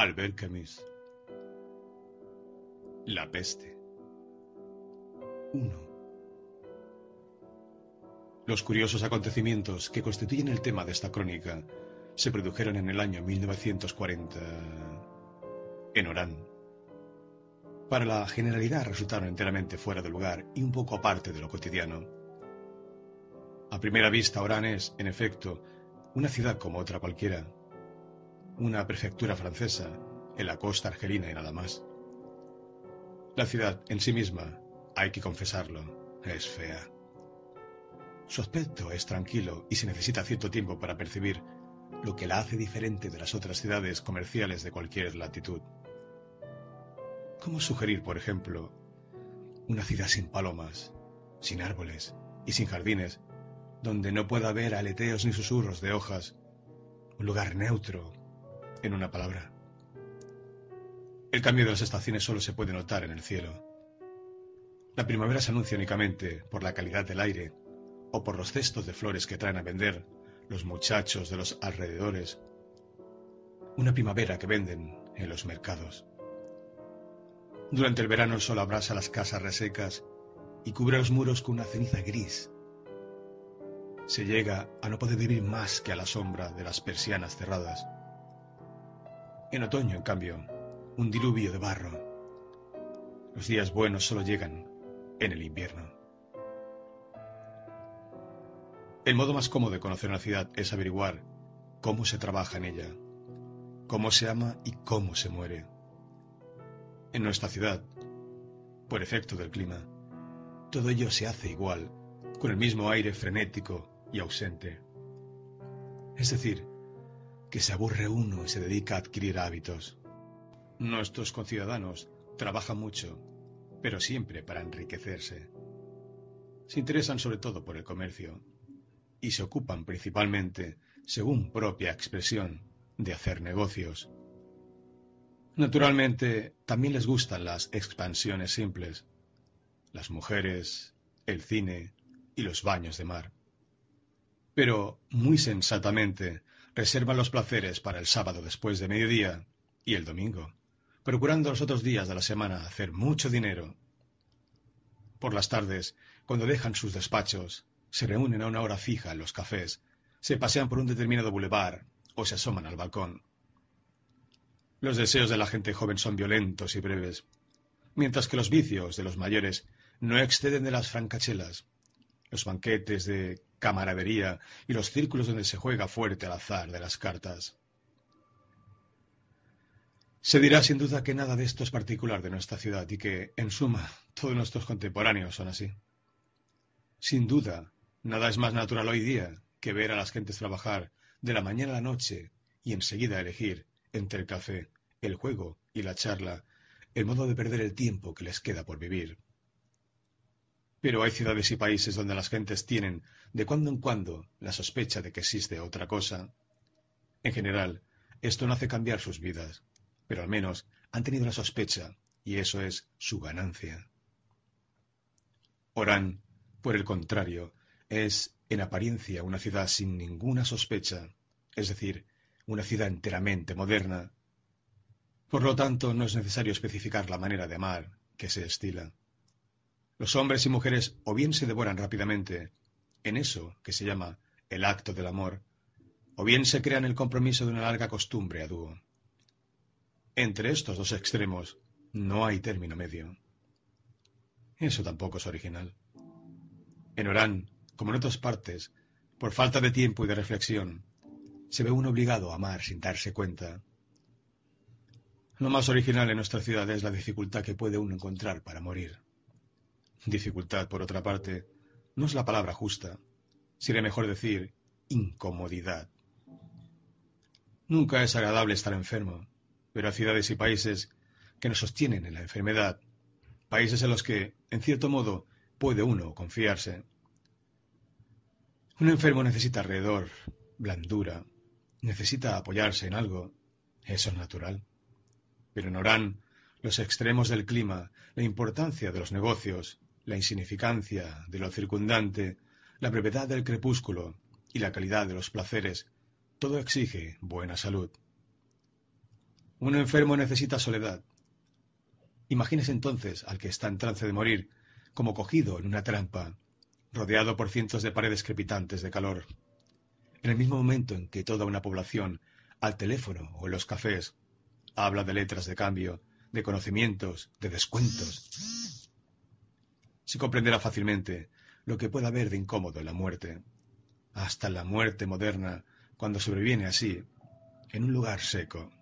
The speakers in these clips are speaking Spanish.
Albert Camus. La peste. 1. Los curiosos acontecimientos que constituyen el tema de esta crónica se produjeron en el año 1940 en Orán. Para la generalidad resultaron enteramente fuera de lugar y un poco aparte de lo cotidiano. A primera vista, Orán es, en efecto, una ciudad como otra cualquiera, una prefectura francesa en la costa argelina y nada más. La ciudad en sí misma, hay que confesarlo, es fea. Su aspecto es tranquilo y se necesita cierto tiempo para percibir lo que la hace diferente de las otras ciudades comerciales de cualquier latitud. ¿Cómo sugerir, por ejemplo, una ciudad sin palomas, sin árboles y sin jardines, donde no pueda haber aleteos ni susurros de hojas, un lugar neutro, en una palabra? El cambio de las estaciones solo se puede notar en el cielo. La primavera se anuncia únicamente por la calidad del aire o por los cestos de flores que traen a vender los muchachos de los alrededores. Una primavera que venden en los mercados. Durante el verano el sol abrasa las casas resecas y cubre los muros con una ceniza gris. Se llega a no poder vivir más que a la sombra de las persianas cerradas. En otoño, en cambio, un diluvio de barro. Los días buenos solo llegan en el invierno. El modo más cómodo de conocer una ciudad es averiguar cómo se trabaja en ella, cómo se ama y cómo se muere. En nuestra ciudad, por efecto del clima, todo ello se hace igual, con el mismo aire frenético y ausente. Es decir, que se aburre uno y se dedica a adquirir hábitos. Nuestros conciudadanos trabajan mucho, pero siempre para enriquecerse. Se interesan sobre todo por el comercio, y se ocupan principalmente, según propia expresión, de hacer negocios. Naturalmente, también les gustan las expansiones simples, las mujeres, el cine y los baños de mar. Pero, muy sensatamente, reservan los placeres para el sábado después de mediodía y el domingo, procurando los otros días de la semana hacer mucho dinero. Por las tardes, cuando dejan sus despachos, se reúnen a una hora fija en los cafés, se pasean por un determinado bulevar o se asoman al balcón. Los deseos de la gente joven son violentos y breves, mientras que los vicios de los mayores no exceden de las francachelas, los banquetes de camaradería y los círculos donde se juega fuerte al azar de las cartas. Se dirá sin duda que nada de esto es particular de nuestra ciudad y que, en suma, todos nuestros contemporáneos son así. Sin duda, Nada es más natural hoy día que ver a las gentes trabajar de la mañana a la noche y enseguida elegir entre el café, el juego y la charla el modo de perder el tiempo que les queda por vivir. Pero hay ciudades y países donde las gentes tienen de cuando en cuando la sospecha de que existe otra cosa. En general, esto no hace cambiar sus vidas, pero al menos han tenido la sospecha, y eso es su ganancia. Orán, por el contrario, es, en apariencia, una ciudad sin ninguna sospecha, es decir, una ciudad enteramente moderna. Por lo tanto, no es necesario especificar la manera de amar que se estila. Los hombres y mujeres o bien se devoran rápidamente en eso que se llama el acto del amor, o bien se crean el compromiso de una larga costumbre a dúo. Entre estos dos extremos no hay término medio. Eso tampoco es original. En Orán, como en otras partes, por falta de tiempo y de reflexión, se ve uno obligado a amar sin darse cuenta. Lo más original en nuestra ciudad es la dificultad que puede uno encontrar para morir. Dificultad, por otra parte, no es la palabra justa, sería mejor decir incomodidad. Nunca es agradable estar enfermo, pero hay ciudades y países que nos sostienen en la enfermedad, países en los que, en cierto modo, puede uno confiarse. Un enfermo necesita alrededor, blandura, necesita apoyarse en algo. Eso es natural. Pero en Orán, los extremos del clima, la importancia de los negocios, la insignificancia de lo circundante, la brevedad del crepúsculo y la calidad de los placeres, todo exige buena salud. Un enfermo necesita soledad. Imagínese entonces al que está en trance de morir, como cogido en una trampa, rodeado por cientos de paredes crepitantes de calor. En el mismo momento en que toda una población, al teléfono o en los cafés, habla de letras de cambio, de conocimientos, de descuentos. Se comprenderá fácilmente lo que puede haber de incómodo en la muerte, hasta la muerte moderna, cuando sobreviene así, en un lugar seco.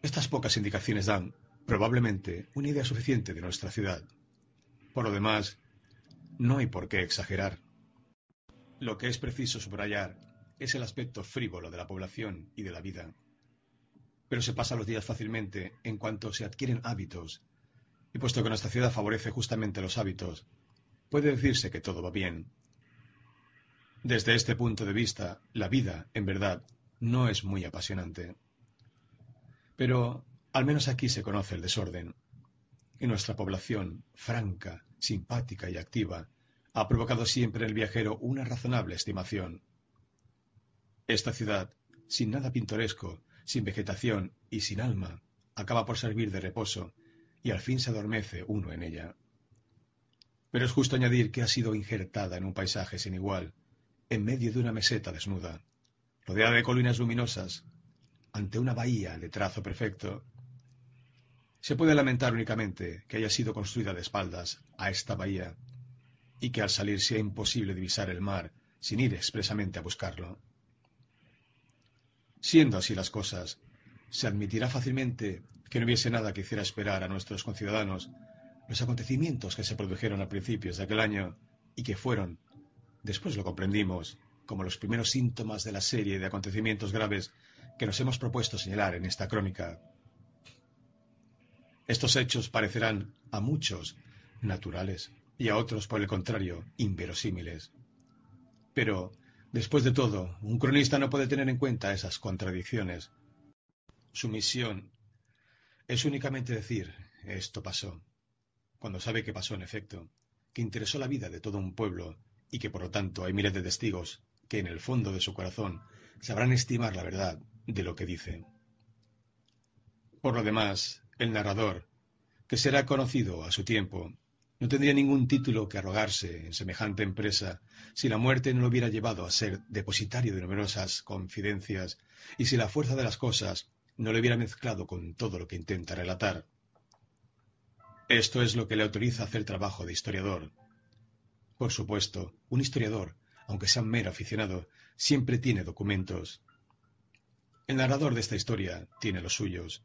Estas pocas indicaciones dan, probablemente, una idea suficiente de nuestra ciudad. Por lo demás, no hay por qué exagerar. Lo que es preciso subrayar es el aspecto frívolo de la población y de la vida. Pero se pasa los días fácilmente en cuanto se adquieren hábitos, y puesto que nuestra ciudad favorece justamente los hábitos, puede decirse que todo va bien. Desde este punto de vista, la vida, en verdad, no es muy apasionante. Pero al menos aquí se conoce el desorden. Y nuestra población, franca, simpática y activa, ha provocado siempre en el viajero una razonable estimación. Esta ciudad, sin nada pintoresco, sin vegetación y sin alma, acaba por servir de reposo, y al fin se adormece uno en ella. Pero es justo añadir que ha sido injertada en un paisaje sin igual, en medio de una meseta desnuda, rodeada de colinas luminosas, ante una bahía de trazo perfecto. Se puede lamentar únicamente que haya sido construida de espaldas a esta bahía y que al salir sea imposible divisar el mar sin ir expresamente a buscarlo. Siendo así las cosas, se admitirá fácilmente que no hubiese nada que hiciera esperar a nuestros conciudadanos los acontecimientos que se produjeron a principios de aquel año y que fueron, después lo comprendimos, como los primeros síntomas de la serie de acontecimientos graves que nos hemos propuesto señalar en esta crónica. Estos hechos parecerán a muchos naturales y a otros, por el contrario, inverosímiles. Pero, después de todo, un cronista no puede tener en cuenta esas contradicciones. Su misión es únicamente decir, esto pasó, cuando sabe que pasó en efecto, que interesó la vida de todo un pueblo y que por lo tanto hay miles de testigos que en el fondo de su corazón sabrán estimar la verdad de lo que dice. Por lo demás, el narrador, que será conocido a su tiempo, no tendría ningún título que arrogarse en semejante empresa si la muerte no lo hubiera llevado a ser depositario de numerosas confidencias y si la fuerza de las cosas no le hubiera mezclado con todo lo que intenta relatar. Esto es lo que le autoriza a hacer trabajo de historiador. Por supuesto, un historiador, aunque sea un mero aficionado, siempre tiene documentos, el narrador de esta historia tiene los suyos.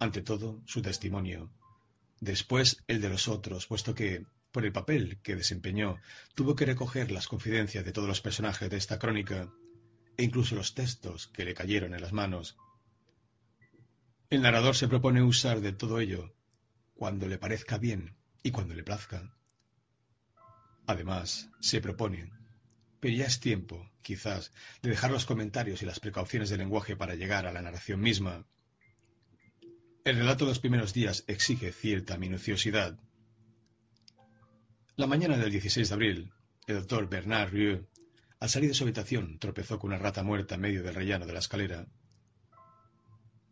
Ante todo, su testimonio. Después, el de los otros, puesto que, por el papel que desempeñó, tuvo que recoger las confidencias de todos los personajes de esta crónica, e incluso los textos que le cayeron en las manos. El narrador se propone usar de todo ello cuando le parezca bien y cuando le plazca. Además, se propone pero ya es tiempo, quizás, de dejar los comentarios y las precauciones del lenguaje para llegar a la narración misma. El relato de los primeros días exige cierta minuciosidad. La mañana del 16 de abril, el doctor Bernard Rieu, al salir de su habitación, tropezó con una rata muerta en medio del rellano de la escalera.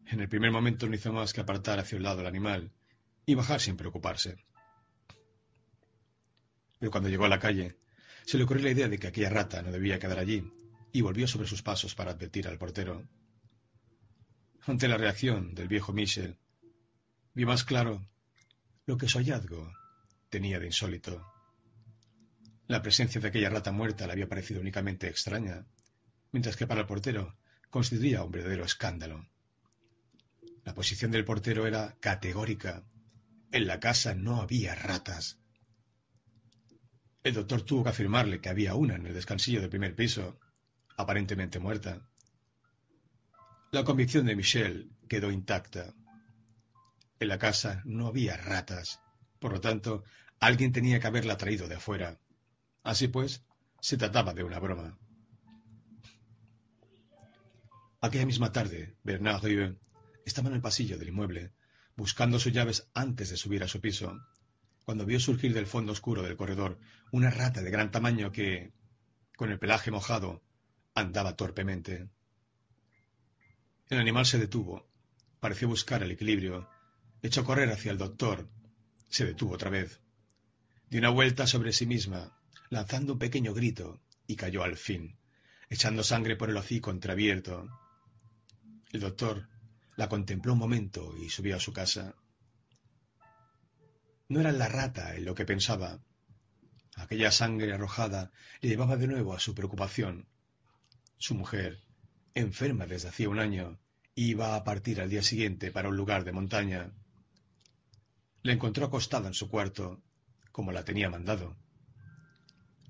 En el primer momento no hizo más que apartar hacia un lado el animal y bajar sin preocuparse. Pero cuando llegó a la calle, se le ocurrió la idea de que aquella rata no debía quedar allí, y volvió sobre sus pasos para advertir al portero. Ante la reacción del viejo Michel, vio más claro lo que su hallazgo tenía de insólito. La presencia de aquella rata muerta le había parecido únicamente extraña, mientras que para el portero constituía un verdadero escándalo. La posición del portero era categórica. En la casa no había ratas. El doctor tuvo que afirmarle que había una en el descansillo del primer piso, aparentemente muerta. La convicción de Michel quedó intacta. En la casa no había ratas. Por lo tanto, alguien tenía que haberla traído de afuera. Así pues, se trataba de una broma. Aquella misma tarde, Bernard Rieu estaba en el pasillo del inmueble, buscando sus llaves antes de subir a su piso cuando vio surgir del fondo oscuro del corredor una rata de gran tamaño que, con el pelaje mojado, andaba torpemente. El animal se detuvo, pareció buscar el equilibrio, echó a correr hacia el doctor, se detuvo otra vez, dio una vuelta sobre sí misma, lanzando un pequeño grito, y cayó al fin, echando sangre por el hocico entreabierto. El doctor la contempló un momento y subió a su casa. No era la rata en lo que pensaba. Aquella sangre arrojada le llevaba de nuevo a su preocupación. Su mujer, enferma desde hacía un año, iba a partir al día siguiente para un lugar de montaña. Le encontró acostada en su cuarto, como la tenía mandado.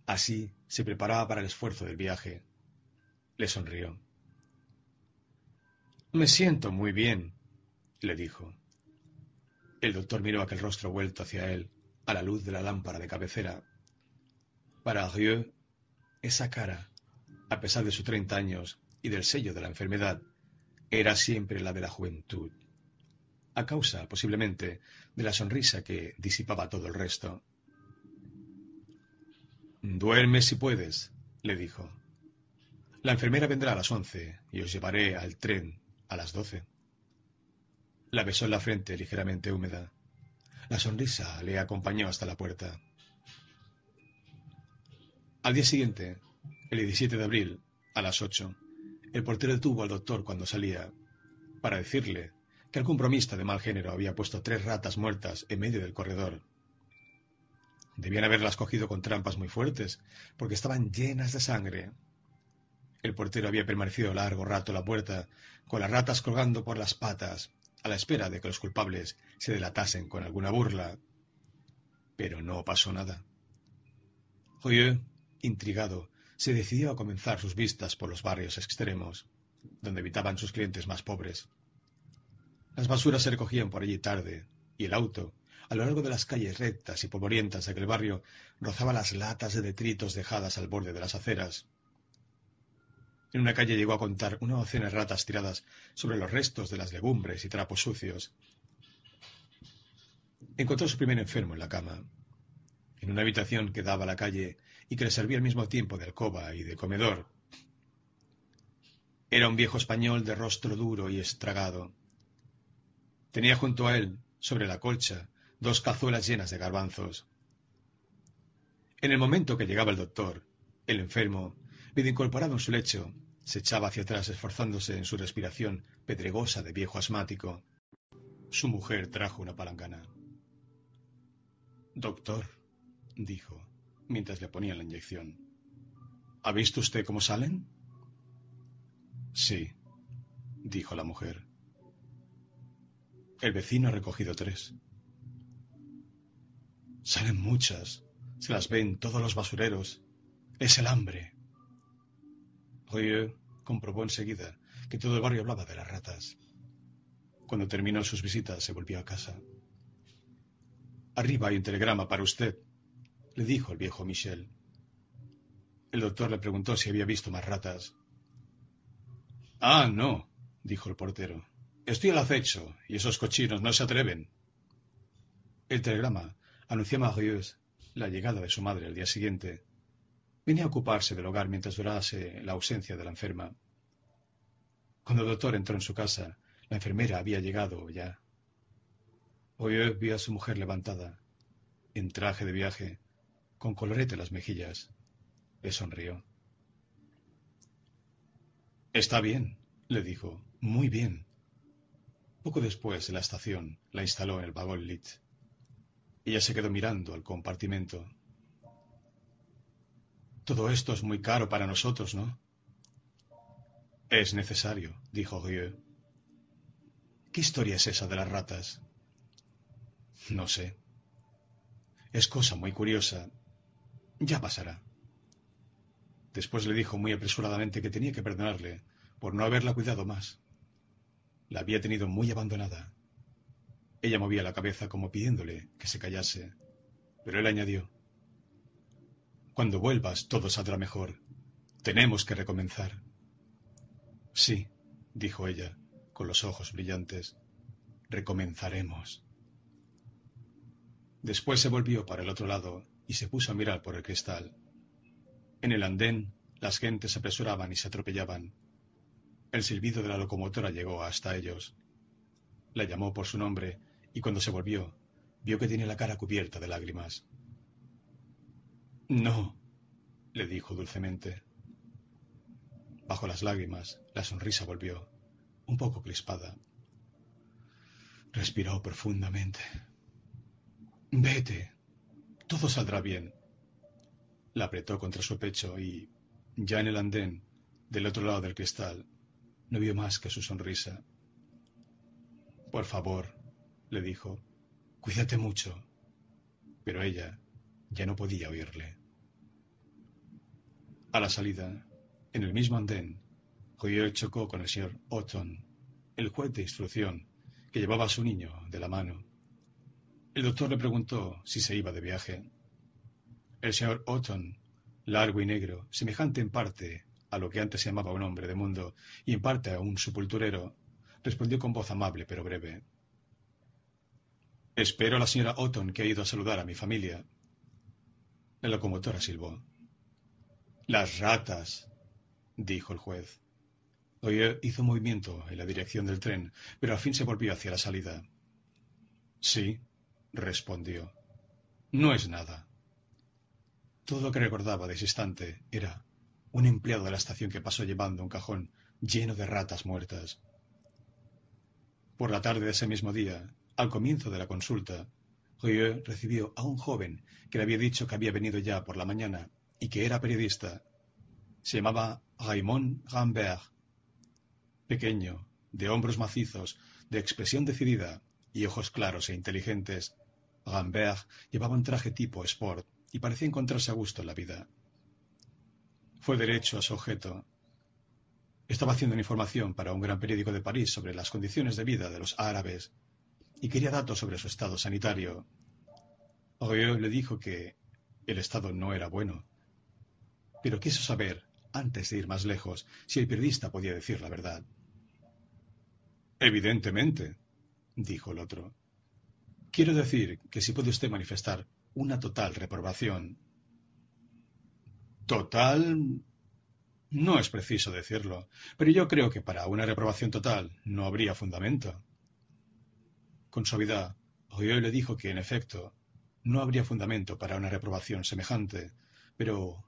Así se preparaba para el esfuerzo del viaje. Le sonrió. Me siento muy bien, le dijo. El doctor miró aquel rostro vuelto hacia él, a la luz de la lámpara de cabecera. Para Rieu, esa cara, a pesar de sus treinta años y del sello de la enfermedad, era siempre la de la juventud, a causa, posiblemente, de la sonrisa que disipaba todo el resto. Duerme si puedes, le dijo. La enfermera vendrá a las once y os llevaré al tren a las doce. La besó en la frente ligeramente húmeda. La sonrisa le acompañó hasta la puerta. Al día siguiente, el 17 de abril, a las ocho, el portero detuvo al doctor cuando salía, para decirle que algún bromista de mal género había puesto tres ratas muertas en medio del corredor. Debían haberlas cogido con trampas muy fuertes, porque estaban llenas de sangre. El portero había permanecido largo rato a la puerta, con las ratas colgando por las patas, a la espera de que los culpables se delatasen con alguna burla. Pero no pasó nada. Joyeux, intrigado, se decidió a comenzar sus vistas por los barrios extremos, donde habitaban sus clientes más pobres. Las basuras se recogían por allí tarde, y el auto, a lo largo de las calles rectas y polvorientas de aquel barrio, rozaba las latas de detritos dejadas al borde de las aceras. En una calle llegó a contar una docena de ratas tiradas sobre los restos de las legumbres y trapos sucios. Encontró a su primer enfermo en la cama. En una habitación que daba a la calle y que le servía al mismo tiempo de alcoba y de comedor. Era un viejo español de rostro duro y estragado. Tenía junto a él, sobre la colcha, dos cazuelas llenas de garbanzos. En el momento que llegaba el doctor, el enfermo, medio incorporado en su lecho, se echaba hacia atrás esforzándose en su respiración pedregosa de viejo asmático. Su mujer trajo una palangana. Doctor, dijo, mientras le ponían la inyección. ¿Ha visto usted cómo salen? Sí, dijo la mujer. El vecino ha recogido tres. Salen muchas. Se las ven todos los basureros. Es el hambre. Rieu comprobó enseguida que todo el barrio hablaba de las ratas. Cuando terminó sus visitas se volvió a casa. Arriba hay un telegrama para usted, le dijo el viejo Michel. El doctor le preguntó si había visto más ratas. Ah, no, dijo el portero. Estoy al acecho y esos cochinos no se atreven. El telegrama anunciaba a Rieux la llegada de su madre el día siguiente. Venía a ocuparse del hogar mientras durase la ausencia de la enferma. Cuando el doctor entró en su casa, la enfermera había llegado ya. Hoy vio a su mujer levantada, en traje de viaje, con colorete en las mejillas. Le sonrió. Está bien, le dijo, muy bien. Poco después, en la estación, la instaló en el vagón Lit. Ella se quedó mirando al compartimento. Todo esto es muy caro para nosotros, ¿no? Es necesario, dijo Rieu. ¿Qué historia es esa de las ratas? No sé. Es cosa muy curiosa. Ya pasará. Después le dijo muy apresuradamente que tenía que perdonarle por no haberla cuidado más. La había tenido muy abandonada. Ella movía la cabeza como pidiéndole que se callase, pero él añadió, Cuando vuelvas todo saldrá mejor. Tenemos que recomenzar. Sí, dijo ella, con los ojos brillantes, recomenzaremos. Después se volvió para el otro lado y se puso a mirar por el cristal. En el andén las gentes se apresuraban y se atropellaban. El silbido de la locomotora llegó hasta ellos. La llamó por su nombre y cuando se volvió, vio que tenía la cara cubierta de lágrimas. No, le dijo dulcemente. Bajo las lágrimas, la sonrisa volvió, un poco crispada. Respiró profundamente. Vete, todo saldrá bien. La apretó contra su pecho y, ya en el andén, del otro lado del cristal, no vio más que su sonrisa. Por favor, le dijo, cuídate mucho. Pero ella ya no podía oírle. A la salida, en el mismo andén, Joyer chocó con el señor Otton, el juez de instrucción, que llevaba a su niño de la mano. El doctor le preguntó si se iba de viaje. El señor Otton, largo y negro, semejante en parte a lo que antes se llamaba un hombre de mundo y en parte a un sepulturero, respondió con voz amable pero breve. Espero a la señora Otton que ha ido a saludar a mi familia. La locomotora silbó. Las ratas, dijo el juez. Hizo movimiento en la dirección del tren, pero al fin se volvió hacia la salida. Sí, respondió. No es nada. Todo lo que recordaba de ese instante era un empleado de la estación que pasó llevando un cajón lleno de ratas muertas. Por la tarde de ese mismo día, al comienzo de la consulta, Rieu recibió a un joven que le había dicho que había venido ya por la mañana y que era periodista. Se llamaba Raymond Rambert. Pequeño, de hombros macizos, de expresión decidida y ojos claros e inteligentes, Rambert llevaba un traje tipo sport y parecía encontrarse a gusto en la vida. Fue derecho a su objeto. Estaba haciendo una información para un gran periódico de París sobre las condiciones de vida de los árabes y quería datos sobre su estado sanitario. Oriol le dijo que el estado no era bueno, pero quiso saber, antes de ir más lejos, si el periodista podía decir la verdad. Evidentemente, dijo el otro. Quiero decir que si puede usted manifestar una total reprobación Total. No es preciso decirlo, pero yo creo que para una reprobación total no habría fundamento. Con suavidad, Oyó le dijo que, en efecto, no habría fundamento para una reprobación semejante, pero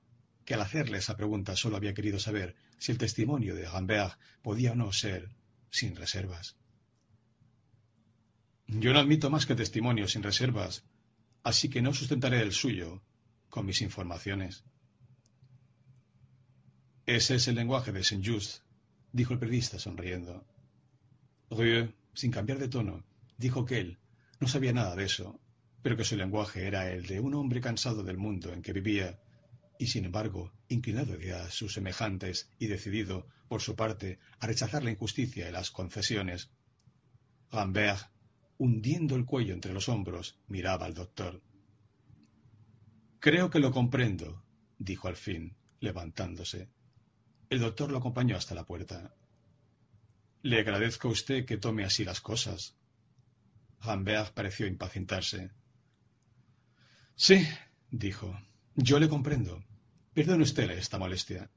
que al hacerle esa pregunta solo había querido saber si el testimonio de Rambert podía o no ser sin reservas. Yo no admito más que testimonio sin reservas, así que no sustentaré el suyo con mis informaciones. Ese es el lenguaje de Saint-Just, dijo el periodista sonriendo. Rieu, sin cambiar de tono, dijo que él no sabía nada de eso, pero que su lenguaje era el de un hombre cansado del mundo en que vivía y, sin embargo, inclinado hacia sus semejantes y decidido, por su parte, a rechazar la injusticia y las concesiones. Rambert, hundiendo el cuello entre los hombros, miraba al doctor. Creo que lo comprendo, dijo al fin, levantándose. El doctor lo acompañó hasta la puerta. Le agradezco a usted que tome así las cosas. Rambert pareció impacientarse. Sí, dijo. Yo le comprendo. Perdone usted esta molestia.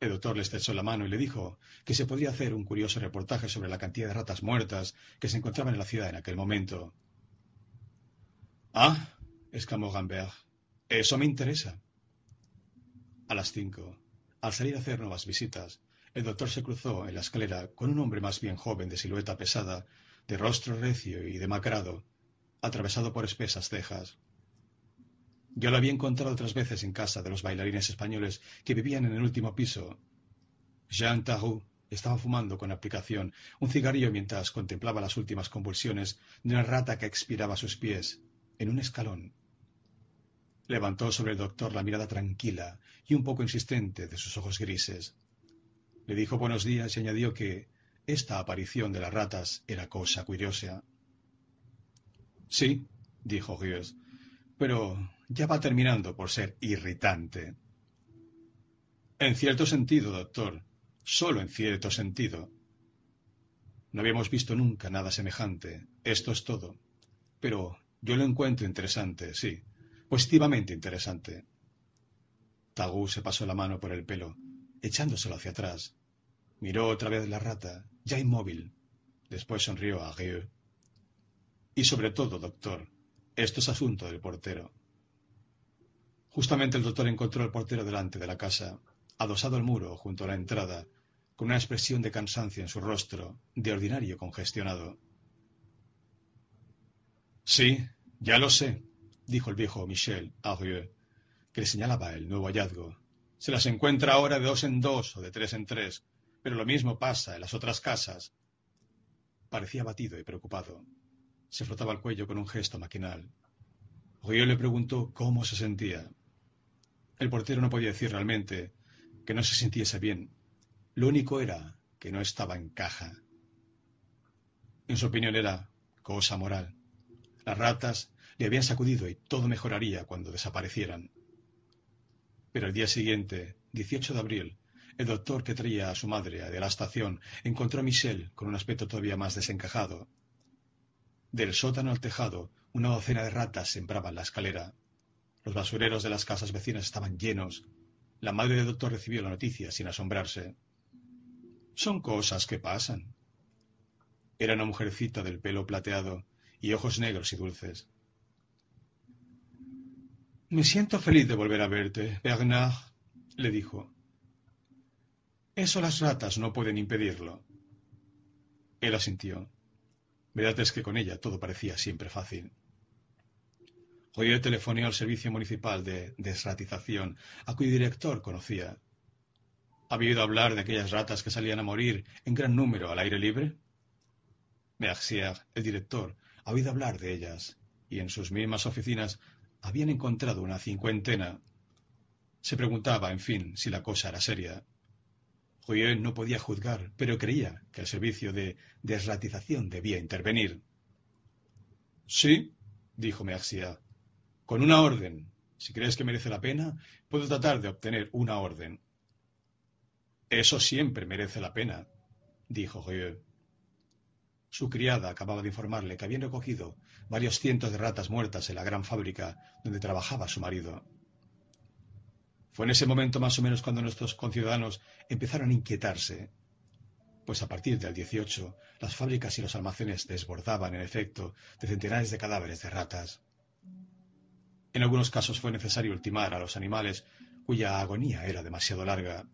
El doctor le estrechó la mano y le dijo que se podría hacer un curioso reportaje sobre la cantidad de ratas muertas que se encontraban en la ciudad en aquel momento. Ah, exclamó Rambert, eso me interesa. A las cinco, al salir a hacer nuevas visitas, el doctor se cruzó en la escalera con un hombre más bien joven de silueta pesada, de rostro recio y demacrado, atravesado por espesas cejas. Yo lo había encontrado otras veces en casa de los bailarines españoles que vivían en el último piso. Jean Tarou estaba fumando con aplicación un cigarrillo mientras contemplaba las últimas convulsiones de una rata que expiraba a sus pies, en un escalón. Levantó sobre el doctor la mirada tranquila y un poco insistente de sus ojos grises. Le dijo buenos días y añadió que esta aparición de las ratas era cosa curiosa. Sí, dijo Hughes, pero ya va terminando por ser irritante. En cierto sentido, doctor, solo en cierto sentido. No habíamos visto nunca nada semejante, esto es todo. Pero yo lo encuentro interesante, sí positivamente interesante. Tagú se pasó la mano por el pelo, echándoselo hacia atrás. Miró otra vez la rata, ya inmóvil. Después sonrió a Rieu. Y sobre todo, doctor, esto es asunto del portero. Justamente el doctor encontró al portero delante de la casa, adosado al muro junto a la entrada, con una expresión de cansancio en su rostro, de ordinario congestionado. Sí, ya lo sé, dijo el viejo Michel a Rieu, que le señalaba el nuevo hallazgo. Se las encuentra ahora de dos en dos o de tres en tres, pero lo mismo pasa en las otras casas. Parecía abatido y preocupado. Se frotaba el cuello con un gesto maquinal. Río le preguntó cómo se sentía. El portero no podía decir realmente que no se sintiese bien. Lo único era que no estaba en caja. En su opinión era cosa moral. Las ratas le habían sacudido y todo mejoraría cuando desaparecieran. Pero el día siguiente, 18 de abril, el doctor que traía a su madre de la estación encontró a Michel con un aspecto todavía más desencajado. Del sótano al tejado, una docena de ratas sembraban la escalera. Los basureros de las casas vecinas estaban llenos. La madre del doctor recibió la noticia sin asombrarse. Son cosas que pasan. Era una mujercita del pelo plateado y ojos negros y dulces. Me siento feliz de volver a verte, Bernard, le dijo. Eso las ratas no pueden impedirlo. Él asintió. Verdad es que con ella todo parecía siempre fácil. Hoy telefoneó al Servicio Municipal de Desratización, a cuyo director conocía. ¿Había oído hablar de aquellas ratas que salían a morir en gran número al aire libre? Mercier, el director, ha oído hablar de ellas, y en sus mismas oficinas habían encontrado una cincuentena. Se preguntaba, en fin, si la cosa era seria. Joyeux no podía juzgar, pero creía que el servicio de desratización debía intervenir. Sí, dijo Mercier, con una orden. Si crees que merece la pena, puedo tratar de obtener una orden. Eso siempre merece la pena, dijo Joyeux. Su criada acababa de informarle que habían recogido varios cientos de ratas muertas en la gran fábrica donde trabajaba su marido. Fue en ese momento más o menos cuando nuestros conciudadanos empezaron a inquietarse, pues a partir del 18 las fábricas y los almacenes desbordaban, en efecto, de centenares de cadáveres de ratas. En algunos casos fue necesario ultimar a los animales cuya agonía era demasiado larga.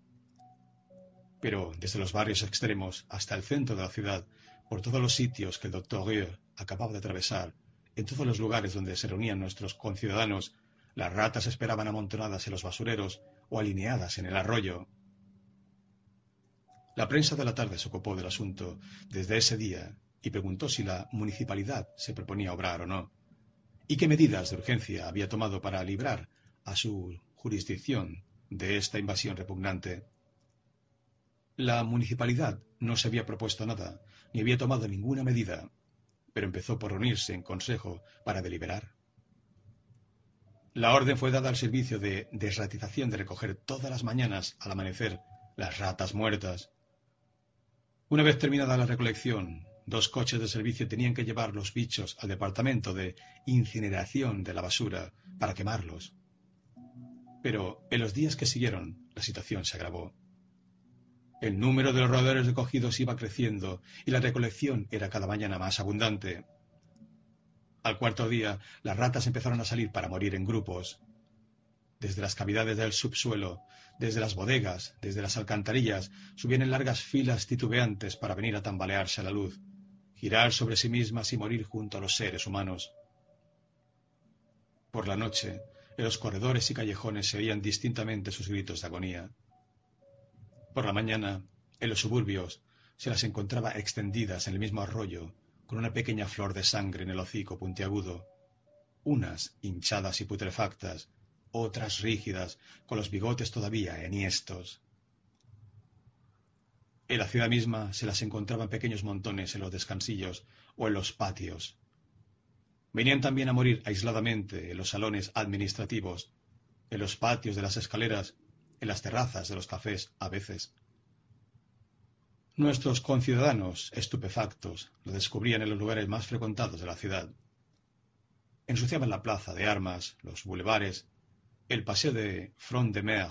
Pero desde los barrios extremos hasta el centro de la ciudad, por todos los sitios que el doctor Rieu acababa de atravesar, en todos los lugares donde se reunían nuestros conciudadanos, las ratas esperaban amontonadas en los basureros o alineadas en el arroyo. La prensa de la tarde se ocupó del asunto desde ese día y preguntó si la municipalidad se proponía obrar o no, y qué medidas de urgencia había tomado para librar a su jurisdicción de esta invasión repugnante. La municipalidad no se había propuesto nada, ni había tomado ninguna medida, pero empezó por reunirse en consejo para deliberar. La orden fue dada al servicio de desratización de recoger todas las mañanas al amanecer las ratas muertas. Una vez terminada la recolección, dos coches de servicio tenían que llevar los bichos al departamento de incineración de la basura para quemarlos. Pero en los días que siguieron, la situación se agravó. El número de los roedores recogidos iba creciendo y la recolección era cada mañana más abundante. Al cuarto día, las ratas empezaron a salir para morir en grupos. Desde las cavidades del subsuelo, desde las bodegas, desde las alcantarillas, subían en largas filas titubeantes para venir a tambalearse a la luz, girar sobre sí mismas y morir junto a los seres humanos. Por la noche, en los corredores y callejones se oían distintamente sus gritos de agonía. Por la mañana, en los suburbios, se las encontraba extendidas en el mismo arroyo, con una pequeña flor de sangre en el hocico puntiagudo, unas hinchadas y putrefactas, otras rígidas, con los bigotes todavía enhiestos. En la ciudad misma se las encontraba en pequeños montones en los descansillos o en los patios. Venían también a morir aisladamente en los salones administrativos, en los patios de las escaleras, en las terrazas de los cafés a veces. Nuestros conciudadanos, estupefactos, lo descubrían en los lugares más frecuentados de la ciudad. Ensuciaban la plaza de armas, los bulevares, el paseo de Front de Mer,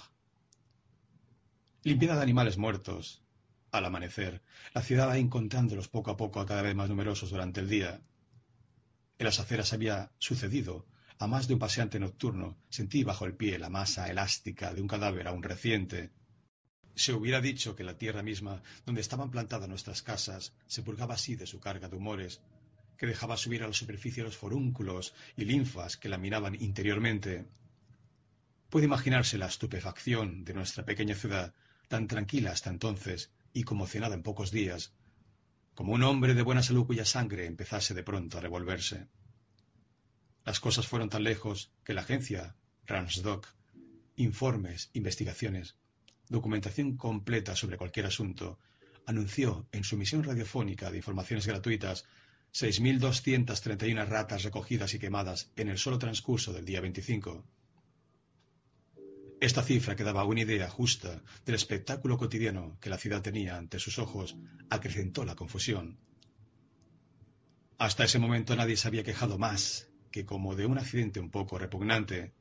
limpieza de animales muertos, Al amanecer, la ciudad va encontrándolos poco a poco a cada vez más numerosos durante el día. En las aceras había sucedido a más de un paseante nocturno, sentí bajo el pie la masa elástica de un cadáver aún reciente. Se hubiera dicho que la tierra misma, donde estaban plantadas nuestras casas, se purgaba así de su carga de humores, que dejaba subir a la superficie los forúnculos y linfas que la minaban interiormente. Puede imaginarse la estupefacción de nuestra pequeña ciudad, tan tranquila hasta entonces y conmocionada en pocos días, como un hombre de buena salud cuya sangre empezase de pronto a revolverse. Las cosas fueron tan lejos que la agencia Ransdoc, informes, investigaciones, documentación completa sobre cualquier asunto, anunció en su misión radiofónica de informaciones gratuitas 6.231 ratas recogidas y quemadas en el solo transcurso del día 25. Esta cifra que daba una idea justa del espectáculo cotidiano que la ciudad tenía ante sus ojos acrecentó la confusión. Hasta ese momento nadie se había quejado más que como de un accidente un poco repugnante,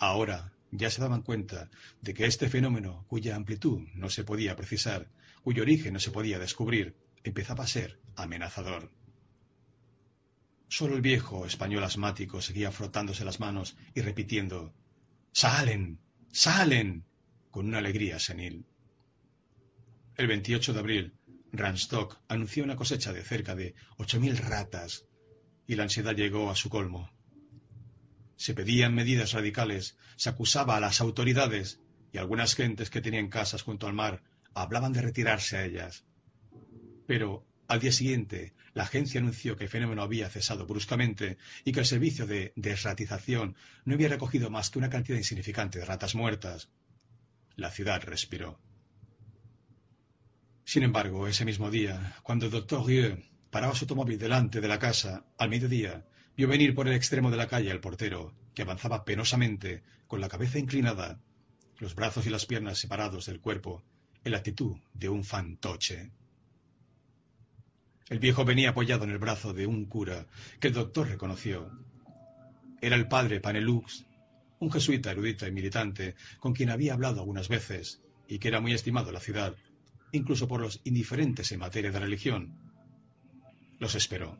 ahora ya se daban cuenta de que este fenómeno, cuya amplitud no se podía precisar, cuyo origen no se podía descubrir, empezaba a ser amenazador. Solo el viejo español asmático seguía frotándose las manos y repitiendo ¡Salen! ¡Salen! con una alegría senil. El 28 de abril, Ranstock anunció una cosecha de cerca de ocho mil ratas y la ansiedad llegó a su colmo. Se pedían medidas radicales, se acusaba a las autoridades y algunas gentes que tenían casas junto al mar hablaban de retirarse a ellas. Pero al día siguiente, la agencia anunció que el fenómeno había cesado bruscamente y que el servicio de desratización no había recogido más que una cantidad insignificante de ratas muertas. La ciudad respiró. Sin embargo, ese mismo día, cuando el doctor Rieu Paraba su automóvil delante de la casa, al mediodía, vio venir por el extremo de la calle al portero, que avanzaba penosamente, con la cabeza inclinada, los brazos y las piernas separados del cuerpo, en la actitud de un fantoche. El viejo venía apoyado en el brazo de un cura, que el doctor reconoció. Era el padre Panelux, un jesuita erudito y militante, con quien había hablado algunas veces, y que era muy estimado en la ciudad, incluso por los indiferentes en materia de religión, los esperó.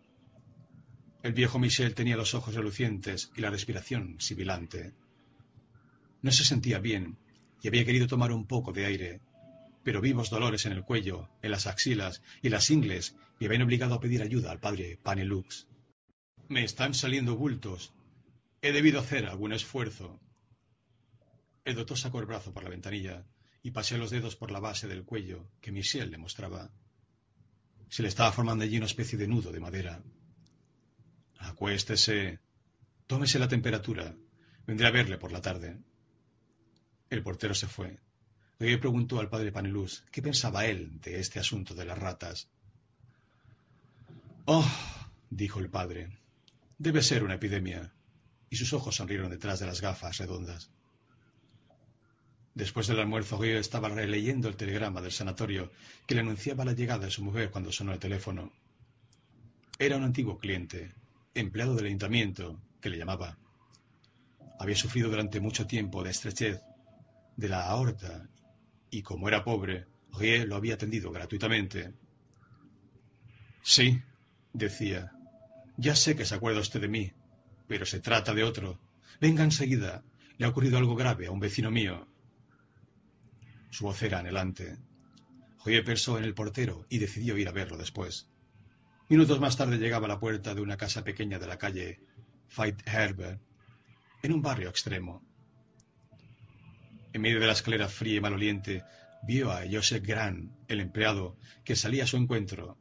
El viejo Michel tenía los ojos relucientes y la respiración sibilante. No se sentía bien y había querido tomar un poco de aire, pero vivos dolores en el cuello, en las axilas y las ingles le habían obligado a pedir ayuda al padre Panelux. Me están saliendo bultos. He debido hacer algún esfuerzo. El doctor sacó el brazo por la ventanilla y paseó los dedos por la base del cuello que Michel le mostraba. Se le estaba formando allí una especie de nudo de madera. Acuéstese. Tómese la temperatura. Vendré a verle por la tarde. El portero se fue. Le preguntó al padre Panelus qué pensaba él de este asunto de las ratas. Oh, dijo el padre, debe ser una epidemia. Y sus ojos sonrieron detrás de las gafas redondas. Después del almuerzo, Río estaba releyendo el telegrama del sanatorio que le anunciaba la llegada de su mujer cuando sonó el teléfono. Era un antiguo cliente, empleado del ayuntamiento, que le llamaba. Había sufrido durante mucho tiempo de estrechez de la aorta y como era pobre, Rie lo había atendido gratuitamente. Sí, decía, ya sé que se acuerda usted de mí, pero se trata de otro. Venga enseguida. Le ha ocurrido algo grave a un vecino mío. Su voz era anhelante. Joye pensó en el portero y decidió ir a verlo después. Minutos más tarde llegaba a la puerta de una casa pequeña de la calle Fight Herbert, en un barrio extremo. En medio de la escalera fría y maloliente, vio a Joseph Grant, el empleado, que salía a su encuentro.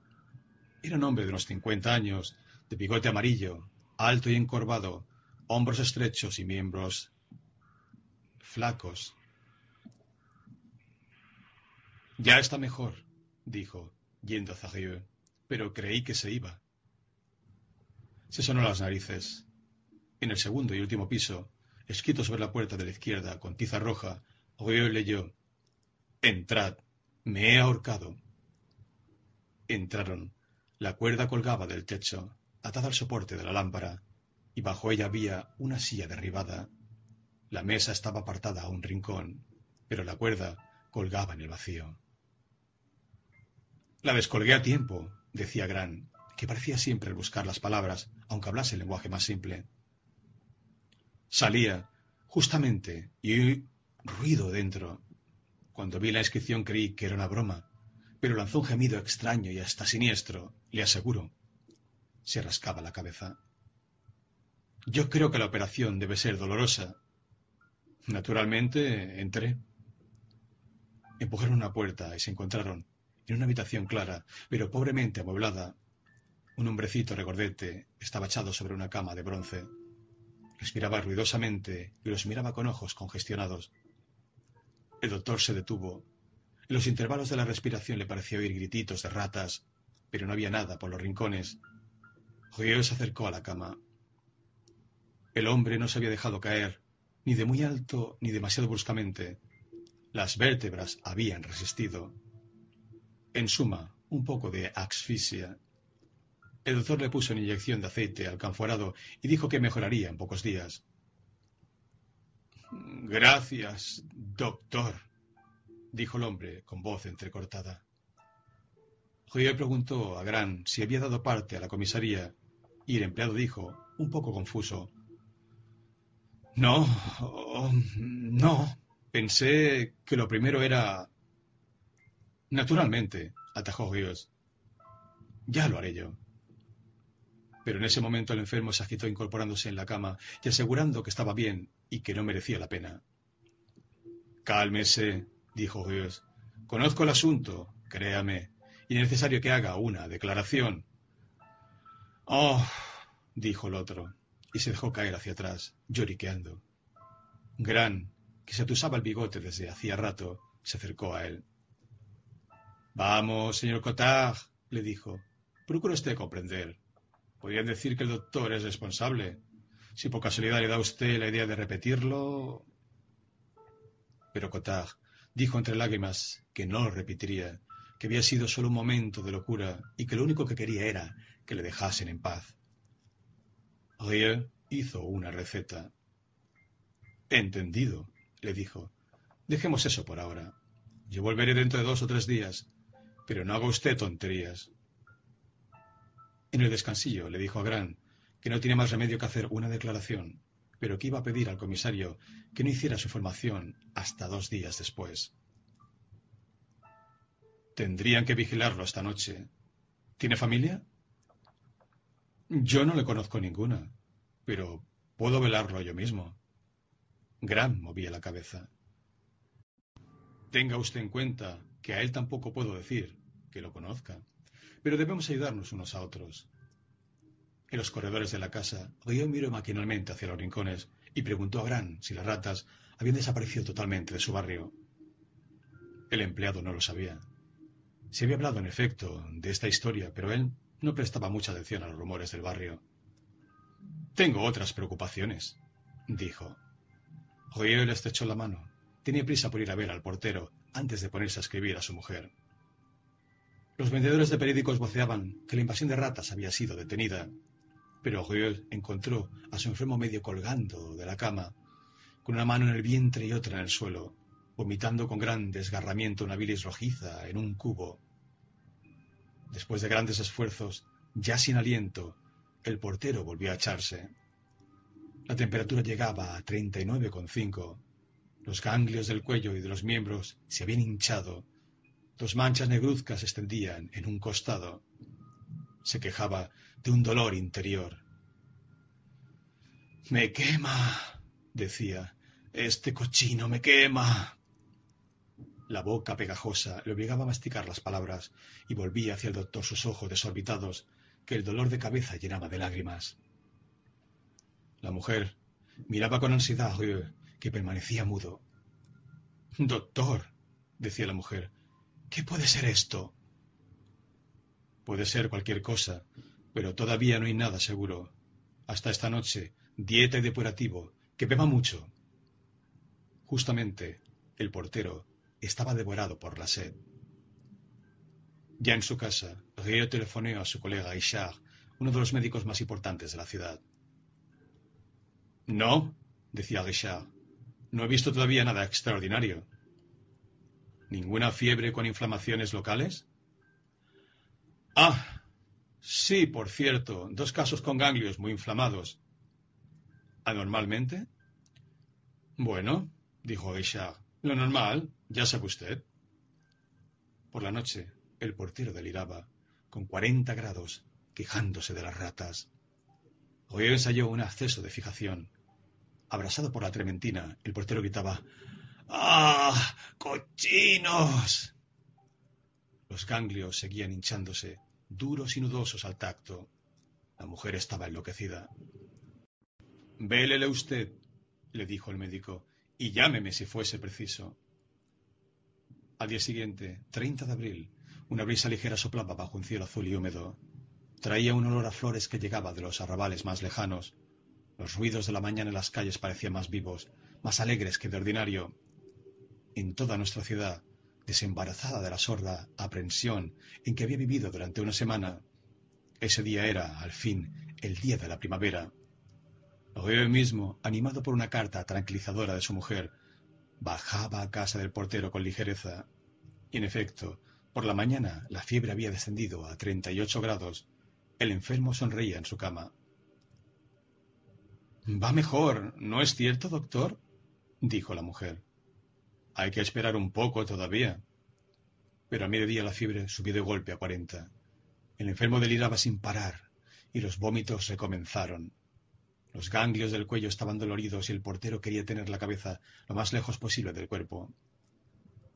Era un hombre de unos cincuenta años, de bigote amarillo, alto y encorvado, hombros estrechos y miembros flacos, ya está mejor, dijo, yendo hacia Rieu, pero creí que se iba. Se sonó las narices. En el segundo y último piso, escrito sobre la puerta de la izquierda con tiza roja, Rieu leyó: Entrad, me he ahorcado. Entraron. La cuerda colgaba del techo, atada al soporte de la lámpara, y bajo ella había una silla derribada. La mesa estaba apartada a un rincón, pero la cuerda colgaba en el vacío. La descolgué a tiempo, decía Gran, que parecía siempre buscar las palabras, aunque hablase el lenguaje más simple. Salía, justamente, y oí ruido dentro. Cuando vi la inscripción creí que era una broma, pero lanzó un gemido extraño y hasta siniestro, le aseguro. Se rascaba la cabeza. Yo creo que la operación debe ser dolorosa. Naturalmente, entré. Empujaron una puerta y se encontraron en una habitación clara, pero pobremente amueblada. Un hombrecito regordete estaba echado sobre una cama de bronce. Respiraba ruidosamente y los miraba con ojos congestionados. El doctor se detuvo. En los intervalos de la respiración le pareció oír grititos de ratas, pero no había nada por los rincones. Joyeux se acercó a la cama. El hombre no se había dejado caer, ni de muy alto ni demasiado bruscamente. Las vértebras habían resistido. En suma, un poco de asfixia. El doctor le puso una inyección de aceite al canforado y dijo que mejoraría en pocos días. Gracias, doctor, dijo el hombre con voz entrecortada. Joyer preguntó a Gran si había dado parte a la comisaría y el empleado dijo, un poco confuso, No, no, pensé que lo primero era Naturalmente, atajó Rios. Ya lo haré yo. Pero en ese momento el enfermo se agitó incorporándose en la cama y asegurando que estaba bien y que no merecía la pena. Cálmese, dijo Rios. Conozco el asunto, créame, y es necesario que haga una declaración. Oh, dijo el otro, y se dejó caer hacia atrás, lloriqueando. Gran, que se atusaba el bigote desde hacía rato, se acercó a él. Vamos, señor Cotard, le dijo. Procura usted comprender. Podrían decir que el doctor es responsable. Si por casualidad le da usted la idea de repetirlo. Pero Cotard dijo entre lágrimas que no lo repetiría, que había sido solo un momento de locura y que lo único que quería era que le dejasen en paz. Rieu hizo una receta. Entendido, le dijo. Dejemos eso por ahora. Yo volveré dentro de dos o tres días pero no haga usted tonterías. En el descansillo le dijo a Gran que no tiene más remedio que hacer una declaración, pero que iba a pedir al comisario que no hiciera su formación hasta dos días después. Tendrían que vigilarlo esta noche. ¿Tiene familia? Yo no le conozco ninguna, pero puedo velarlo yo mismo. Gran movía la cabeza. Tenga usted en cuenta que a él tampoco puedo decir que lo conozca, pero debemos ayudarnos unos a otros. En los corredores de la casa, Río miró maquinalmente hacia los rincones y preguntó a Gran si las ratas habían desaparecido totalmente de su barrio. El empleado no lo sabía. Se había hablado, en efecto, de esta historia, pero él no prestaba mucha atención a los rumores del barrio. Tengo otras preocupaciones, dijo. Río le estrechó la mano. Tenía prisa por ir a ver al portero antes de ponerse a escribir a su mujer. Los vendedores de periódicos voceaban que la invasión de ratas había sido detenida, pero Joel encontró a su enfermo medio colgando de la cama, con una mano en el vientre y otra en el suelo, vomitando con gran desgarramiento una bilis rojiza en un cubo. Después de grandes esfuerzos, ya sin aliento, el portero volvió a echarse. La temperatura llegaba a 39,5 los ganglios del cuello y de los miembros se habían hinchado. Dos manchas negruzcas extendían en un costado. Se quejaba de un dolor interior. Me quema, decía. Este cochino me quema. La boca pegajosa le obligaba a masticar las palabras y volvía hacia el doctor sus ojos desorbitados que el dolor de cabeza llenaba de lágrimas. La mujer miraba con ansiedad que permanecía mudo. Doctor, decía la mujer, ¿qué puede ser esto? Puede ser cualquier cosa, pero todavía no hay nada seguro. Hasta esta noche, dieta y depurativo, que beba mucho. Justamente, el portero estaba devorado por la sed. Ya en su casa, Río telefoneó a su colega Ishar, uno de los médicos más importantes de la ciudad. No, decía Richard, no he visto todavía nada extraordinario. ¿Ninguna fiebre con inflamaciones locales? Ah, sí, por cierto, dos casos con ganglios muy inflamados. ¿Anormalmente? Bueno, dijo Richard, lo normal, ya sabe usted. Por la noche, el portero deliraba, con cuarenta grados, quejándose de las ratas. Hoy ensayó un acceso de fijación. Abrasado por la trementina, el portero gritaba ¡Ah! ¡Cochinos! Los ganglios seguían hinchándose, duros y nudosos al tacto. La mujer estaba enloquecida. Vélele usted, le dijo el médico, y llámeme si fuese preciso. Al día siguiente, 30 de abril, una brisa ligera soplaba bajo un cielo azul y húmedo. Traía un olor a flores que llegaba de los arrabales más lejanos. Los ruidos de la mañana en las calles parecían más vivos, más alegres que de ordinario. En toda nuestra ciudad desembarazada de la sorda aprensión en que había vivido durante una semana. Ese día era, al fin, el día de la primavera. Hoy mismo, animado por una carta tranquilizadora de su mujer, bajaba a casa del portero con ligereza. Y en efecto, por la mañana la fiebre había descendido a treinta y ocho grados. El enfermo sonreía en su cama. Va mejor, ¿no es cierto, doctor? dijo la mujer. Hay que esperar un poco todavía. Pero a mediodía la fiebre subió de golpe a cuarenta. El enfermo deliraba sin parar y los vómitos recomenzaron. Los ganglios del cuello estaban doloridos y el portero quería tener la cabeza lo más lejos posible del cuerpo.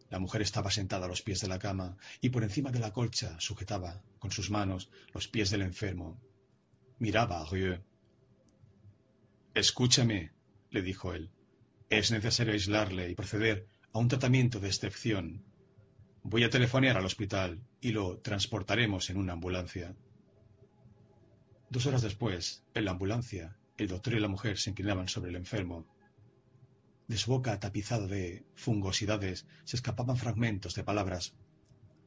La mujer estaba sentada a los pies de la cama y por encima de la colcha sujetaba con sus manos los pies del enfermo. Miraba a Rieu. Escúchame, le dijo él. Es necesario aislarle y proceder a un tratamiento de excepción. Voy a telefonear al hospital y lo transportaremos en una ambulancia. Dos horas después, en la ambulancia, el doctor y la mujer se inclinaban sobre el enfermo. De su boca tapizada de fungosidades se escapaban fragmentos de palabras.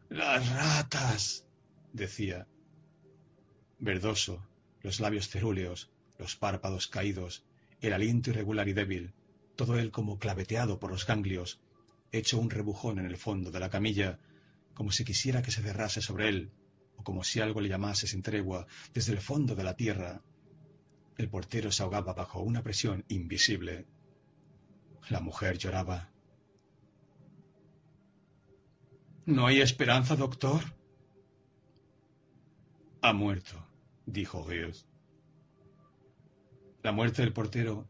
Las ratas. decía. Verdoso, los labios cerúleos, los párpados caídos, el aliento irregular y débil, todo él como claveteado por los ganglios, hecho un rebujón en el fondo de la camilla, como si quisiera que se cerrase sobre él, o como si algo le llamase sin tregua desde el fondo de la tierra. El portero se ahogaba bajo una presión invisible. La mujer lloraba. ¿No hay esperanza, doctor? Ha muerto, dijo Rios. La muerte del portero,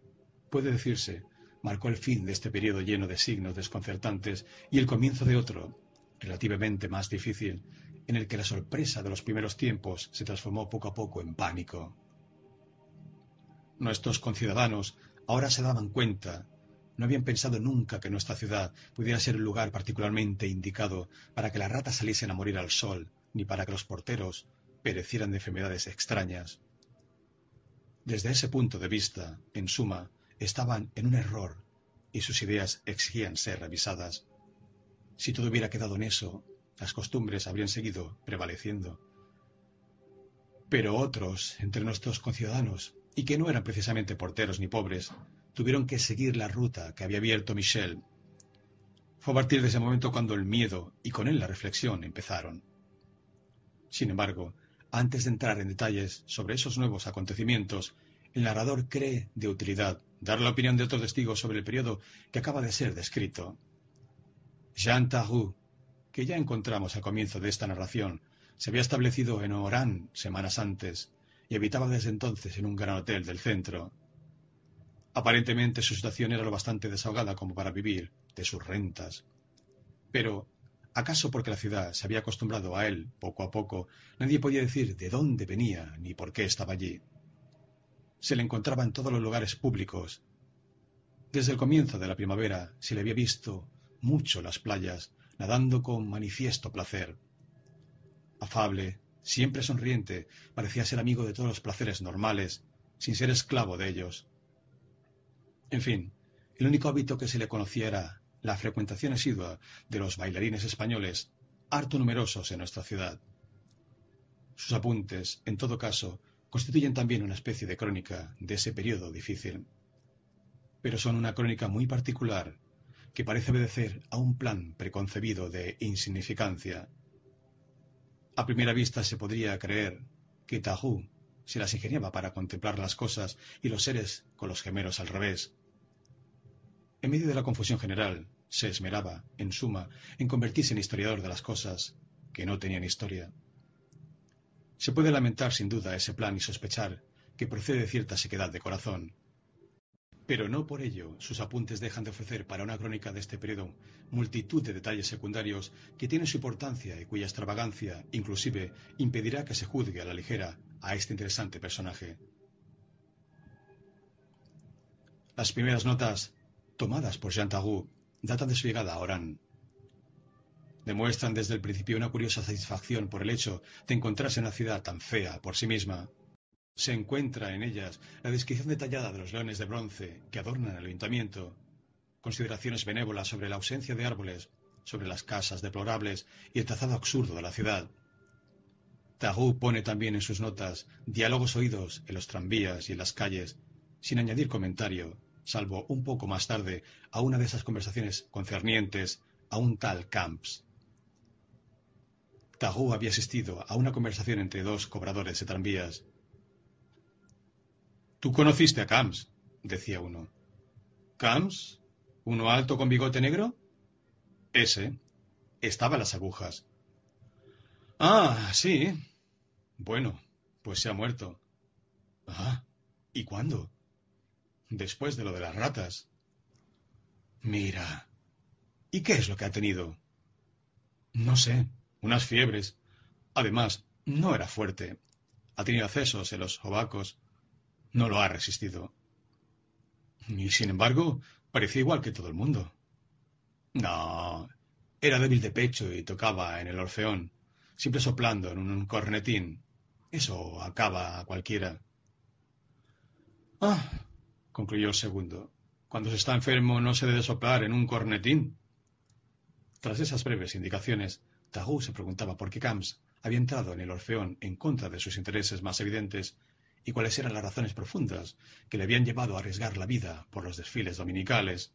puede decirse, marcó el fin de este periodo lleno de signos desconcertantes y el comienzo de otro, relativamente más difícil, en el que la sorpresa de los primeros tiempos se transformó poco a poco en pánico. Nuestros conciudadanos ahora se daban cuenta, no habían pensado nunca que nuestra ciudad pudiera ser un lugar particularmente indicado para que las ratas saliesen a morir al sol, ni para que los porteros perecieran de enfermedades extrañas. Desde ese punto de vista, en suma, estaban en un error y sus ideas exigían ser revisadas. Si todo hubiera quedado en eso, las costumbres habrían seguido prevaleciendo. Pero otros, entre nuestros conciudadanos, y que no eran precisamente porteros ni pobres, tuvieron que seguir la ruta que había abierto Michel. Fue a partir de ese momento cuando el miedo y con él la reflexión empezaron. Sin embargo, antes de entrar en detalles sobre esos nuevos acontecimientos, el narrador cree de utilidad dar la opinión de otro testigo sobre el periodo que acaba de ser descrito. Jean Tarou, que ya encontramos al comienzo de esta narración, se había establecido en Oran semanas antes y habitaba desde entonces en un gran hotel del centro. Aparentemente su situación era lo bastante desahogada como para vivir de sus rentas. Pero, ¿acaso porque la ciudad se había acostumbrado a él poco a poco, nadie podía decir de dónde venía ni por qué estaba allí? se le encontraba en todos los lugares públicos. Desde el comienzo de la primavera se le había visto mucho las playas, nadando con manifiesto placer. Afable, siempre sonriente, parecía ser amigo de todos los placeres normales, sin ser esclavo de ellos. En fin, el único hábito que se le conocía era la frecuentación asidua de los bailarines españoles, harto numerosos en nuestra ciudad. Sus apuntes, en todo caso, constituyen también una especie de crónica de ese periodo difícil. Pero son una crónica muy particular que parece obedecer a un plan preconcebido de insignificancia. A primera vista se podría creer que Tahu se las ingeniaba para contemplar las cosas y los seres con los gemelos al revés. En medio de la confusión general, se esmeraba, en suma, en convertirse en historiador de las cosas que no tenían historia. Se puede lamentar sin duda ese plan y sospechar que procede de cierta sequedad de corazón. Pero no por ello sus apuntes dejan de ofrecer para una crónica de este periodo multitud de detalles secundarios que tienen su importancia y cuya extravagancia inclusive impedirá que se juzgue a la ligera a este interesante personaje. Las primeras notas tomadas por Jean datan de su llegada a Orán. Demuestran desde el principio una curiosa satisfacción por el hecho de encontrarse en una ciudad tan fea por sí misma se encuentra en ellas la descripción detallada de los leones de bronce que adornan el ayuntamiento, consideraciones benévolas sobre la ausencia de árboles, sobre las casas deplorables y el trazado absurdo de la ciudad. Tahou pone también en sus notas diálogos oídos en los tranvías y en las calles, sin añadir comentario, salvo un poco más tarde a una de esas conversaciones concernientes a un tal Camps. Tahou había asistido a una conversación entre dos cobradores de tranvías Tú conociste a Camps, decía uno. ¿Camps? ¿Uno alto con bigote negro? Ese. Estaba las agujas. Ah, sí. Bueno, pues se ha muerto. Ah, ¿y cuándo? Después de lo de las ratas. Mira. ¿Y qué es lo que ha tenido? No sé, unas fiebres. Además, no era fuerte. Ha tenido accesos en los ovacos no lo ha resistido. Y sin embargo, parecía igual que todo el mundo. No, era débil de pecho y tocaba en el orfeón, siempre soplando en un cornetín. Eso acaba a cualquiera. Ah, concluyó el segundo. Cuando se está enfermo no se debe soplar en un cornetín. Tras esas breves indicaciones, Tagú se preguntaba por qué Camps había entrado en el Orfeón en contra de sus intereses más evidentes y cuáles eran las razones profundas que le habían llevado a arriesgar la vida por los desfiles dominicales.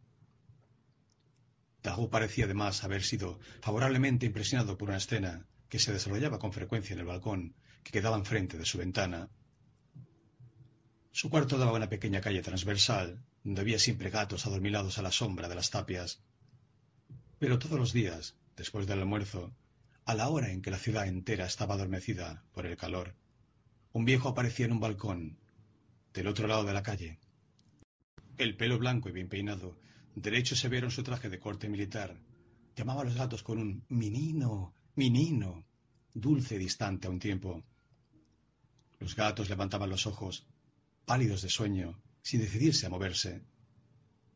Tagú parecía además haber sido favorablemente impresionado por una escena que se desarrollaba con frecuencia en el balcón que quedaba enfrente de su ventana. Su cuarto daba una pequeña calle transversal, donde había siempre gatos adormilados a la sombra de las tapias. Pero todos los días, después del almuerzo, a la hora en que la ciudad entera estaba adormecida por el calor, un viejo aparecía en un balcón, del otro lado de la calle. El pelo blanco y bien peinado, derecho severo en su traje de corte militar, llamaba a los gatos con un menino, menino, dulce y distante a un tiempo. Los gatos levantaban los ojos, pálidos de sueño, sin decidirse a moverse.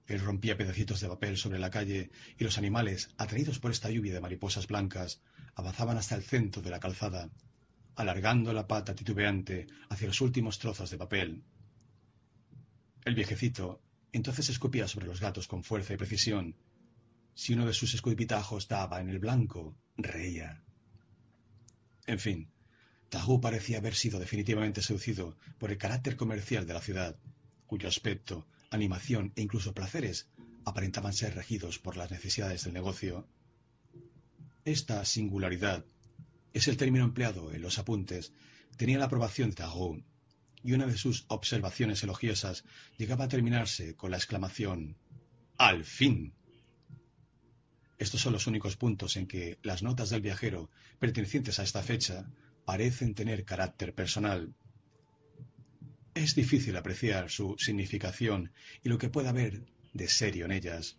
Él rompía pedacitos de papel sobre la calle y los animales, atraídos por esta lluvia de mariposas blancas, avanzaban hasta el centro de la calzada, alargando la pata titubeante hacia los últimos trozos de papel. El viejecito entonces escupía sobre los gatos con fuerza y precisión. Si uno de sus escupitajos daba en el blanco, reía. En fin, Tahu parecía haber sido definitivamente seducido por el carácter comercial de la ciudad, cuyo aspecto, animación e incluso placeres aparentaban ser regidos por las necesidades del negocio. Esta singularidad es el término empleado en los apuntes, tenía la aprobación de Tarot, y una de sus observaciones elogiosas llegaba a terminarse con la exclamación ¡Al fin! Estos son los únicos puntos en que las notas del viajero, pertenecientes a esta fecha, parecen tener carácter personal. Es difícil apreciar su significación y lo que pueda haber de serio en ellas.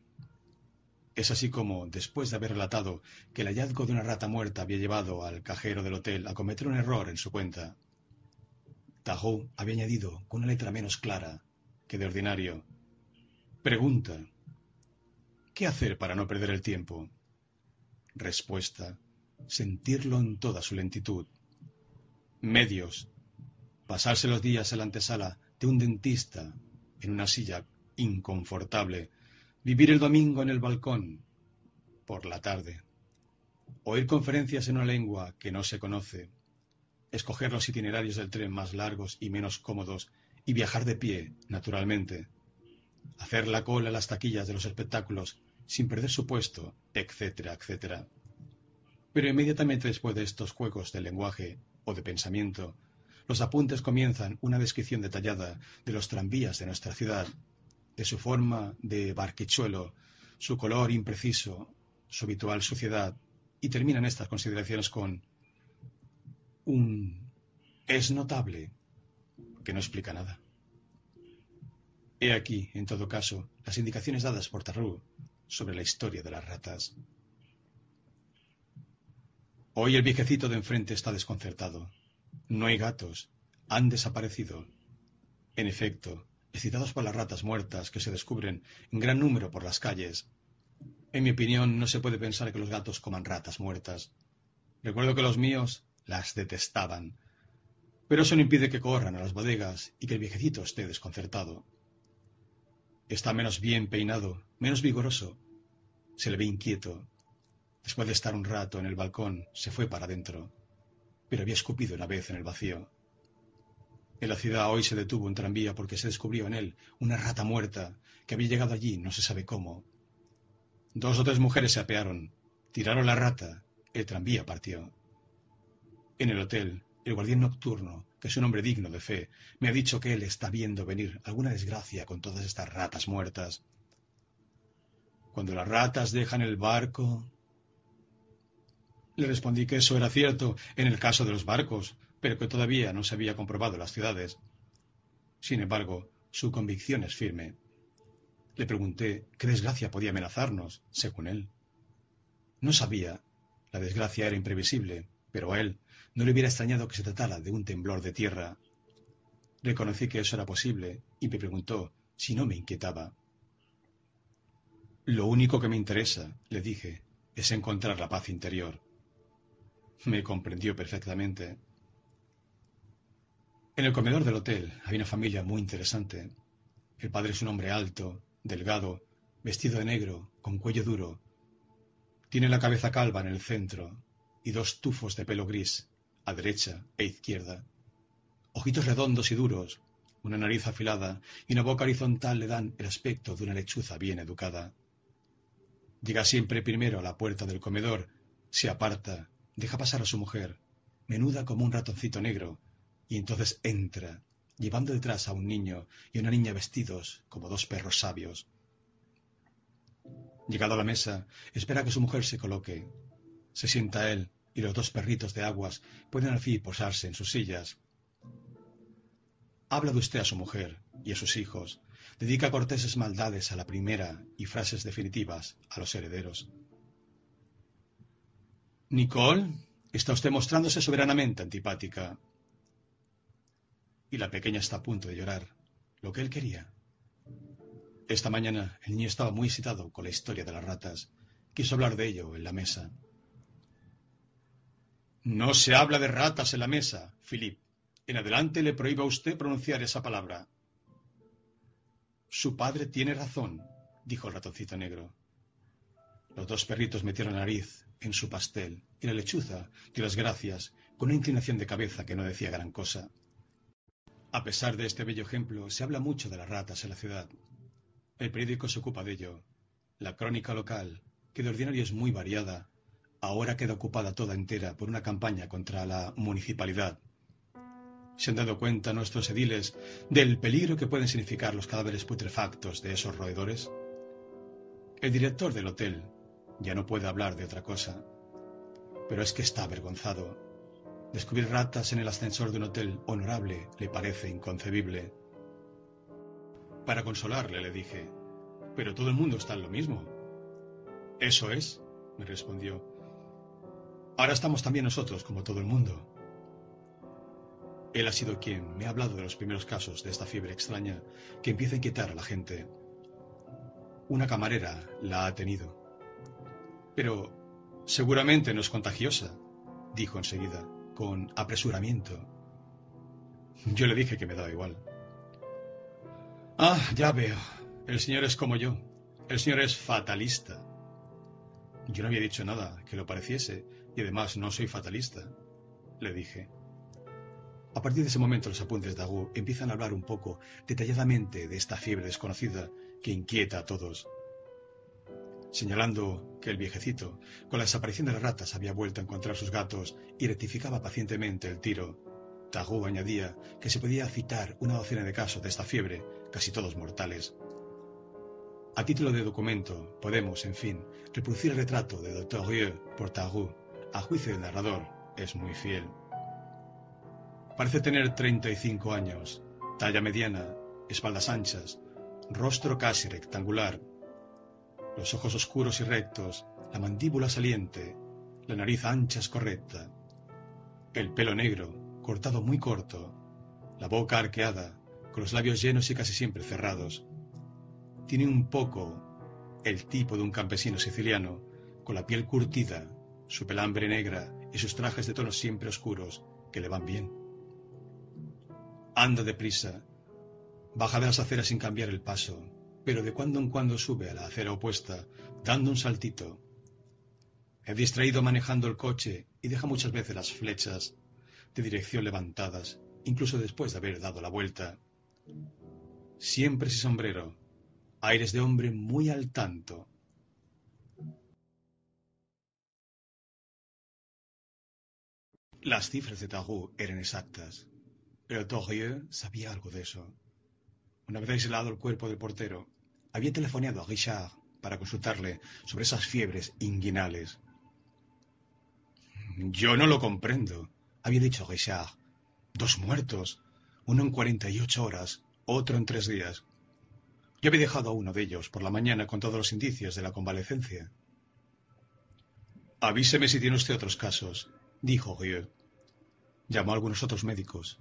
Es así como, después de haber relatado que el hallazgo de una rata muerta había llevado al cajero del hotel a cometer un error en su cuenta, Tahoe había añadido con una letra menos clara que de ordinario, pregunta, ¿qué hacer para no perder el tiempo? Respuesta, sentirlo en toda su lentitud. Medios, pasarse los días en la antesala de un dentista en una silla inconfortable Vivir el domingo en el balcón, por la tarde. Oír conferencias en una lengua que no se conoce. Escoger los itinerarios del tren más largos y menos cómodos y viajar de pie, naturalmente. Hacer la cola en las taquillas de los espectáculos sin perder su puesto, etcétera, etcétera. Pero inmediatamente después de estos juegos de lenguaje o de pensamiento, los apuntes comienzan una descripción detallada de los tranvías de nuestra ciudad, de su forma de barquichuelo, su color impreciso, su habitual suciedad, y terminan estas consideraciones con un es notable que no explica nada. He aquí, en todo caso, las indicaciones dadas por Tarrou sobre la historia de las ratas. Hoy el viejecito de enfrente está desconcertado. No hay gatos. Han desaparecido. En efecto, excitados por las ratas muertas que se descubren en gran número por las calles. En mi opinión, no se puede pensar que los gatos coman ratas muertas. Recuerdo que los míos las detestaban. Pero eso no impide que corran a las bodegas y que el viejecito esté desconcertado. Está menos bien peinado, menos vigoroso. Se le ve inquieto. Después de estar un rato en el balcón, se fue para adentro, pero había escupido una vez en el vacío. En la ciudad hoy se detuvo un tranvía porque se descubrió en él una rata muerta que había llegado allí no se sabe cómo. Dos o tres mujeres se apearon, tiraron la rata, el tranvía partió. En el hotel, el guardián nocturno, que es un hombre digno de fe, me ha dicho que él está viendo venir alguna desgracia con todas estas ratas muertas. Cuando las ratas dejan el barco... Le respondí que eso era cierto en el caso de los barcos, pero que todavía no se había comprobado en las ciudades. Sin embargo, su convicción es firme. Le pregunté qué desgracia podía amenazarnos, según él. No sabía. La desgracia era imprevisible, pero a él no le hubiera extrañado que se tratara de un temblor de tierra. Reconocí que eso era posible y me preguntó si no me inquietaba. Lo único que me interesa, le dije, es encontrar la paz interior. Me comprendió perfectamente. En el comedor del hotel había una familia muy interesante. El padre es un hombre alto, delgado, vestido de negro, con cuello duro. Tiene la cabeza calva en el centro y dos tufos de pelo gris a derecha e izquierda. Ojitos redondos y duros, una nariz afilada y una boca horizontal le dan el aspecto de una lechuza bien educada. Llega siempre primero a la puerta del comedor, se aparta, deja pasar a su mujer, menuda como un ratoncito negro, y entonces entra, llevando detrás a un niño y una niña vestidos como dos perros sabios. Llegado a la mesa, espera que su mujer se coloque. Se sienta él, y los dos perritos de aguas pueden al fin posarse en sus sillas. Habla de usted a su mujer y a sus hijos, dedica corteses maldades a la primera y frases definitivas a los herederos. Nicole, está usted mostrándose soberanamente antipática. Y la pequeña está a punto de llorar, lo que él quería. Esta mañana el niño estaba muy excitado con la historia de las ratas. Quiso hablar de ello en la mesa. No se habla de ratas en la mesa, Philip. En adelante le prohíba a usted pronunciar esa palabra. Su padre tiene razón, dijo el ratoncito negro. Los dos perritos metieron la nariz en su pastel y la lechuza dio las gracias con una inclinación de cabeza que no decía gran cosa. A pesar de este bello ejemplo, se habla mucho de las ratas en la ciudad. El periódico se ocupa de ello. La crónica local, que de ordinario es muy variada, ahora queda ocupada toda entera por una campaña contra la municipalidad. ¿Se han dado cuenta nuestros ediles del peligro que pueden significar los cadáveres putrefactos de esos roedores? El director del hotel ya no puede hablar de otra cosa, pero es que está avergonzado. Descubrir ratas en el ascensor de un hotel honorable le parece inconcebible. Para consolarle le dije, pero todo el mundo está en lo mismo. Eso es, me respondió. Ahora estamos también nosotros, como todo el mundo. Él ha sido quien me ha hablado de los primeros casos de esta fiebre extraña que empieza a inquietar a la gente. Una camarera la ha tenido. Pero seguramente no es contagiosa, dijo enseguida, con apresuramiento. Yo le dije que me daba igual. Ah, ya veo. El señor es como yo. El señor es fatalista. Yo no había dicho nada que lo pareciese, y además no soy fatalista, le dije. A partir de ese momento los apuntes de Agu empiezan a hablar un poco detalladamente de esta fiebre desconocida que inquieta a todos. Señalando que el viejecito, con la desaparición de las ratas, había vuelto a encontrar sus gatos y rectificaba pacientemente el tiro. Tagú añadía que se podía citar una docena de casos de esta fiebre, casi todos mortales. A título de documento, podemos, en fin, reproducir el retrato de Dr. Por Tagú. A juicio del narrador, es muy fiel. Parece tener 35 años, talla mediana, espaldas anchas, rostro casi rectangular, los ojos oscuros y rectos, la mandíbula saliente, la nariz ancha es correcta, el pelo negro, cortado muy corto, la boca arqueada, con los labios llenos y casi siempre cerrados. Tiene un poco el tipo de un campesino siciliano, con la piel curtida, su pelambre negra y sus trajes de tonos siempre oscuros, que le van bien. Anda deprisa, baja de las aceras sin cambiar el paso, pero de cuando en cuando sube a la acera opuesta, dando un saltito. He distraído manejando el coche y deja muchas veces las flechas de dirección levantadas, incluso después de haber dado la vuelta. Siempre sin sombrero, aires de hombre muy al tanto. Las cifras de Tarot eran exactas, pero Torieux sabía algo de eso. Una vez aislado el cuerpo del portero, había telefoneado a Richard para consultarle sobre esas fiebres inguinales. Yo no lo comprendo, había dicho Richard. Dos muertos, uno en cuarenta y ocho horas, otro en tres días. Yo había dejado a uno de ellos por la mañana con todos los indicios de la convalecencia. Avíseme si tiene usted otros casos, dijo Rieu. Llamó a algunos otros médicos.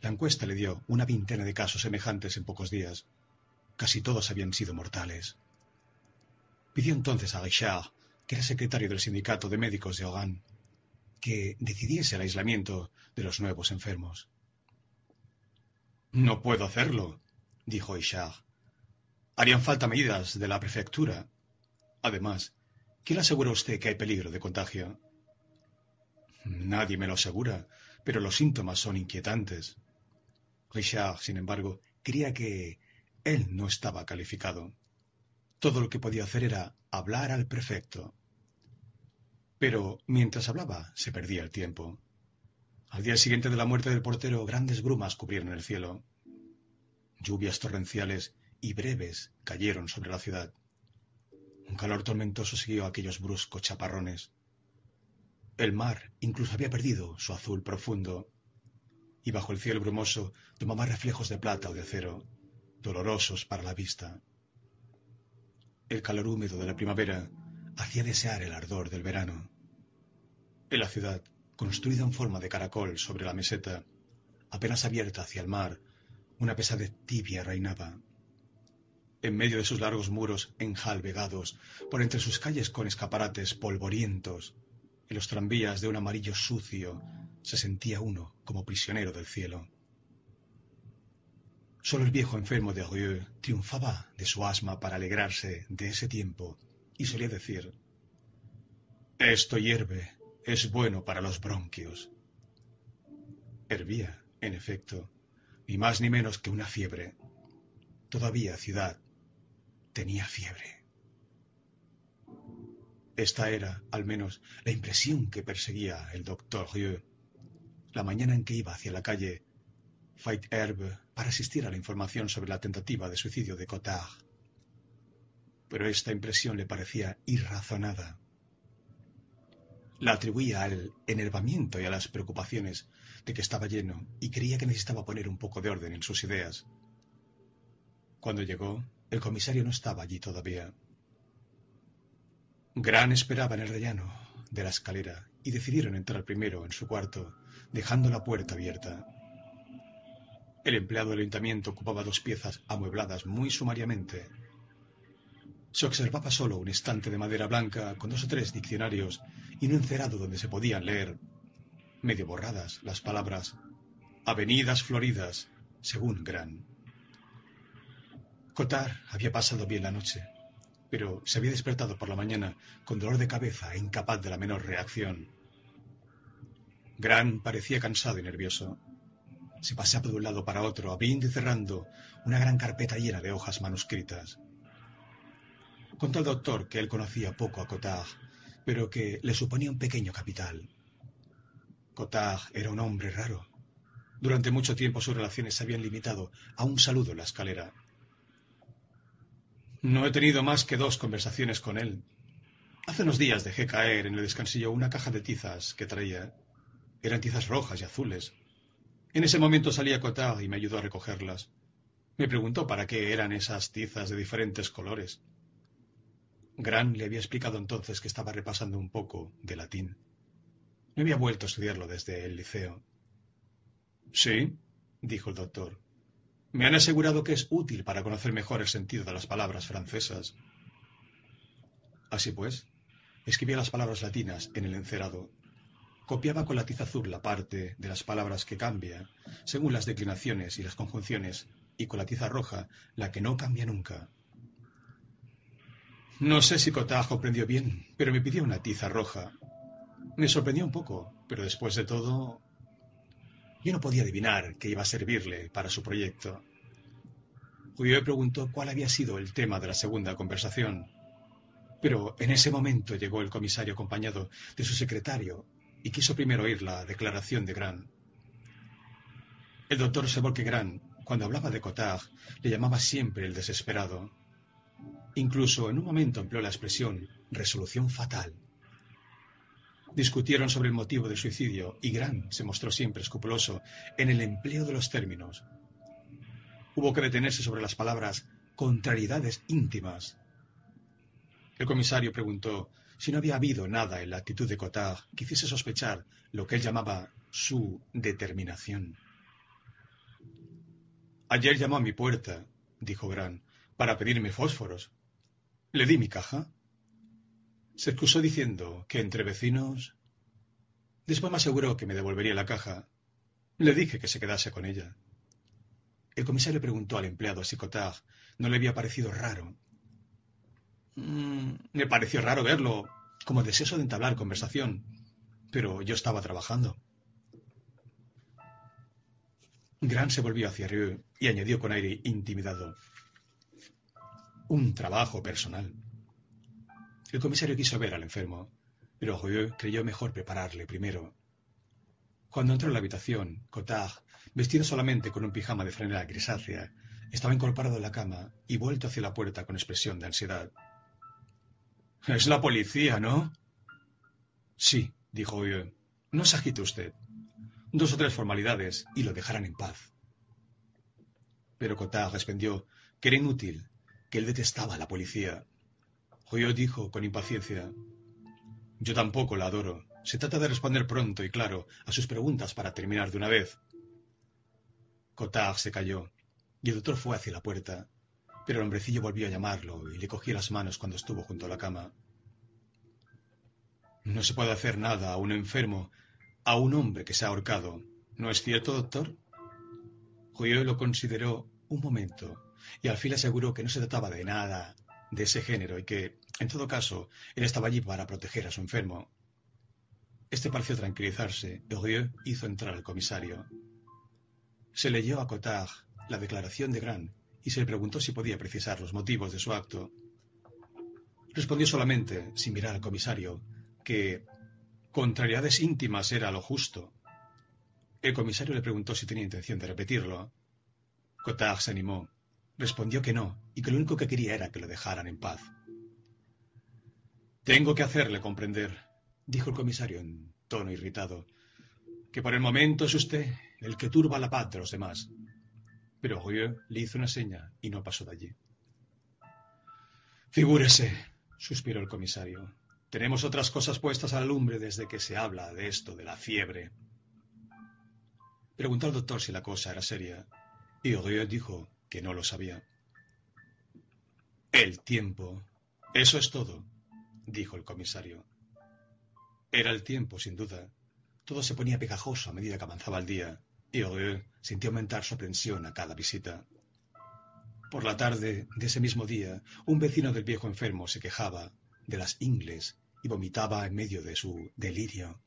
La encuesta le dio una veintena de casos semejantes en pocos días. Casi todos habían sido mortales. Pidió entonces a Richard, que era secretario del sindicato de médicos de Oran, que decidiese el aislamiento de los nuevos enfermos. No puedo hacerlo, dijo Richard. Harían falta medidas de la prefectura. Además, ¿quién asegura usted que hay peligro de contagio? Nadie me lo asegura, pero los síntomas son inquietantes. Richard, sin embargo, creía que él no estaba calificado. Todo lo que podía hacer era hablar al prefecto. Pero mientras hablaba, se perdía el tiempo. Al día siguiente de la muerte del portero, grandes brumas cubrieron el cielo. Lluvias torrenciales y breves cayeron sobre la ciudad. Un calor tormentoso siguió aquellos bruscos chaparrones. El mar incluso había perdido su azul profundo y bajo el cielo brumoso tomaba reflejos de plata o de acero, dolorosos para la vista. El calor húmedo de la primavera hacía desear el ardor del verano. En la ciudad, construida en forma de caracol sobre la meseta, apenas abierta hacia el mar, una pesadez tibia reinaba. En medio de sus largos muros enjalvegados, por entre sus calles con escaparates polvorientos, en los tranvías de un amarillo sucio, se sentía uno como prisionero del cielo. Solo el viejo enfermo de Rieu triunfaba de su asma para alegrarse de ese tiempo y solía decir, Esto hierve, es bueno para los bronquios. Hervía, en efecto, ni más ni menos que una fiebre. Todavía ciudad tenía fiebre. Esta era, al menos, la impresión que perseguía el doctor Rieu la mañana en que iba hacia la calle Fight Herbe para asistir a la información sobre la tentativa de suicidio de Cotard. Pero esta impresión le parecía irrazonada. La atribuía al enervamiento y a las preocupaciones de que estaba lleno y creía que necesitaba poner un poco de orden en sus ideas. Cuando llegó, el comisario no estaba allí todavía. Gran esperaba en el rellano de la escalera y decidieron entrar primero en su cuarto dejando la puerta abierta. El empleado del ayuntamiento ocupaba dos piezas amuebladas muy sumariamente. Se observaba solo un estante de madera blanca con dos o tres diccionarios y un encerado donde se podían leer, medio borradas, las palabras Avenidas Floridas, según Gran. Cotar había pasado bien la noche, pero se había despertado por la mañana con dolor de cabeza e incapaz de la menor reacción. Gran parecía cansado y nervioso. Se paseaba de un lado para otro, abriendo y cerrando una gran carpeta llena de hojas manuscritas. Contó al doctor que él conocía poco a Cotard, pero que le suponía un pequeño capital. Cotard era un hombre raro. Durante mucho tiempo sus relaciones se habían limitado a un saludo en la escalera. No he tenido más que dos conversaciones con él. Hace unos días dejé caer en el descansillo una caja de tizas que traía. Eran tizas rojas y azules. En ese momento salí a Cotard y me ayudó a recogerlas. Me preguntó para qué eran esas tizas de diferentes colores. Gran le había explicado entonces que estaba repasando un poco de latín. No había vuelto a estudiarlo desde el liceo. Sí, dijo el doctor. Me han asegurado que es útil para conocer mejor el sentido de las palabras francesas. Así pues, escribía las palabras latinas en el encerado. Copiaba con la tiza azul la parte de las palabras que cambia, según las declinaciones y las conjunciones, y con la tiza roja la que no cambia nunca. No sé si Cotajo prendió bien, pero me pidió una tiza roja. Me sorprendió un poco, pero después de todo, yo no podía adivinar que iba a servirle para su proyecto. me preguntó cuál había sido el tema de la segunda conversación. Pero en ese momento llegó el comisario acompañado de su secretario y quiso primero oír la declaración de Gran. El doctor observó que Gran, cuando hablaba de Cotard, le llamaba siempre el desesperado. Incluso en un momento empleó la expresión resolución fatal. Discutieron sobre el motivo del suicidio y Gran se mostró siempre escrupuloso en el empleo de los términos. Hubo que detenerse sobre las palabras contrariedades íntimas. El comisario preguntó si no había habido nada en la actitud de Cotard que hiciese sospechar lo que él llamaba su determinación. Ayer llamó a mi puerta, dijo Gran, para pedirme fósforos. Le di mi caja. Se excusó diciendo que entre vecinos. Después me aseguró que me devolvería la caja. Le dije que se quedase con ella. El comisario preguntó al empleado si Cotard no le había parecido raro. Mm, me pareció raro verlo, como deseoso de entablar conversación, pero yo estaba trabajando. Gran se volvió hacia Rieu y añadió con aire intimidado. Un trabajo personal. El comisario quiso ver al enfermo, pero Rieu creyó mejor prepararle primero. Cuando entró en la habitación, Cotard, vestido solamente con un pijama de franela grisácea, estaba incorporado en la cama y vuelto hacia la puerta con expresión de ansiedad. Es la policía, ¿no? Sí, dijo Rieu. No se agite usted. Dos o tres formalidades y lo dejarán en paz. Pero Cotard respondió que era inútil, que él detestaba a la policía Joyo dijo con impaciencia. Yo tampoco la adoro. Se trata de responder pronto y claro a sus preguntas para terminar de una vez. Cotard se calló y el doctor fue hacia la puerta, pero el hombrecillo volvió a llamarlo y le cogió las manos cuando estuvo junto a la cama. No se puede hacer nada a un enfermo, a un hombre que se ha ahorcado. ¿No es cierto, doctor? Joyo lo consideró un momento y al fin aseguró que no se trataba de nada de ese género y que, en todo caso, él estaba allí para proteger a su enfermo. Este pareció tranquilizarse y Rieu hizo entrar al comisario. Se leyó a Cotard la declaración de Gran y se le preguntó si podía precisar los motivos de su acto. Respondió solamente, sin mirar al comisario, que contrariedades íntimas era lo justo. El comisario le preguntó si tenía intención de repetirlo. Cotard se animó respondió que no y que lo único que quería era que lo dejaran en paz. Tengo que hacerle comprender, dijo el comisario en tono irritado, que por el momento es usted el que turba la paz de los demás. Pero Rieu le hizo una seña y no pasó de allí. Figúrese, suspiró el comisario. Tenemos otras cosas puestas a la lumbre desde que se habla de esto, de la fiebre. Preguntó al doctor si la cosa era seria, y Rieu dijo que no lo sabía. El tiempo. Eso es todo, dijo el comisario. Era el tiempo, sin duda. Todo se ponía pegajoso a medida que avanzaba el día, y sintió aumentar su aprensión a cada visita. Por la tarde de ese mismo día, un vecino del viejo enfermo se quejaba de las ingles y vomitaba en medio de su delirio.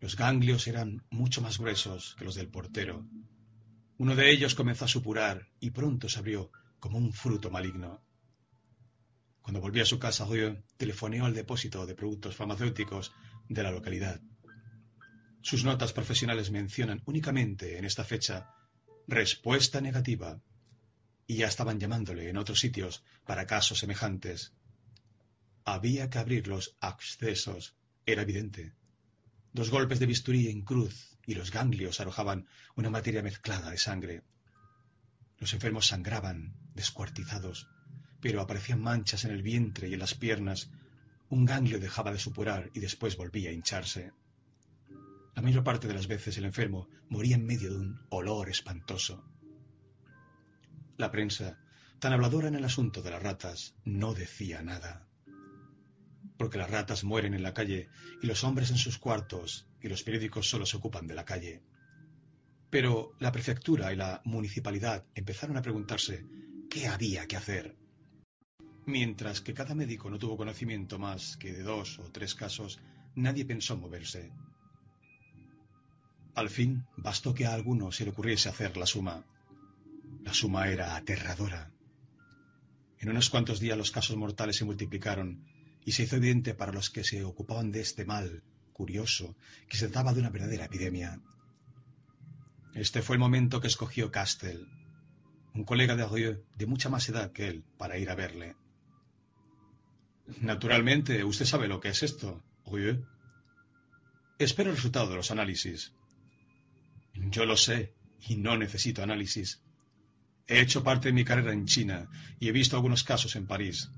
Los ganglios eran mucho más gruesos que los del portero, uno de ellos comenzó a supurar y pronto se abrió como un fruto maligno. Cuando volvió a su casa, Rieu telefoneó al depósito de productos farmacéuticos de la localidad. Sus notas profesionales mencionan únicamente en esta fecha respuesta negativa y ya estaban llamándole en otros sitios para casos semejantes. Había que abrir los accesos, era evidente. Dos golpes de bisturí en cruz y los ganglios arrojaban una materia mezclada de sangre. Los enfermos sangraban, descuartizados, pero aparecían manchas en el vientre y en las piernas. Un ganglio dejaba de supurar y después volvía a hincharse. La mayor parte de las veces el enfermo moría en medio de un olor espantoso. La prensa, tan habladora en el asunto de las ratas, no decía nada. Porque las ratas mueren en la calle y los hombres en sus cuartos y los periódicos solo se ocupan de la calle. Pero la prefectura y la municipalidad empezaron a preguntarse qué había que hacer. Mientras que cada médico no tuvo conocimiento más que de dos o tres casos, nadie pensó moverse. Al fin, bastó que a alguno se le ocurriese hacer la suma. La suma era aterradora. En unos cuantos días los casos mortales se multiplicaron y se hizo evidente para los que se ocupaban de este mal curioso que se trataba de una verdadera epidemia. Este fue el momento que escogió Castel, un colega de Rieu de mucha más edad que él, para ir a verle. Naturalmente, usted sabe lo que es esto, Rieu. Espero el resultado de los análisis. Yo lo sé, y no necesito análisis. He hecho parte de mi carrera en China y he visto algunos casos en París,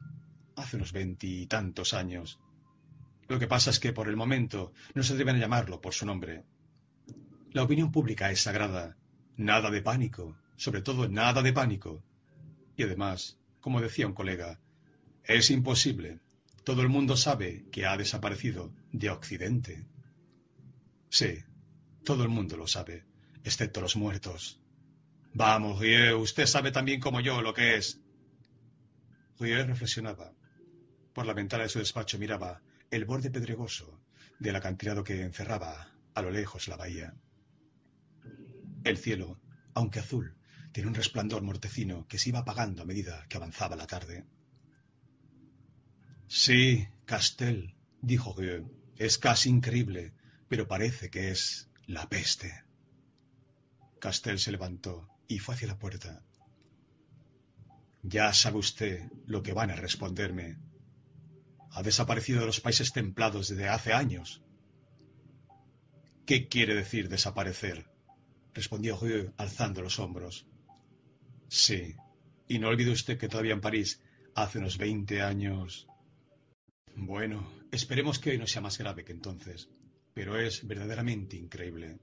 hace unos veintitantos años. Lo que pasa es que por el momento no se deben llamarlo por su nombre. La opinión pública es sagrada. Nada de pánico, sobre todo nada de pánico. Y además, como decía un colega, es imposible. Todo el mundo sabe que ha desaparecido de Occidente. Sí, todo el mundo lo sabe excepto los muertos. Vamos, Rieu, usted sabe también como yo lo que es. Rieu reflexionaba. Por la ventana de su despacho miraba el borde pedregoso del acantilado que encerraba a lo lejos la bahía. El cielo, aunque azul, tiene un resplandor mortecino que se iba apagando a medida que avanzaba la tarde. Sí, Castel, dijo Rieu, es casi increíble, pero parece que es la peste. Castel se levantó y fue hacia la puerta. Ya sabe usted lo que van a responderme. Ha desaparecido de los países templados desde hace años. ¿Qué quiere decir desaparecer? respondió Rieu alzando los hombros. Sí, y no olvide usted que todavía en París, hace unos veinte años. Bueno, esperemos que hoy no sea más grave que entonces, pero es verdaderamente increíble.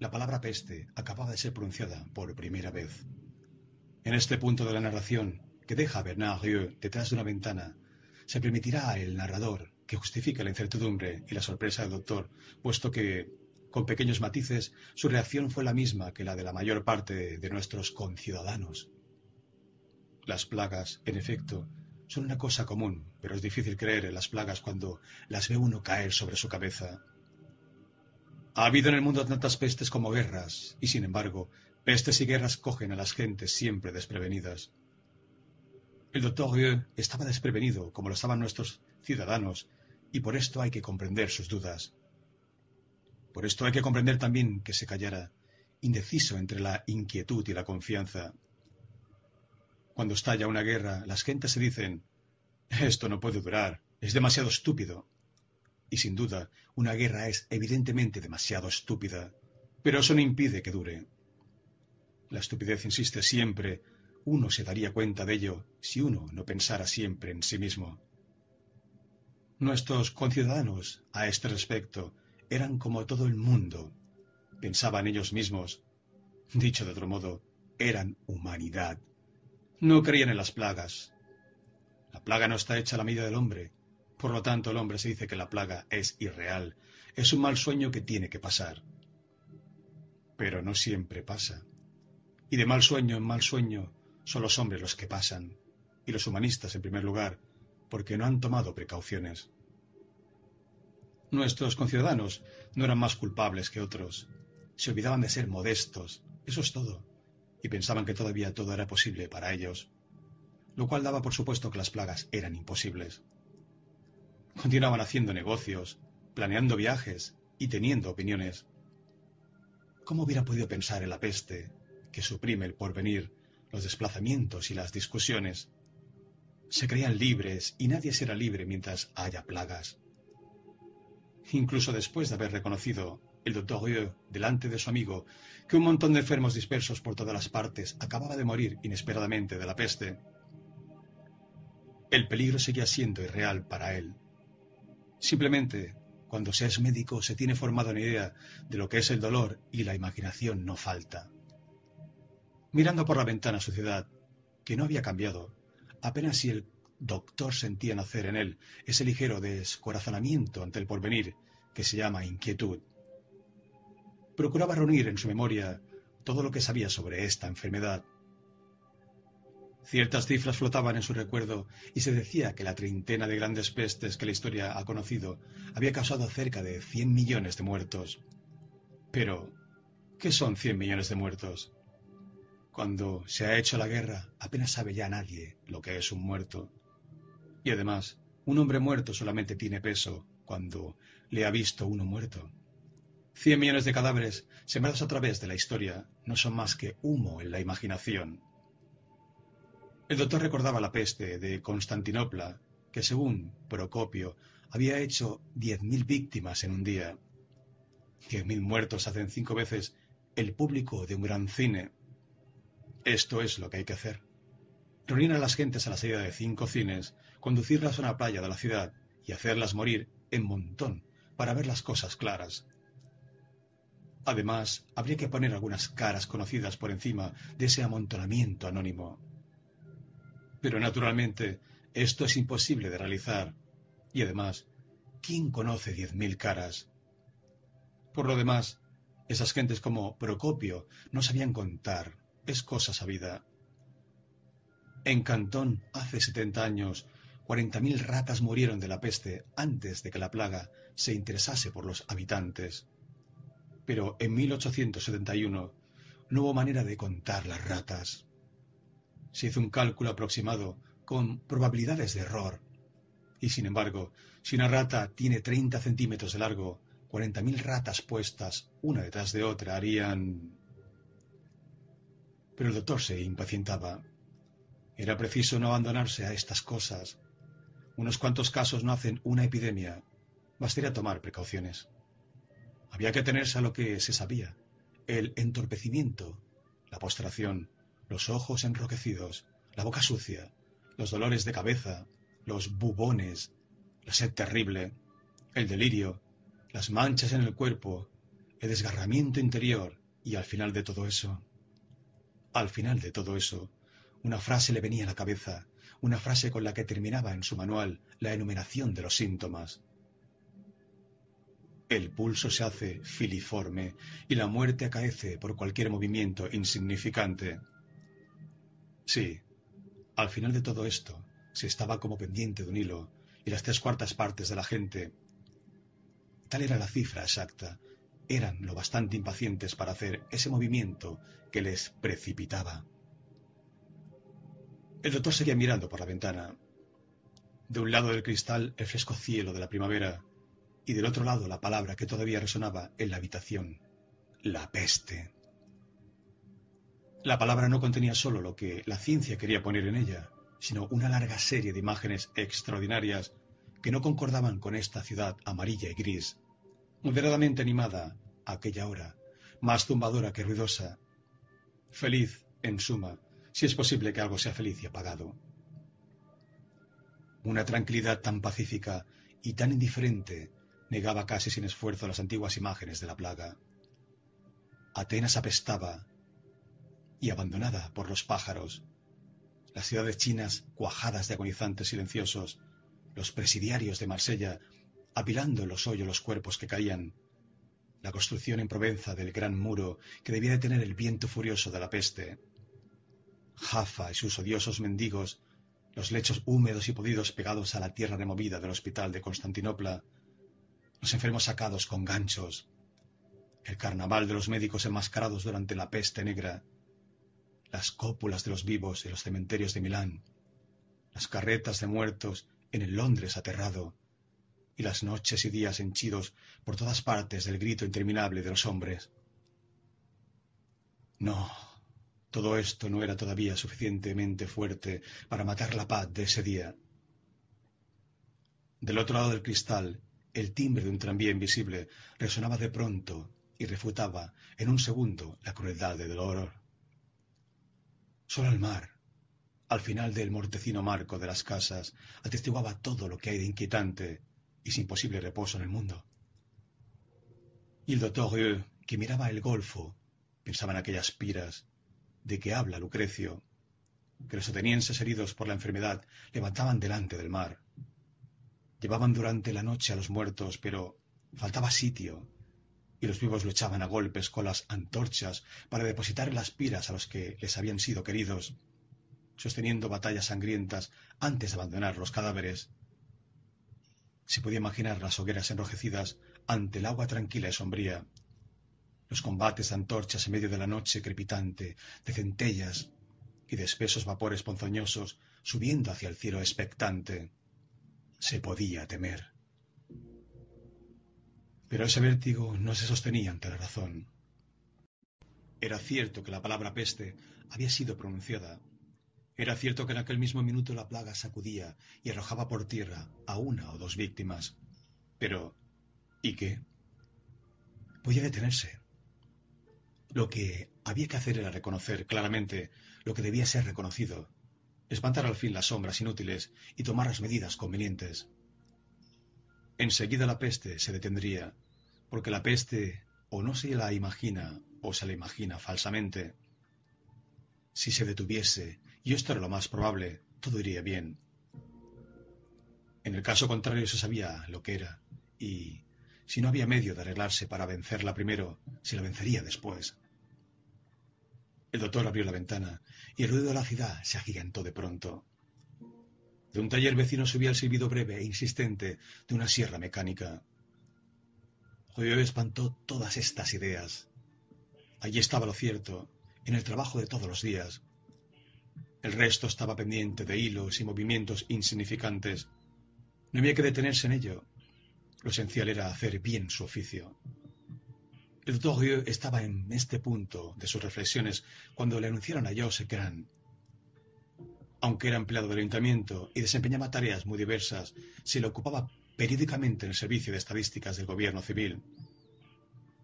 La palabra peste acababa de ser pronunciada por primera vez. En este punto de la narración, que deja a Bernard Rieu detrás de una ventana, se permitirá al narrador que justifique la incertidumbre y la sorpresa del doctor, puesto que, con pequeños matices, su reacción fue la misma que la de la mayor parte de nuestros conciudadanos. Las plagas, en efecto, son una cosa común, pero es difícil creer en las plagas cuando las ve uno caer sobre su cabeza. Ha habido en el mundo tantas pestes como guerras, y sin embargo, pestes y guerras cogen a las gentes siempre desprevenidas. El doctor Rieu estaba desprevenido, como lo estaban nuestros ciudadanos, y por esto hay que comprender sus dudas. Por esto hay que comprender también que se callara, indeciso entre la inquietud y la confianza. Cuando estalla una guerra, las gentes se dicen, esto no puede durar, es demasiado estúpido. Y sin duda, una guerra es evidentemente demasiado estúpida, pero eso no impide que dure. La estupidez insiste siempre. Uno se daría cuenta de ello si uno no pensara siempre en sí mismo. Nuestros conciudadanos, a este respecto, eran como todo el mundo. Pensaban ellos mismos. Dicho de otro modo, eran humanidad. No creían en las plagas. La plaga no está hecha a la medida del hombre, por lo tanto, el hombre se dice que la plaga es irreal, es un mal sueño que tiene que pasar. Pero no siempre pasa. Y de mal sueño en mal sueño son los hombres los que pasan, y los humanistas en primer lugar, porque no han tomado precauciones. Nuestros conciudadanos no eran más culpables que otros. Se olvidaban de ser modestos, eso es todo, y pensaban que todavía todo era posible para ellos. lo cual daba por supuesto que las plagas eran imposibles. Continuaban haciendo negocios, planeando viajes y teniendo opiniones. ¿Cómo hubiera podido pensar en la peste, que suprime el porvenir, los desplazamientos y las discusiones? Se creían libres y nadie será libre mientras haya plagas. Incluso después de haber reconocido el doctor Rieu delante de su amigo que un montón de enfermos dispersos por todas las partes acababa de morir inesperadamente de la peste, el peligro seguía siendo irreal para él. Simplemente, cuando se es médico, se tiene formada una idea de lo que es el dolor y la imaginación no falta. Mirando por la ventana su ciudad, que no había cambiado, apenas si el doctor sentía nacer en él ese ligero descorazonamiento ante el porvenir que se llama inquietud. Procuraba reunir en su memoria todo lo que sabía sobre esta enfermedad Ciertas cifras flotaban en su recuerdo y se decía que la treintena de grandes pestes que la historia ha conocido había causado cerca de 100 millones de muertos. Pero, ¿qué son 100 millones de muertos? Cuando se ha hecho la guerra, apenas sabe ya nadie lo que es un muerto. Y además, un hombre muerto solamente tiene peso cuando le ha visto uno muerto. Cien millones de cadáveres sembrados a través de la historia no son más que humo en la imaginación. El doctor recordaba la peste de Constantinopla, que según Procopio había hecho diez mil víctimas en un día. Diez mil muertos hacen cinco veces el público de un gran cine. Esto es lo que hay que hacer. Reunir a las gentes a la salida de cinco cines, conducirlas a una playa de la ciudad y hacerlas morir en montón para ver las cosas claras. Además, habría que poner algunas caras conocidas por encima de ese amontonamiento anónimo. Pero naturalmente esto es imposible de realizar. Y además, ¿quién conoce diez mil caras? Por lo demás, esas gentes como Procopio no sabían contar. Es cosa sabida. En Cantón, hace setenta años, cuarenta mil ratas murieron de la peste antes de que la plaga se interesase por los habitantes. Pero en 1871 no hubo manera de contar las ratas. Se hizo un cálculo aproximado con probabilidades de error. Y sin embargo, si una rata tiene 30 centímetros de largo, 40.000 ratas puestas una detrás de otra harían... Pero el doctor se impacientaba. Era preciso no abandonarse a estas cosas. Unos cuantos casos no hacen una epidemia. Bastaría tomar precauciones. Había que atenerse a lo que se sabía. El entorpecimiento, la postración, los ojos enroquecidos, la boca sucia, los dolores de cabeza, los bubones, la sed terrible, el delirio, las manchas en el cuerpo, el desgarramiento interior y al final de todo eso, al final de todo eso, una frase le venía a la cabeza, una frase con la que terminaba en su manual la enumeración de los síntomas. El pulso se hace filiforme y la muerte acaece por cualquier movimiento insignificante. Sí, al final de todo esto, se estaba como pendiente de un hilo, y las tres cuartas partes de la gente, tal era la cifra exacta, eran lo bastante impacientes para hacer ese movimiento que les precipitaba. El doctor seguía mirando por la ventana. De un lado del cristal el fresco cielo de la primavera y del otro lado la palabra que todavía resonaba en la habitación, la peste. La palabra no contenía solo lo que la ciencia quería poner en ella, sino una larga serie de imágenes extraordinarias que no concordaban con esta ciudad amarilla y gris, moderadamente animada a aquella hora, más zumbadora que ruidosa. Feliz, en suma, si es posible que algo sea feliz y apagado. Una tranquilidad tan pacífica y tan indiferente negaba casi sin esfuerzo las antiguas imágenes de la plaga. Atenas apestaba y abandonada por los pájaros. Las ciudades chinas cuajadas de agonizantes silenciosos, los presidiarios de Marsella apilando en los hoyos los cuerpos que caían, la construcción en Provenza del gran muro que debía detener el viento furioso de la peste, Jaffa y sus odiosos mendigos, los lechos húmedos y podidos pegados a la tierra removida del hospital de Constantinopla, los enfermos sacados con ganchos, el carnaval de los médicos enmascarados durante la peste negra, las cópulas de los vivos en los cementerios de Milán, las carretas de muertos en el Londres aterrado, y las noches y días henchidos por todas partes del grito interminable de los hombres. No, todo esto no era todavía suficientemente fuerte para matar la paz de ese día. Del otro lado del cristal, el timbre de un tranvía invisible resonaba de pronto y refutaba en un segundo la crueldad del dolor. Solo el mar, al final del mortecino marco de las casas, atestiguaba todo lo que hay de inquietante y sin posible reposo en el mundo. Y el doctor Rieu, que miraba el golfo, pensaba en aquellas piras de que habla Lucrecio, que los atenienses heridos por la enfermedad levantaban delante del mar. Llevaban durante la noche a los muertos, pero faltaba sitio, y los vivos luchaban a golpes con las antorchas para depositar las piras a los que les habían sido queridos, sosteniendo batallas sangrientas antes de abandonar los cadáveres. Se podía imaginar las hogueras enrojecidas ante el agua tranquila y sombría, los combates de antorchas en medio de la noche crepitante, de centellas y de espesos vapores ponzoñosos subiendo hacia el cielo expectante. Se podía temer. Pero ese vértigo no se sostenía ante la razón. Era cierto que la palabra peste había sido pronunciada. Era cierto que en aquel mismo minuto la plaga sacudía y arrojaba por tierra a una o dos víctimas. Pero, ¿y qué? Podía detenerse. Lo que había que hacer era reconocer claramente lo que debía ser reconocido, espantar al fin las sombras inútiles y tomar las medidas convenientes. Enseguida la peste se detendría, porque la peste o no se la imagina o se la imagina falsamente. Si se detuviese, y esto era lo más probable, todo iría bien. En el caso contrario se sabía lo que era, y si no había medio de arreglarse para vencerla primero, se la vencería después. El doctor abrió la ventana y el ruido de la ciudad se agigantó de pronto. De un taller vecino subía el silbido breve e insistente de una sierra mecánica. Joyo espantó todas estas ideas. Allí estaba lo cierto, en el trabajo de todos los días. El resto estaba pendiente de hilos y movimientos insignificantes. No había que detenerse en ello. Lo esencial era hacer bien su oficio. El doctor estaba en este punto de sus reflexiones cuando le anunciaron a Joseph Grant. Aunque era empleado del ayuntamiento y desempeñaba tareas muy diversas, se le ocupaba periódicamente en el servicio de estadísticas del gobierno civil.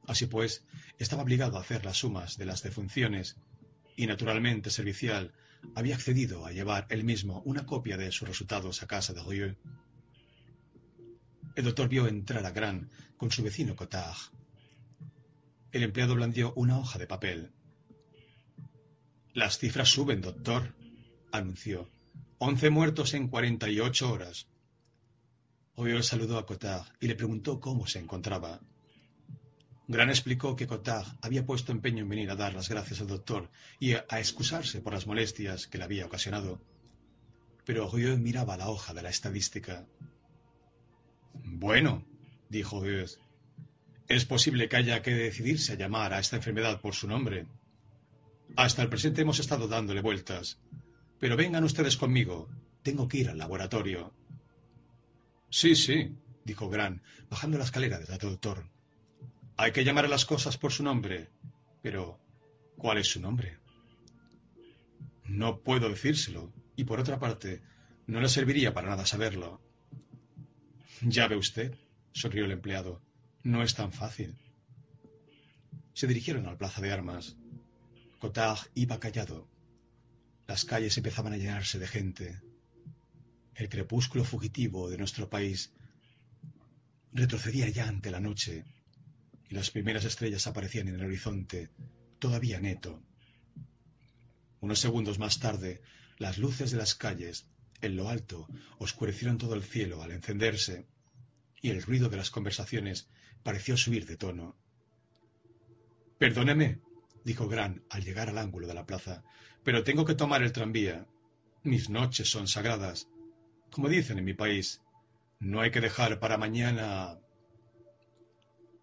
Así pues, estaba obligado a hacer las sumas de las defunciones y, naturalmente, servicial, había accedido a llevar él mismo una copia de sus resultados a casa de Rieu. El doctor vio entrar a Grant con su vecino Cotard. El empleado blandió una hoja de papel. Las cifras suben, doctor, anunció. Once muertos en cuarenta y ocho horas. Oyó saludó a Cotard y le preguntó cómo se encontraba. Gran explicó que Cotard había puesto empeño en venir a dar las gracias al doctor y a, excusarse por las molestias que le había ocasionado. Pero Rieu miraba la hoja de la estadística. Bueno, dijo Rieu, es posible que haya que decidirse a llamar a esta enfermedad por su nombre. Hasta el presente hemos estado dándole vueltas. Pero vengan ustedes conmigo. Tengo que ir al laboratorio. Sí, sí, dijo Gran, bajando la escalera del doctor. Hay que llamar a las cosas por su nombre. Pero, ¿cuál es su nombre? No puedo decírselo, y por otra parte, no le serviría para nada saberlo. Ya ve usted, sonrió el empleado. No es tan fácil. Se dirigieron a la plaza de armas. Cotard iba callado. Las calles empezaban a llenarse de gente. El crepúsculo fugitivo de nuestro país retrocedía ya ante la noche y las primeras estrellas aparecían en el horizonte, todavía neto. Unos segundos más tarde, las luces de las calles, en lo alto, oscurecieron todo el cielo al encenderse, y el ruido de las conversaciones pareció subir de tono. Perdóneme, dijo Gran al llegar al ángulo de la plaza, pero tengo que tomar el tranvía. Mis noches son sagradas. Como dicen en mi país, no hay que dejar para mañana.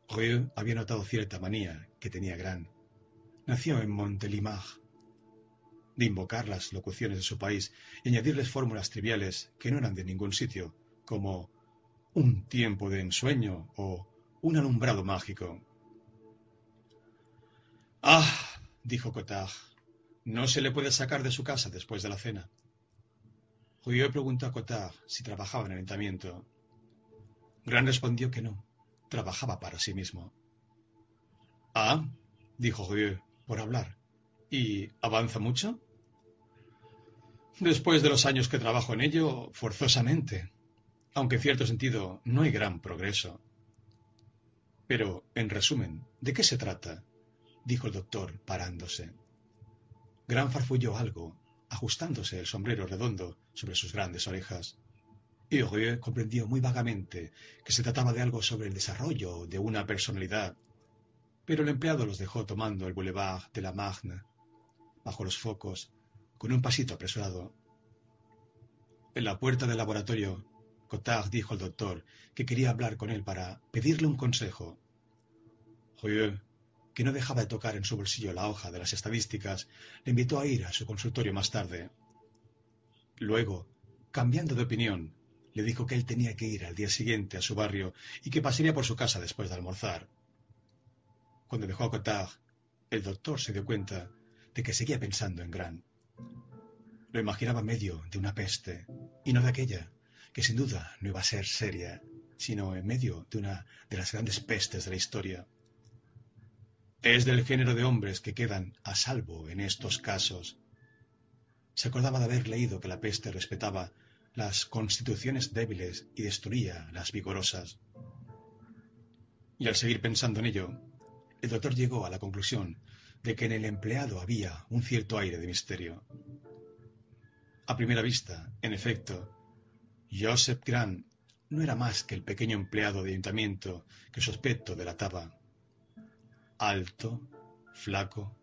Rieu había notado cierta manía que tenía Gran. Nació en Montelimar. de invocar las locuciones de su país y añadirles fórmulas triviales que no eran de ningún sitio, como un tiempo de ensueño o un alumbrado mágico. Ah, dijo Cotard, no se le puede sacar de su casa después de la cena. Judío preguntó a Cotard si trabajaba en el ayuntamiento. Gran respondió que no, trabajaba para sí mismo. Ah, dijo Judío, por hablar. ¿Y avanza mucho? Después de los años que trabajo en ello, forzosamente, aunque en cierto sentido no hay gran progreso. Pero, en resumen, ¿de qué se trata? dijo el doctor, parándose. Gran farfulló algo, ajustándose el sombrero redondo sobre sus grandes orejas. Y Rieu comprendió muy vagamente que se trataba de algo sobre el desarrollo de una personalidad, pero el empleado los dejó tomando el boulevard de la Marne, bajo los focos, con un pasito apresurado. En la puerta del laboratorio, Cotard dijo al doctor que quería hablar con él para pedirle un consejo. Rieu que no dejaba de tocar en su bolsillo la hoja de las estadísticas, le invitó a ir a su consultorio más tarde. Luego, cambiando de opinión, le dijo que él tenía que ir al día siguiente a su barrio y que pasaría por su casa después de almorzar. Cuando dejó a Cotard, el doctor se dio cuenta de que seguía pensando en Gran. Lo imaginaba medio de una peste, y no de aquella, que sin duda no iba a ser seria, sino en medio de una de las grandes pestes de la historia. Es del género de hombres que quedan a salvo en estos casos. Se acordaba de haber leído que la peste respetaba las constituciones débiles y destruía las vigorosas. Y al seguir pensando en ello, el doctor llegó a la conclusión de que en el empleado había un cierto aire de misterio. A primera vista, en efecto, Joseph Grant no era más que el pequeño empleado de ayuntamiento que su aspecto delataba alto, flaco,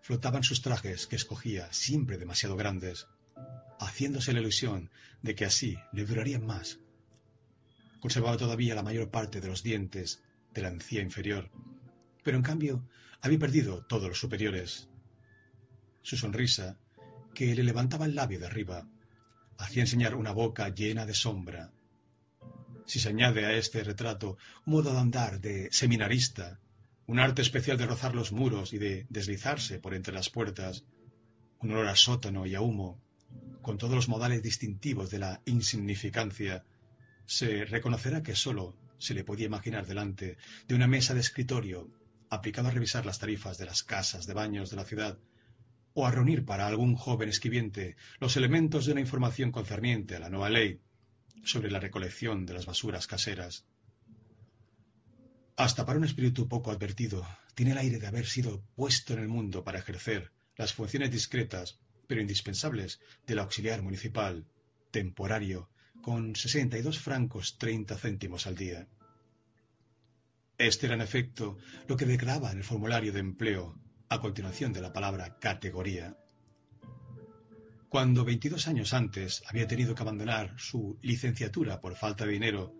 flotaban sus trajes que escogía siempre demasiado grandes, haciéndose la ilusión de que así le durarían más. Conservaba todavía la mayor parte de los dientes de la encía inferior, pero en cambio había perdido todos los superiores. Su sonrisa, que le levantaba el labio de arriba, hacía enseñar una boca llena de sombra. Si se añade a este retrato un modo de andar de seminarista, un arte especial de rozar los muros y de deslizarse por entre las puertas, un olor a sótano y a humo, con todos los modales distintivos de la insignificancia, se reconocerá que sólo se le podía imaginar delante de una mesa de escritorio aplicado a revisar las tarifas de las casas de baños de la ciudad o a reunir para algún joven escribiente los elementos de una información concerniente a la nueva ley sobre la recolección de las basuras caseras. Hasta para un espíritu poco advertido, tiene el aire de haber sido puesto en el mundo para ejercer las funciones discretas, pero indispensables, del auxiliar municipal, temporario, con sesenta y dos francos treinta céntimos al día. Este era, en efecto, lo que declaraba en el formulario de empleo, a continuación de la palabra categoría. Cuando veintidós años antes había tenido que abandonar su licenciatura por falta de dinero,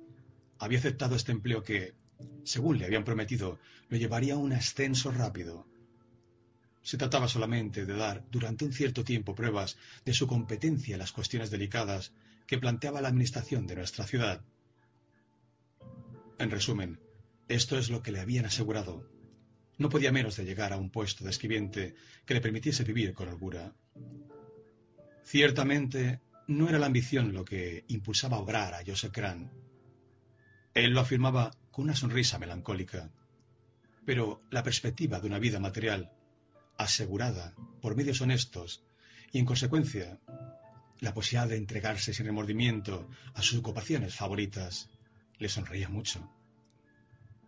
había aceptado este empleo que, según le habían prometido, lo llevaría a un ascenso rápido. Se trataba solamente de dar durante un cierto tiempo pruebas de su competencia en las cuestiones delicadas que planteaba la administración de nuestra ciudad. En resumen, esto es lo que le habían asegurado. No podía menos de llegar a un puesto de escribiente que le permitiese vivir con holgura. Ciertamente, no era la ambición lo que impulsaba a obrar a Joseph Grant. Él lo afirmaba con una sonrisa melancólica. Pero la perspectiva de una vida material, asegurada por medios honestos, y en consecuencia la posibilidad de entregarse sin remordimiento a sus ocupaciones favoritas, le sonreía mucho.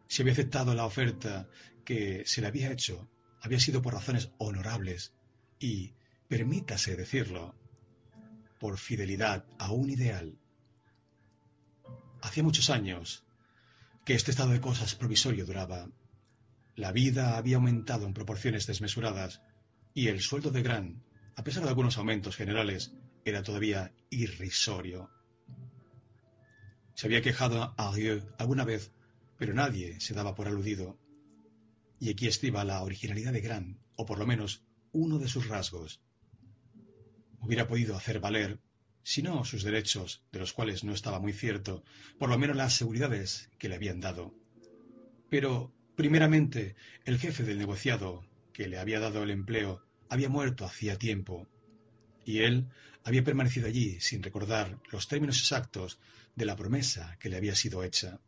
Si había aceptado la oferta que se le había hecho, había sido por razones honorables y, permítase decirlo, por fidelidad a un ideal. Hacía muchos años que este estado de cosas provisorio duraba. La vida había aumentado en proporciones desmesuradas y el sueldo de Gran, a pesar de algunos aumentos generales, era todavía irrisorio. Se había quejado a Rieu alguna vez, pero nadie se daba por aludido. Y aquí estriba la originalidad de Gran, o por lo menos uno de sus rasgos. hubiera podido hacer valer, si no sus derechos, de los cuales no estaba muy cierto, por lo menos las seguridades que le habían dado. Pero, primeramente, el jefe del negociado, que le había dado el empleo, había muerto hacía tiempo, y él había permanecido allí sin recordar los términos exactos de la promesa que le había sido hecha.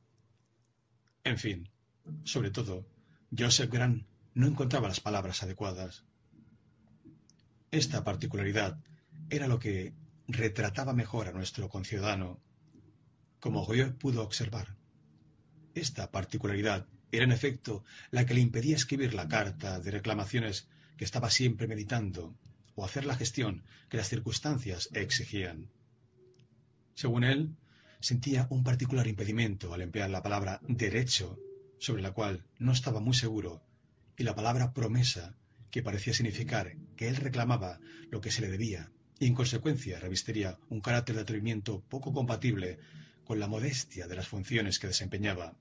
En fin, sobre todo, Joseph Grant no encontraba las palabras adecuadas. Esta particularidad era lo que retrataba mejor a nuestro conciudadano, como Rieu pudo observar. Esta particularidad era en efecto la que le impedía escribir la carta de reclamaciones que estaba siempre meditando o hacer la gestión que las circunstancias exigían. Según él, sentía un particular impedimento al emplear la palabra derecho, sobre la cual no estaba muy seguro, y la palabra promesa, que parecía significar que él reclamaba lo que se le debía, y en consecuencia revestiría un carácter de atrevimiento poco compatible con la modestia de las funciones que desempeñaba.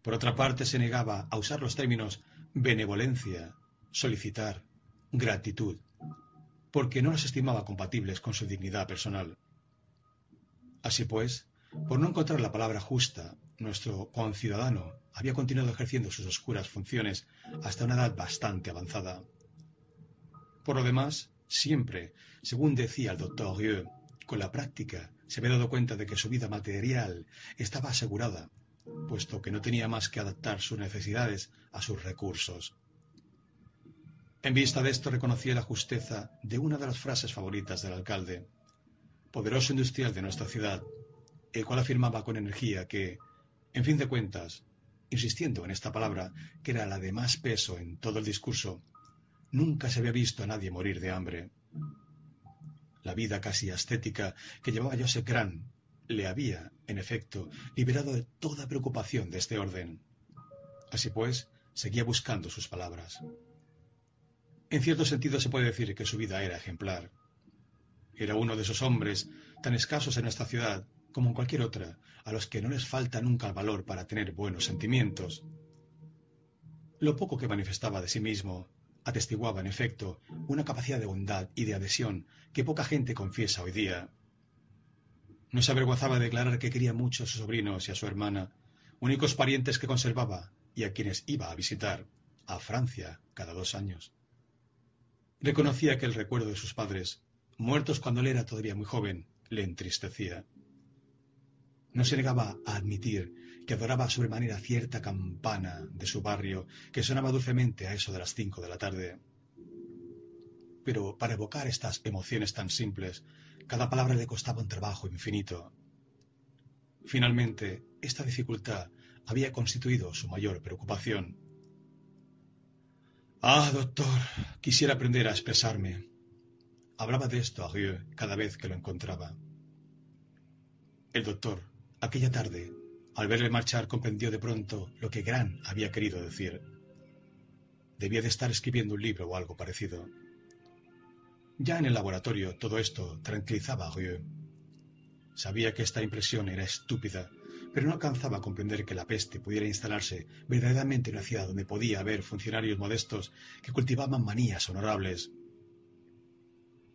Por otra parte, se negaba a usar los términos benevolencia, solicitar, gratitud, porque no los estimaba compatibles con su dignidad personal. Así pues, por no encontrar la palabra justa, nuestro conciudadano había continuado ejerciendo sus oscuras funciones hasta una edad bastante avanzada. Por lo demás, siempre, según decía el doctor Rieu, con la práctica se había dado cuenta de que su vida material estaba asegurada, puesto que no tenía más que adaptar sus necesidades a sus recursos. En vista de esto reconocía la justeza de una de las frases favoritas del alcalde, poderoso industrial de nuestra ciudad, el cual afirmaba con energía que, en fin de cuentas, insistiendo en esta palabra, que era la de más peso en todo el discurso, nunca se había visto a nadie morir de hambre. La vida casi ascética que llevaba Joseph Grant le había, en efecto, liberado de toda preocupación de este orden. Así pues, seguía buscando sus palabras. En cierto sentido se puede decir que su vida era ejemplar. Era uno de esos hombres tan escasos en nuestra ciudad como en cualquier otra, a los que no les falta nunca el valor para tener buenos sentimientos. Lo poco que manifestaba de sí mismo atestiguaba, en efecto, una capacidad de bondad y de adhesión que poca gente confiesa hoy día. No se avergonzaba de declarar que quería mucho a sus sobrinos y a su hermana, únicos parientes que conservaba y a quienes iba a visitar, a Francia, cada dos años. Reconocía que el recuerdo de sus padres, muertos cuando él era todavía muy joven, le entristecía. No se negaba a admitir que adoraba sobremanera cierta campana de su barrio que sonaba dulcemente a eso de las cinco de la tarde. Pero para evocar estas emociones tan simples, cada palabra le costaba un trabajo infinito. Finalmente, esta dificultad había constituido su mayor preocupación. Ah, doctor, quisiera aprender a expresarme. Hablaba de esto a Rieu cada vez que lo encontraba. El doctor, aquella tarde, al verle marchar, comprendió de pronto lo que Gran había querido decir. Debía de estar escribiendo un libro o algo parecido. Ya en el laboratorio todo esto tranquilizaba a Rieu. Sabía que esta impresión era estúpida pero no alcanzaba a comprender que la peste pudiera instalarse verdaderamente en una ciudad donde podía haber funcionarios modestos que cultivaban manías honorables.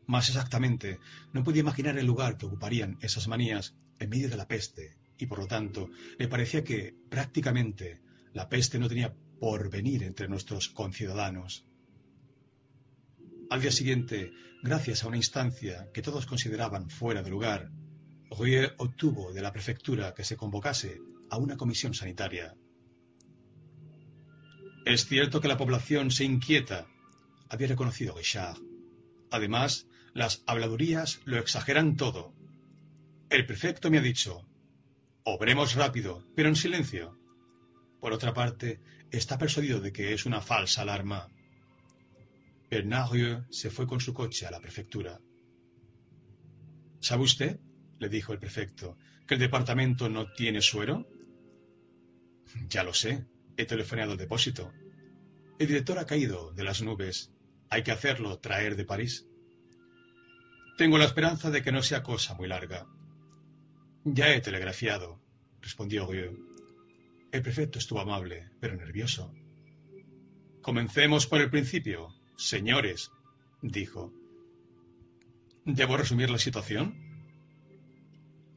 Más exactamente, no podía imaginar el lugar que ocuparían esas manías en medio de la peste, y por lo tanto le parecía que prácticamente la peste no tenía por venir entre nuestros conciudadanos. Al día siguiente, gracias a una instancia que todos consideraban fuera de lugar, Rouillet obtuvo de la prefectura que se convocase a una comisión sanitaria. Es cierto que la población se inquieta, había reconocido Richard. Además, las habladurías lo exageran todo. El prefecto me ha dicho, obremos rápido, pero en silencio. Por otra parte, está persuadido de que es una falsa alarma. Bernard se fue con su coche a la prefectura. ¿Sabe usted? le dijo el prefecto, que el departamento no tiene suero? Ya lo sé, he telefoneado al depósito. El director ha caído de las nubes. Hay que hacerlo traer de París. Tengo la esperanza de que no sea cosa muy larga. Ya he telegrafiado, respondió Guillaume. El prefecto estuvo amable, pero nervioso. Comencemos por el principio, señores, dijo. ¿Debo resumir la situación?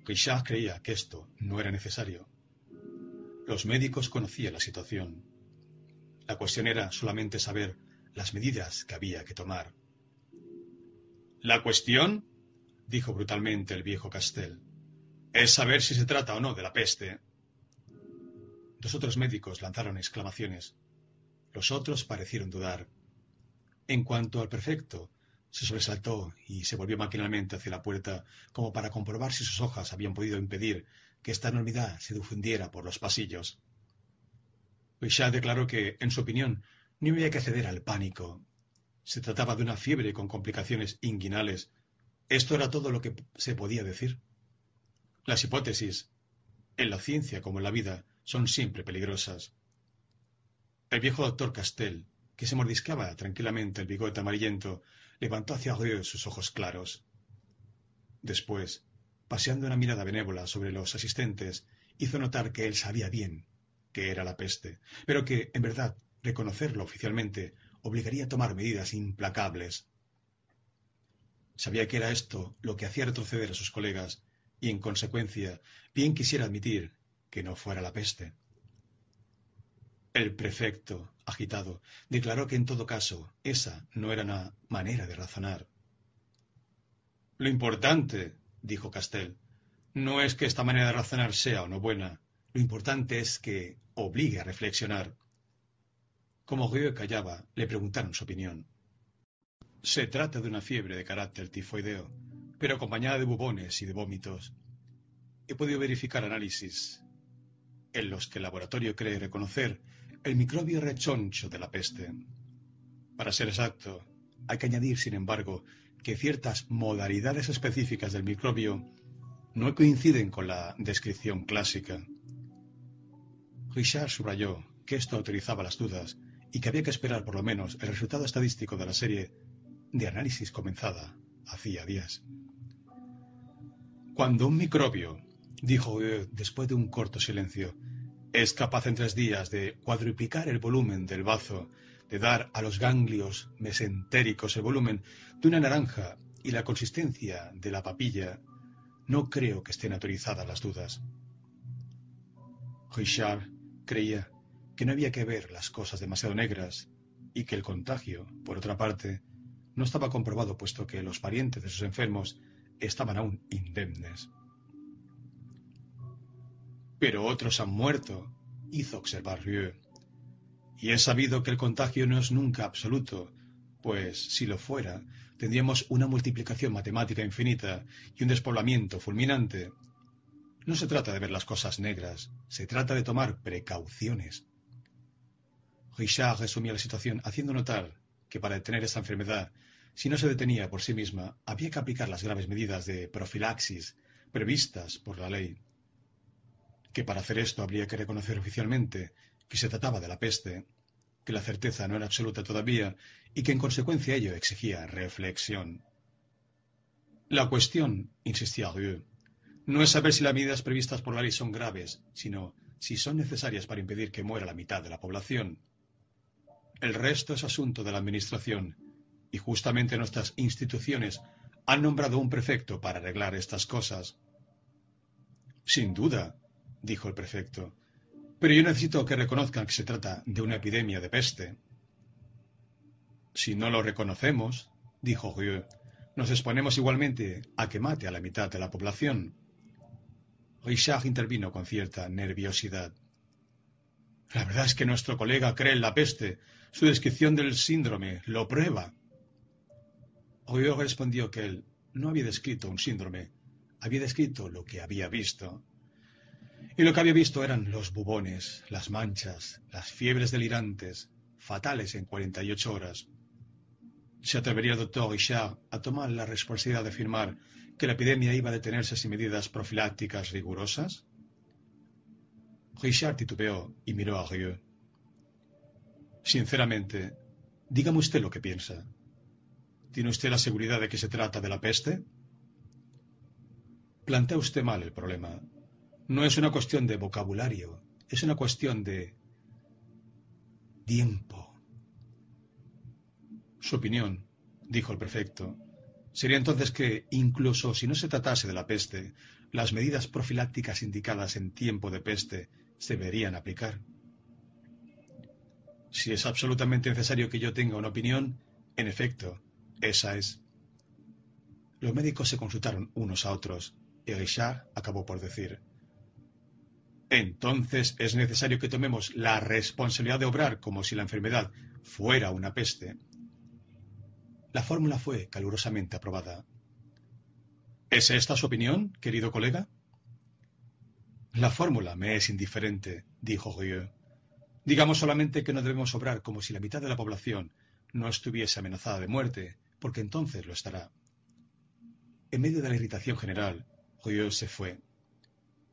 Richard creía que esto no era necesario. Los médicos conocían la situación. La cuestión era solamente saber las medidas que había que tomar. La cuestión, dijo brutalmente el viejo Castell, es saber si se trata o no de la peste. Los otros médicos lanzaron exclamaciones. Los otros parecieron dudar. En cuanto al prefecto, se sobresaltó y se volvió maquinalmente hacia la puerta como para comprobar si sus hojas habían podido impedir que esta enormidad se difundiera por los pasillos. Richard declaró que, en su opinión, no había que ceder al pánico. Se trataba de una fiebre con complicaciones inguinales. Esto era todo lo que se podía decir. Las hipótesis, en la ciencia como en la vida, son siempre peligrosas. El viejo doctor Castell, que se mordiscaba tranquilamente el bigote amarillento, levantó hacia arriba sus ojos claros. Después, paseando una mirada benévola sobre los asistentes, hizo notar que él sabía bien que era la peste, pero que, en verdad, reconocerlo oficialmente obligaría a tomar medidas implacables. Sabía que era esto lo que hacía retroceder a sus colegas, y en consecuencia, bien quisiera admitir que no fuera la peste. El prefecto, agitado, declaró que en todo caso esa no era una manera de razonar. Lo importante, dijo Castell, no es que esta manera de razonar sea o no buena, lo importante es que obligue a reflexionar. Como Rieu callaba, le preguntaron su opinión. Se trata de una fiebre de carácter tifoideo, pero acompañada de bubones y de vómitos. He podido verificar análisis en los que el laboratorio cree reconocer el microbio rechoncho de la peste. Para ser exacto, hay que añadir, sin embargo, que ciertas modalidades específicas del microbio no coinciden con la descripción clásica. Richard subrayó que esto autorizaba las dudas y que había que esperar por lo menos el resultado estadístico de la serie de análisis comenzada hacía días. Cuando un microbio, dijo después de un corto silencio, es capaz en tres días de cuadruplicar el volumen del bazo, de dar a los ganglios mesentéricos el volumen de una naranja y la consistencia de la papilla, no creo que estén autorizadas las dudas. Richard creía que no había que ver las cosas demasiado negras y que el contagio, por otra parte, no estaba comprobado puesto que los parientes de sus enfermos estaban aún indemnes. Pero otros han muerto, hizo observar Rieu. Y he sabido que el contagio no es nunca absoluto, pues si lo fuera, tendríamos una multiplicación matemática infinita y un despoblamiento fulminante. No se trata de ver las cosas negras, se trata de tomar precauciones. Richard resumía la situación haciendo notar que para detener esta enfermedad, si no se detenía por sí misma, había que aplicar las graves medidas de profilaxis previstas por la ley que para hacer esto habría que reconocer oficialmente que se trataba de la peste, que la certeza no era absoluta todavía y que en consecuencia ello exigía reflexión. La cuestión, insistía Rieu, no es saber si las medidas previstas por la ley son graves, sino si son necesarias para impedir que muera la mitad de la población. El resto es asunto de la Administración, y justamente nuestras instituciones han nombrado un prefecto para arreglar estas cosas. Sin duda, dijo el prefecto. Pero yo necesito que reconozcan que se trata de una epidemia de peste. Si no lo reconocemos, dijo Rieu, nos exponemos igualmente a que mate a la mitad de la población. Richard intervino con cierta nerviosidad. La verdad es que nuestro colega cree en la peste. Su descripción del síndrome lo prueba. Rieu respondió que él no había descrito un síndrome, había descrito lo que había visto. Y lo que había visto eran los bubones, las manchas, las fiebres delirantes, fatales en 48 horas. ¿Se atrevería el doctor Richard a tomar la responsabilidad de afirmar que la epidemia iba a detenerse sin medidas profilácticas rigurosas? Richard titubeó y miró a Rieu. Sinceramente, dígame usted lo que piensa. ¿Tiene usted la seguridad de que se trata de la peste? Plantea usted mal el problema, no es una cuestión de vocabulario, es una cuestión de tiempo. Su opinión, dijo el prefecto, Sería entonces que, incluso si no se tratase de la peste, las medidas profilácticas indicadas en tiempo de peste se deberían aplicar. Si es absolutamente necesario que yo tenga una opinión, en efecto, esa es. Los médicos se consultaron unos a otros y Richard acabó por decir Entonces es necesario que tomemos la responsabilidad de obrar como si la enfermedad fuera una peste. La fórmula fue calurosamente aprobada. ¿Es esta su opinión, querido colega? La fórmula me es indiferente, dijo Rieu. Digamos solamente que no debemos obrar como si la mitad de la población no estuviese amenazada de muerte, porque entonces lo estará. En medio de la irritación general, Rieu se fue.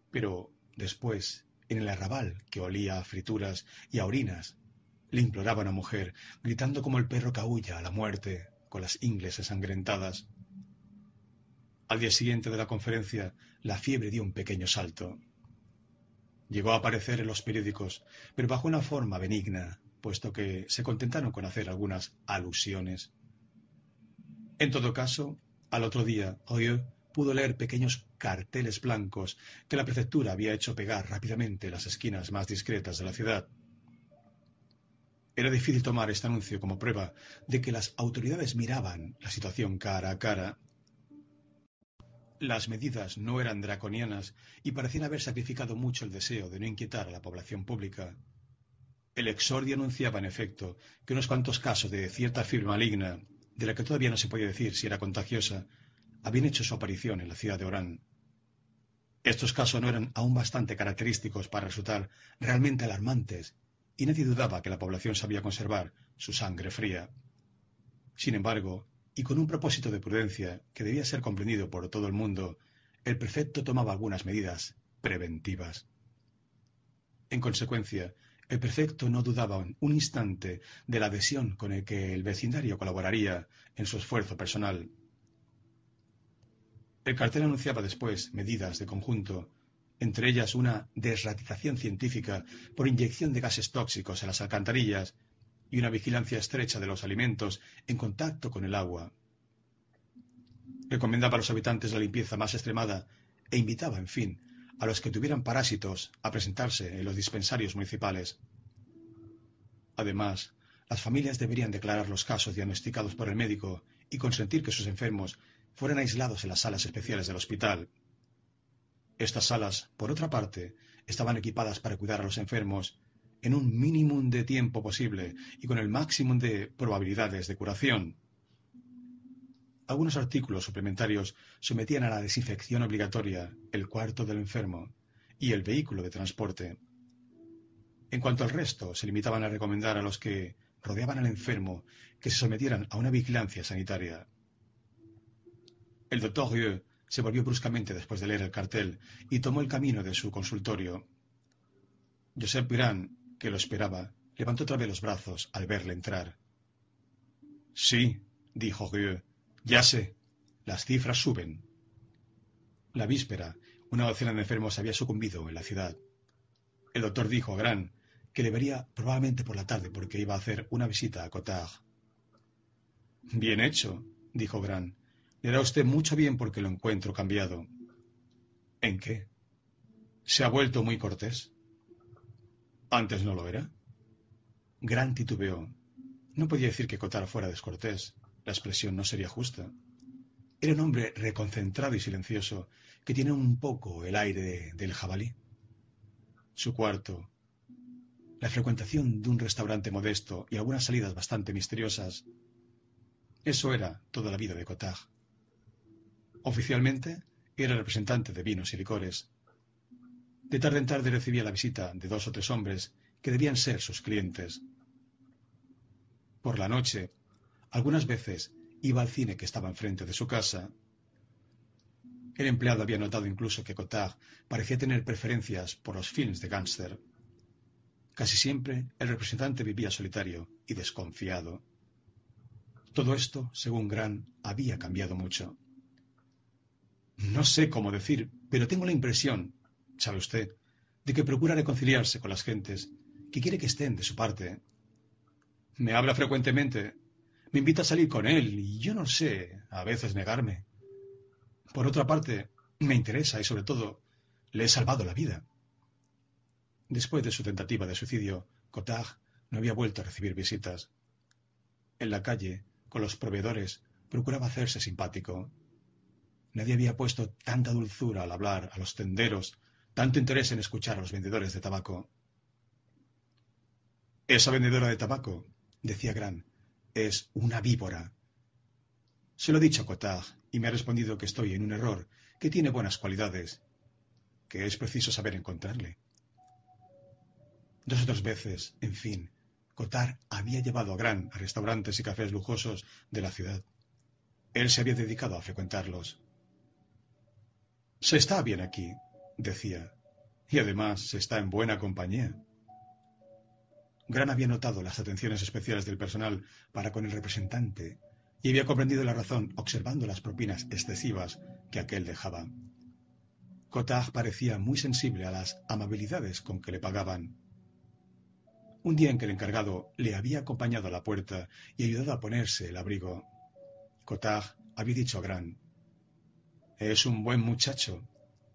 Pero después, en el arrabal que olía a frituras y a orinas, le imploraba una mujer, gritando como el perro caulla a la muerte, con las ingles ensangrentadas. Al día siguiente de la conferencia, la fiebre dio un pequeño salto. Llegó a aparecer en los periódicos, pero bajo una forma benigna, puesto que se contentaron con hacer algunas alusiones. En todo caso, al otro día, Oye pudo leer pequeños carteles blancos que la prefectura había hecho pegar rápidamente en las esquinas más discretas de la ciudad. Era difícil tomar este anuncio como prueba de que las autoridades miraban la situación cara a cara. Las medidas no eran draconianas y parecían haber sacrificado mucho el deseo de no inquietar a la población pública. El exordio anunciaba, en efecto, que unos cuantos casos de cierta fiebre maligna, de la que todavía no se podía decir si era contagiosa, habían hecho su aparición en la ciudad de Orán. Estos casos no eran aún bastante característicos para resultar realmente alarmantes y nadie dudaba que la población sabía conservar su sangre fría. Sin embargo, y con un propósito de prudencia que debía ser comprendido por todo el mundo, el prefecto tomaba algunas medidas preventivas. En consecuencia, el prefecto no dudaba un instante de la adhesión con el que el vecindario colaboraría en su esfuerzo personal. El cartel anunciaba después medidas de conjunto entre ellas una desratización científica por inyección de gases tóxicos en las alcantarillas y una vigilancia estrecha de los alimentos en contacto con el agua. Recomendaba a los habitantes la limpieza más extremada e invitaba, en fin, a los que tuvieran parásitos a presentarse en los dispensarios municipales. Además, las familias deberían declarar los casos diagnosticados por el médico y consentir que sus enfermos fueran aislados en las salas especiales del hospital. Estas salas, por otra parte, estaban equipadas para cuidar a los enfermos en un mínimo de tiempo posible y con el máximo de probabilidades de curación. Algunos artículos suplementarios sometían a la desinfección obligatoria el cuarto del enfermo y el vehículo de transporte. En cuanto al resto, se limitaban a recomendar a los que rodeaban al enfermo que se sometieran a una vigilancia sanitaria. El doctor Rieu se volvió bruscamente después de leer el cartel y tomó el camino de su consultorio. Josep Gran, que lo esperaba, levantó otra vez los brazos al verle entrar. Sí, dijo Rieu, ya sé, las cifras suben. La víspera, una docena de enfermos había sucumbido en la ciudad. El doctor dijo a Gran que le vería probablemente por la tarde porque iba a hacer una visita a Cotard. Bien hecho, dijo Gran. Le da usted mucho bien porque lo encuentro cambiado. ¿En qué? ¿Se ha vuelto muy cortés? Antes no lo era. Gran titubeó. No podía decir que Cotar fuera descortés. La expresión no sería justa. Era un hombre reconcentrado y silencioso, que tiene un poco el aire del jabalí. Su cuarto, la frecuentación de un restaurante modesto y algunas salidas bastante misteriosas. Eso era toda la vida de Cotard. Oficialmente era representante de vinos y licores. De tarde en tarde recibía la visita de dos o tres hombres que debían ser sus clientes. Por la noche, algunas veces iba al cine que estaba enfrente de su casa. El empleado había notado incluso que Cotard parecía tener preferencias por los films de gángster. Casi siempre el representante vivía solitario y desconfiado. Todo esto, según Gran, había cambiado mucho. No sé cómo decir, pero tengo la impresión, sabe usted, de que procura reconciliarse con las gentes, que quiere que estén de su parte. Me habla frecuentemente, Me invita a salir con él y yo no sé, a veces negarme. Por otra parte, me interesa y sobre todo, le he salvado la vida. Después de su tentativa de suicidio, Cotard no había vuelto a recibir visitas. En la calle, con los proveedores, procuraba hacerse simpático. Nadie había puesto tanta dulzura al hablar a los tenderos, tanto interés en escuchar a los vendedores de tabaco. Esa vendedora de tabaco, decía Gran, es una víbora. Se lo he dicho a Cotard y me ha respondido que estoy en un error, que tiene buenas cualidades, que es preciso saber encontrarle. Dos o tres veces, en fin, Cotard había llevado a Gran a restaurantes y cafés lujosos de la ciudad. Él se había dedicado a frecuentarlos. Se está bien aquí, decía, y además se está en buena compañía. Gran había notado las atenciones especiales del personal para con el representante y había comprendido la razón observando las propinas excesivas que aquel dejaba. Cotard parecía muy sensible a las amabilidades con que le pagaban. Un día en que el encargado le había acompañado a la puerta y ayudado a ponerse el abrigo, Cotard había dicho a Gran, es un buen muchacho,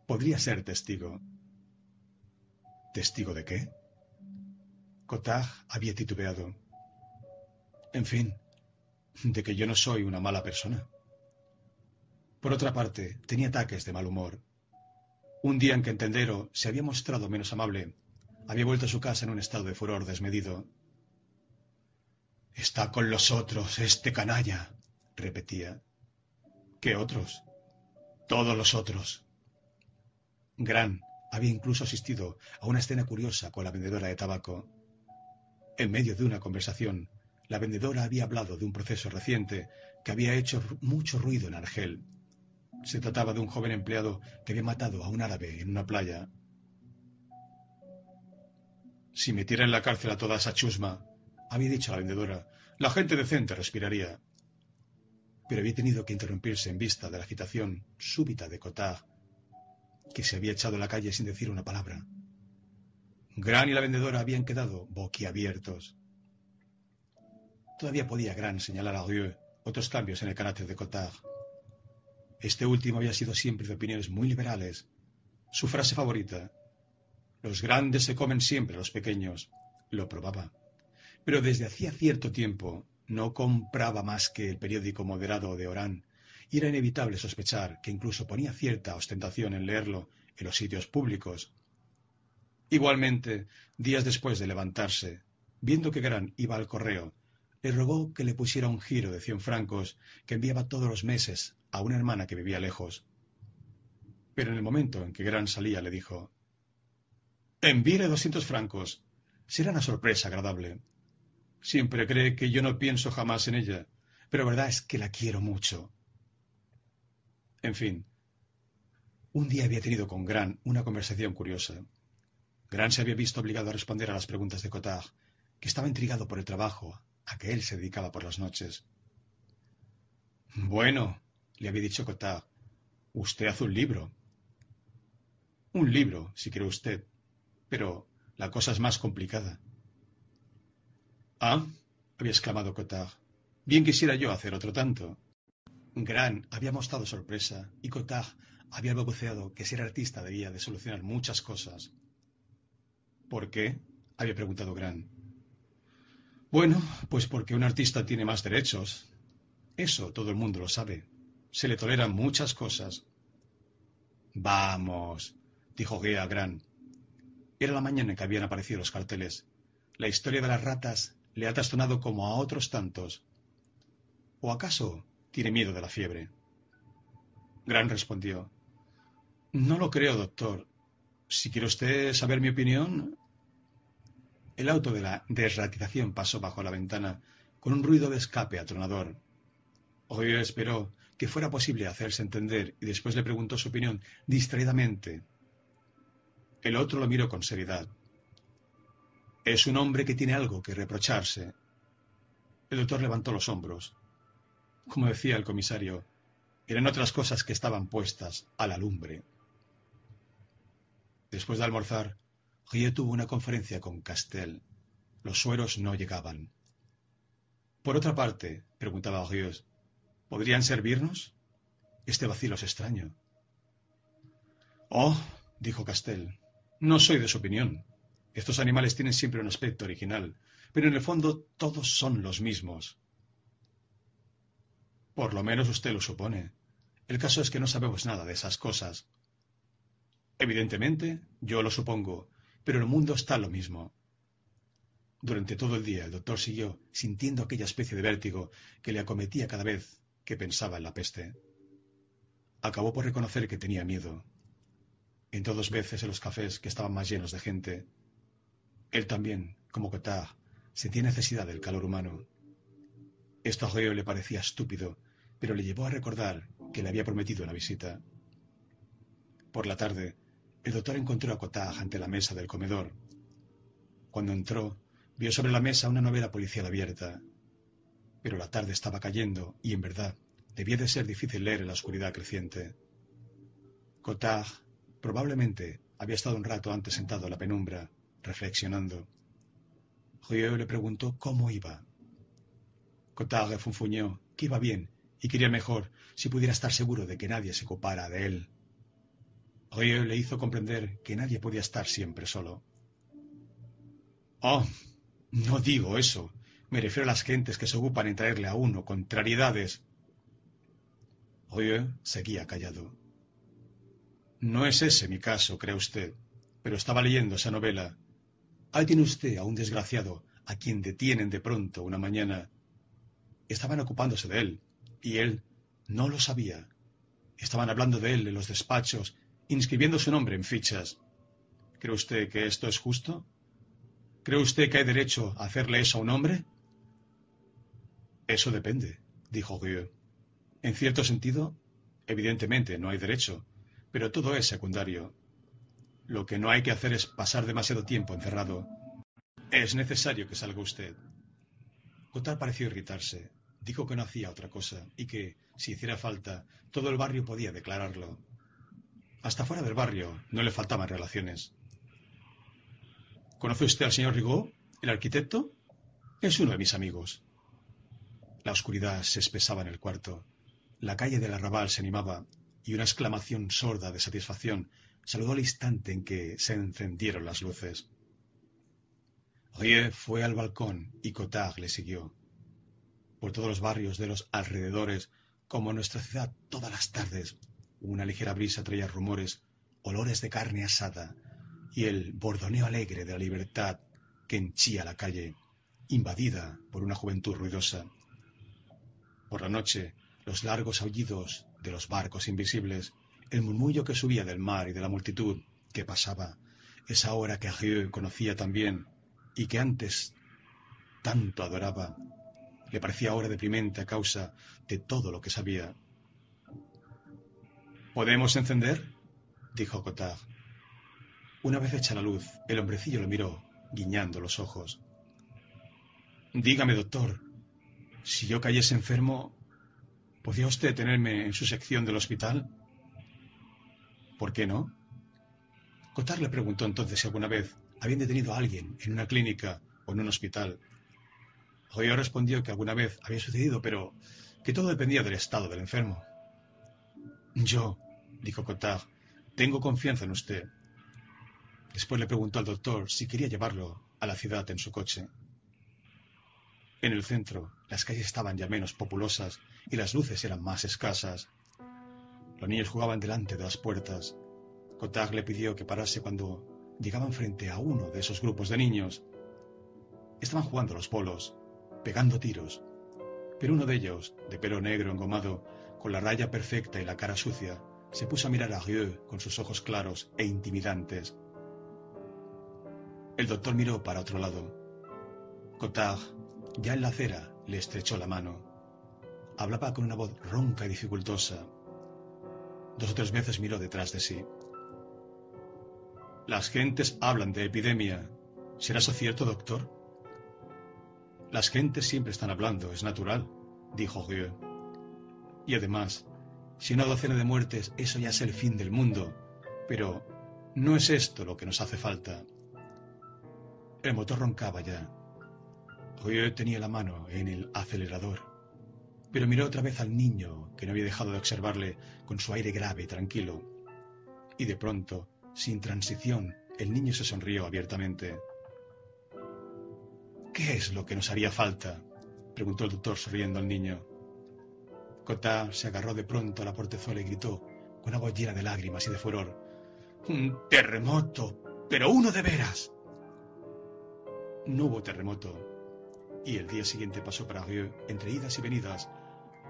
podría ser testigo. ¿Testigo de qué? Cotard había titubeado. En fin, de que yo no soy una mala persona. Por otra parte, tenía ataques de mal humor. Un día en que Entendero se había mostrado menos amable, había vuelto a su casa en un estado de furor desmedido. Está con los otros, este canalla, repetía. ¿Qué otros? Todos los otros. Gran había incluso asistido a una escena curiosa con la vendedora de tabaco. En medio de una conversación, la vendedora había hablado de un proceso reciente que había hecho mucho ruido en Argel. Se trataba de un joven empleado que había matado a un árabe en una playa. Si metiera en la cárcel a toda esa chusma, había dicho la vendedora, la gente decente respiraría. Pero había tenido que interrumpirse en vista de la agitación súbita de Cotard, que se había echado a la calle sin decir una palabra. Gran y la vendedora habían quedado boquiabiertos. Todavía podía Gran señalar a Rieu otros cambios en el carácter de Cotard. Este último había sido siempre de opiniones muy liberales. Su frase favorita, los grandes se comen siempre a los pequeños, lo probaba. Pero desde hacía cierto tiempo no compraba más que el periódico moderado de Orán, y era inevitable sospechar que incluso ponía cierta ostentación en leerlo en los sitios públicos, Igualmente, días después de levantarse, viendo que Gran iba al correo, le rogó que le pusiera un giro de cien francos que enviaba todos los meses a una hermana que vivía lejos. Pero en el momento en que Gran salía le dijo Envíe doscientos francos. Será una sorpresa agradable. Siempre cree que yo no pienso jamás en ella, pero verdad es que la quiero mucho. En fin, un día había tenido con Gran una conversación curiosa. Gran se había visto obligado a responder a las preguntas de Cotard, que estaba intrigado por el trabajo a que él se dedicaba por las noches. Bueno, le había dicho Cotard, usted hace un libro. Un libro, si quiere usted, pero la cosa es más complicada. Ah, había exclamado Cotard, bien quisiera yo hacer otro tanto. Gran había mostrado sorpresa y Cotard había balbuceado que ser artista debía de solucionar muchas cosas. ¿Por qué? había preguntado Gran. Bueno, pues porque un artista tiene más derechos. Eso todo el mundo lo sabe. Se le toleran muchas cosas. Vamos, dijo Gea a Gran. Era la mañana en que habían aparecido los carteles. La historia de las ratas le ha trastornado como a otros tantos. ¿O acaso tiene miedo de la fiebre? Gran respondió. No lo creo, doctor. Si quiere usted saber mi opinión, el auto de la desratización pasó bajo la ventana con un ruido de escape atronador. Oye esperó que fuera posible hacerse entender y después le preguntó su opinión distraídamente. El otro lo miró con seriedad. Es un hombre que tiene algo que reprocharse. El doctor levantó los hombros. Como decía el comisario, eran otras cosas que estaban puestas a la lumbre. Después de almorzar, Rie tuvo una conferencia con Castell. Los sueros no llegaban. Por otra parte, preguntaba Rios. ¿Podrían servirnos? Este vacilo es extraño. Oh, dijo Castel, no soy de su opinión. Estos animales tienen siempre un aspecto original, pero en el fondo todos son los mismos. Por lo menos usted lo supone. El caso es que no sabemos nada de esas cosas. Evidentemente, yo lo supongo, pero el mundo está lo mismo. Durante todo el día el doctor siguió sintiendo aquella especie de vértigo que le acometía cada vez que pensaba en la peste. Acabó por reconocer que tenía miedo. En dos veces en los cafés que estaban más llenos de gente. Él también, como Cotard, sentía necesidad del calor humano. Esto a le parecía estúpido, pero le llevó a recordar que le había prometido una visita. Por la tarde, el doctor encontró a Cotard ante la mesa del comedor. Cuando entró, vio sobre la mesa una novela policial abierta. Pero la tarde estaba cayendo y, en verdad, debía de ser difícil leer en la oscuridad creciente. Cotard probablemente había estado un rato antes sentado en la penumbra, reflexionando. Rieu le preguntó cómo iba. Cotard funfuñó que iba bien y quería mejor si pudiera estar seguro de que nadie se ocupara de él. Rieu le hizo comprender que nadie podía estar siempre solo. Oh, no digo eso. Me refiero a las gentes que se ocupan en traerle a uno contrariedades. Rieu seguía callado. No es ese mi caso, cree usted, pero estaba leyendo esa novela Ahí tiene usted a un desgraciado a quien detienen de pronto una mañana. Estaban ocupándose de él, y él no lo sabía. Estaban hablando de él en los despachos, inscribiendo su nombre en fichas. ¿Cree usted que esto es justo? ¿Cree usted que hay derecho a hacerle eso a un hombre? Eso depende, dijo Guieu. En cierto sentido, evidentemente no hay derecho, pero todo es secundario. Lo que no hay que hacer es pasar demasiado tiempo encerrado. Es necesario que salga usted. Cotard pareció irritarse. Dijo que no hacía otra cosa y que, si hiciera falta, todo el barrio podía declararlo. Hasta fuera del barrio no le faltaban relaciones. ¿Conoce usted al señor Rigaud, el arquitecto? Es uno de mis amigos. La oscuridad se espesaba en el cuarto. La calle del arrabal se animaba y una exclamación sorda de satisfacción saludó al instante en que se encendieron las luces. Rie fue al balcón y Cotard le siguió. Por todos los barrios de los alrededores, como en nuestra ciudad todas las tardes, una ligera brisa traía rumores, olores de carne asada y el bordoneo alegre de la libertad que henchía la calle, invadida por una juventud ruidosa. Por la noche, los largos aullidos de los barcos invisibles el murmullo que subía del mar y de la multitud que pasaba, esa hora que Rieu conocía también y que antes tanto adoraba, le parecía ahora deprimente a causa de todo lo que sabía. ¿Podemos encender? dijo Cotard. Una vez hecha la luz, el hombrecillo lo miró, guiñando los ojos. Dígame, doctor, si yo cayese enfermo, ¿podría usted tenerme en su sección del hospital? ¿Por qué no? Cotard le preguntó entonces si alguna vez habían detenido a alguien en una clínica o en un hospital. Joyo respondió que alguna vez había sucedido, pero que todo dependía del estado del enfermo. Yo, dijo Cotard, tengo confianza en usted. Después le preguntó al doctor si quería llevarlo a la ciudad en su coche. En el centro, las calles estaban ya menos populosas y las luces eran más escasas. Los niños jugaban delante de las puertas. Cotard le pidió que parase cuando llegaban frente a uno de esos grupos de niños. Estaban jugando los polos, pegando tiros, pero uno de ellos, de pelo negro engomado, con la raya perfecta y la cara sucia, se puso a mirar a Rieu con sus ojos claros e intimidantes. El doctor miró para otro lado. Cotard, ya en la acera, le estrechó la mano. Hablaba con una voz ronca y dificultosa, Dos o tres veces miró detrás de sí. Las gentes hablan de epidemia. ¿Será eso cierto, doctor? Las gentes siempre están hablando, es natural, dijo Rieu. Y además, si una docena de muertes, eso ya es el fin del mundo. Pero no es esto lo que nos hace falta. El motor roncaba ya. Rieu tenía la mano en el acelerador. pero miró otra vez al niño, que no había dejado de observarle con su aire grave y tranquilo. Y de pronto, sin transición, el niño se sonrió abiertamente. ¿Qué es lo que nos haría falta? preguntó el doctor sonriendo al niño. Cotard se agarró de pronto a la portezuela y gritó, con una voz llena de lágrimas y de furor. ¡Un terremoto! ¡Pero uno de veras! No hubo terremoto, y el día siguiente pasó para Rieu, entre idas y venidas,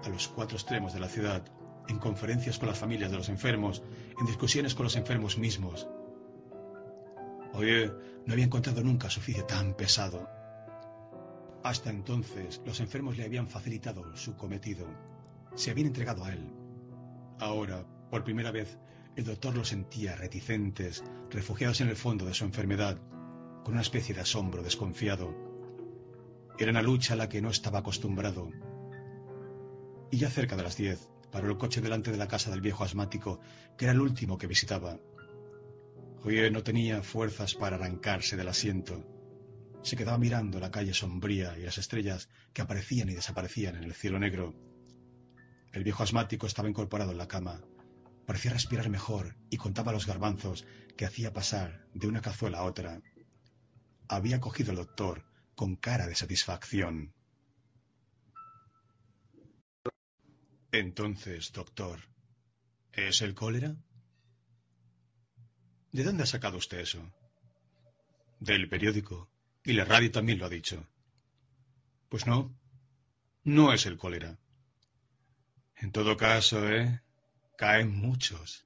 a los cuatro extremos de la ciudad, en conferencias con las familias de los enfermos, en discusiones con los enfermos mismos. Rieu no había encontrado nunca su oficio tan pesado. Hasta entonces los enfermos le habían facilitado su cometido, se habían entregado a él. Ahora, por primera vez, el doctor los sentía reticentes, refugiados en el fondo de su enfermedad, con una especie de asombro desconfiado. Era una lucha a la que no estaba acostumbrado. Y ya cerca de las diez, paró el coche delante de la casa del viejo asmático, que era el último que visitaba. Joye no tenía fuerzas para arrancarse del asiento se quedaba mirando la calle sombría y las estrellas que aparecían y desaparecían en el cielo negro. El viejo asmático estaba incorporado en la cama. Parecía respirar mejor y contaba los garbanzos que hacía pasar de una cazuela a otra. Había cogido el doctor con cara de satisfacción. Entonces, doctor, ¿es el cólera? ¿De dónde ha sacado usted eso? Del periódico. Y la radio también lo ha dicho. Pues no, no es el cólera. En todo caso, ¿eh? Caen muchos.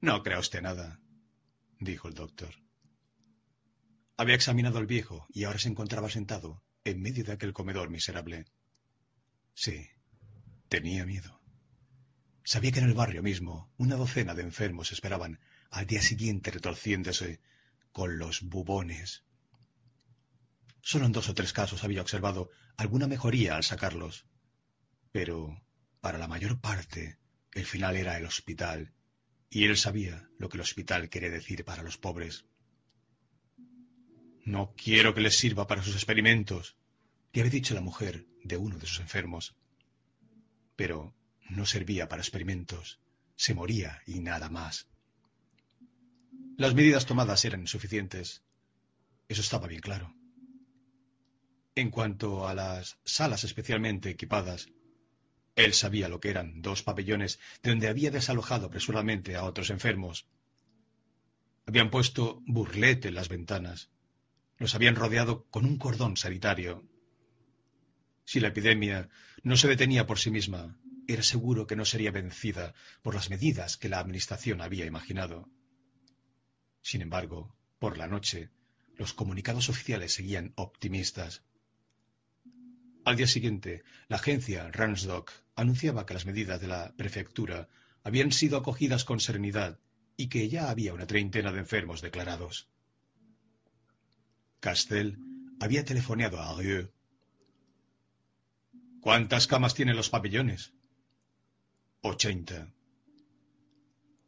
No crea usted nada, dijo el doctor. Había examinado al viejo y ahora se encontraba sentado en medio de aquel comedor miserable. Sí, tenía miedo. Sabía que en el barrio mismo una docena de enfermos esperaban al día siguiente retorciéndose con los bubones Solo en dos o tres casos había observado alguna mejoría al sacarlos. Pero, para la mayor parte, el final era el hospital, y él sabía lo que el hospital quiere decir para los pobres. No quiero que les sirva para sus experimentos, le había dicho la mujer de uno de sus enfermos. Pero no servía para experimentos, se moría y nada más. Las medidas tomadas eran insuficientes. Eso estaba bien claro. En cuanto a las salas especialmente equipadas, él sabía lo que eran dos pabellones de donde había desalojado apresuradamente a otros enfermos. Habían puesto burlete en las ventanas. Los habían rodeado con un cordón sanitario. Si la epidemia no se detenía por sí misma, era seguro que no sería vencida por las medidas que la Administración había imaginado. Sin embargo, por la noche, los comunicados oficiales seguían optimistas. Al día siguiente, la agencia Ransdorf anunciaba que las medidas de la prefectura habían sido acogidas con serenidad y que ya había una treintena de enfermos declarados. Castell había telefoneado a Rieu. ¿Cuántas camas tienen los pabellones? Ochenta.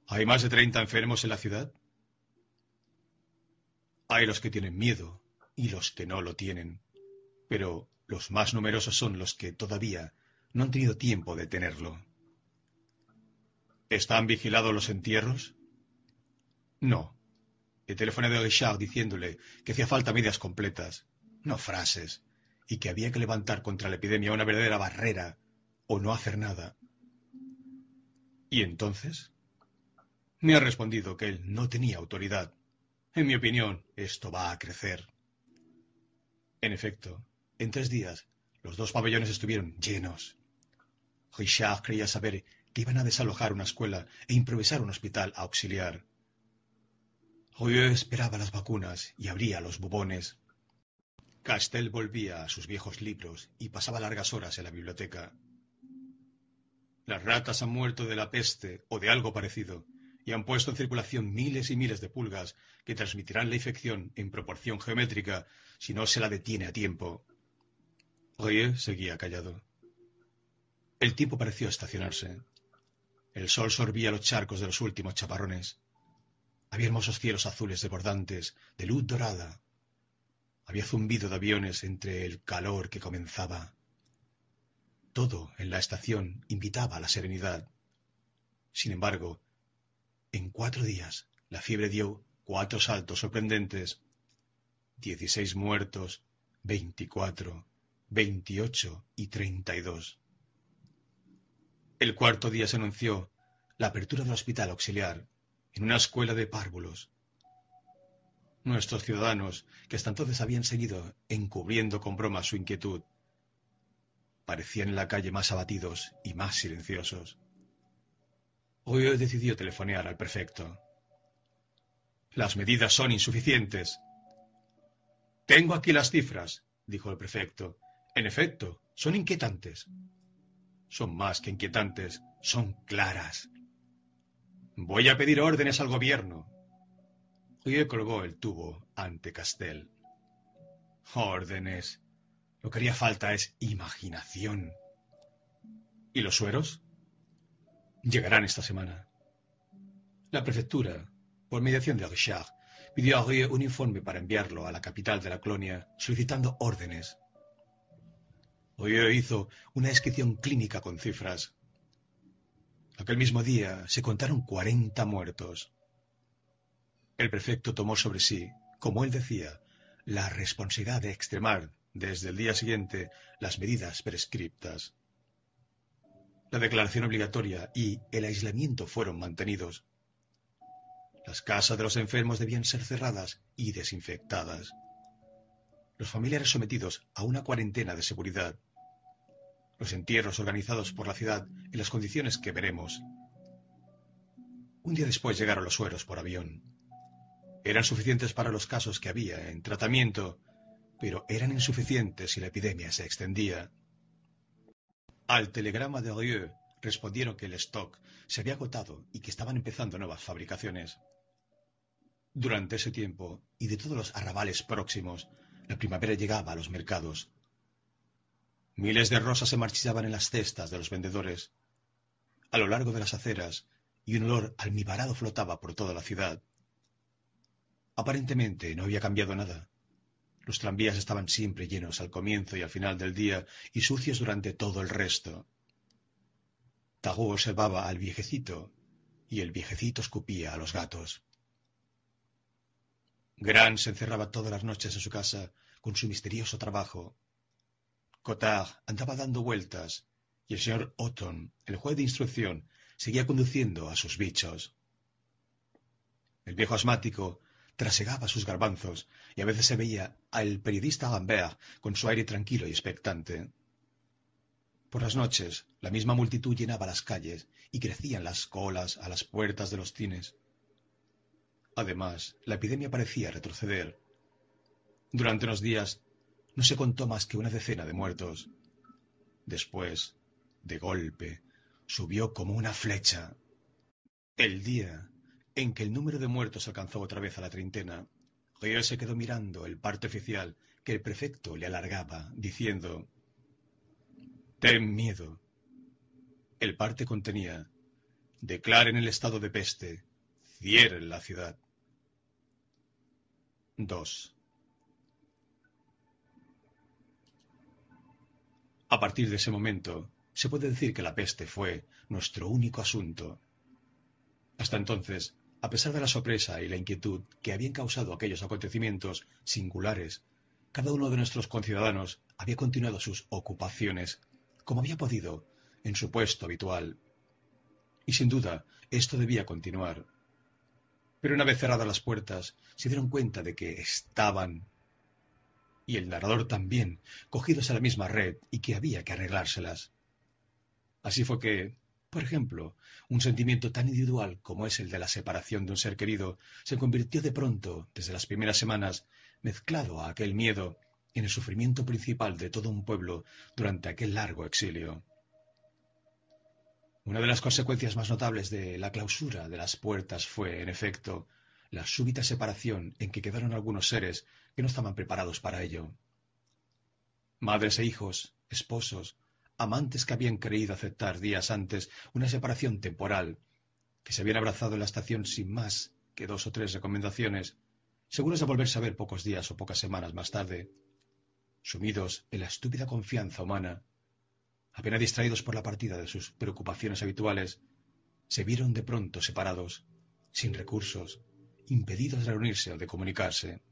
¿Hay más de treinta enfermos en la ciudad? Hay los que tienen miedo y los que no lo tienen. Pero los más numerosos son los que todavía no han tenido tiempo de tenerlo. ¿Están vigilados los entierros? No. El teléfono de Richard diciéndole que hacía falta medidas completas, no frases, y que había que levantar contra la epidemia una verdadera barrera o no hacer nada. ¿Y entonces? Me ha respondido que él no tenía autoridad. En mi opinión, esto va a crecer. En efecto, en tres días, los dos pabellones estuvieron llenos. Richard creía saber que iban a desalojar una escuela e improvisar un hospital auxiliar. Rieu esperaba las vacunas y abría los bubones. Castel volvía a sus viejos libros y pasaba largas horas en la biblioteca. Las ratas han muerto de la peste o de algo parecido y han puesto en circulación miles y miles de pulgas que transmitirán la infección en proporción geométrica si no se la detiene a tiempo. Rieu seguía callado. El tiempo pareció estacionarse. El sol sorbía los charcos de los últimos chaparrones. Había hermosos cielos azules desbordantes, de luz dorada. Había zumbido de aviones entre el calor que comenzaba. Todo en la estación invitaba a la serenidad. Sin embargo, en cuatro días la fiebre dio cuatro saltos sorprendentes. Dieciséis muertos, veinticuatro, veintiocho y treinta y dos. El cuarto día se anunció la apertura del hospital auxiliar en una escuela de párvulos. Nuestros ciudadanos, que hasta entonces habían seguido encubriendo con broma su inquietud, parecían en la calle más abatidos y más silenciosos. Hoy decidió telefonear al prefecto. Las medidas son insuficientes. Tengo aquí las cifras, dijo el prefecto. En efecto, son inquietantes. Son más que inquietantes, son claras. Voy a pedir órdenes al gobierno. Hoy colgó el tubo ante Castel. Órdenes. Lo que haría falta es imaginación. ¿Y los sueros? Llegarán esta semana. La prefectura, por mediación de Richard, pidió a Rie un informe para enviarlo a la capital de la colonia solicitando órdenes. Rie hizo una descripción clínica con cifras. Aquel mismo día se contaron cuarenta muertos. El prefecto tomó sobre sí, como él decía, la responsabilidad de extremar desde el día siguiente las medidas prescriptas. La declaración obligatoria y el aislamiento fueron mantenidos. Las casas de los enfermos debían ser cerradas y desinfectadas. Los familiares sometidos a una cuarentena de seguridad. Los entierros organizados por la ciudad en las condiciones que veremos. Un día después llegaron los sueros por avión. Eran suficientes para los casos que había en tratamiento pero eran insuficientes si la epidemia se extendía. Al telegrama de Rieu respondieron que el stock se había agotado y que estaban empezando nuevas fabricaciones. Durante ese tiempo, y de todos los arrabales próximos, la primavera llegaba a los mercados. Miles de rosas se marchillaban en las cestas de los vendedores. A lo largo de las aceras, y un olor almibarado flotaba por toda la ciudad. Aparentemente no había cambiado nada. Los tranvías estaban siempre llenos al comienzo y al final del día y sucios durante todo el resto. Tagú observaba al viejecito y el viejecito escupía a los gatos. Gran se encerraba todas las noches en su casa con su misterioso trabajo. Cotard andaba dando vueltas y el señor Otton, el juez de instrucción, seguía conduciendo a sus bichos. El viejo asmático trasegaba sus garbanzos y a veces se veía al periodista Lambert con su aire tranquilo y expectante. Por las noches, la misma multitud llenaba las calles y crecían las colas a las puertas de los cines. Además, la epidemia parecía retroceder. Durante unos días no se contó más que una decena de muertos. Después, de golpe, subió como una flecha. El día en que el número de muertos alcanzó otra vez a la treintena, Riel se quedó mirando el parte oficial que el prefecto le alargaba, diciendo Ten miedo. El parte contenía Declaren el estado de peste, cierren la ciudad. 2. A partir de ese momento, se puede decir que la peste fue nuestro único asunto. Hasta entonces, a pesar de la sorpresa y la inquietud que habían causado aquellos acontecimientos singulares, cada uno de nuestros conciudadanos había continuado sus ocupaciones como había podido en su puesto habitual. Y sin duda esto debía continuar. Pero una vez cerradas las puertas, se dieron cuenta de que estaban, y el narrador también, cogidos a la misma red y que había que arreglárselas. Así fue que, por ejemplo, un sentimiento tan individual como es el de la separación de un ser querido se convirtió de pronto, desde las primeras semanas, mezclado a aquel miedo, en el sufrimiento principal de todo un pueblo durante aquel largo exilio. Una de las consecuencias más notables de la clausura de las puertas fue, en efecto, la súbita separación en que quedaron algunos seres que no estaban preparados para ello. Madres e hijos, esposos, amantes que habían creído aceptar días antes una separación temporal, que se habían abrazado en la estación sin más que dos o tres recomendaciones, seguros de volverse a ver pocos días o pocas semanas más tarde, sumidos en la estúpida confianza humana, apenas distraídos por la partida de sus preocupaciones habituales, se vieron de pronto separados, sin recursos, impedidos de reunirse o de comunicarse.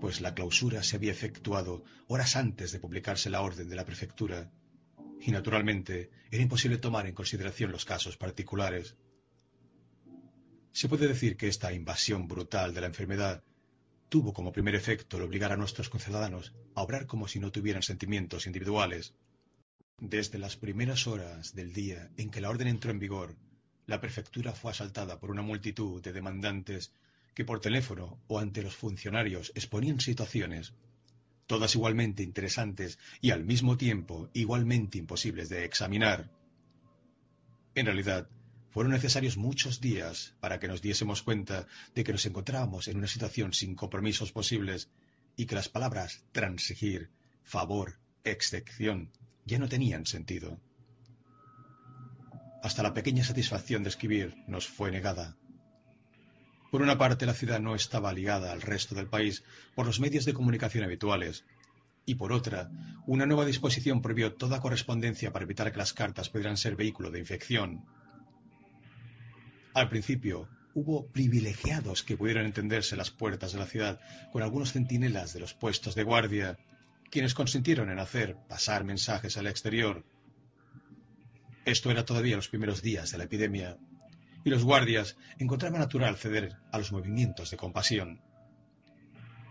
Pues la clausura se había efectuado horas antes de publicarse la orden de la prefectura, y naturalmente era imposible tomar en consideración los casos particulares. Se puede decir que esta invasión brutal de la enfermedad tuvo como primer efecto el obligar a nuestros conciudadanos a obrar como si no tuvieran sentimientos individuales. Desde las primeras horas del día en que la orden entró en vigor, la prefectura fue asaltada por una multitud de demandantes que por teléfono o ante los funcionarios exponían situaciones, todas igualmente interesantes y al mismo tiempo igualmente imposibles de examinar. En realidad, fueron necesarios muchos días para que nos diésemos cuenta de que nos encontrábamos en una situación sin compromisos posibles y que las palabras transigir, favor, excepción ya no tenían sentido. Hasta la pequeña satisfacción de escribir nos fue negada. Por una parte, la ciudad no estaba ligada al resto del país por los medios de comunicación habituales, y por otra, una nueva disposición prohibió toda correspondencia para evitar que las cartas pudieran ser vehículo de infección. Al principio, hubo privilegiados que pudieron entenderse las puertas de la ciudad con algunos centinelas de los puestos de guardia, quienes consintieron en hacer pasar mensajes al exterior. Esto era todavía los primeros días de la epidemia, y los guardias encontraban natural ceder a los movimientos de compasión.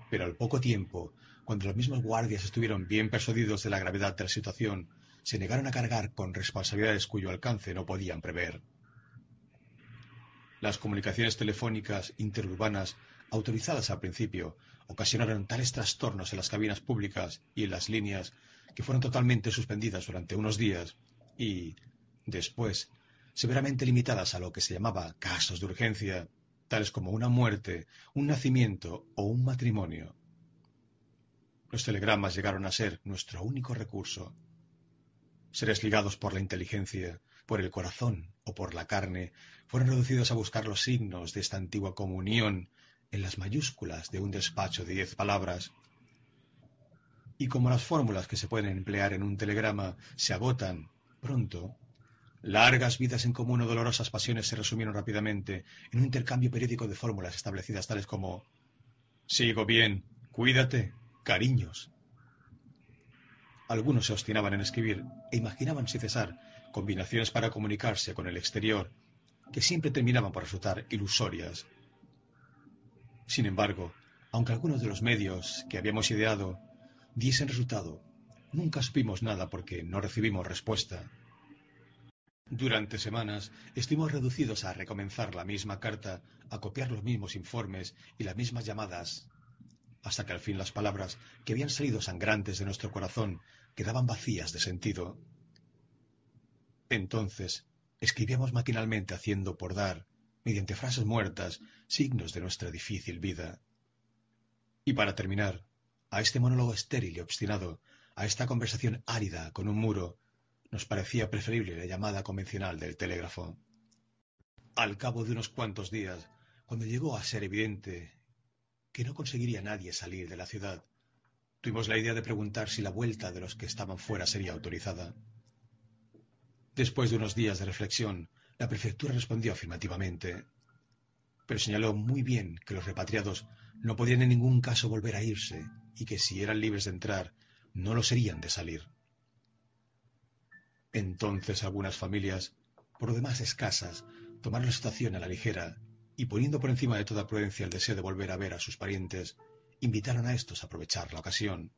Pero al poco tiempo, cuando los mismos guardias estuvieron bien persuadidos de la gravedad de la situación, se negaron a cargar con responsabilidades cuyo alcance no podían prever. Las comunicaciones telefónicas interurbanas, autorizadas al principio, ocasionaron tales trastornos en las cabinas públicas y en las líneas que fueron totalmente suspendidas durante unos días y, después, severamente limitadas a lo que se llamaba casos de urgencia, tales como una muerte, un nacimiento o un matrimonio. Los telegramas llegaron a ser nuestro único recurso. Seres ligados por la inteligencia, por el corazón o por la carne, fueron reducidos a buscar los signos de esta antigua comunión en las mayúsculas de un despacho de diez palabras. Y como las fórmulas que se pueden emplear en un telegrama se agotan pronto, largas vidas en común o dolorosas pasiones se resumieron rápidamente en un intercambio periódico de fórmulas establecidas tales como Sigo bien, cuídate, cariños. Algunos se obstinaban en escribir e imaginaban sin cesar combinaciones para comunicarse con el exterior que siempre terminaban por resultar ilusorias. Sin embargo, aunque algunos de los medios que habíamos ideado diesen resultado, nunca supimos nada porque no recibimos respuesta. Durante semanas estuvimos reducidos a recomenzar la misma carta, a copiar los mismos informes y las mismas llamadas, hasta que al fin las palabras que habían salido sangrantes de nuestro corazón quedaban vacías de sentido. Entonces escribíamos maquinalmente haciendo por dar, mediante frases muertas, signos de nuestra difícil vida. Y para terminar, a este monólogo estéril y obstinado, a esta conversación árida con un muro, nos parecía preferible la llamada convencional del telégrafo. Al cabo de unos cuantos días, cuando llegó a ser evidente que no conseguiría nadie salir de la ciudad, tuvimos la idea de preguntar si la vuelta de los que estaban fuera sería autorizada. Después de unos días de reflexión, la prefectura respondió afirmativamente, pero señaló muy bien que los repatriados no podían en ningún caso volver a irse y que si eran libres de entrar, no lo serían de salir. Entonces algunas familias, por lo demás escasas, tomaron la situación a la ligera y poniendo por encima de toda prudencia el deseo de volver a ver a sus parientes, invitaron a estos a aprovechar la ocasión.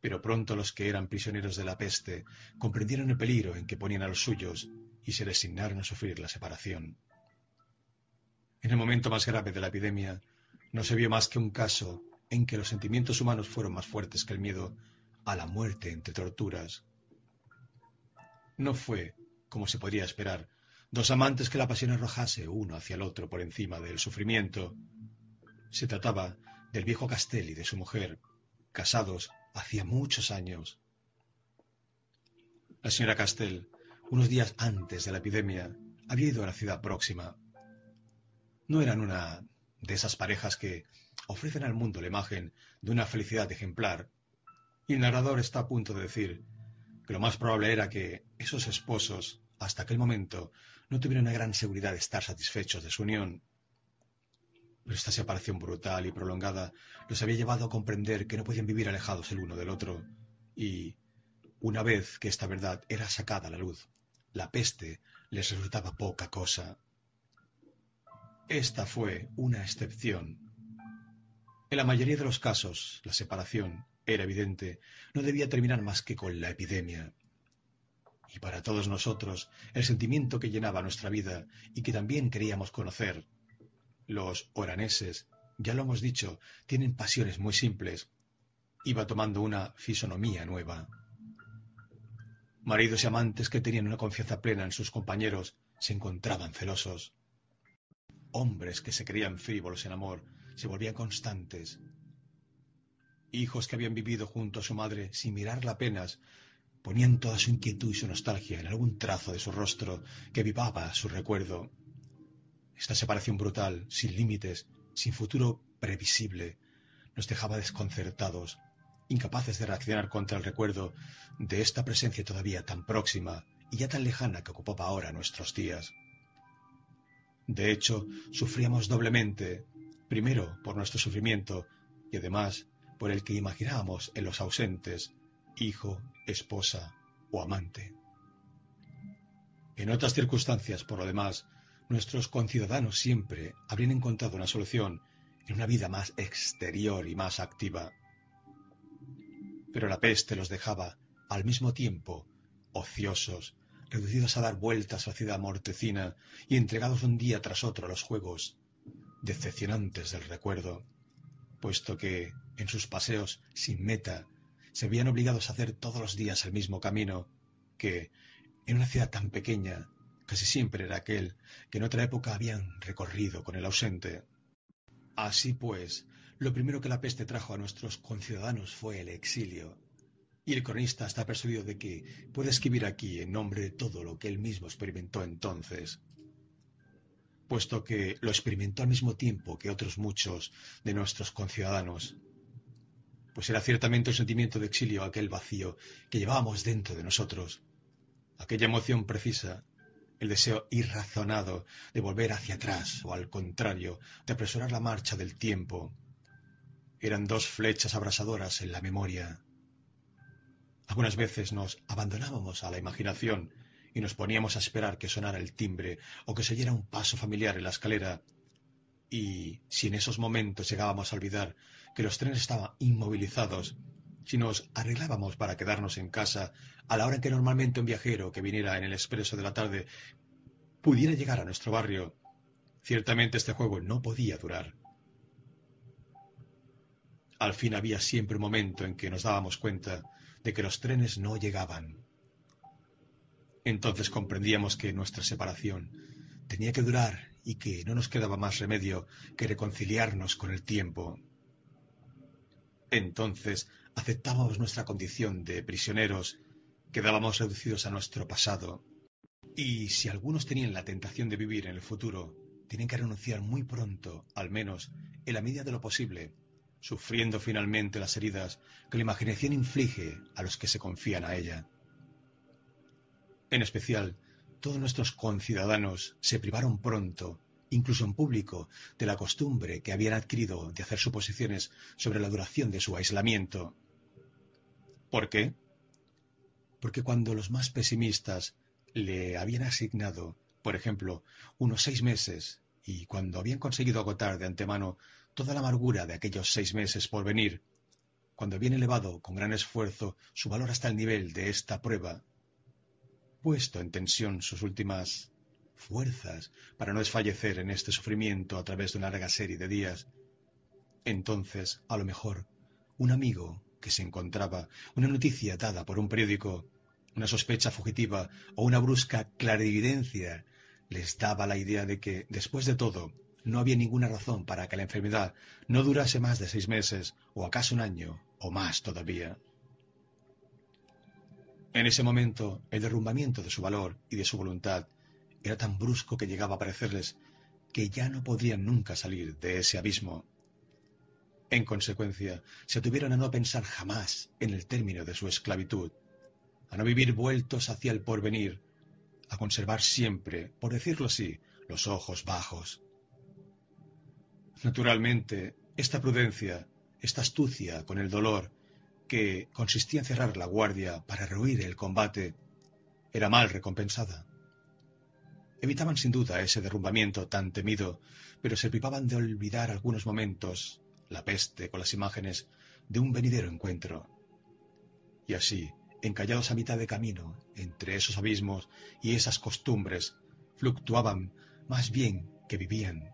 Pero pronto los que eran prisioneros de la peste comprendieron el peligro en que ponían a los suyos y se resignaron a sufrir la separación. En el momento más grave de la epidemia, no se vio más que un caso en que los sentimientos humanos fueron más fuertes que el miedo a la muerte entre torturas. No fue, como se podría esperar, dos amantes que la pasión arrojase uno hacia el otro por encima del sufrimiento. Se trataba del viejo Castell y de su mujer, casados hacía muchos años. La señora Castell, unos días antes de la epidemia, había ido a la ciudad próxima. No eran una de esas parejas que ofrecen al mundo la imagen de una felicidad ejemplar, Y el narrador está a punto de decir que lo más probable era que esos esposos, hasta aquel momento, no tuvieran una gran seguridad de estar satisfechos de su unión. Pero esta separación brutal y prolongada los había llevado a comprender que no podían vivir alejados el uno del otro. Y, una vez que esta verdad era sacada a la luz, la peste les resultaba poca cosa. Esta fue una excepción. En la mayoría de los casos, la separación, era evidente, no debía terminar más que con la epidemia. Y para todos nosotros, el sentimiento que llenaba nuestra vida y que también queríamos conocer. Los oraneses, ya lo hemos dicho, tienen pasiones muy simples. Iba tomando una fisonomía nueva. Maridos y amantes que tenían una confianza plena en sus compañeros se encontraban celosos. Hombres que se creían frívolos en amor se volvían constantes. Hijos que habían vivido junto a su madre sin mirarla apenas ponían toda su inquietud y su nostalgia en algún trazo de su rostro que vivaba su recuerdo. Esta separación brutal, sin límites, sin futuro previsible, nos dejaba desconcertados, incapaces de reaccionar contra el recuerdo de esta presencia todavía tan próxima y ya tan lejana que ocupaba ahora nuestros días. De hecho, sufríamos doblemente, primero por nuestro sufrimiento y además por el que imaginábamos en los ausentes, hijo, esposa o amante. En otras circunstancias, por lo demás, nuestros conciudadanos siempre habrían encontrado una solución en una vida más exterior y más activa. Pero la peste los dejaba, al mismo tiempo, ociosos, reducidos a dar vueltas a la ciudad mortecina y entregados un día tras otro a los juegos decepcionantes del recuerdo, puesto que, en sus paseos sin meta, se habían obligados a hacer todos los días el mismo camino, que, en una ciudad tan pequeña, casi siempre era aquel que en otra época habían recorrido con el ausente. Así pues, lo primero que la peste trajo a nuestros conciudadanos fue el exilio, y el cronista está persuadido de que puede escribir aquí en nombre de todo lo que él mismo experimentó entonces, puesto que lo experimentó al mismo tiempo que otros muchos de nuestros conciudadanos, pues era ciertamente un sentimiento de exilio aquel vacío que llevábamos dentro de nosotros, aquella emoción precisa, el deseo irrazonado de volver hacia atrás o al contrario, de apresurar la marcha del tiempo. Eran dos flechas abrasadoras en la memoria, algunas veces nos abandonábamos a la imaginación y nos poníamos a esperar que sonara el timbre o que se oyera un paso familiar en la escalera. Y si en esos momentos llegábamos a olvidar que los trenes estaban inmovilizados, si nos arreglábamos para quedarnos en casa a la hora en que normalmente un viajero que viniera en el expreso de la tarde pudiera llegar a nuestro barrio, ciertamente este juego no podía durar. Al fin había siempre un momento en que nos dábamos cuenta de que los trenes no llegaban. Entonces comprendíamos que nuestra separación tenía que durar y que no nos quedaba más remedio que reconciliarnos con el tiempo. Entonces aceptábamos nuestra condición de prisioneros, quedábamos reducidos a nuestro pasado, y si algunos tenían la tentación de vivir en el futuro, tienen que renunciar muy pronto, al menos en la medida de lo posible, sufriendo finalmente las heridas que la imaginación inflige a los que se confían a ella. En especial, todos nuestros conciudadanos se privaron pronto, incluso en público, de la costumbre que habían adquirido de hacer suposiciones sobre la duración de su aislamiento. ¿Por qué? Porque cuando los más pesimistas le habían asignado, por ejemplo, unos seis meses, y cuando habían conseguido agotar de antemano toda la amargura de aquellos seis meses por venir, cuando habían elevado con gran esfuerzo su valor hasta el nivel de esta prueba, puesto en tensión sus últimas fuerzas para no desfallecer en este sufrimiento a través de una larga serie de días, entonces, a lo mejor, un amigo que se encontraba, una noticia dada por un periódico, una sospecha fugitiva o una brusca clarividencia les daba la idea de que, después de todo, no había ninguna razón para que la enfermedad no durase más de seis meses, o acaso un año, o más todavía. En ese momento, el derrumbamiento de su valor y de su voluntad era tan brusco que llegaba a parecerles que ya no podrían nunca salir de ese abismo. En consecuencia, se atuvieron a no pensar jamás en el término de su esclavitud, a no vivir vueltos hacia el porvenir, a conservar siempre, por decirlo así, los ojos bajos. Naturalmente, esta prudencia, esta astucia con el dolor, que consistía en cerrar la guardia para rehuir el combate, era mal recompensada. Evitaban sin duda ese derrumbamiento tan temido, pero se privaban de olvidar algunos momentos la peste con las imágenes de un venidero encuentro. Y así, encallados a mitad de camino, entre esos abismos y esas costumbres, fluctuaban más bien que vivían,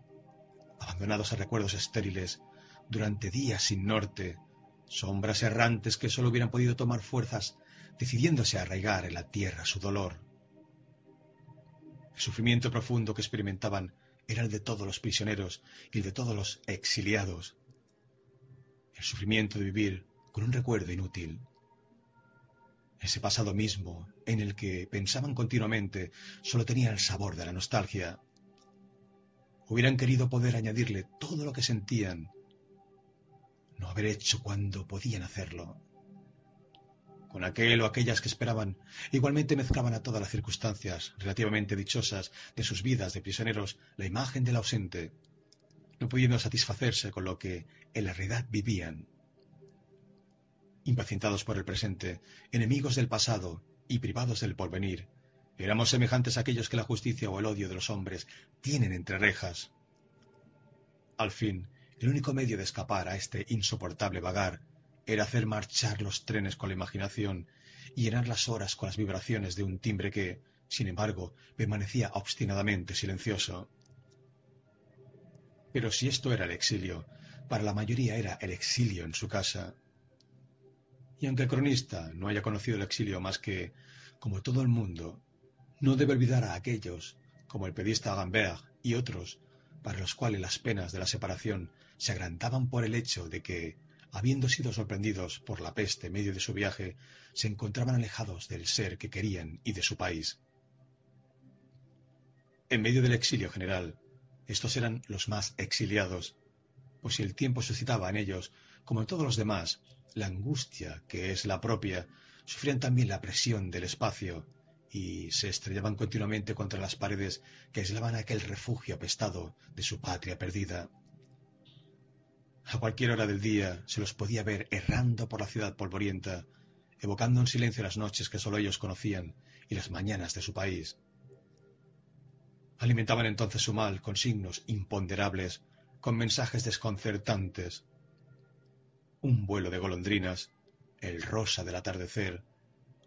abandonados a recuerdos estériles, durante días sin norte, sombras errantes que sólo hubieran podido tomar fuerzas decidiéndose a arraigar en la tierra su dolor. El sufrimiento profundo que experimentaban era el de todos los prisioneros y el de todos los exiliados. El sufrimiento de vivir con un recuerdo inútil. Ese pasado mismo en el que pensaban continuamente solo tenía el sabor de la nostalgia. Hubieran querido poder añadirle todo lo que sentían, no haber hecho cuando podían hacerlo con aquel o aquellas que esperaban, igualmente mezclaban a todas las circunstancias relativamente dichosas de sus vidas de prisioneros la imagen del ausente, no pudiendo satisfacerse con lo que en la realidad vivían. Impacientados por el presente, enemigos del pasado y privados del porvenir, éramos semejantes a aquellos que la justicia o el odio de los hombres tienen entre rejas. Al fin, el único medio de escapar a este insoportable vagar era hacer marchar los trenes con la imaginación y llenar las horas con las vibraciones de un timbre que, sin embargo, permanecía obstinadamente silencioso. Pero si esto era el exilio, para la mayoría era el exilio en su casa. Y aunque el cronista no haya conocido el exilio más que, como todo el mundo, no debe olvidar a aquellos, como el pedista Gambert y otros, para los cuales las penas de la separación se agrandaban por el hecho de que, habiendo sido sorprendidos por la peste en medio de su viaje, se encontraban alejados del ser que querían y de su país. En medio del exilio general, estos eran los más exiliados, pues el tiempo suscitaba en ellos, como en todos los demás, la angustia que es la propia, sufrían también la presión del espacio y se estrellaban continuamente contra las paredes que aislaban aquel refugio apestado de su patria perdida. A cualquier hora del día se los podía ver errando por la ciudad polvorienta, evocando en silencio las noches que sólo ellos conocían y las mañanas de su país. Alimentaban entonces su mal con signos imponderables, con mensajes desconcertantes. Un vuelo de golondrinas, el rosa del atardecer,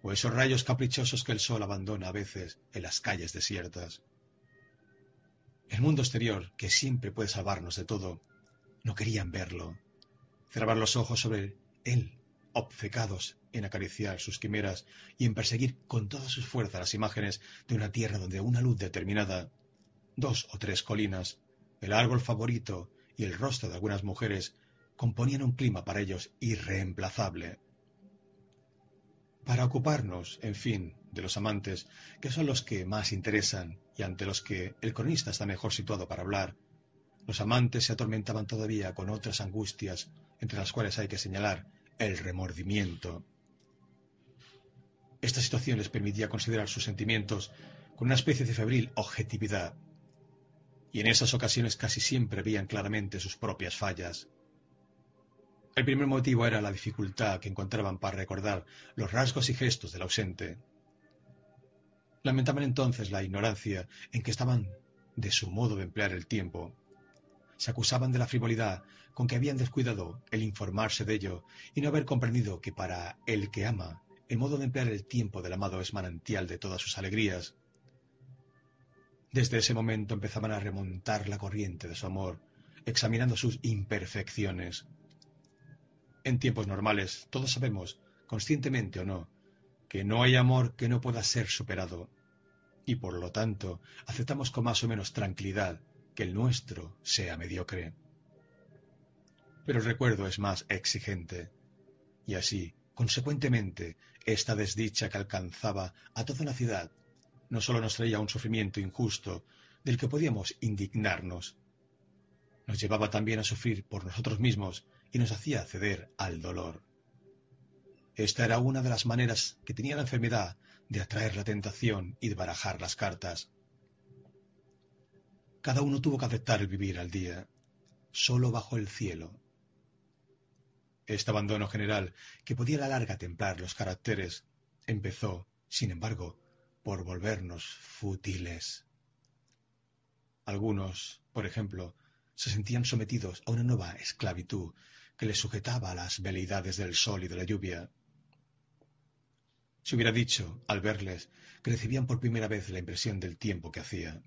o esos rayos caprichosos que el sol abandona a veces en las calles desiertas. El mundo exterior, que siempre puede salvarnos de todo, no querían verlo. Cerraban los ojos sobre él, obcecados en acariciar sus quimeras y en perseguir con todas sus fuerzas las imágenes de una tierra donde una luz determinada, dos o tres colinas, el árbol favorito y el rostro de algunas mujeres componían un clima para ellos irreemplazable. Para ocuparnos, en fin, de los amantes, que son los que más interesan y ante los que el cronista está mejor situado para hablar, los amantes se atormentaban todavía con otras angustias, entre las cuales hay que señalar el remordimiento. Esta situación les permitía considerar sus sentimientos con una especie de febril objetividad, y en esas ocasiones casi siempre veían claramente sus propias fallas. El primer motivo era la dificultad que encontraban para recordar los rasgos y gestos del ausente. Lamentaban entonces la ignorancia en que estaban de su modo de emplear el tiempo, se acusaban de la frivolidad con que habían descuidado el informarse de ello y no haber comprendido que para el que ama, el modo de emplear el tiempo del amado es manantial de todas sus alegrías. Desde ese momento empezaban a remontar la corriente de su amor, examinando sus imperfecciones. En tiempos normales, todos sabemos, conscientemente o no, que no hay amor que no pueda ser superado, y por lo tanto aceptamos con más o menos tranquilidad que el nuestro sea mediocre. Pero el recuerdo es más exigente, y así, consecuentemente, esta desdicha que alcanzaba a toda una ciudad no sólo nos traía un sufrimiento injusto del que podíamos indignarnos, nos llevaba también a sufrir por nosotros mismos y nos hacía ceder al dolor. Esta era una de las maneras que tenía la enfermedad de atraer la tentación y de barajar las cartas. Cada uno tuvo que aceptar vivir al día, solo bajo el cielo. Este abandono general, que podía a la larga templar los caracteres, empezó, sin embargo, por volvernos fútiles. Algunos, por ejemplo, se sentían sometidos a una nueva esclavitud que les sujetaba a las veleidades del sol y de la lluvia. Se hubiera dicho, al verles, que recibían por primera vez la impresión del tiempo que hacía.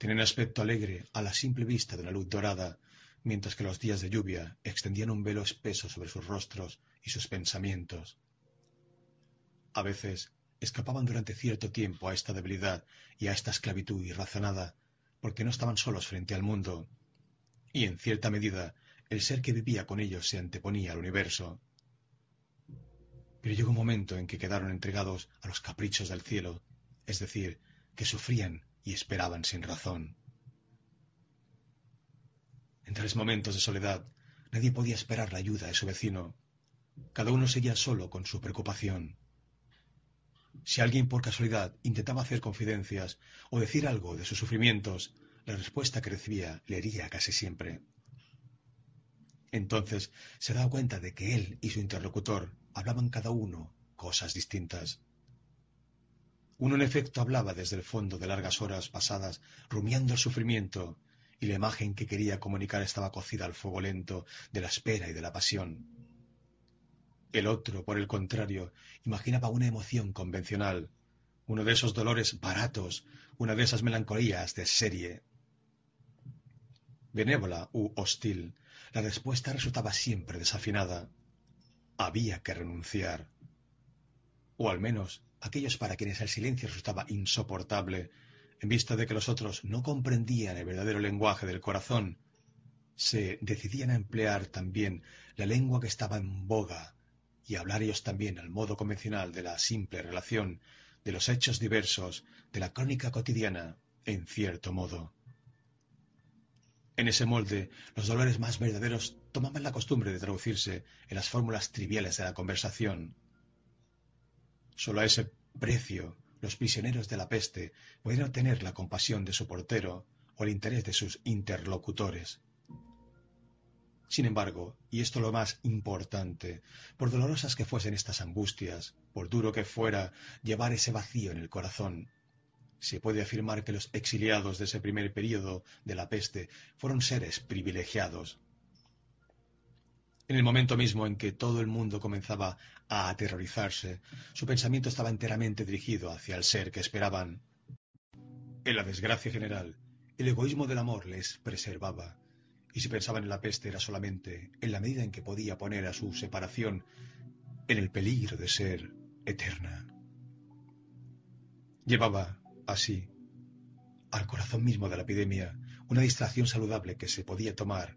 Tenían aspecto alegre a la simple vista de la luz dorada, mientras que los días de lluvia extendían un velo espeso sobre sus rostros y sus pensamientos. A veces escapaban durante cierto tiempo a esta debilidad y a esta esclavitud irrazonada, porque no estaban solos frente al mundo, y en cierta medida el ser que vivía con ellos se anteponía al universo. Pero llegó un momento en que quedaron entregados a los caprichos del cielo, es decir, que sufrían y esperaban sin razón. En tales momentos de soledad, nadie podía esperar la ayuda de su vecino. Cada uno seguía solo con su preocupación. Si alguien por casualidad intentaba hacer confidencias o decir algo de sus sufrimientos, la respuesta que recibía le hería casi siempre. Entonces se daba cuenta de que él y su interlocutor hablaban cada uno cosas distintas. Uno en efecto hablaba desde el fondo de largas horas pasadas rumiando el sufrimiento, y la imagen que quería comunicar estaba cocida al fuego lento de la espera y de la pasión. El otro, por el contrario, imaginaba una emoción convencional, uno de esos dolores baratos, una de esas melancolías de serie. Benévola u hostil, la respuesta resultaba siempre desafinada. Había que renunciar. O al menos aquellos para quienes el silencio resultaba insoportable, en vista de que los otros no comprendían el verdadero lenguaje del corazón, se decidían a emplear también la lengua que estaba en boga y hablar ellos también al modo convencional de la simple relación, de los hechos diversos, de la crónica cotidiana, en cierto modo. En ese molde, los dolores más verdaderos tomaban la costumbre de traducirse en las fórmulas triviales de la conversación, Solo a ese precio los prisioneros de la peste pueden obtener la compasión de su portero o el interés de sus interlocutores. Sin embargo, y esto lo más importante, por dolorosas que fuesen estas angustias, por duro que fuera llevar ese vacío en el corazón, se puede afirmar que los exiliados de ese primer período de la peste fueron seres privilegiados, en el momento mismo en que todo el mundo comenzaba a aterrorizarse, su pensamiento estaba enteramente dirigido hacia el ser que esperaban. En la desgracia general, el egoísmo del amor les preservaba, y si pensaban en la peste era solamente en la medida en que podía poner a su separación en el peligro de ser eterna. Llevaba, así, al corazón mismo de la epidemia una distracción saludable que se podía tomar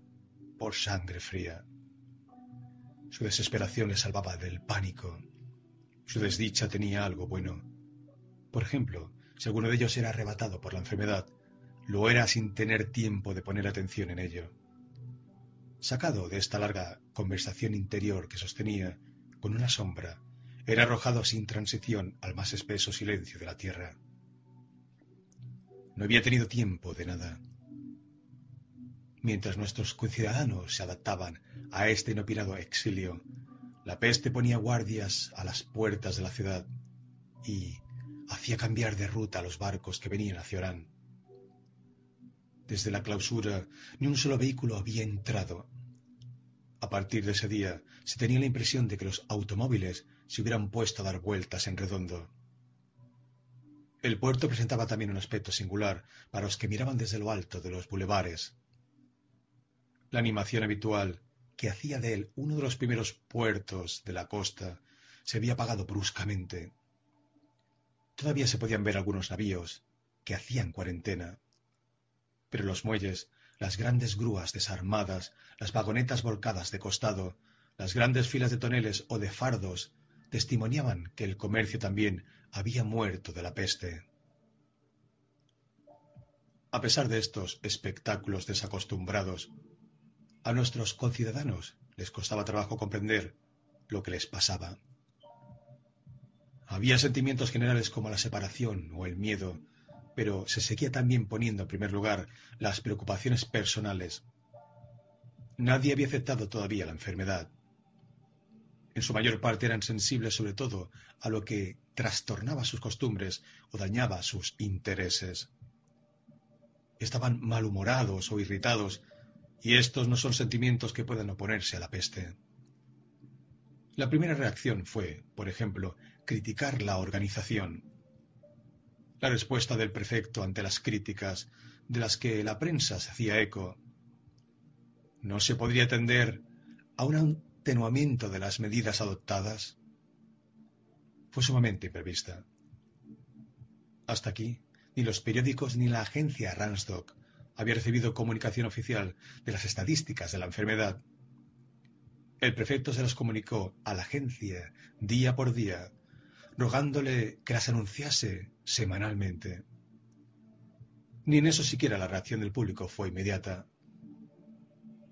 por sangre fría. Su desesperación le salvaba del pánico. Su desdicha tenía algo bueno. Por ejemplo, si alguno de ellos era arrebatado por la enfermedad, lo era sin tener tiempo de poner atención en ello. Sacado de esta larga conversación interior que sostenía con una sombra, era arrojado sin transición al más espeso silencio de la tierra. No había tenido tiempo de nada. Mientras nuestros conciudadanos se adaptaban a este inopinado exilio, la peste ponía guardias a las puertas de la ciudad y hacía cambiar de ruta a los barcos que venían hacia Orán. Desde la clausura ni un solo vehículo había entrado. A partir de ese día se tenía la impresión de que los automóviles se hubieran puesto a dar vueltas en redondo. El puerto presentaba también un aspecto singular para los que miraban desde lo alto de los bulevares. La animación habitual, que hacía de él uno de los primeros puertos de la costa, se había apagado bruscamente. Todavía se podían ver algunos navíos que hacían cuarentena, pero los muelles, las grandes grúas desarmadas, las vagonetas volcadas de costado, las grandes filas de toneles o de fardos testimoniaban que el comercio también había muerto de la peste. A pesar de estos espectáculos desacostumbrados, a nuestros conciudadanos les costaba trabajo comprender lo que les pasaba. Había sentimientos generales como la separación o el miedo, pero se seguía también poniendo en primer lugar las preocupaciones personales. Nadie había aceptado todavía la enfermedad. En su mayor parte eran sensibles sobre todo a lo que trastornaba sus costumbres o dañaba sus intereses. Estaban malhumorados o irritados, y estos no son sentimientos que puedan oponerse a la peste. La primera reacción fue, por ejemplo, criticar la organización. La respuesta del prefecto ante las críticas de las que la prensa se hacía eco. ¿No se podría atender a un atenuamiento de las medidas adoptadas? Fue sumamente imprevista. Hasta aquí, ni los periódicos ni la agencia Ransdok había recibido comunicación oficial de las estadísticas de la enfermedad. El prefecto se las comunicó a la agencia día por día rogándole que las anunciase semanalmente. Ni en eso siquiera la reacción del público fue inmediata.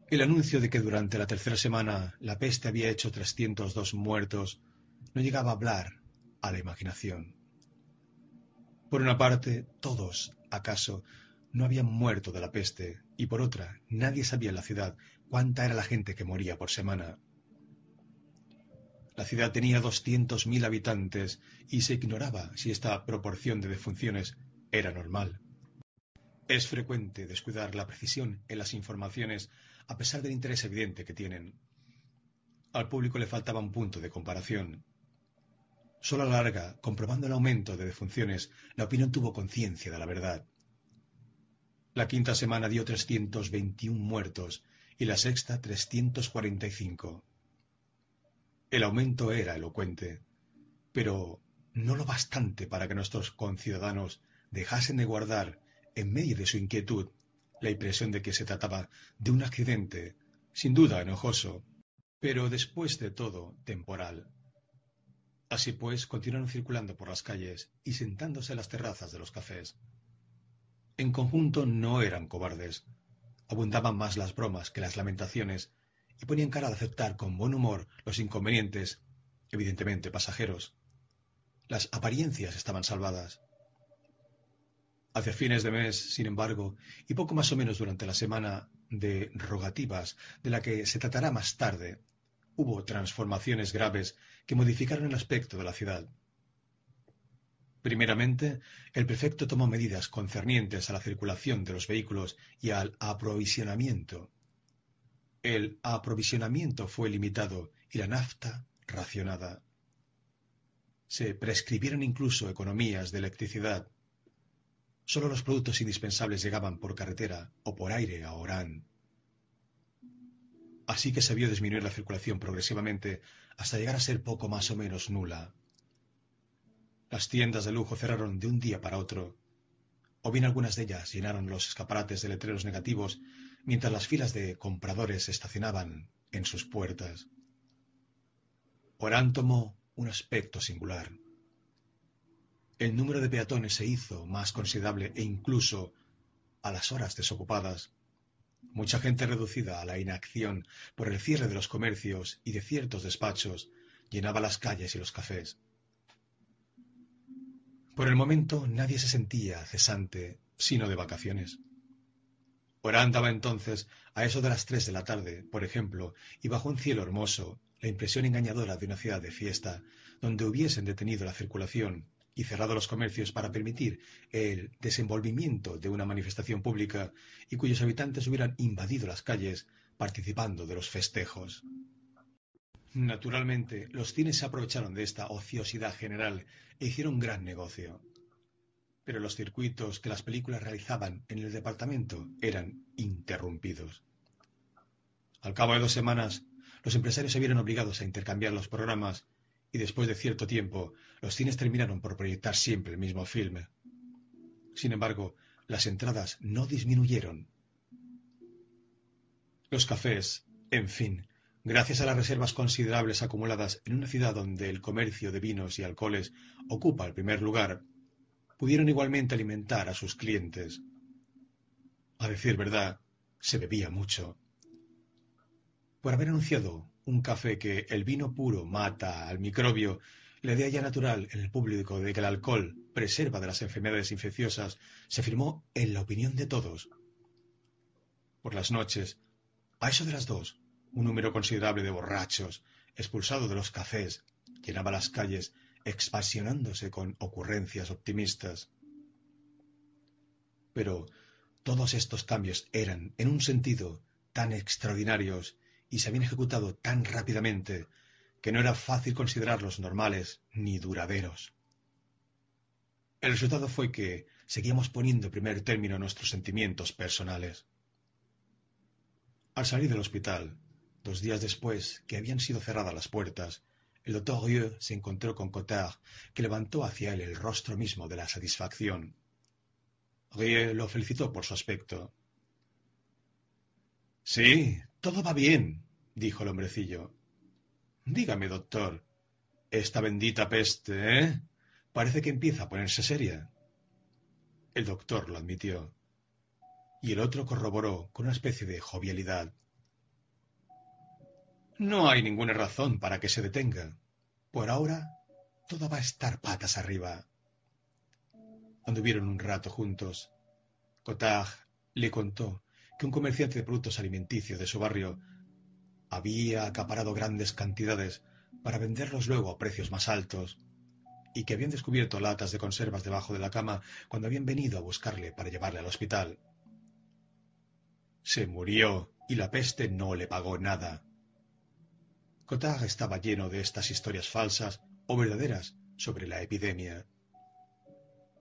El anuncio de que durante la tercera semana la peste había hecho 302 muertos no llegaba a hablar a la imaginación. Por una parte, todos, acaso, no habían muerto de la peste, y por otra, nadie sabía en la ciudad cuánta era la gente que moría por semana. La ciudad tenía 200.000 habitantes y se ignoraba si esta proporción de defunciones era normal. Es frecuente descuidar la precisión en las informaciones a pesar del interés evidente que tienen. Al público le faltaba un punto de comparación. Solo a la larga, comprobando el aumento de defunciones, la opinión tuvo conciencia de la verdad. La quinta semana dio 321 muertos y la sexta 345. El aumento era elocuente, pero no lo bastante para que nuestros conciudadanos dejasen de guardar, en medio de su inquietud, la impresión de que se trataba de un accidente, sin duda enojoso, pero después de todo temporal. Así pues, continuaron circulando por las calles y sentándose en las terrazas de los cafés. En conjunto no eran cobardes. Abundaban más las bromas que las lamentaciones y ponían cara de aceptar con buen humor los inconvenientes, evidentemente pasajeros. Las apariencias estaban salvadas. Hacia fines de mes, sin embargo, y poco más o menos durante la semana de rogativas, de la que se tratará más tarde, hubo transformaciones graves que modificaron el aspecto de la ciudad. Primeramente, el prefecto tomó medidas concernientes a la circulación de los vehículos y al aprovisionamiento. El aprovisionamiento fue limitado y la nafta racionada. Se prescribieron incluso economías de electricidad. Solo los productos indispensables llegaban por carretera o por aire a Orán. Así que se vio disminuir la circulación progresivamente hasta llegar a ser poco más o menos nula. Las tiendas de lujo cerraron de un día para otro, o bien algunas de ellas llenaron los escaparates de letreros negativos mientras las filas de compradores estacionaban en sus puertas. Orán tomó un aspecto singular. El número de peatones se hizo más considerable e incluso a las horas desocupadas. Mucha gente reducida a la inacción por el cierre de los comercios y de ciertos despachos llenaba las calles y los cafés. Por el momento nadie se sentía cesante, sino de vacaciones. Orán daba entonces, a eso de las tres de la tarde, por ejemplo, y bajo un cielo hermoso, la impresión engañadora de una ciudad de fiesta, donde hubiesen detenido la circulación y cerrado los comercios para permitir el desenvolvimiento de una manifestación pública y cuyos habitantes hubieran invadido las calles participando de los festejos. Naturalmente, los cines se aprovecharon de esta ociosidad general e hicieron gran negocio pero los circuitos que las películas realizaban en el departamento eran interrumpidos. Al cabo de dos semanas, los empresarios se vieron obligados a intercambiar los programas y después de cierto tiempo, los cines terminaron por proyectar siempre el mismo filme. Sin embargo, las entradas no disminuyeron. Los cafés, en fin, gracias a las reservas considerables acumuladas en una ciudad donde el comercio de vinos y alcoholes ocupa el primer lugar, pudieron igualmente alimentar a sus clientes. A decir verdad, se bebía mucho. Por haber anunciado un café que el vino puro mata al microbio, la idea ya natural en el público de que el alcohol preserva de las enfermedades infecciosas se firmó en la opinión de todos. Por las noches, a eso de las dos, un número considerable de borrachos, expulsado de los cafés, llenaba las calles expansionándose con ocurrencias optimistas. Pero todos estos cambios eran, en un sentido, tan extraordinarios y se habían ejecutado tan rápidamente que no era fácil considerarlos normales ni duraderos. El resultado fue que seguíamos poniendo en primer término nuestros sentimientos personales. Al salir del hospital, dos días después que habían sido cerradas las puertas, el doctor Rieu se encontró con Cotard, que levantó hacia él el rostro mismo de la satisfacción. Rieu lo felicitó por su aspecto. Sí, todo va bien, dijo el hombrecillo. Dígame, doctor, esta bendita peste, ¿eh? Parece que empieza a ponerse seria. El doctor lo admitió. Y el otro corroboró con una especie de jovialidad. No hay ninguna razón para que se detenga. Por ahora, todo va a estar patas arriba. Anduvieron un rato juntos. Cotard le contó que un comerciante de productos alimenticios de su barrio había acaparado grandes cantidades para venderlos luego a precios más altos, y que habían descubierto latas de conservas debajo de la cama cuando habían venido a buscarle para llevarle al hospital. Se murió y la peste no le pagó nada. Cotard estaba lleno de estas historias falsas o verdaderas sobre la epidemia.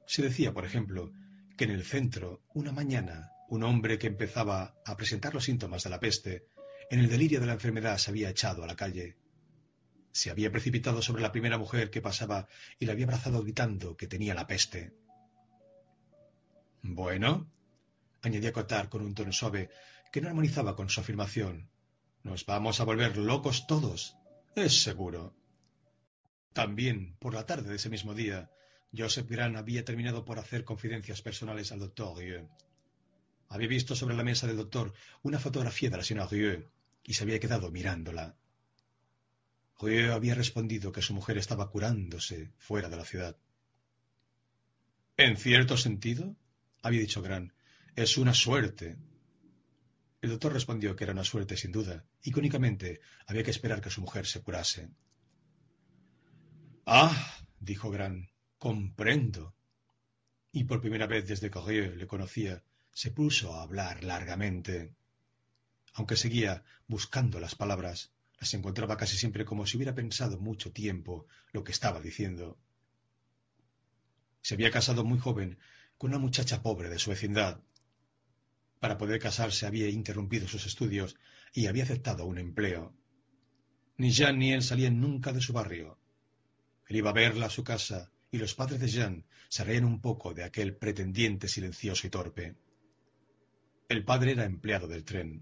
Se decía, por ejemplo, que en el centro, una mañana, un hombre que empezaba a presentar los síntomas de la peste en el delirio de la enfermedad se había echado a la calle. Se había precipitado sobre la primera mujer que pasaba y la había abrazado gritando que tenía la peste. Bueno, añadía Cotard con un tono suave que no armonizaba con su afirmación. Nos vamos a volver locos todos. Es seguro. También, por la tarde de ese mismo día, Joseph Grant había terminado por hacer confidencias personales al doctor Rieu. Había visto sobre la mesa del doctor una fotografía de la señora Rieu y se había quedado mirándola. Rieu había respondido que su mujer estaba curándose fuera de la ciudad. En cierto sentido, había dicho Gran, es una suerte. El doctor respondió que era una suerte sin duda, y que únicamente había que esperar que su mujer se curase. Ah, dijo Gran, comprendo. Y por primera vez desde que Rieu le conocía, se puso a hablar largamente aunque seguía buscando las palabras, las encontraba casi siempre como si hubiera pensado mucho tiempo lo que estaba diciendo. Se había casado muy joven con una muchacha pobre de su vecindad. Para poder casarse había interrumpido sus estudios y había aceptado un empleo. Ni Jean ni él salían nunca de su barrio. Él iba a verla a su casa y los padres de Jean se reían un poco de aquel pretendiente silencioso y torpe. El padre era empleado del tren.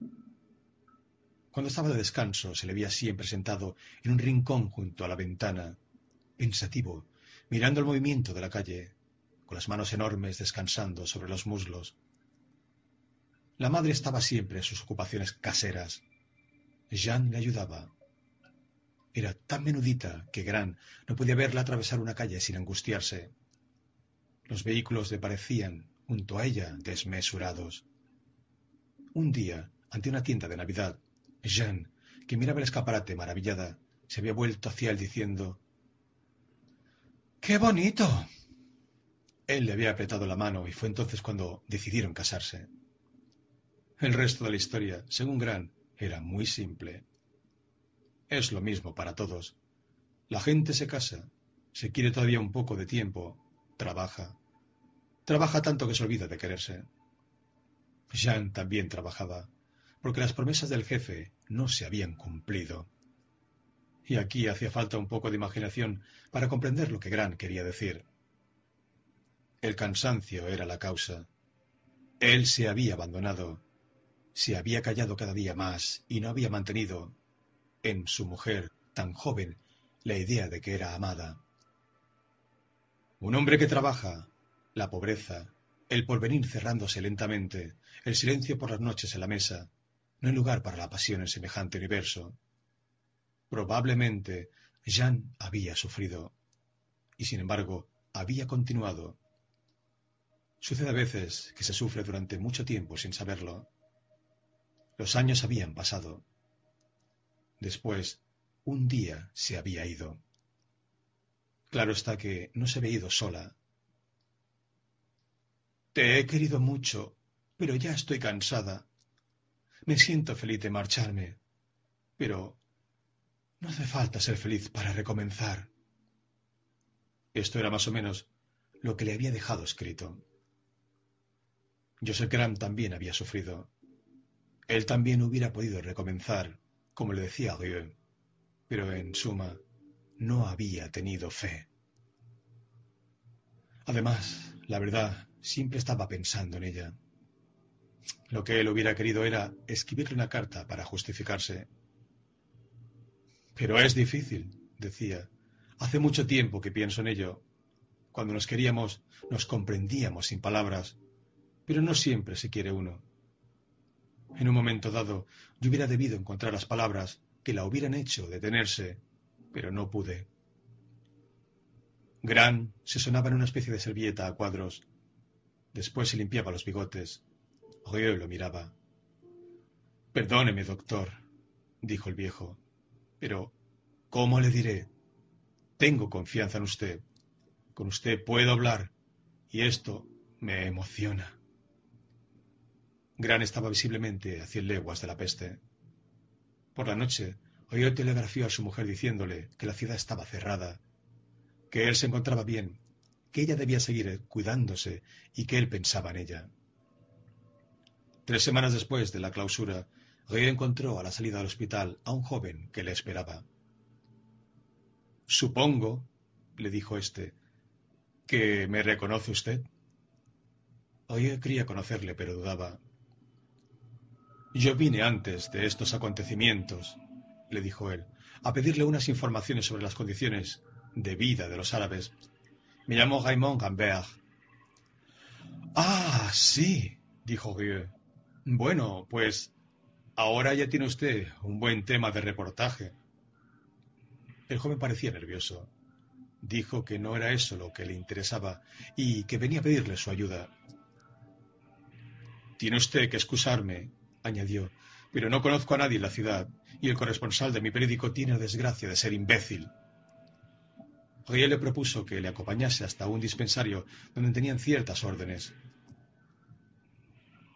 Cuando estaba de descanso se le veía siempre sentado en un rincón junto a la ventana, pensativo, mirando el movimiento de la calle, con las manos enormes descansando sobre los muslos. La madre estaba siempre en sus ocupaciones caseras. Jean le ayudaba. Era tan menudita que Gran no podía verla atravesar una calle sin angustiarse. Los vehículos le parecían, junto a ella, desmesurados. Un día, ante una tienda de Navidad, Jean, que miraba el escaparate maravillada, se había vuelto hacia él diciendo ¡Qué bonito! Él le había apretado la mano y fue entonces cuando decidieron casarse. El resto de la historia, según Gran, era muy simple. Es lo mismo para todos. La gente se casa, se quiere todavía un poco de tiempo, trabaja. Trabaja tanto que se olvida de quererse. Jean también trabajaba porque las promesas del jefe no se habían cumplido. Y aquí hacía falta un poco de imaginación para comprender lo que Gran quería decir. El cansancio era la causa. Él se había abandonado, se había callado cada día más y no había mantenido en su mujer tan joven la idea de que era amada. Un hombre que trabaja, la pobreza, el porvenir cerrándose lentamente, el silencio por las noches en la mesa, no hay lugar para la pasión en semejante universo. Probablemente Jean había sufrido, y sin embargo había continuado. Sucede a veces que se sufre durante mucho tiempo sin saberlo. Los años habían pasado. Después, un día se había ido. Claro está que no se había ido sola. Te he querido mucho, pero ya estoy cansada. Me siento feliz de marcharme, pero no hace falta ser feliz para recomenzar. Esto era más o menos lo que le había dejado escrito. Joseph Graham también había sufrido. Él también hubiera podido recomenzar, como le decía Rieu, pero en suma no había tenido fe. Además, la verdad, siempre estaba pensando en ella. Lo que él hubiera querido era escribirle una carta para justificarse. Pero es difícil, decía. Hace mucho tiempo que pienso en ello. Cuando nos queríamos, nos comprendíamos sin palabras, pero no siempre se quiere uno. En un momento dado, yo hubiera debido encontrar las palabras que la hubieran hecho detenerse, pero no pude. Gran se sonaba en una especie de servilleta a cuadros. Después se limpiaba los bigotes. Rieu lo miraba. Perdóneme, doctor, dijo el viejo, pero ¿cómo le diré? Tengo confianza en usted. Con usted puedo hablar, y esto me emociona. Gran estaba visiblemente a cien leguas de la peste. Por la noche oyó telegrafió a su mujer diciéndole que la ciudad estaba cerrada, que él se encontraba bien, que ella debía seguir cuidándose y que él pensaba en ella. Tres semanas después de la clausura, Rey encontró a la salida del hospital a un joven que le esperaba. Supongo, le dijo éste, que me reconoce usted. Hoy quería conocerle, pero dudaba. Yo vine antes de estos acontecimientos, le dijo él, a pedirle unas informaciones sobre las condiciones de vida de los árabes. Me llamo Raymond Gambert. Ah, sí, dijo Rieu. Bueno, pues ahora ya tiene usted un buen tema de reportaje. El joven parecía nervioso. Dijo que no era eso lo que le interesaba y que venía a pedirle su ayuda. Tiene usted que excusarme, añadió, pero no conozco a nadie en la ciudad y el corresponsal de mi periódico tiene la desgracia de ser imbécil. Riel le propuso que le acompañase hasta un dispensario donde tenían ciertas órdenes.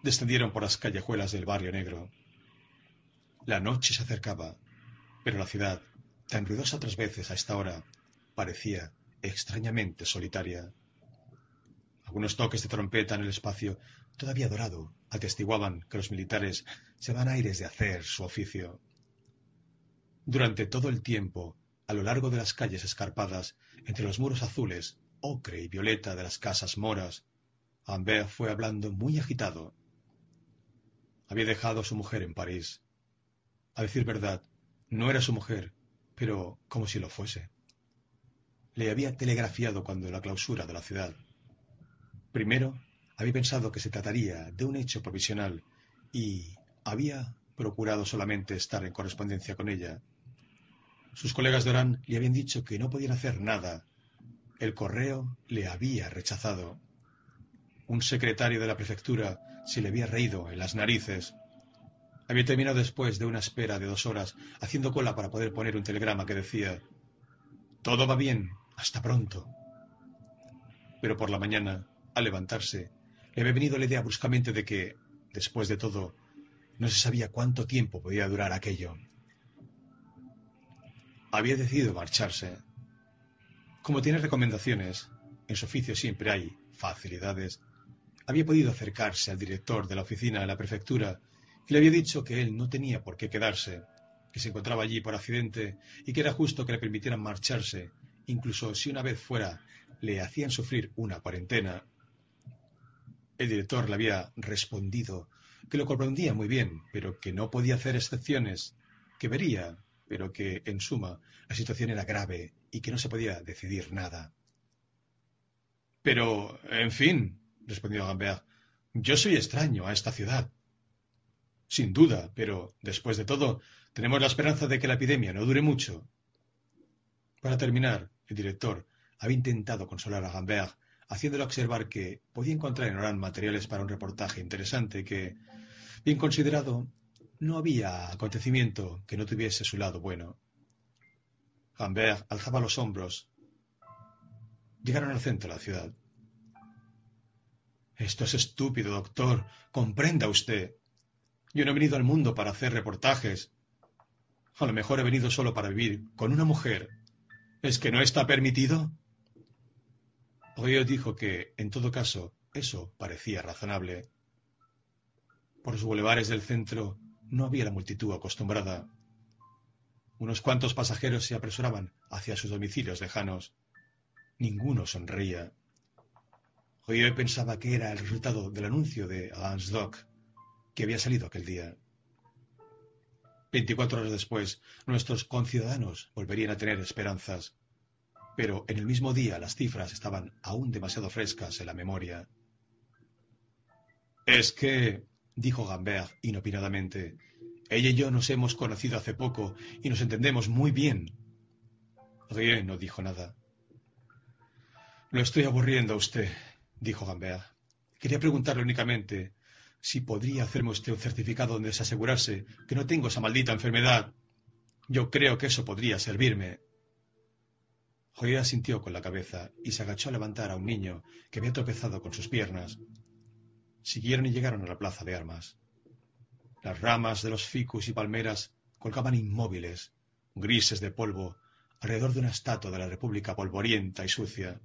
Descendieron por las callejuelas del barrio negro. La noche se acercaba, pero la ciudad, tan ruidosa otras veces a esta hora, parecía extrañamente solitaria. Algunos toques de trompeta en el espacio, todavía dorado, atestiguaban que los militares se van aires de hacer su oficio. Durante todo el tiempo, a lo largo de las calles escarpadas, entre los muros azules, ocre y violeta de las casas moras, Ambert fue hablando muy agitado, había dejado a su mujer en París. A decir verdad, no era su mujer, pero como si lo fuese. Le había telegrafiado cuando la clausura de la ciudad. Primero, había pensado que se trataría de un hecho provisional y había procurado solamente estar en correspondencia con ella. Sus colegas de Orán le habían dicho que no podían hacer nada. El correo le había rechazado. Un secretario de la prefectura se le había reído en las narices. Había terminado después de una espera de dos horas, haciendo cola para poder poner un telegrama que decía Todo va bien, hasta pronto. Pero por la mañana, al levantarse, le había venido la idea bruscamente de que, después de todo, no se sabía cuánto tiempo podía durar aquello. Había decidido marcharse. Como tiene recomendaciones, en su oficio siempre hay facilidades, había podido acercarse al director de la oficina de la prefectura y le había dicho que él no tenía por qué quedarse, que se encontraba allí por accidente y que era justo que le permitieran marcharse, incluso si una vez fuera le hacían sufrir una cuarentena. El director le había respondido que lo comprendía muy bien, pero que no podía hacer excepciones, que vería, pero que, en suma, la situación era grave y que no se podía decidir nada. Pero, en fin, respondió Gambert. Yo soy extraño a esta ciudad. Sin duda, pero después de todo, tenemos la esperanza de que la epidemia no dure mucho. Para terminar, el director había intentado consolar a Gambert, haciéndole observar que podía encontrar en Orán materiales para un reportaje interesante que, bien considerado, no había acontecimiento que no tuviese su lado bueno. Gambert alzaba los hombros. Llegaron al centro de la ciudad. Esto es estúpido, doctor. Comprenda usted. Yo no he venido al mundo para hacer reportajes. A lo mejor he venido solo para vivir con una mujer. ¿Es que no está permitido? Dijo que, en todo caso, eso parecía razonable. Por los bulevares del centro no había la multitud acostumbrada. Unos cuantos pasajeros se apresuraban hacia sus domicilios lejanos. Ninguno sonreía. Hoy pensaba que era el resultado del anuncio de Dock que había salido aquel día. Veinticuatro horas después, nuestros conciudadanos volverían a tener esperanzas, pero en el mismo día las cifras estaban aún demasiado frescas en la memoria. Es que, dijo Gambert inopinadamente, ella y yo nos hemos conocido hace poco y nos entendemos muy bien. Rien no dijo nada. Lo estoy aburriendo a usted, dijo Gambea. Quería preguntarle únicamente si podría hacerme usted un certificado donde se asegurase que no tengo esa maldita enfermedad. Yo creo que eso podría servirme. Joya sintió con la cabeza y se agachó a levantar a un niño que había tropezado con sus piernas. Siguieron y llegaron a la plaza de armas. Las ramas de los ficus y palmeras colgaban inmóviles, grises de polvo, alrededor de una estatua de la República polvorienta y sucia.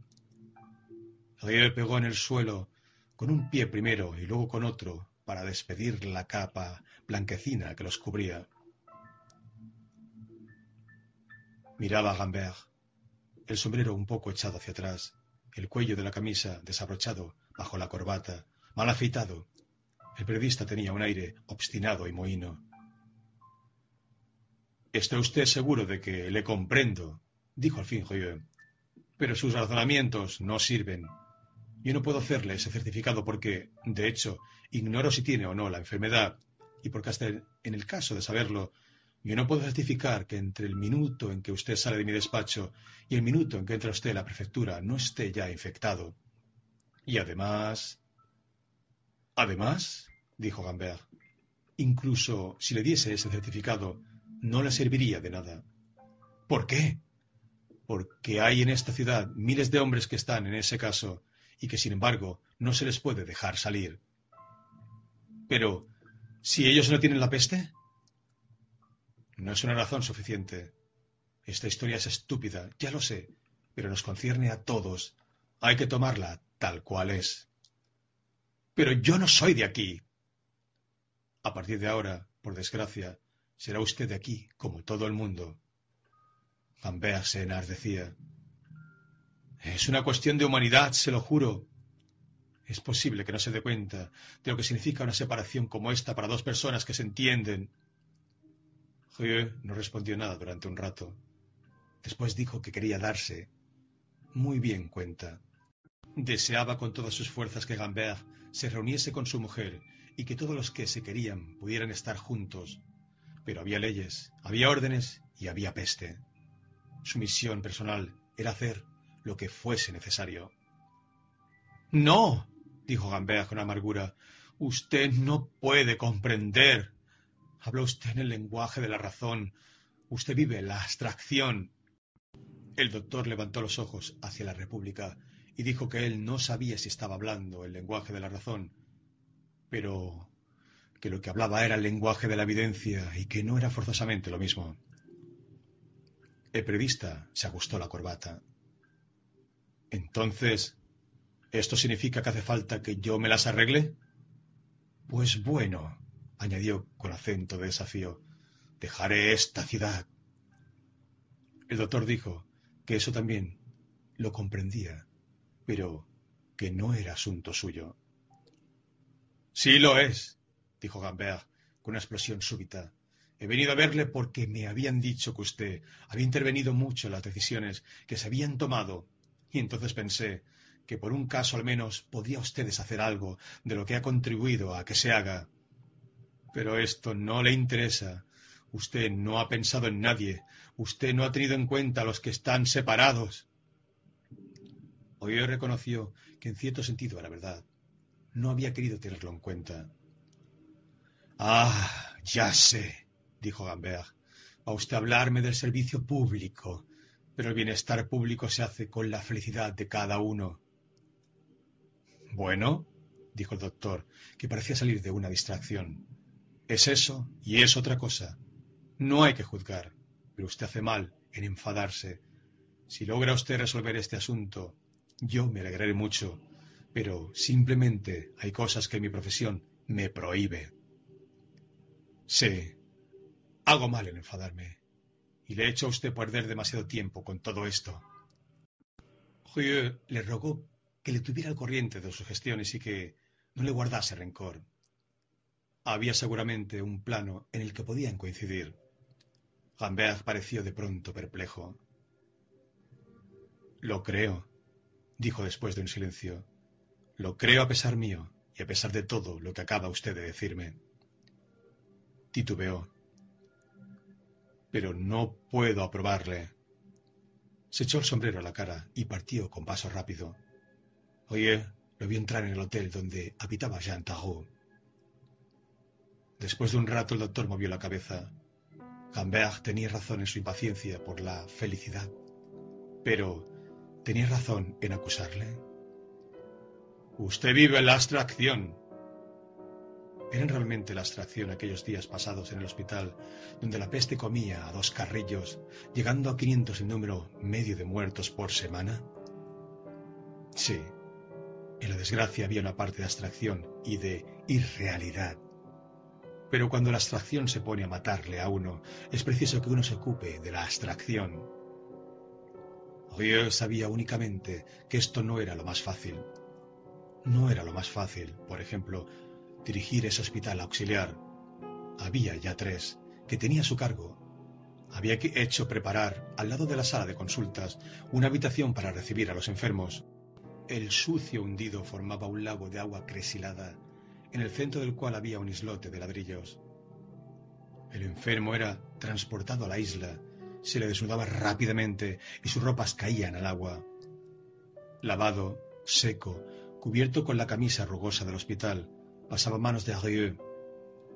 Ariel pegó en el suelo con un pie primero y luego con otro para despedir la capa blanquecina que los cubría. Miraba a Gambert, el sombrero un poco echado hacia atrás, el cuello de la camisa desabrochado bajo la corbata, mal afeitado. El periodista tenía un aire obstinado y mohino. ¿Está usted seguro de que le comprendo? dijo al fin Joyeux. Pero sus razonamientos no sirven. Yo no puedo hacerle ese certificado porque, de hecho, ignoro si tiene o no la enfermedad y porque hasta en el caso de saberlo, yo no puedo certificar que entre el minuto en que usted sale de mi despacho y el minuto en que entra usted a la prefectura no esté ya infectado. Y además... Además, dijo Gambert, incluso si le diese ese certificado, no le serviría de nada. ¿Por qué? Porque hay en esta ciudad miles de hombres que están en ese caso y que sin embargo no se les puede dejar salir. Pero, ¿si ellos no tienen la peste? No es una razón suficiente. Esta historia es estúpida, ya lo sé, pero nos concierne a todos. Hay que tomarla tal cual es. Pero yo no soy de aquí. A partir de ahora, por desgracia, será usted de aquí, como todo el mundo. Gambea se enardecía. Es una cuestión de humanidad, se lo juro. Es posible que no se dé cuenta de lo que significa una separación como esta para dos personas que se entienden. No respondió nada durante un rato. Después dijo que quería darse muy bien cuenta. Deseaba con todas sus fuerzas que Gambert se reuniese con su mujer y que todos los que se querían pudieran estar juntos. Pero había leyes, había órdenes y había peste. Su misión personal era hacer lo que fuese necesario. No, dijo Gambert con amargura, usted no puede comprender. Habla usted en el lenguaje de la razón. Usted vive la abstracción. El doctor levantó los ojos hacia la República y dijo que él no sabía si estaba hablando el lenguaje de la razón, pero que lo que hablaba era el lenguaje de la evidencia y que no era forzosamente lo mismo. El periodista se ajustó la corbata. Entonces, ¿esto significa que hace falta que yo me las arregle? Pues bueno, añadió con acento de desafío, dejaré esta ciudad. El doctor dijo que eso también lo comprendía, pero que no era asunto suyo. Sí lo es, dijo Gambert con una explosión súbita. He venido a verle porque me habían dicho que usted había intervenido mucho en las decisiones que se habían tomado y entonces pensé que por un caso al menos podría ustedes hacer algo de lo que ha contribuido a que se haga. Pero esto no le interesa. Usted no ha pensado en nadie. Usted no ha tenido en cuenta a los que están separados. Hoy reconoció que en cierto sentido era verdad. No había querido tenerlo en cuenta. Ah, ya sé, dijo Gambert. Va usted hablarme del servicio público, pero el bienestar público se hace con la felicidad de cada uno. Bueno, dijo el doctor, que parecía salir de una distracción. Es eso y es otra cosa. No hay que juzgar, pero usted hace mal en enfadarse. Si logra usted resolver este asunto, yo me alegraré mucho, pero simplemente hay cosas que mi profesión me prohíbe. Sí, hago mal en enfadarme, y le he hecho a usted perder demasiado tiempo con todo esto. Rieu le rogó que le tuviera al corriente de sus gestiones y que no le guardase rencor. Había seguramente un plano en el que podían coincidir. Gambert pareció de pronto perplejo. Lo creo, dijo después de un silencio. Lo creo a pesar mío y a pesar de todo lo que acaba usted de decirme. Titubeó. Pero no puedo aprobarle. Se echó el sombrero a la cara y partió con paso rápido. Oye, lo vi entrar en el hotel donde habitaba Jean Tarot. Después de un rato el doctor movió la cabeza. Gambert tenía razón en su impaciencia por la felicidad, pero ¿tenía razón en acusarle? Usted vive la abstracción. Eran realmente la abstracción aquellos días pasados en el hospital, donde la peste comía a dos carrillos, llegando a quinientos en número medio de muertos por semana. Sí, en la desgracia había una parte de abstracción y de irrealidad. Pero cuando la abstracción se pone a matarle a uno, es preciso que uno se ocupe de la abstracción. Rieu sabía únicamente que esto no era lo más fácil. No era lo más fácil, por ejemplo, dirigir ese hospital auxiliar. Había ya tres que tenía a su cargo. Había hecho preparar, al lado de la sala de consultas, una habitación para recibir a los enfermos. El sucio hundido formaba un lago de agua cresilada en el centro del cual había un islote de ladrillos. El enfermo era transportado a la isla, se le desnudaba rápidamente y sus ropas caían al agua. Lavado, seco, cubierto con la camisa rugosa del hospital, pasaba manos de Rieu.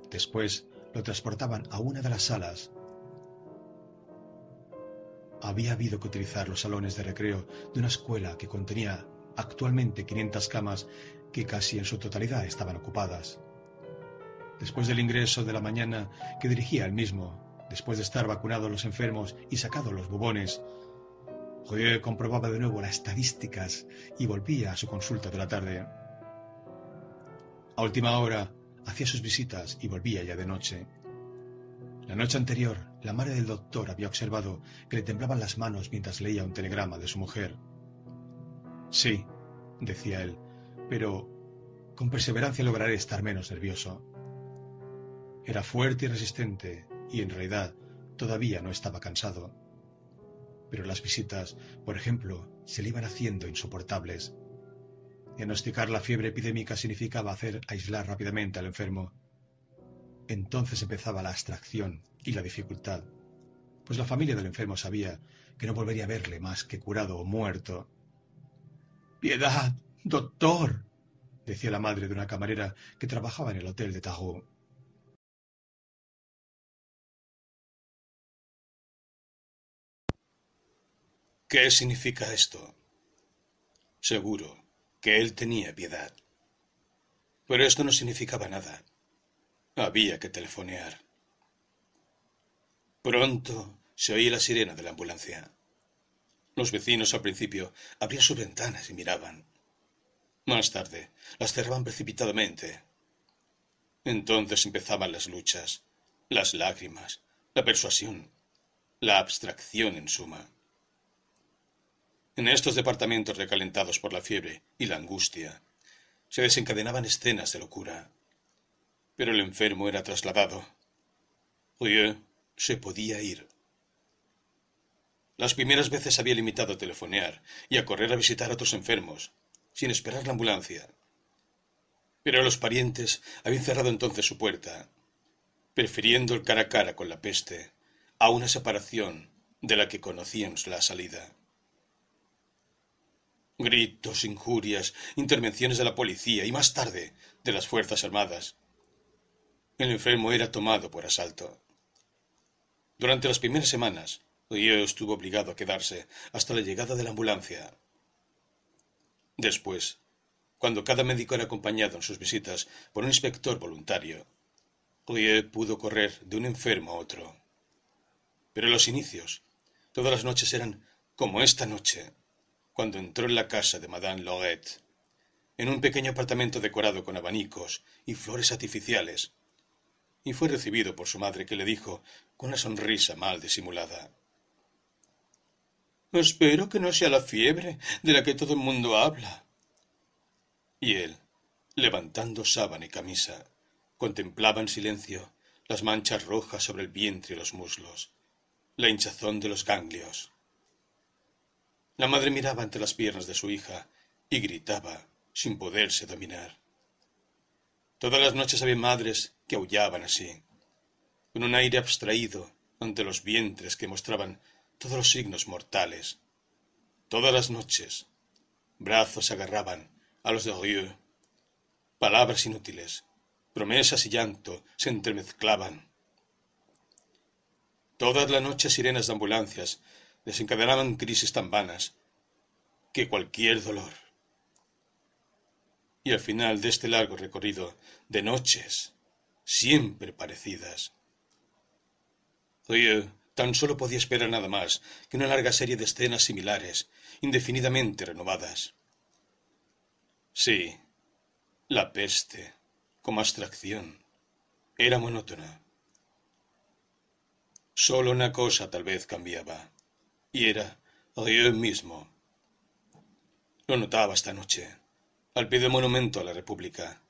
Después lo transportaban a una de las salas. Había habido que utilizar los salones de recreo de una escuela que contenía actualmente 500 camas que casi en su totalidad estaban ocupadas. Después del ingreso de la mañana que dirigía él mismo, después de estar vacunados los enfermos y sacados los bubones, Joyer comprobaba de nuevo las estadísticas y volvía a su consulta de la tarde. A última hora hacía sus visitas y volvía ya de noche. La noche anterior, la madre del doctor había observado que le temblaban las manos mientras leía un telegrama de su mujer. Sí, decía él, pero con perseverancia lograré estar menos nervioso. Era fuerte y resistente, y en realidad todavía no estaba cansado. Pero las visitas, por ejemplo, se le iban haciendo insoportables. Diagnosticar la fiebre epidémica significaba hacer aislar rápidamente al enfermo. Entonces empezaba la abstracción y la dificultad, pues la familia del enfermo sabía que no volvería a verle más que curado o muerto. Piedad, doctor, decía la madre de una camarera que trabajaba en el hotel de Tajo. ¿Qué significa esto? Seguro que él tenía piedad. Pero esto no significaba nada. Había que telefonear. Pronto se oía la sirena de la ambulancia. Los vecinos al principio abrían sus ventanas y miraban. Más tarde las cerraban precipitadamente. Entonces empezaban las luchas, las lágrimas, la persuasión, la abstracción en suma. En estos departamentos recalentados por la fiebre y la angustia, se desencadenaban escenas de locura. Pero el enfermo era trasladado. Rieu se podía ir. Las primeras veces había limitado a telefonear y a correr a visitar a otros enfermos, sin esperar la ambulancia. Pero los parientes habían cerrado entonces su puerta, prefiriendo el cara a cara con la peste a una separación de la que conocíamos la salida. Gritos, injurias, intervenciones de la policía y más tarde de las Fuerzas Armadas. El enfermo era tomado por asalto. Durante las primeras semanas, Río estuvo obligado a quedarse hasta la llegada de la ambulancia. Después, cuando cada médico era acompañado en sus visitas por un inspector voluntario, Río pudo correr de un enfermo a otro. Pero en los inicios, todas las noches eran como esta noche, cuando entró en la casa de Madame Lorette, en un pequeño apartamento decorado con abanicos y flores artificiales, y fue recibido por su madre que le dijo con una sonrisa mal disimulada Espero que no sea la fiebre de la que todo el mundo habla. Y él, levantando sábana y camisa, contemplaba en silencio las manchas rojas sobre el vientre y los muslos, la hinchazón de los ganglios. La madre miraba entre las piernas de su hija y gritaba sin poderse dominar. Todas las noches había madres que aullaban así, con un aire abstraído ante los vientres que mostraban todos los signos mortales. Todas las noches, brazos agarraban a los de Rieu. Palabras inútiles, promesas y llanto se entremezclaban. Todas las noches sirenas de ambulancias desencadenaban crisis tan vanas que cualquier dolor. Y al final de este largo recorrido de noches, siempre parecidas, Rieu Tan solo podía esperar nada más que una larga serie de escenas similares, indefinidamente renovadas. Sí, la peste, como abstracción, era monótona. Solo una cosa tal vez cambiaba, y era Dios mismo. Lo notaba esta noche, al pie del monumento a la República,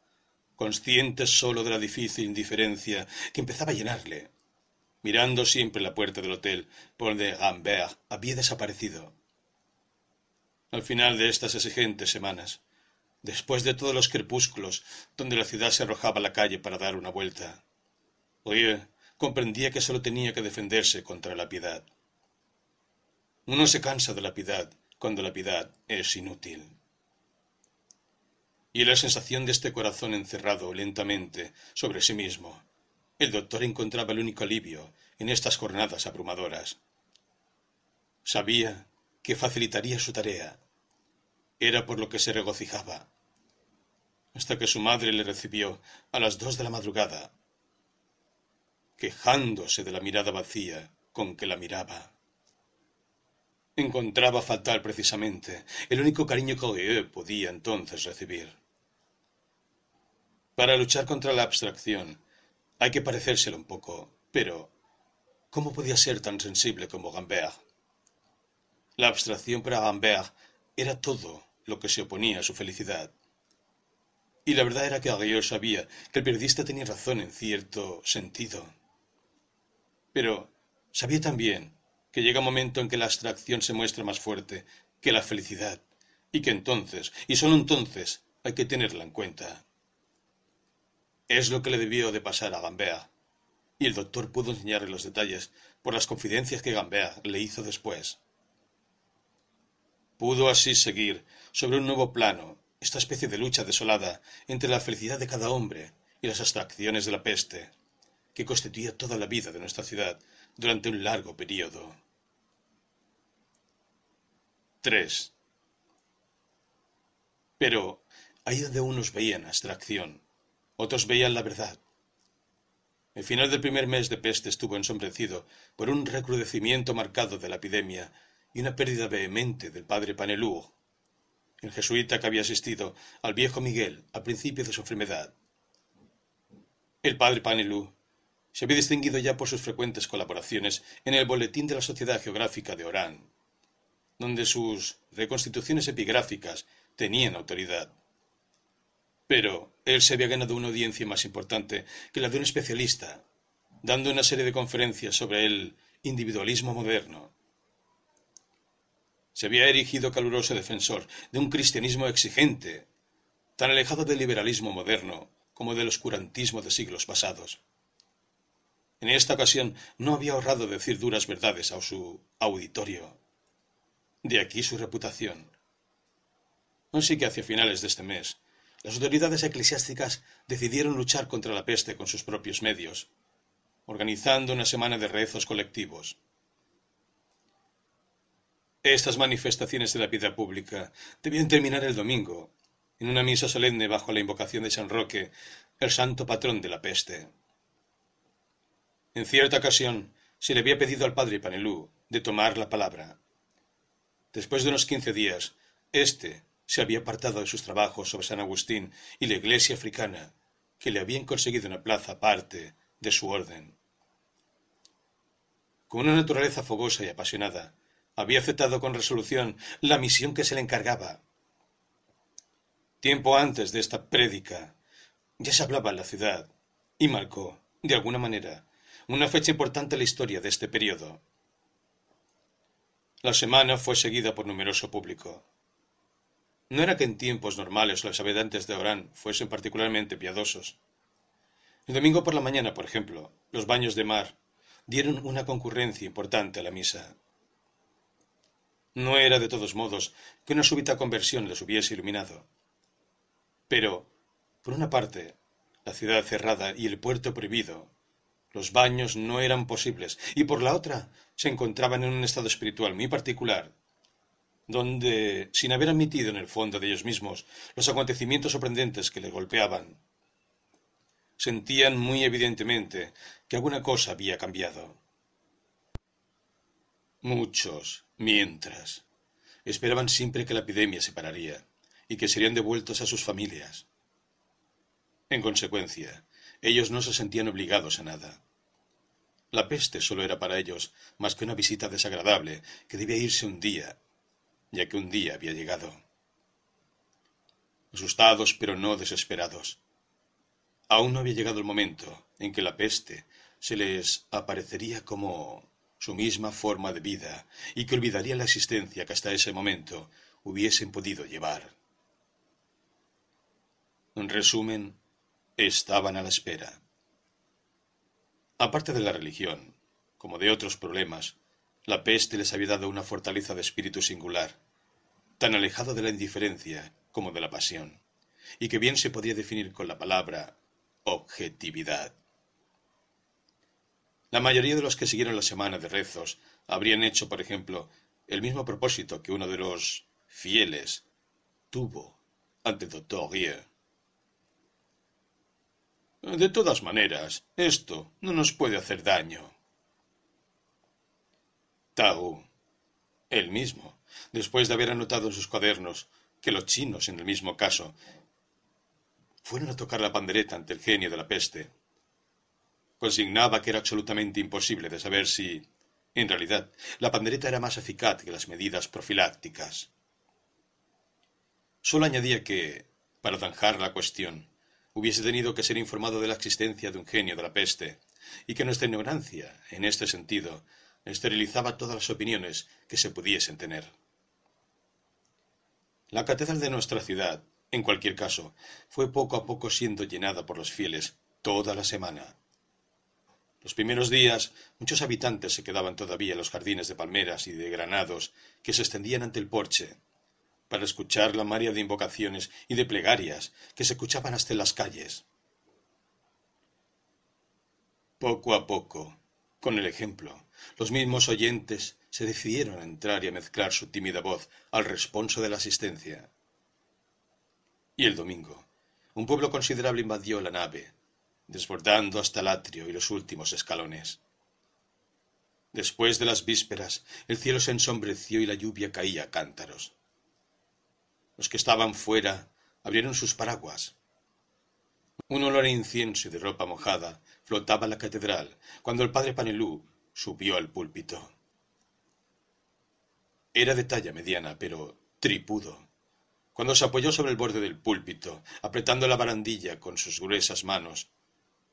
consciente solo de la difícil indiferencia que empezaba a llenarle mirando siempre la puerta del hotel por donde Rambert había desaparecido. Al final de estas exigentes semanas, después de todos los crepúsculos donde la ciudad se arrojaba a la calle para dar una vuelta, Oye comprendía que solo tenía que defenderse contra la piedad. Uno se cansa de la piedad cuando la piedad es inútil. Y la sensación de este corazón encerrado lentamente sobre sí mismo, el doctor encontraba el único alivio en estas jornadas abrumadoras. Sabía que facilitaría su tarea. Era por lo que se regocijaba. Hasta que su madre le recibió a las dos de la madrugada, quejándose de la mirada vacía con que la miraba. Encontraba fatal precisamente el único cariño que Oe podía entonces recibir. Para luchar contra la abstracción, hay que parecérselo un poco, pero ¿cómo podía ser tan sensible como Gambert? La abstracción para Gambert era todo lo que se oponía a su felicidad. Y la verdad era que Aguillot sabía que el periodista tenía razón en cierto sentido. Pero sabía también que llega un momento en que la abstracción se muestra más fuerte que la felicidad, y que entonces, y sólo entonces, hay que tenerla en cuenta. Es lo que le debió de pasar a Gambea, y el doctor pudo enseñarle los detalles por las confidencias que Gambea le hizo después. Pudo así seguir sobre un nuevo plano esta especie de lucha desolada entre la felicidad de cada hombre y las abstracciones de la peste, que constituía toda la vida de nuestra ciudad durante un largo período. 3. Pero ahí donde unos veían abstracción, otros veían la verdad. El final del primer mes de peste estuvo ensombrecido por un recrudecimiento marcado de la epidemia y una pérdida vehemente del padre Panelú, el jesuita que había asistido al viejo Miguel al principio de su enfermedad. El padre Panelú se había distinguido ya por sus frecuentes colaboraciones en el Boletín de la Sociedad Geográfica de Orán, donde sus reconstituciones epigráficas tenían autoridad. Pero él se había ganado una audiencia más importante que la de un especialista, dando una serie de conferencias sobre el individualismo moderno. se había erigido caluroso defensor de un cristianismo exigente, tan alejado del liberalismo moderno como del oscurantismo de siglos pasados. En esta ocasión no había ahorrado decir duras verdades a su auditorio. De aquí su reputación. Así que hacia finales de este mes, las autoridades eclesiásticas decidieron luchar contra la peste con sus propios medios, organizando una semana de rezos colectivos. Estas manifestaciones de la vida pública debían terminar el domingo, en una misa solemne bajo la invocación de San Roque, el santo patrón de la peste. En cierta ocasión se le había pedido al padre Panelú de tomar la palabra. Después de unos quince días, éste se había apartado de sus trabajos sobre San Agustín y la iglesia africana, que le habían conseguido una plaza aparte de su orden. Con una naturaleza fogosa y apasionada, había aceptado con resolución la misión que se le encargaba. Tiempo antes de esta prédica, ya se hablaba en la ciudad y marcó, de alguna manera, una fecha importante en la historia de este periodo. La semana fue seguida por numeroso público. No era que en tiempos normales los habitantes de Orán fuesen particularmente piadosos. El domingo por la mañana, por ejemplo, los baños de mar dieron una concurrencia importante a la misa. No era de todos modos que una súbita conversión les hubiese iluminado. Pero, por una parte, la ciudad cerrada y el puerto prohibido los baños no eran posibles, y por la otra se encontraban en un estado espiritual muy particular, donde, sin haber admitido en el fondo de ellos mismos los acontecimientos sorprendentes que les golpeaban, sentían muy evidentemente que alguna cosa había cambiado. Muchos, mientras, esperaban siempre que la epidemia se pararía y que serían devueltos a sus familias. En consecuencia, ellos no se sentían obligados a nada. La peste solo era para ellos más que una visita desagradable que debía irse un día, ya que un día había llegado. Asustados pero no desesperados. Aún no había llegado el momento en que la peste se les aparecería como su misma forma de vida y que olvidaría la existencia que hasta ese momento hubiesen podido llevar. En resumen, estaban a la espera. Aparte de la religión, como de otros problemas, la peste les había dado una fortaleza de espíritu singular, tan alejado de la indiferencia como de la pasión, y que bien se podía definir con la palabra objetividad. La mayoría de los que siguieron la semana de rezos habrían hecho, por ejemplo, el mismo propósito que uno de los fieles tuvo ante el doctor de todas maneras, esto no nos puede hacer daño. Tao, él mismo, después de haber anotado en sus cuadernos que los chinos, en el mismo caso, fueron a tocar la pandereta ante el genio de la peste, consignaba que era absolutamente imposible de saber si, en realidad, la pandereta era más eficaz que las medidas profilácticas. Solo añadía que, para zanjar la cuestión, hubiese tenido que ser informado de la existencia de un genio de la peste, y que nuestra ignorancia, en este sentido, esterilizaba todas las opiniones que se pudiesen tener. La catedral de nuestra ciudad, en cualquier caso, fue poco a poco siendo llenada por los fieles toda la semana. Los primeros días muchos habitantes se quedaban todavía en los jardines de palmeras y de granados que se extendían ante el porche, para escuchar la maria de invocaciones y de plegarias que se escuchaban hasta en las calles. Poco a poco, con el ejemplo, los mismos oyentes se decidieron a entrar y a mezclar su tímida voz al responso de la asistencia. Y el domingo, un pueblo considerable invadió la nave, desbordando hasta el atrio y los últimos escalones. Después de las vísperas, el cielo se ensombreció y la lluvia caía a cántaros. Los que estaban fuera abrieron sus paraguas. Un olor a incienso y de ropa mojada flotaba la catedral cuando el padre Panelú subió al púlpito. Era de talla mediana, pero tripudo. Cuando se apoyó sobre el borde del púlpito, apretando la barandilla con sus gruesas manos,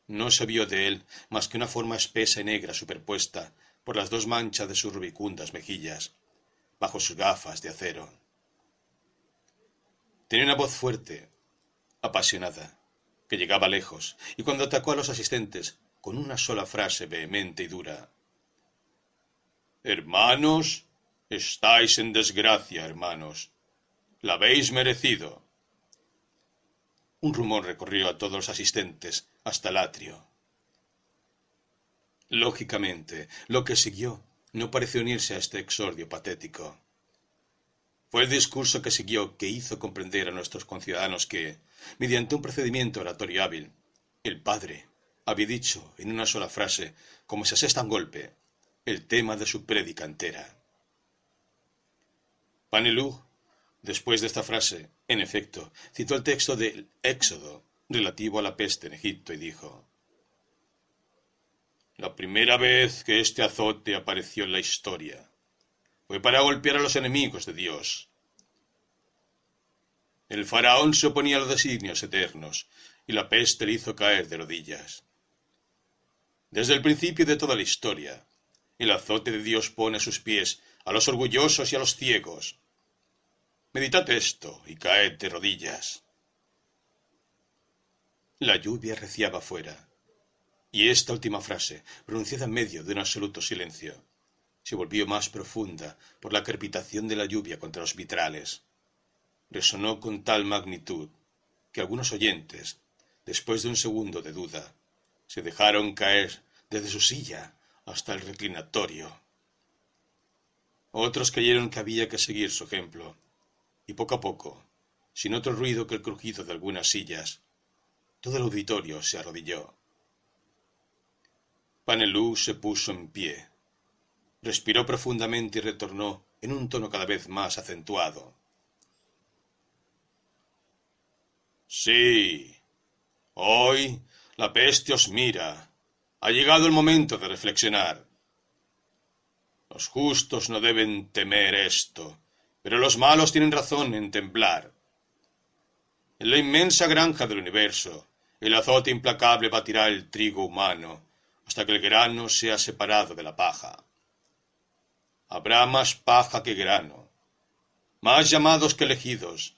no se vio de él más que una forma espesa y negra superpuesta por las dos manchas de sus rubicundas mejillas, bajo sus gafas de acero. Tenía una voz fuerte, apasionada, que llegaba lejos, y cuando atacó a los asistentes con una sola frase vehemente y dura. Hermanos, estáis en desgracia, hermanos. La habéis merecido. Un rumor recorrió a todos los asistentes hasta el atrio. Lógicamente, lo que siguió no pareció unirse a este exordio patético. Fue el discurso que siguió que hizo comprender a nuestros conciudadanos que, mediante un procedimiento oratorio hábil, el padre había dicho en una sola frase, como si asesta un golpe, el tema de su prédica entera. Panelú, después de esta frase, en efecto, citó el texto del Éxodo relativo a la peste en Egipto y dijo, La primera vez que este azote apareció en la historia fue para golpear a los enemigos de Dios. El faraón se oponía a los designios eternos y la peste le hizo caer de rodillas. Desde el principio de toda la historia, el azote de Dios pone a sus pies a los orgullosos y a los ciegos. Meditad esto y caed de rodillas. La lluvia reciaba fuera, y esta última frase, pronunciada en medio de un absoluto silencio, se volvió más profunda por la crepitación de la lluvia contra los vitrales. Resonó con tal magnitud que algunos oyentes, después de un segundo de duda, se dejaron caer desde su silla hasta el reclinatorio. Otros creyeron que había que seguir su ejemplo, y poco a poco, sin otro ruido que el crujido de algunas sillas, todo el auditorio se arrodilló. Panelú se puso en pie, respiró profundamente y retornó en un tono cada vez más acentuado. Sí, hoy la peste os mira. Ha llegado el momento de reflexionar. Los justos no deben temer esto, pero los malos tienen razón en temblar. En la inmensa granja del universo, el azote implacable batirá el trigo humano hasta que el grano sea separado de la paja. Habrá más paja que grano, más llamados que elegidos,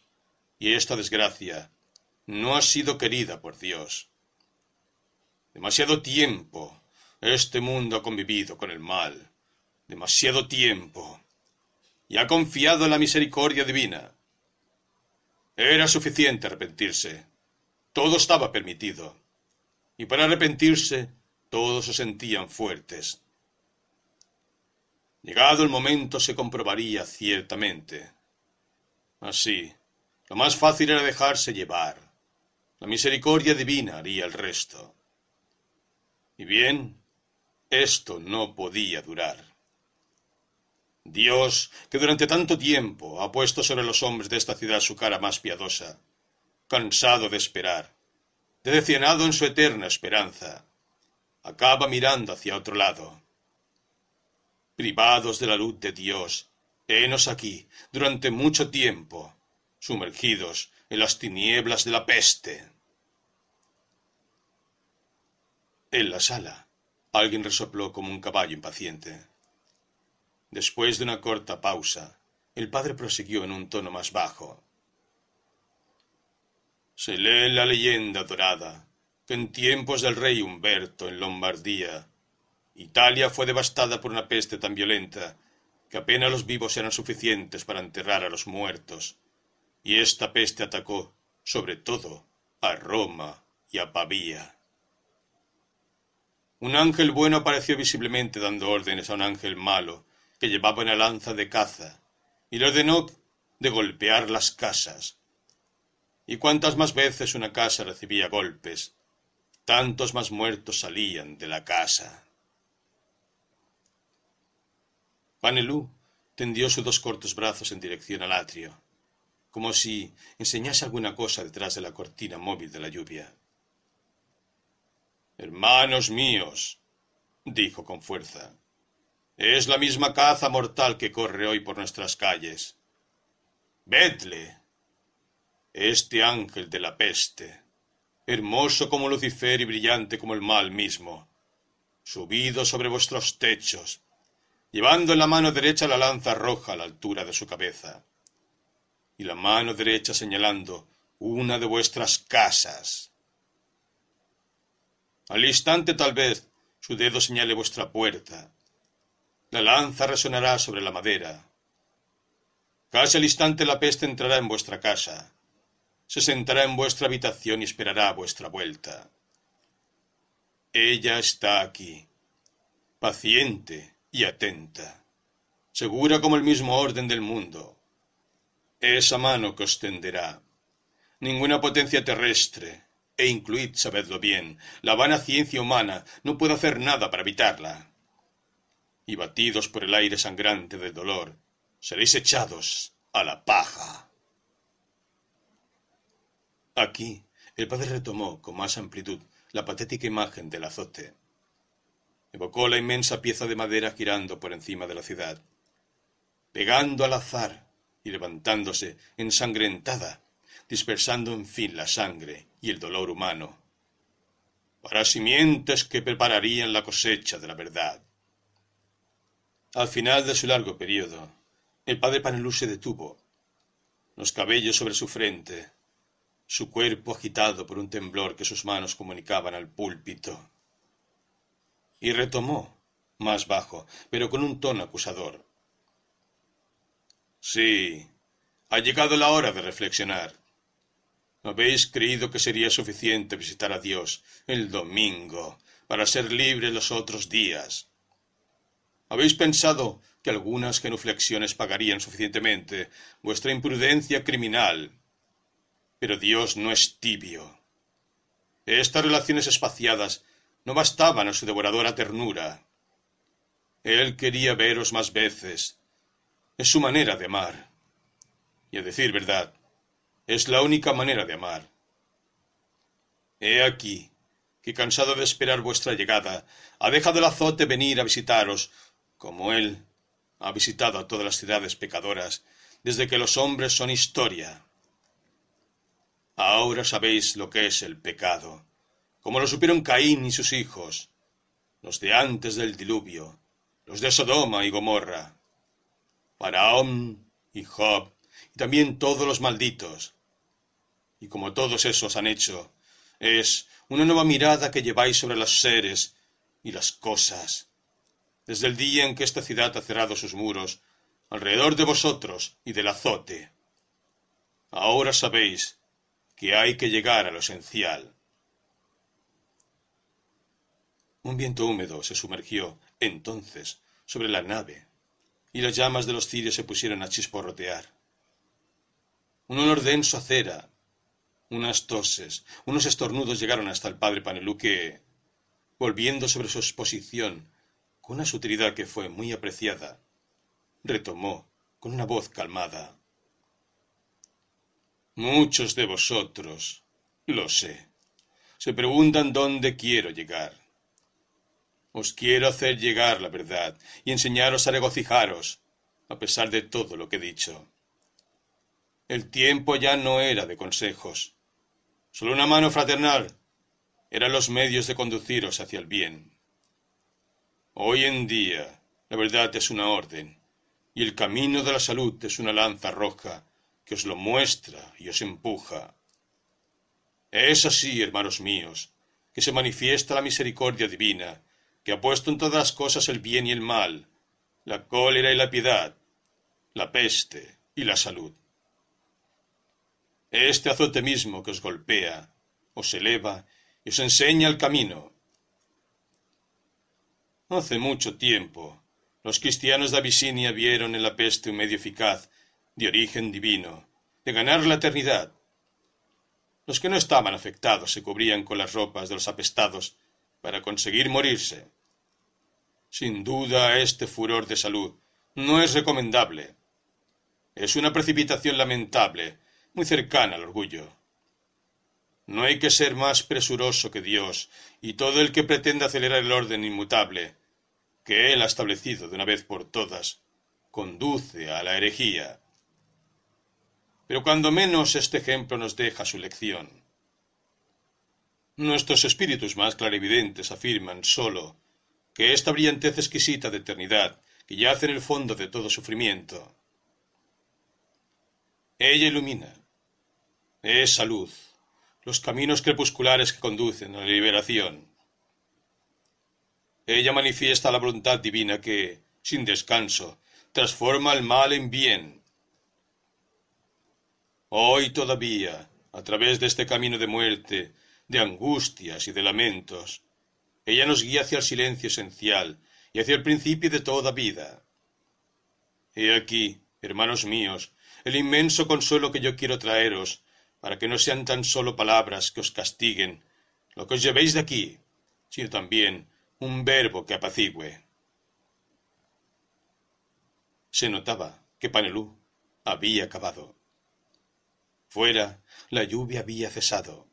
y esta desgracia no ha sido querida por Dios. Demasiado tiempo este mundo ha convivido con el mal, demasiado tiempo, y ha confiado en la misericordia divina. Era suficiente arrepentirse, todo estaba permitido, y para arrepentirse todos se sentían fuertes. Llegado el momento se comprobaría ciertamente. Así, lo más fácil era dejarse llevar. La misericordia divina haría el resto. Y bien, esto no podía durar. Dios, que durante tanto tiempo ha puesto sobre los hombres de esta ciudad su cara más piadosa, cansado de esperar, decepcionado en su eterna esperanza, acaba mirando hacia otro lado. Privados de la luz de Dios, henos aquí durante mucho tiempo, sumergidos en las tinieblas de la peste. En la sala, alguien resopló como un caballo impaciente. Después de una corta pausa, el padre prosiguió en un tono más bajo. Se lee la leyenda dorada que en tiempos del rey Humberto en Lombardía, Italia fue devastada por una peste tan violenta que apenas los vivos eran suficientes para enterrar a los muertos, y esta peste atacó, sobre todo, a Roma y a Pavía. Un ángel bueno apareció visiblemente dando órdenes a un ángel malo que llevaba una lanza de caza y le ordenó de golpear las casas. Y cuantas más veces una casa recibía golpes, tantos más muertos salían de la casa. Panelú tendió sus dos cortos brazos en dirección al atrio, como si enseñase alguna cosa detrás de la cortina móvil de la lluvia. Hermanos míos, dijo con fuerza, es la misma caza mortal que corre hoy por nuestras calles. Vedle. Este ángel de la peste, hermoso como Lucifer y brillante como el mal mismo, subido sobre vuestros techos, llevando en la mano derecha la lanza roja a la altura de su cabeza, y la mano derecha señalando una de vuestras casas. Al instante tal vez su dedo señale vuestra puerta. La lanza resonará sobre la madera. Casi al instante la peste entrará en vuestra casa. Se sentará en vuestra habitación y esperará vuestra vuelta. Ella está aquí, paciente y atenta, segura como el mismo orden del mundo. Esa mano que os tenderá. Ninguna potencia terrestre, e incluid, sabedlo bien, la vana ciencia humana no puede hacer nada para evitarla. Y batidos por el aire sangrante del dolor, seréis echados a la paja. Aquí el padre retomó con más amplitud la patética imagen del azote. Evocó la inmensa pieza de madera girando por encima de la ciudad, pegando al azar y levantándose ensangrentada dispersando en fin la sangre y el dolor humano, para simientes que prepararían la cosecha de la verdad. Al final de su largo periodo, el padre Panelú se detuvo, los cabellos sobre su frente, su cuerpo agitado por un temblor que sus manos comunicaban al púlpito. Y retomó, más bajo, pero con un tono acusador. Sí, ha llegado la hora de reflexionar. ¿Habéis creído que sería suficiente visitar a Dios el domingo para ser libres los otros días? ¿Habéis pensado que algunas genuflexiones pagarían suficientemente vuestra imprudencia criminal? Pero Dios no es tibio. Estas relaciones espaciadas no bastaban a su devoradora ternura. Él quería veros más veces. Es su manera de amar. Y a decir verdad, es la única manera de amar. He aquí que cansado de esperar vuestra llegada, ha dejado el azote venir a visitaros, como él ha visitado a todas las ciudades pecadoras, desde que los hombres son historia. Ahora sabéis lo que es el pecado, como lo supieron Caín y sus hijos, los de antes del diluvio, los de Sodoma y Gomorra, Faraón y Job, y también todos los malditos, y como todos esos han hecho, es una nueva mirada que lleváis sobre los seres y las cosas. Desde el día en que esta ciudad ha cerrado sus muros, alrededor de vosotros y del azote. Ahora sabéis que hay que llegar a lo esencial. Un viento húmedo se sumergió entonces sobre la nave, y las llamas de los cirios se pusieron a chisporrotear. Un olor denso a cera unas toses, unos estornudos llegaron hasta el padre Panelú que, volviendo sobre su exposición, con una sutilidad que fue muy apreciada, retomó con una voz calmada. Muchos de vosotros, lo sé, se preguntan dónde quiero llegar. Os quiero hacer llegar la verdad y enseñaros a regocijaros, a pesar de todo lo que he dicho. El tiempo ya no era de consejos, Solo una mano fraternal eran los medios de conduciros hacia el bien. Hoy en día la verdad es una orden y el camino de la salud es una lanza roja que os lo muestra y os empuja. Es así, hermanos míos, que se manifiesta la misericordia divina, ha puesto en todas las cosas el bien y el mal, la cólera y la piedad, la peste y la salud. Este azote mismo que os golpea, os eleva y os enseña el camino. Hace mucho tiempo, los cristianos de Abisinia vieron en la peste un medio eficaz, de origen divino, de ganar la eternidad. Los que no estaban afectados se cubrían con las ropas de los apestados para conseguir morirse. Sin duda, este furor de salud no es recomendable. Es una precipitación lamentable muy cercana al orgullo. No hay que ser más presuroso que Dios y todo el que pretende acelerar el orden inmutable que Él ha establecido de una vez por todas, conduce a la herejía. Pero cuando menos este ejemplo nos deja su lección. Nuestros espíritus más clarividentes afirman sólo que esta brillantez exquisita de eternidad que yace en el fondo de todo sufrimiento. Ella ilumina, es salud, los caminos crepusculares que conducen a la liberación. Ella manifiesta la voluntad divina que, sin descanso, transforma el mal en bien. Hoy todavía, a través de este camino de muerte, de angustias y de lamentos, ella nos guía hacia el silencio esencial y hacia el principio de toda vida. He aquí, hermanos míos, el inmenso consuelo que yo quiero traeros, para que no sean tan solo palabras que os castiguen lo que os llevéis de aquí, sino también un verbo que apacigüe. Se notaba que Panelú había acabado. Fuera, la lluvia había cesado.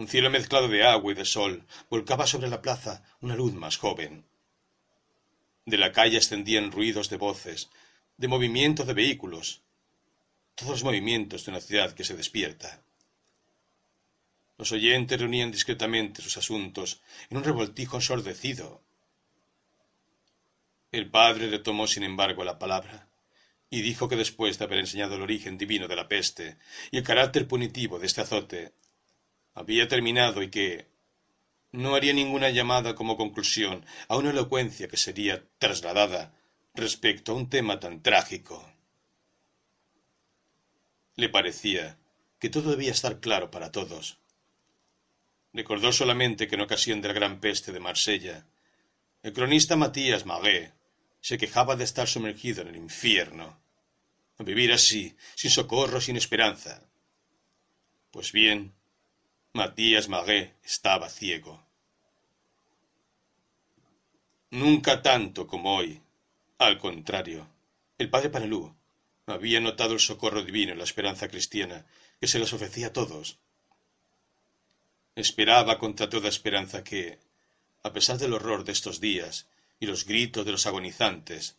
Un cielo mezclado de agua y de sol volcaba sobre la plaza una luz más joven. De la calle ascendían ruidos de voces, de movimiento de vehículos, todos los movimientos de una ciudad que se despierta. Los oyentes reunían discretamente sus asuntos en un revoltijo ensordecido. El padre retomó, sin embargo, la palabra y dijo que después de haber enseñado el origen divino de la peste y el carácter punitivo de este azote, había terminado y que no haría ninguna llamada como conclusión a una elocuencia que sería trasladada respecto a un tema tan trágico. Le parecía que todo debía estar claro para todos, Recordó solamente que en ocasión de la gran peste de Marsella, el cronista Matías Magué se quejaba de estar sumergido en el infierno, vivir así, sin socorro, sin esperanza. Pues bien, Matías Magué estaba ciego. Nunca tanto como hoy. Al contrario, el padre Panelú había notado el socorro divino y la esperanza cristiana que se les ofrecía a todos Esperaba contra toda esperanza que, a pesar del horror de estos días y los gritos de los agonizantes,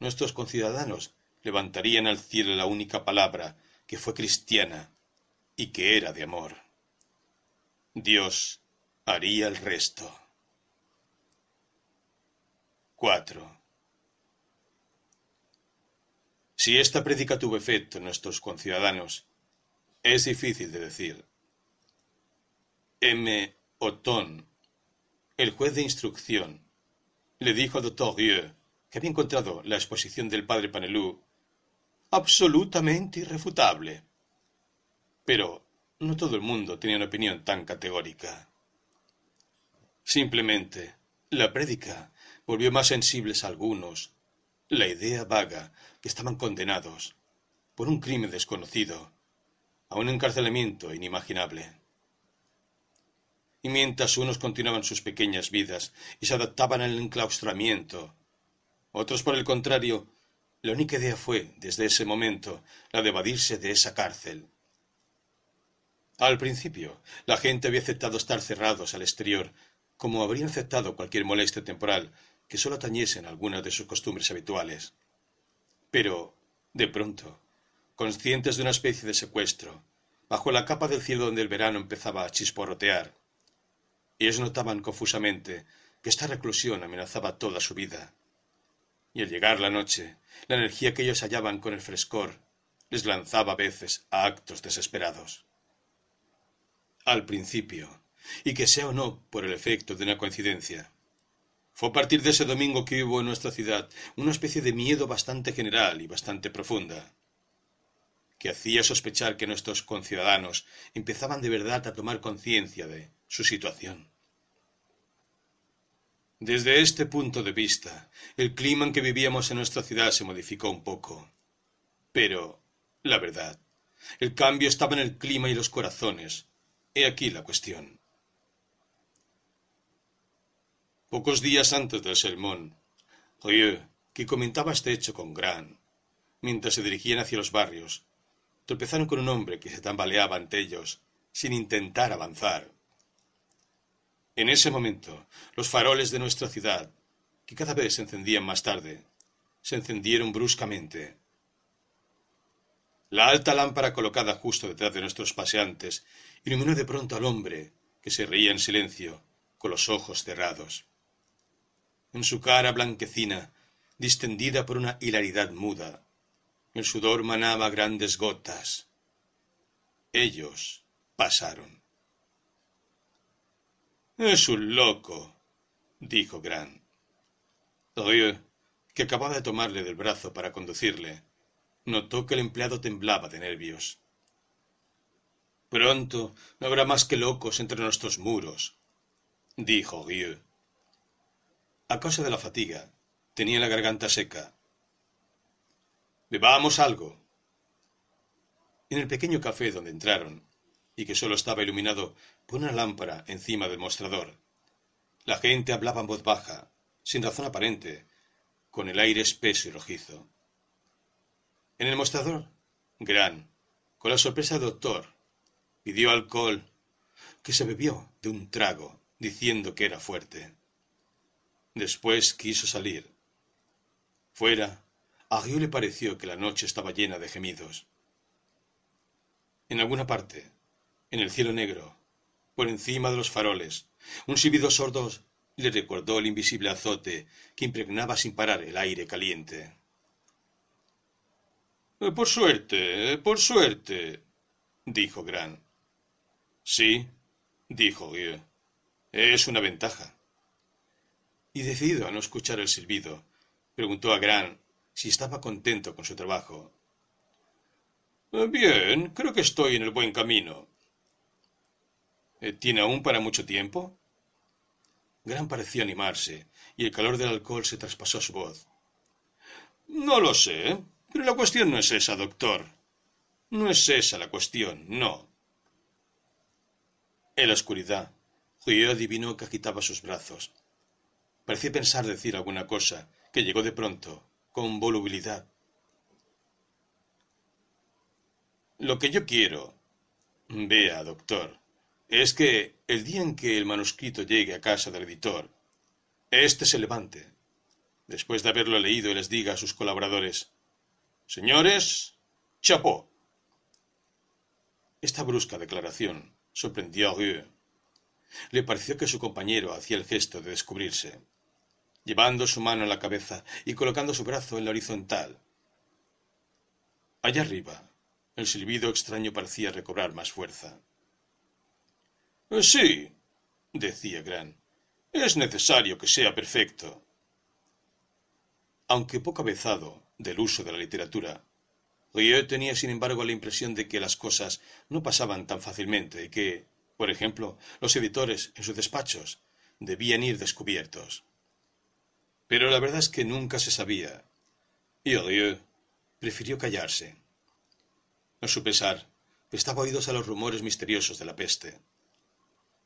nuestros conciudadanos levantarían al cielo la única palabra que fue cristiana y que era de amor. Dios haría el resto. 4. Si esta prédica tuvo efecto en nuestros conciudadanos, es difícil de decir. M. Othon, el juez de instrucción, le dijo al doctor Rieu que había encontrado la exposición del padre Panelú absolutamente irrefutable. Pero no todo el mundo tenía una opinión tan categórica. Simplemente, la prédica volvió más sensibles a algunos la idea vaga que estaban condenados, por un crimen desconocido, a un encarcelamiento inimaginable y mientras unos continuaban sus pequeñas vidas y se adaptaban al enclaustramiento, otros, por el contrario, la única idea fue, desde ese momento, la de evadirse de esa cárcel. Al principio, la gente había aceptado estar cerrados al exterior, como habrían aceptado cualquier molestia temporal que sólo atañesen algunas de sus costumbres habituales. Pero, de pronto, conscientes de una especie de secuestro, bajo la capa del cielo donde el verano empezaba a chisporrotear, ellos notaban confusamente que esta reclusión amenazaba toda su vida. Y al llegar la noche, la energía que ellos hallaban con el frescor les lanzaba a veces a actos desesperados. Al principio, y que sea o no por el efecto de una coincidencia, fue a partir de ese domingo que hubo en nuestra ciudad una especie de miedo bastante general y bastante profunda, que hacía sospechar que nuestros conciudadanos empezaban de verdad a tomar conciencia de su situación. Desde este punto de vista, el clima en que vivíamos en nuestra ciudad se modificó un poco. Pero, la verdad, el cambio estaba en el clima y los corazones. He aquí la cuestión. Pocos días antes del sermón, Rieu, que comentaba este hecho con Gran, mientras se dirigían hacia los barrios, tropezaron con un hombre que se tambaleaba ante ellos, sin intentar avanzar. En ese momento, los faroles de nuestra ciudad, que cada vez se encendían más tarde, se encendieron bruscamente. La alta lámpara colocada justo detrás de nuestros paseantes iluminó de pronto al hombre, que se reía en silencio, con los ojos cerrados. En su cara blanquecina distendida por una hilaridad muda. El sudor manaba grandes gotas. Ellos pasaron. Es un loco, dijo Gran. Rieu, que acababa de tomarle del brazo para conducirle, notó que el empleado temblaba de nervios. Pronto no habrá más que locos entre nuestros muros, dijo Rieu. A causa de la fatiga, tenía la garganta seca. Bebamos algo. En el pequeño café donde entraron, y que solo estaba iluminado por una lámpara encima del mostrador, la gente hablaba en voz baja, sin razón aparente, con el aire espeso y rojizo. En el mostrador, Gran, con la sorpresa del doctor, pidió alcohol, que se bebió de un trago, diciendo que era fuerte. Después quiso salir. Fuera, a Río le pareció que la noche estaba llena de gemidos. En alguna parte, en el cielo negro, por encima de los faroles, un silbido sordo le recordó el invisible azote que impregnaba sin parar el aire caliente. Por suerte, por suerte, dijo Gran. Sí, dijo. Es una ventaja. Y decidido a no escuchar el silbido, preguntó a Gran si estaba contento con su trabajo. Bien, creo que estoy en el buen camino. ¿Tiene aún para mucho tiempo? Gran pareció animarse, y el calor del alcohol se traspasó su voz. No lo sé, pero la cuestión no es esa, doctor. No es esa la cuestión, no. En la oscuridad, Río adivinó que agitaba sus brazos. Parecía pensar decir alguna cosa, que llegó de pronto, con volubilidad. Lo que yo quiero, vea, doctor, es que el día en que el manuscrito llegue a casa del editor, éste se levante, después de haberlo leído y les diga a sus colaboradores, Señores, chapó. Esta brusca declaración sorprendió a Rieu. Le pareció que su compañero hacía el gesto de descubrirse, llevando su mano a la cabeza y colocando su brazo en la horizontal. Allá arriba, el silbido extraño parecía recobrar más fuerza. Sí, decía Gran, es necesario que sea perfecto. Aunque poco avezado del uso de la literatura, Rieu tenía sin embargo la impresión de que las cosas no pasaban tan fácilmente y que, por ejemplo, los editores en sus despachos debían ir descubiertos. Pero la verdad es que nunca se sabía, y prefirió callarse. A su pesar, prestaba oídos a los rumores misteriosos de la peste.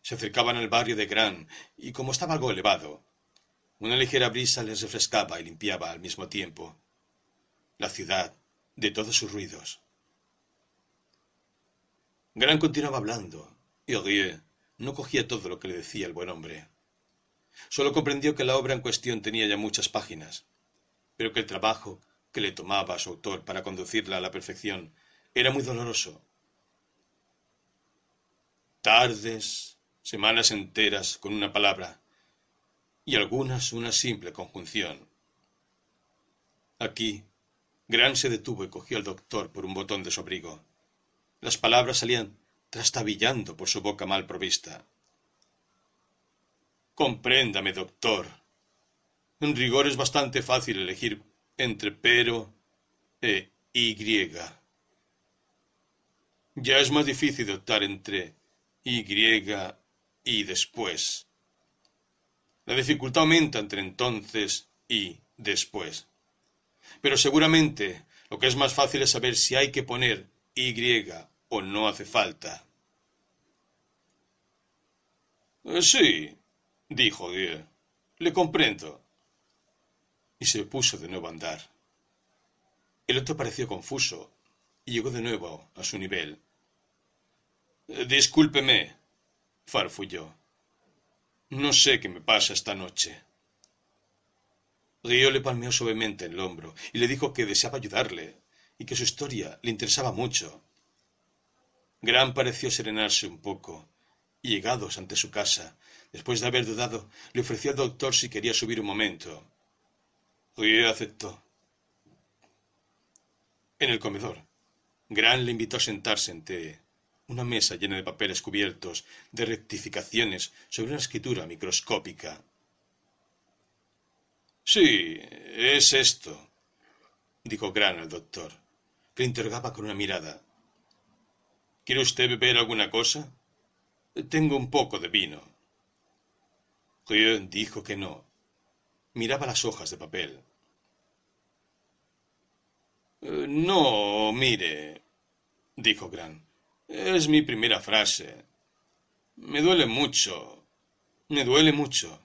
Se acercaban al barrio de Gran, y como estaba algo elevado, una ligera brisa les refrescaba y limpiaba al mismo tiempo la ciudad de todos sus ruidos. Gran continuaba hablando, y Rie no cogía todo lo que le decía el buen hombre. Solo comprendió que la obra en cuestión tenía ya muchas páginas, pero que el trabajo que le tomaba a su autor para conducirla a la perfección era muy doloroso. Tardes, semanas enteras con una palabra y algunas una simple conjunción. Aquí, Gran se detuvo y cogió al doctor por un botón de su abrigo. Las palabras salían trastabillando por su boca mal provista. Compréndame, doctor. En rigor es bastante fácil elegir entre pero e y. Ya es más difícil optar entre y y después. La dificultad aumenta entre entonces y después. Pero seguramente lo que es más fácil es saber si hay que poner Y o no hace falta. Eh, sí, dijo Dieu. Le comprendo. Y se puso de nuevo a andar. El otro pareció confuso y llegó de nuevo a su nivel. Eh, discúlpeme, farfulló. No sé qué me pasa esta noche. Río le palmeó suavemente en el hombro y le dijo que deseaba ayudarle y que su historia le interesaba mucho. Gran pareció serenarse un poco y llegados ante su casa, después de haber dudado, le ofreció al doctor si quería subir un momento. Rie aceptó. En el comedor, Gran le invitó a sentarse ante una mesa llena de papeles cubiertos de rectificaciones sobre una escritura microscópica. Sí, es esto, dijo Gran al doctor, que le interrogaba con una mirada. ¿Quiere usted beber alguna cosa? Tengo un poco de vino. Rien dijo que no. Miraba las hojas de papel. Eh, no, mire, dijo Gran. Es mi primera frase. Me duele mucho. Me duele mucho.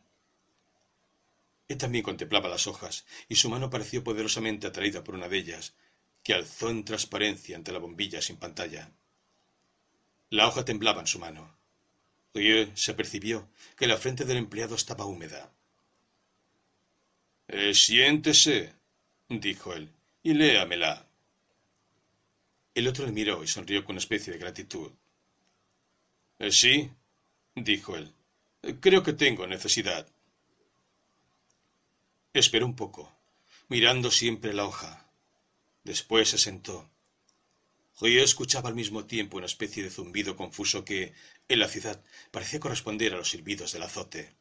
Él también contemplaba las hojas, y su mano pareció poderosamente atraída por una de ellas, que alzó en transparencia ante la bombilla sin pantalla. La hoja temblaba en su mano. Rieu se percibió que la frente del empleado estaba húmeda. Eh, siéntese, dijo él, y léamela. El otro le miró y sonrió con una especie de gratitud. Eh, sí, dijo él. Creo que tengo necesidad. Esperó un poco, mirando siempre la hoja. Después se sentó. Río escuchaba al mismo tiempo una especie de zumbido confuso que, en la ciudad, parecía corresponder a los silbidos del azote.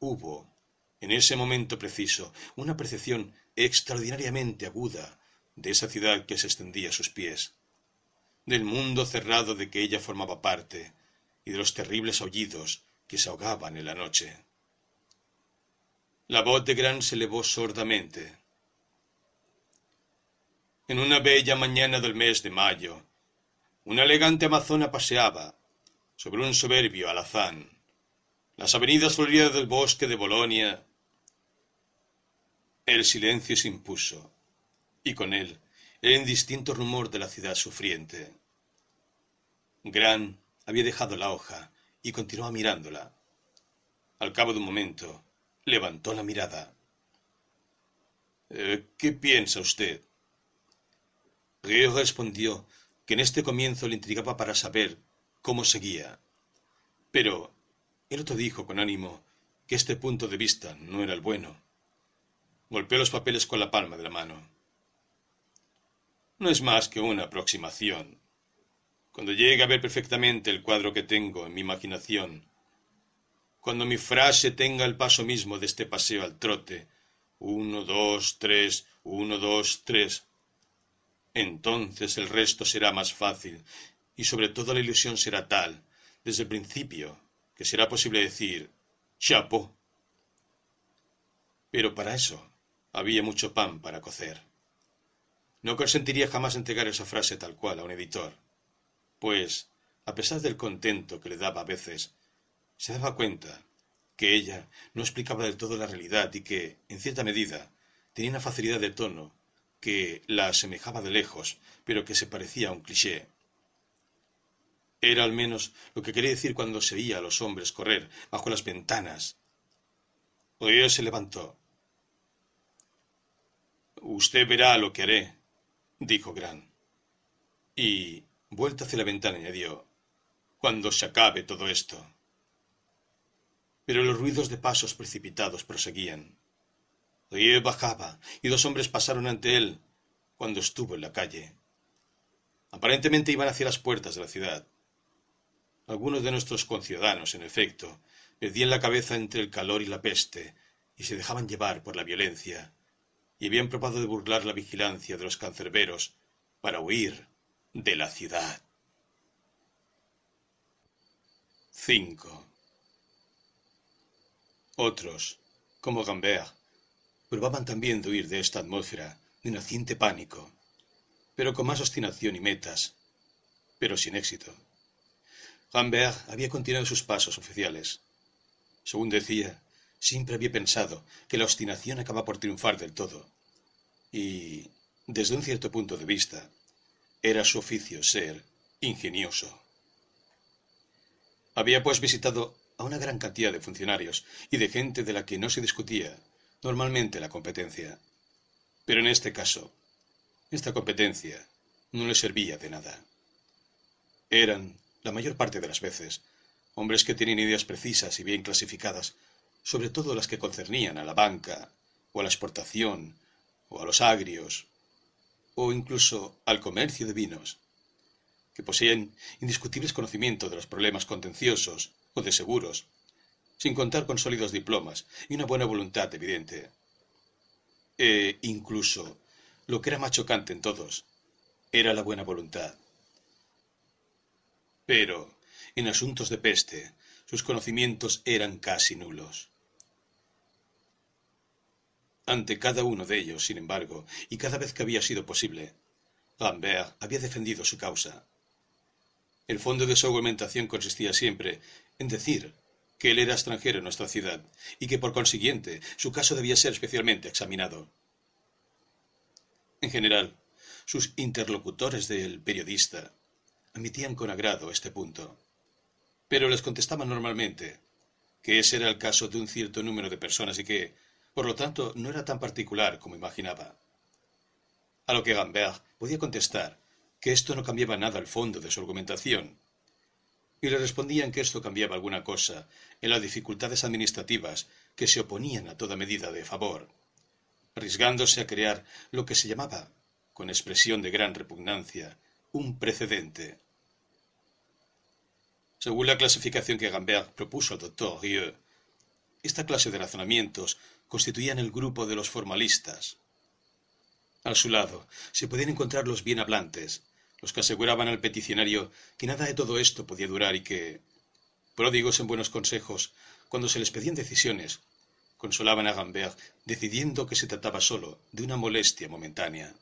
Hubo, en ese momento preciso, una percepción extraordinariamente aguda de esa ciudad que se extendía a sus pies, del mundo cerrado de que ella formaba parte, y de los terribles aullidos que se ahogaban en la noche. La voz de Gran se elevó sordamente. En una bella mañana del mes de mayo, una elegante amazona paseaba sobre un soberbio alazán las avenidas floridas del bosque de Bolonia. El silencio se impuso y con él el indistinto rumor de la ciudad sufriente. Gran había dejado la hoja y continuaba mirándola. Al cabo de un momento, levantó la mirada. Eh, ¿Qué piensa usted? Río respondió que en este comienzo le intrigaba para saber cómo seguía. Pero el otro dijo con ánimo que este punto de vista no era el bueno. Golpeó los papeles con la palma de la mano no es más que una aproximación. Cuando llegue a ver perfectamente el cuadro que tengo en mi imaginación, cuando mi frase tenga el paso mismo de este paseo al trote, uno, dos, tres, uno, dos, tres, entonces el resto será más fácil y sobre todo la ilusión será tal, desde el principio, que será posible decir chapo. Pero para eso había mucho pan para cocer. No consentiría jamás entregar esa frase tal cual a un editor, pues, a pesar del contento que le daba a veces, se daba cuenta que ella no explicaba del todo la realidad y que, en cierta medida, tenía una facilidad de tono que la asemejaba de lejos, pero que se parecía a un cliché. Era al menos lo que quería decir cuando se veía a los hombres correr bajo las ventanas. Oye se levantó. Usted verá lo que haré, dijo Gran. Y, vuelta hacia la ventana, añadió, cuando se acabe todo esto. Pero los ruidos de pasos precipitados proseguían. Rie bajaba y dos hombres pasaron ante él cuando estuvo en la calle. Aparentemente iban hacia las puertas de la ciudad. Algunos de nuestros conciudadanos, en efecto, perdían la cabeza entre el calor y la peste y se dejaban llevar por la violencia, y habían probado de burlar la vigilancia de los cancerberos para huir de la ciudad. 5. Otros, como Gambert, probaban también de huir de esta atmósfera de naciente pánico, pero con más obstinación y metas, pero sin éxito. Gambert había continuado sus pasos oficiales. Según decía, Siempre había pensado que la obstinación acaba por triunfar del todo. Y, desde un cierto punto de vista, era su oficio ser ingenioso. Había pues visitado a una gran cantidad de funcionarios y de gente de la que no se discutía normalmente la competencia. Pero en este caso, esta competencia no le servía de nada. Eran, la mayor parte de las veces, hombres que tenían ideas precisas y bien clasificadas sobre todo las que concernían a la banca o a la exportación, o a los agrios, o incluso al comercio de vinos, que poseen indiscutibles conocimientos de los problemas contenciosos o de seguros, sin contar con sólidos diplomas y una buena voluntad evidente. E incluso, lo que era más chocante en todos, era la buena voluntad. Pero, en asuntos de peste, sus conocimientos eran casi nulos. Ante cada uno de ellos, sin embargo, y cada vez que había sido posible, Lambert había defendido su causa. El fondo de su argumentación consistía siempre en decir que él era extranjero en nuestra ciudad y que por consiguiente su caso debía ser especialmente examinado. En general, sus interlocutores del periodista admitían con agrado este punto, pero les contestaban normalmente que ese era el caso de un cierto número de personas y que, por lo tanto, no era tan particular como imaginaba. A lo que Gambert podía contestar que esto no cambiaba nada al fondo de su argumentación, y le respondían que esto cambiaba alguna cosa en las dificultades administrativas que se oponían a toda medida de favor, arriesgándose a crear lo que se llamaba, con expresión de gran repugnancia, un precedente. Según la clasificación que Gambert propuso al doctor Rieu, esta clase de razonamientos constituían el grupo de los formalistas. A su lado se podían encontrar los bien hablantes, los que aseguraban al peticionario que nada de todo esto podía durar y que, pródigos en buenos consejos, cuando se les pedían decisiones, consolaban a Gambert decidiendo que se trataba solo de una molestia momentánea.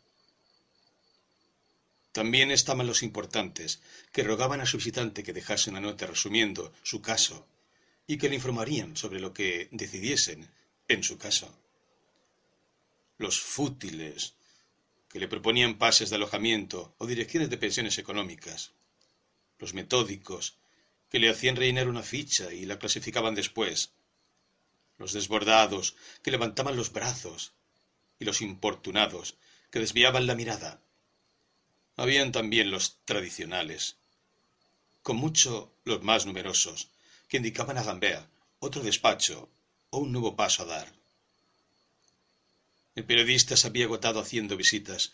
También estaban los importantes, que rogaban a su visitante que dejase una nota resumiendo su caso y que le informarían sobre lo que decidiesen en su caso. Los fútiles, que le proponían pases de alojamiento o direcciones de pensiones económicas. Los metódicos, que le hacían rellenar una ficha y la clasificaban después. Los desbordados, que levantaban los brazos. Y los importunados, que desviaban la mirada. Habían también los tradicionales, con mucho los más numerosos, que indicaban a Gambea otro despacho o un nuevo paso a dar. El periodista se había agotado haciendo visitas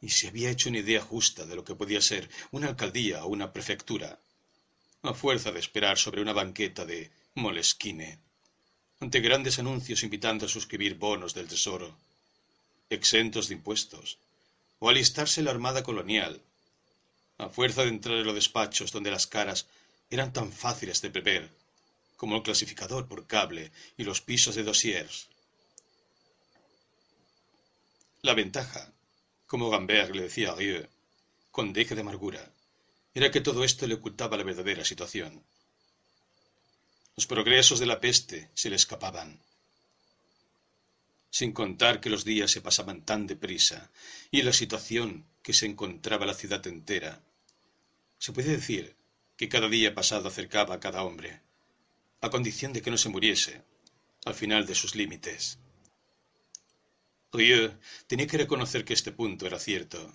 y se había hecho una idea justa de lo que podía ser una alcaldía o una prefectura, a fuerza de esperar sobre una banqueta de Moleskine, ante grandes anuncios invitando a suscribir bonos del tesoro, exentos de impuestos, o alistarse la armada colonial, a fuerza de entrar en los despachos donde las caras eran tan fáciles de beber como el clasificador por cable y los pisos de dossiers. La ventaja, como Gambert le decía a Rieu, con deje de amargura, era que todo esto le ocultaba la verdadera situación. Los progresos de la peste se le escapaban. Sin contar que los días se pasaban tan deprisa y la situación que se encontraba la ciudad entera, se puede decir que cada día pasado acercaba a cada hombre a condición de que no se muriese al final de sus límites. Tenía que reconocer que este punto era cierto,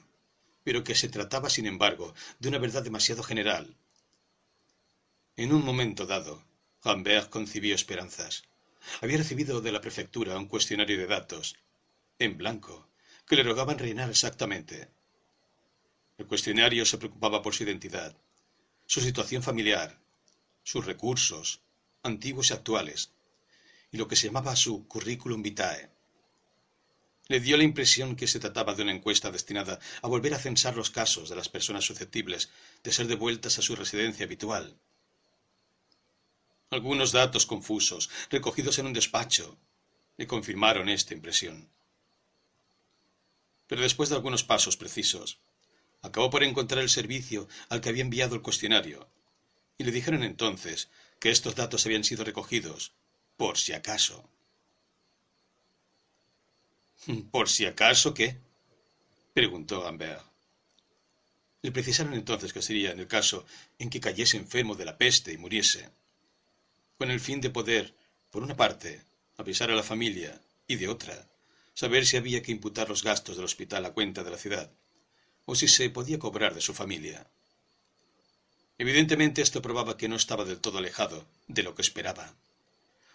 pero que se trataba, sin embargo, de una verdad demasiado general. En un momento dado, Rambert concibió esperanzas. Había recibido de la prefectura un cuestionario de datos, en blanco, que le rogaban rellenar exactamente. El cuestionario se preocupaba por su identidad, su situación familiar, sus recursos, antiguos y actuales, y lo que se llamaba su currículum vitae. Le dio la impresión que se trataba de una encuesta destinada a volver a censar los casos de las personas susceptibles de ser devueltas a su residencia habitual. Algunos datos confusos, recogidos en un despacho, le confirmaron esta impresión. Pero después de algunos pasos precisos, acabó por encontrar el servicio al que había enviado el cuestionario, y le dijeron entonces que estos datos habían sido recogidos, por si acaso. ¿Por si acaso qué? preguntó Gambert. Le precisaron entonces que sería en el caso en que cayese enfermo de la peste y muriese, con el fin de poder, por una parte, avisar a la familia y de otra, saber si había que imputar los gastos del hospital a cuenta de la ciudad, o si se podía cobrar de su familia. Evidentemente esto probaba que no estaba del todo alejado de lo que esperaba,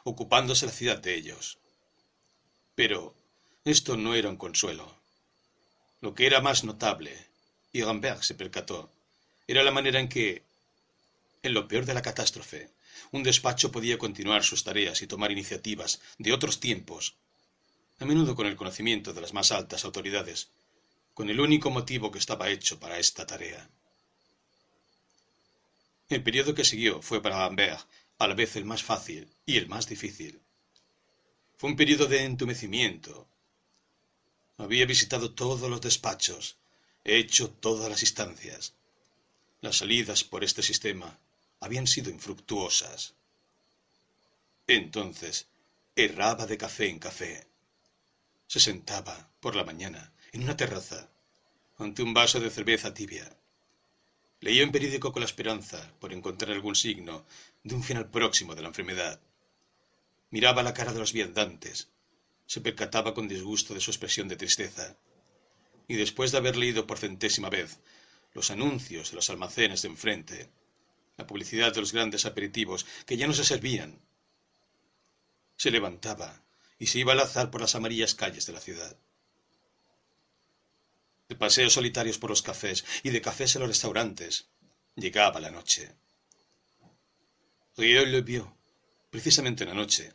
ocupándose la ciudad de ellos. Pero Esto no era un consuelo. Lo que era más notable, y Rambert se percató, era la manera en que, en lo peor de la catástrofe, un despacho podía continuar sus tareas y tomar iniciativas de otros tiempos, a menudo con el conocimiento de las más altas autoridades, con el único motivo que estaba hecho para esta tarea. El periodo que siguió fue para Lambert a la vez el más fácil y el más difícil. Fue un periodo de entumecimiento. Había visitado todos los despachos, hecho todas las instancias. Las salidas por este sistema habían sido infructuosas. Entonces, erraba de café en café. Se sentaba, por la mañana, en una terraza, ante un vaso de cerveza tibia. Leía un periódico con la esperanza, por encontrar algún signo de un final próximo de la enfermedad. Miraba la cara de los viandantes, se percataba con disgusto de su expresión de tristeza, y después de haber leído por centésima vez los anuncios de los almacenes de enfrente, la publicidad de los grandes aperitivos que ya no se servían. Se levantaba y se iba al azar por las amarillas calles de la ciudad. De paseos solitarios por los cafés y de cafés en los restaurantes, llegaba la noche. Rieu le vio, precisamente en la noche,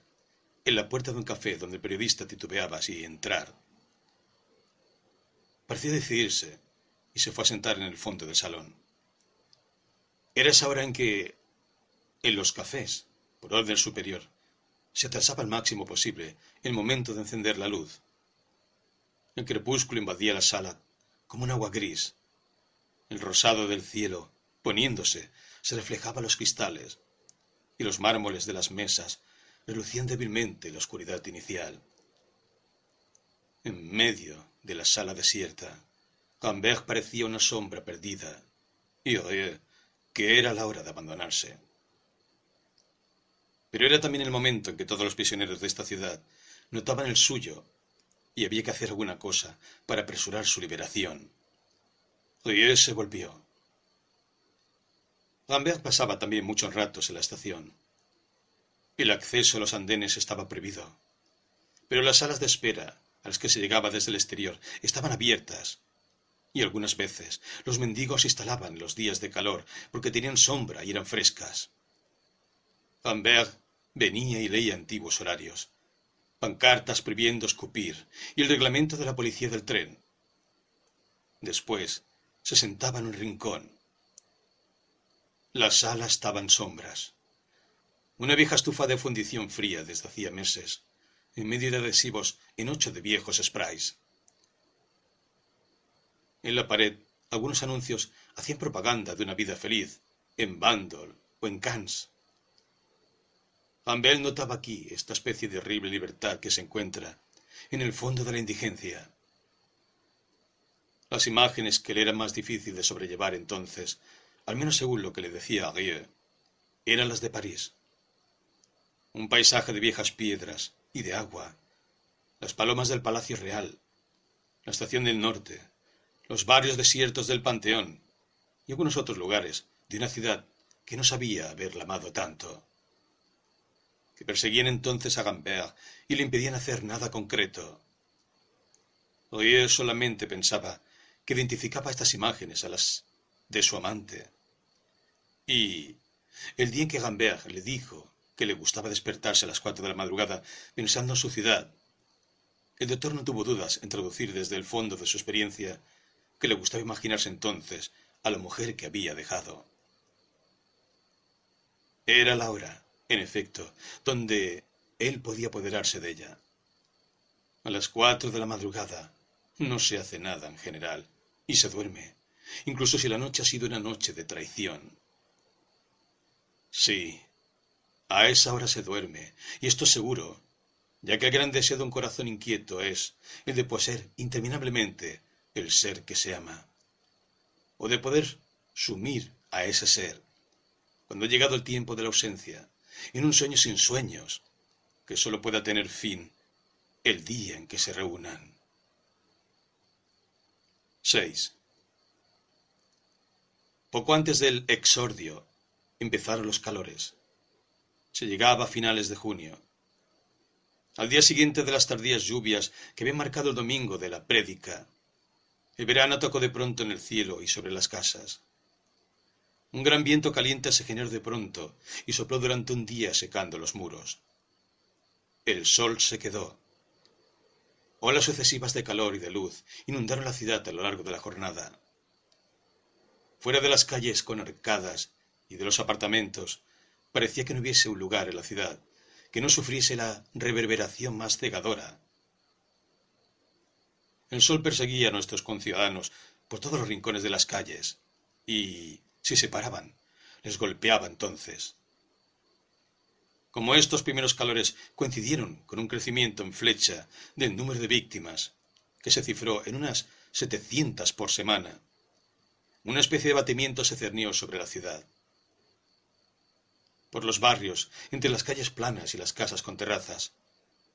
en la puerta de un café donde el periodista titubeaba si entrar. Parecía decidirse y se fue a sentar en el fondo del salón. Era esa hora en que, en los cafés, por orden superior, se atrasaba al máximo posible el momento de encender la luz. El crepúsculo invadía la sala como un agua gris. El rosado del cielo, poniéndose, se reflejaba en los cristales, y los mármoles de las mesas relucían débilmente en la oscuridad inicial. En medio de la sala desierta, Cambert parecía una sombra perdida, y que era la hora de abandonarse. Pero era también el momento en que todos los prisioneros de esta ciudad notaban el suyo y había que hacer alguna cosa para apresurar su liberación. Rieu se volvió. Lambert pasaba también muchos ratos en la estación. El acceso a los andenes estaba prohibido, pero las salas de espera a las que se llegaba desde el exterior estaban abiertas y algunas veces los mendigos se instalaban en los días de calor porque tenían sombra y eran frescas. Lambert venía y leía antiguos horarios, pancartas prohibiendo escupir y el reglamento de la policía del tren. Después se sentaba en un rincón. La sala estaba en sombras. Una vieja estufa de fundición fría desde hacía meses, en medio de adhesivos en ocho de viejos sprays. En la pared, algunos anuncios hacían propaganda de una vida feliz, en Bandol o en Cannes. Ambel notaba aquí esta especie de horrible libertad que se encuentra en el fondo de la indigencia. Las imágenes que le eran más difícil de sobrellevar entonces, al menos según lo que le decía a eran las de París. Un paisaje de viejas piedras y de agua, las palomas del Palacio Real, la estación del norte, los barrios desiertos del Panteón. Y algunos otros lugares de una ciudad que no sabía haberla amado tanto, que perseguían entonces a Gambert y le impedían hacer nada concreto. Rieu solamente pensaba que identificaba estas imágenes a las de su amante. Y el día en que Gambert le dijo que le gustaba despertarse a las cuatro de la madrugada pensando en su ciudad, el doctor no tuvo dudas en traducir desde el fondo de su experiencia que le gustaba imaginarse entonces a la mujer que había dejado. Era la hora, en efecto, donde él podía apoderarse de ella. A las cuatro de la madrugada no se hace nada en general y se duerme, incluso si la noche ha sido una noche de traición. Sí, a esa hora se duerme, y esto seguro, ya que el gran deseo de un corazón inquieto es el de poseer interminablemente el ser que se ama, o de poder sumir a ese ser, cuando ha llegado el tiempo de la ausencia, en un sueño sin sueños, que sólo pueda tener fin el día en que se reúnan. 6. Poco antes del exordio empezaron los calores. Se llegaba a finales de junio. Al día siguiente de las tardías lluvias que habían marcado el domingo de la prédica, el verano tocó de pronto en el cielo y sobre las casas. Un gran viento caliente se generó de pronto y sopló durante un día secando los muros. El sol se quedó. Olas sucesivas de calor y de luz inundaron la ciudad a lo largo de la jornada. Fuera de las calles con arcadas y de los apartamentos, parecía que no hubiese un lugar en la ciudad que no sufriese la reverberación más cegadora. El sol perseguía a nuestros conciudadanos por todos los rincones de las calles y, si se paraban, les golpeaba entonces. Como estos primeros calores coincidieron con un crecimiento en flecha del número de víctimas, que se cifró en unas setecientas por semana, una especie de batimiento se cernió sobre la ciudad. Por los barrios, entre las calles planas y las casas con terrazas,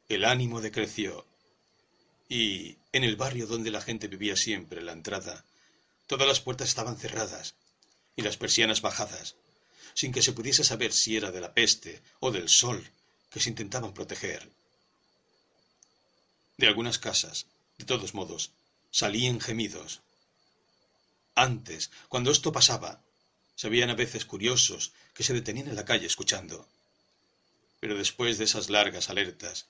el ánimo decreció. Y en el barrio donde la gente vivía siempre, la entrada, todas las puertas estaban cerradas y las persianas bajadas, sin que se pudiese saber si era de la peste o del sol que se intentaban proteger. De algunas casas, de todos modos, salían gemidos. Antes, cuando esto pasaba, se a veces curiosos que se detenían en la calle escuchando. Pero después de esas largas alertas,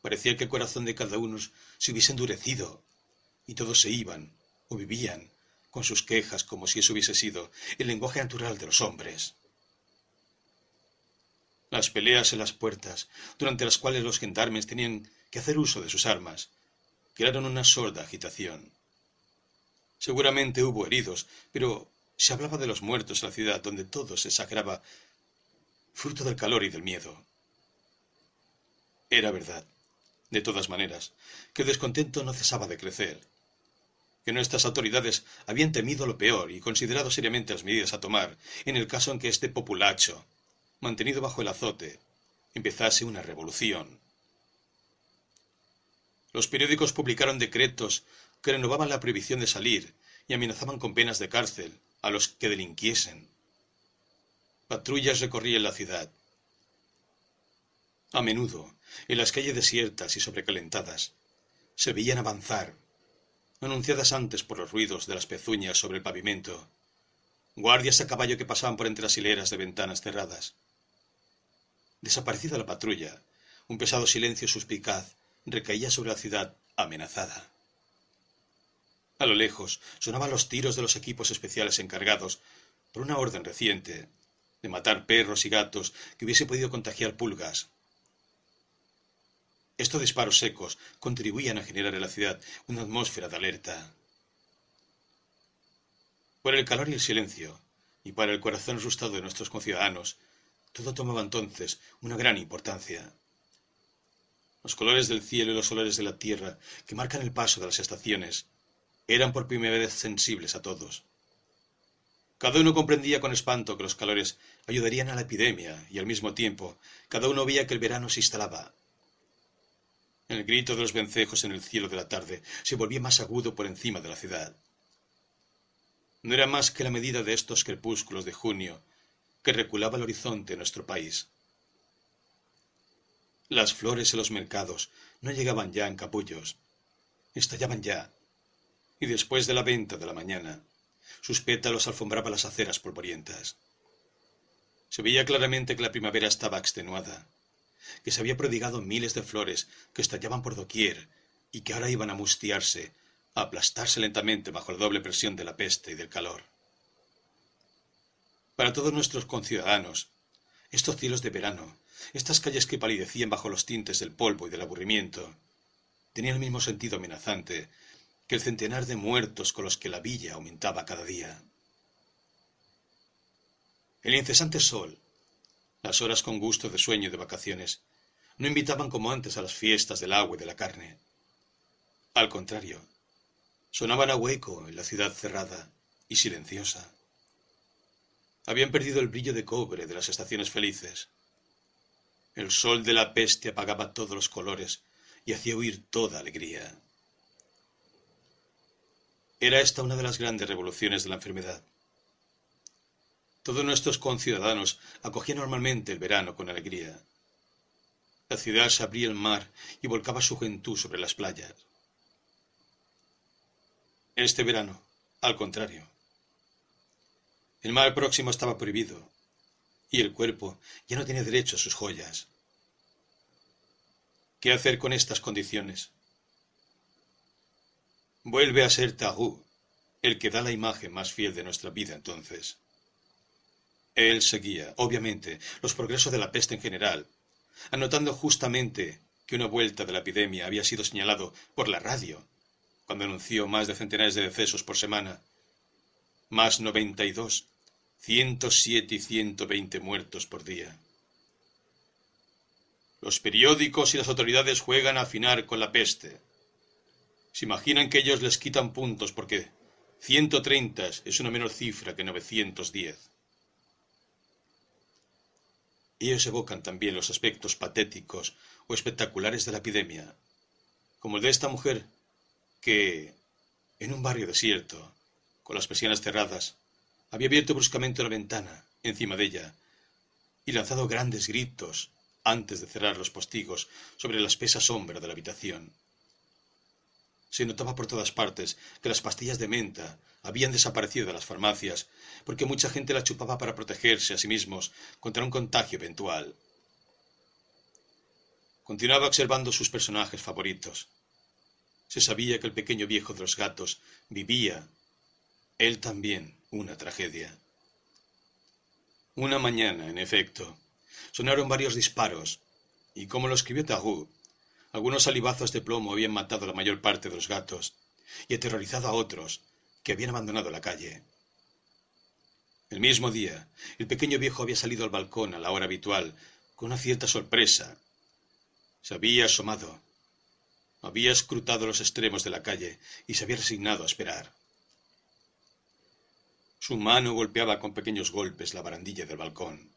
parecía que el corazón de cada uno se hubiese endurecido, y todos se iban, o vivían, con sus quejas como si eso hubiese sido el lenguaje natural de los hombres. Las peleas en las puertas, durante las cuales los gendarmes tenían que hacer uso de sus armas, crearon una sorda agitación. Seguramente hubo heridos, pero se hablaba de los muertos en la ciudad donde todo se exageraba, fruto del calor y del miedo. Era verdad, de todas maneras, que el descontento no cesaba de crecer, que nuestras autoridades habían temido lo peor y considerado seriamente las medidas a tomar en el caso en que este populacho, mantenido bajo el azote, empezase una revolución. Los periódicos publicaron decretos que renovaban la prohibición de salir y amenazaban con penas de cárcel a los que delinquiesen. Patrullas recorrían la ciudad. A menudo, en las calles desiertas y sobrecalentadas, se veían avanzar, anunciadas antes por los ruidos de las pezuñas sobre el pavimento, guardias a caballo que pasaban por entre las hileras de ventanas cerradas. Desaparecida la patrulla, un pesado silencio suspicaz recaía sobre la ciudad amenazada. A lo lejos sonaban los tiros de los equipos especiales encargados, por una orden reciente, de matar perros y gatos que hubiese podido contagiar pulgas. Estos disparos secos contribuían a generar en la ciudad una atmósfera de alerta. Por el calor y el silencio, y para el corazón asustado de nuestros conciudadanos, todo tomaba entonces una gran importancia. Los colores del cielo y los olores de la tierra que marcan el paso de las estaciones eran por primera vez sensibles a todos. Cada uno comprendía con espanto que los calores ayudarían a la epidemia y al mismo tiempo cada uno veía que el verano se instalaba. El grito de los vencejos en el cielo de la tarde se volvía más agudo por encima de la ciudad. No era más que la medida de estos crepúsculos de junio que reculaba el horizonte de nuestro país. Las flores en los mercados no llegaban ya en capullos, estallaban ya y después de la venta de la mañana, sus pétalos alfombraban las aceras polvorientas. Se veía claramente que la primavera estaba extenuada, que se había prodigado miles de flores que estallaban por doquier y que ahora iban a mustiarse, a aplastarse lentamente bajo la doble presión de la peste y del calor. Para todos nuestros conciudadanos, estos cielos de verano, estas calles que palidecían bajo los tintes del polvo y del aburrimiento, tenían el mismo sentido amenazante que el centenar de muertos con los que la villa aumentaba cada día. El incesante sol, las horas con gusto de sueño de vacaciones, no invitaban como antes a las fiestas del agua y de la carne. Al contrario, sonaban a hueco en la ciudad cerrada y silenciosa. Habían perdido el brillo de cobre de las estaciones felices. El sol de la peste apagaba todos los colores y hacía huir toda alegría. Era esta una de las grandes revoluciones de la enfermedad. Todos nuestros conciudadanos acogían normalmente el verano con alegría. La ciudad se abría el mar y volcaba su juventud sobre las playas. Este verano, al contrario. El mar próximo estaba prohibido y el cuerpo ya no tenía derecho a sus joyas. ¿Qué hacer con estas condiciones? Vuelve a ser Tagú, el que da la imagen más fiel de nuestra vida entonces. Él seguía, obviamente, los progresos de la peste en general, anotando justamente que una vuelta de la epidemia había sido señalado por la radio, cuando anunció más de centenares de decesos por semana, más noventa y dos, ciento siete y ciento veinte muertos por día. Los periódicos y las autoridades juegan a afinar con la peste. Se imaginan que ellos les quitan puntos porque ciento treinta es una menor cifra que novecientos diez. Ellos evocan también los aspectos patéticos o espectaculares de la epidemia, como el de esta mujer que, en un barrio desierto, con las persianas cerradas, había abierto bruscamente la ventana encima de ella y lanzado grandes gritos antes de cerrar los postigos sobre la espesa sombra de la habitación. Se notaba por todas partes que las pastillas de menta habían desaparecido de las farmacias, porque mucha gente las chupaba para protegerse a sí mismos contra un contagio eventual. Continuaba observando sus personajes favoritos. Se sabía que el pequeño viejo de los gatos vivía, él también, una tragedia. Una mañana, en efecto, sonaron varios disparos, y como lo escribió Tagú, algunos salivazos de plomo habían matado a la mayor parte de los gatos y aterrorizado a otros que habían abandonado la calle. El mismo día, el pequeño viejo había salido al balcón a la hora habitual, con una cierta sorpresa. Se había asomado, había escrutado los extremos de la calle y se había resignado a esperar. Su mano golpeaba con pequeños golpes la barandilla del balcón.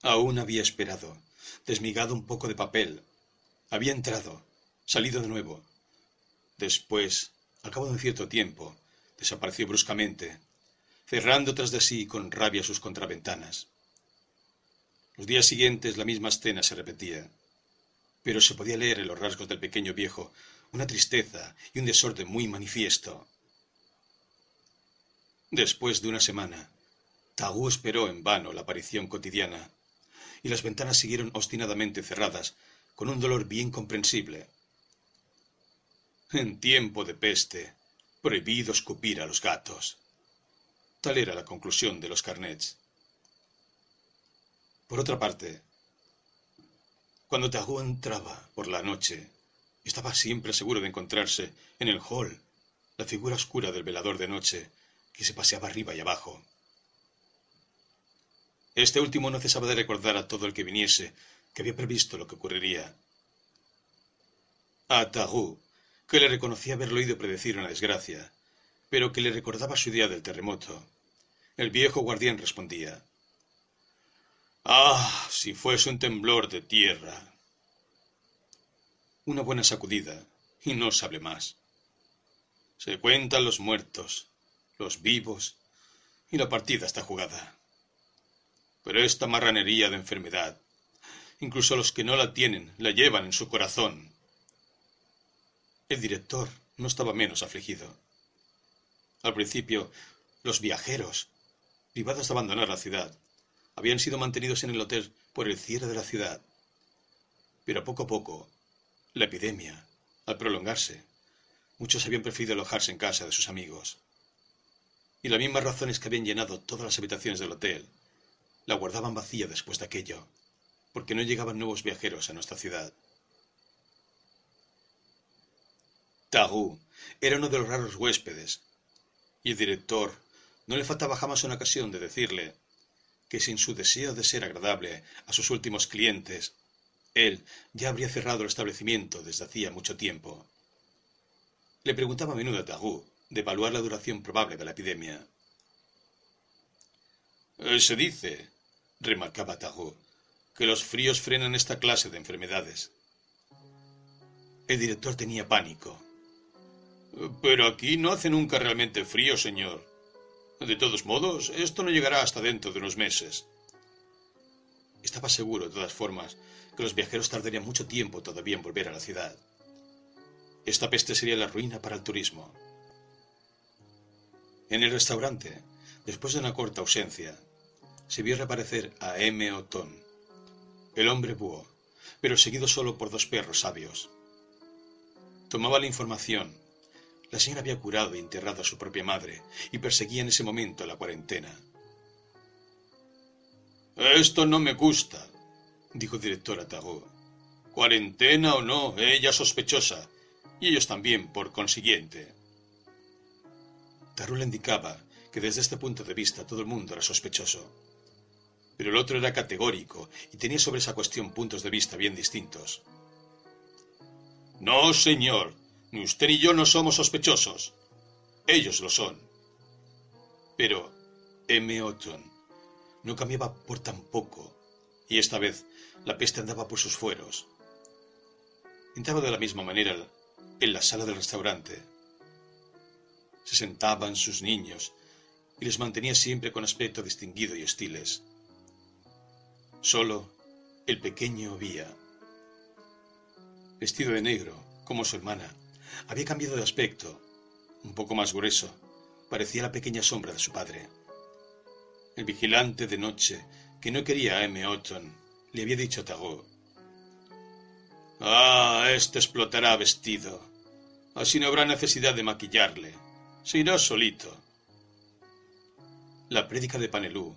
Aún había esperado, desmigado un poco de papel. Había entrado, salido de nuevo. Después, al cabo de un cierto tiempo, desapareció bruscamente, cerrando tras de sí con rabia sus contraventanas. Los días siguientes la misma escena se repetía, pero se podía leer en los rasgos del pequeño viejo una tristeza y un desorden muy manifiesto. Después de una semana, Tagú esperó en vano la aparición cotidiana y las ventanas siguieron obstinadamente cerradas, con un dolor bien comprensible. En tiempo de peste, prohibido escupir a los gatos. Tal era la conclusión de los carnets. Por otra parte, cuando Tagú entraba por la noche, estaba siempre seguro de encontrarse en el hall la figura oscura del velador de noche que se paseaba arriba y abajo. Este último no cesaba de recordar a todo el que viniese que había previsto lo que ocurriría. A Tagú, que le reconocía haberlo oído predecir una desgracia, pero que le recordaba su idea del terremoto. El viejo guardián respondía Ah, si fuese un temblor de tierra. Una buena sacudida, y no se hable más. Se cuentan los muertos, los vivos, y la partida está jugada. Pero esta marranería de enfermedad, incluso los que no la tienen, la llevan en su corazón. El director no estaba menos afligido. Al principio, los viajeros, privados de abandonar la ciudad, habían sido mantenidos en el hotel por el cierre de la ciudad. Pero poco a poco, la epidemia, al prolongarse, muchos habían preferido alojarse en casa de sus amigos. Y las mismas razones que habían llenado todas las habitaciones del hotel la guardaban vacía después de aquello, porque no llegaban nuevos viajeros a nuestra ciudad. Tagú era uno de los raros huéspedes, y el director no le faltaba jamás una ocasión de decirle que sin su deseo de ser agradable a sus últimos clientes, él ya habría cerrado el establecimiento desde hacía mucho tiempo. Le preguntaba a menudo a Tagú de evaluar la duración probable de la epidemia. Eh, se dice, remarcaba Tagú, que los fríos frenan esta clase de enfermedades. El director tenía pánico. Pero aquí no hace nunca realmente frío, señor. De todos modos, esto no llegará hasta dentro de unos meses. Estaba seguro, de todas formas, que los viajeros tardarían mucho tiempo todavía en volver a la ciudad. Esta peste sería la ruina para el turismo. En el restaurante, después de una corta ausencia, se vio reaparecer a M. Otón, el hombre búho, pero seguido solo por dos perros sabios. Tomaba la información. La señora había curado e enterrado a su propia madre y perseguía en ese momento la cuarentena. Esto no me gusta, dijo el director a Cuarentena o no, ella sospechosa, y ellos también, por consiguiente. Tarú le indicaba que desde este punto de vista todo el mundo era sospechoso. Pero el otro era categórico y tenía sobre esa cuestión puntos de vista bien distintos. No, señor, ni usted ni yo no somos sospechosos. Ellos lo son. Pero M. Otton no cambiaba por tan poco, y esta vez la peste andaba por sus fueros. Entraba de la misma manera en la sala del restaurante. Se sentaban sus niños y les mantenía siempre con aspecto distinguido y hostiles. Solo el pequeño Vía, vestido de negro, como su hermana, había cambiado de aspecto, un poco más grueso, parecía la pequeña sombra de su padre. El vigilante de noche, que no quería a M. Otton, le había dicho a Tagot Ah, este explotará vestido. Así no habrá necesidad de maquillarle. Se irá solito. La prédica de Panelú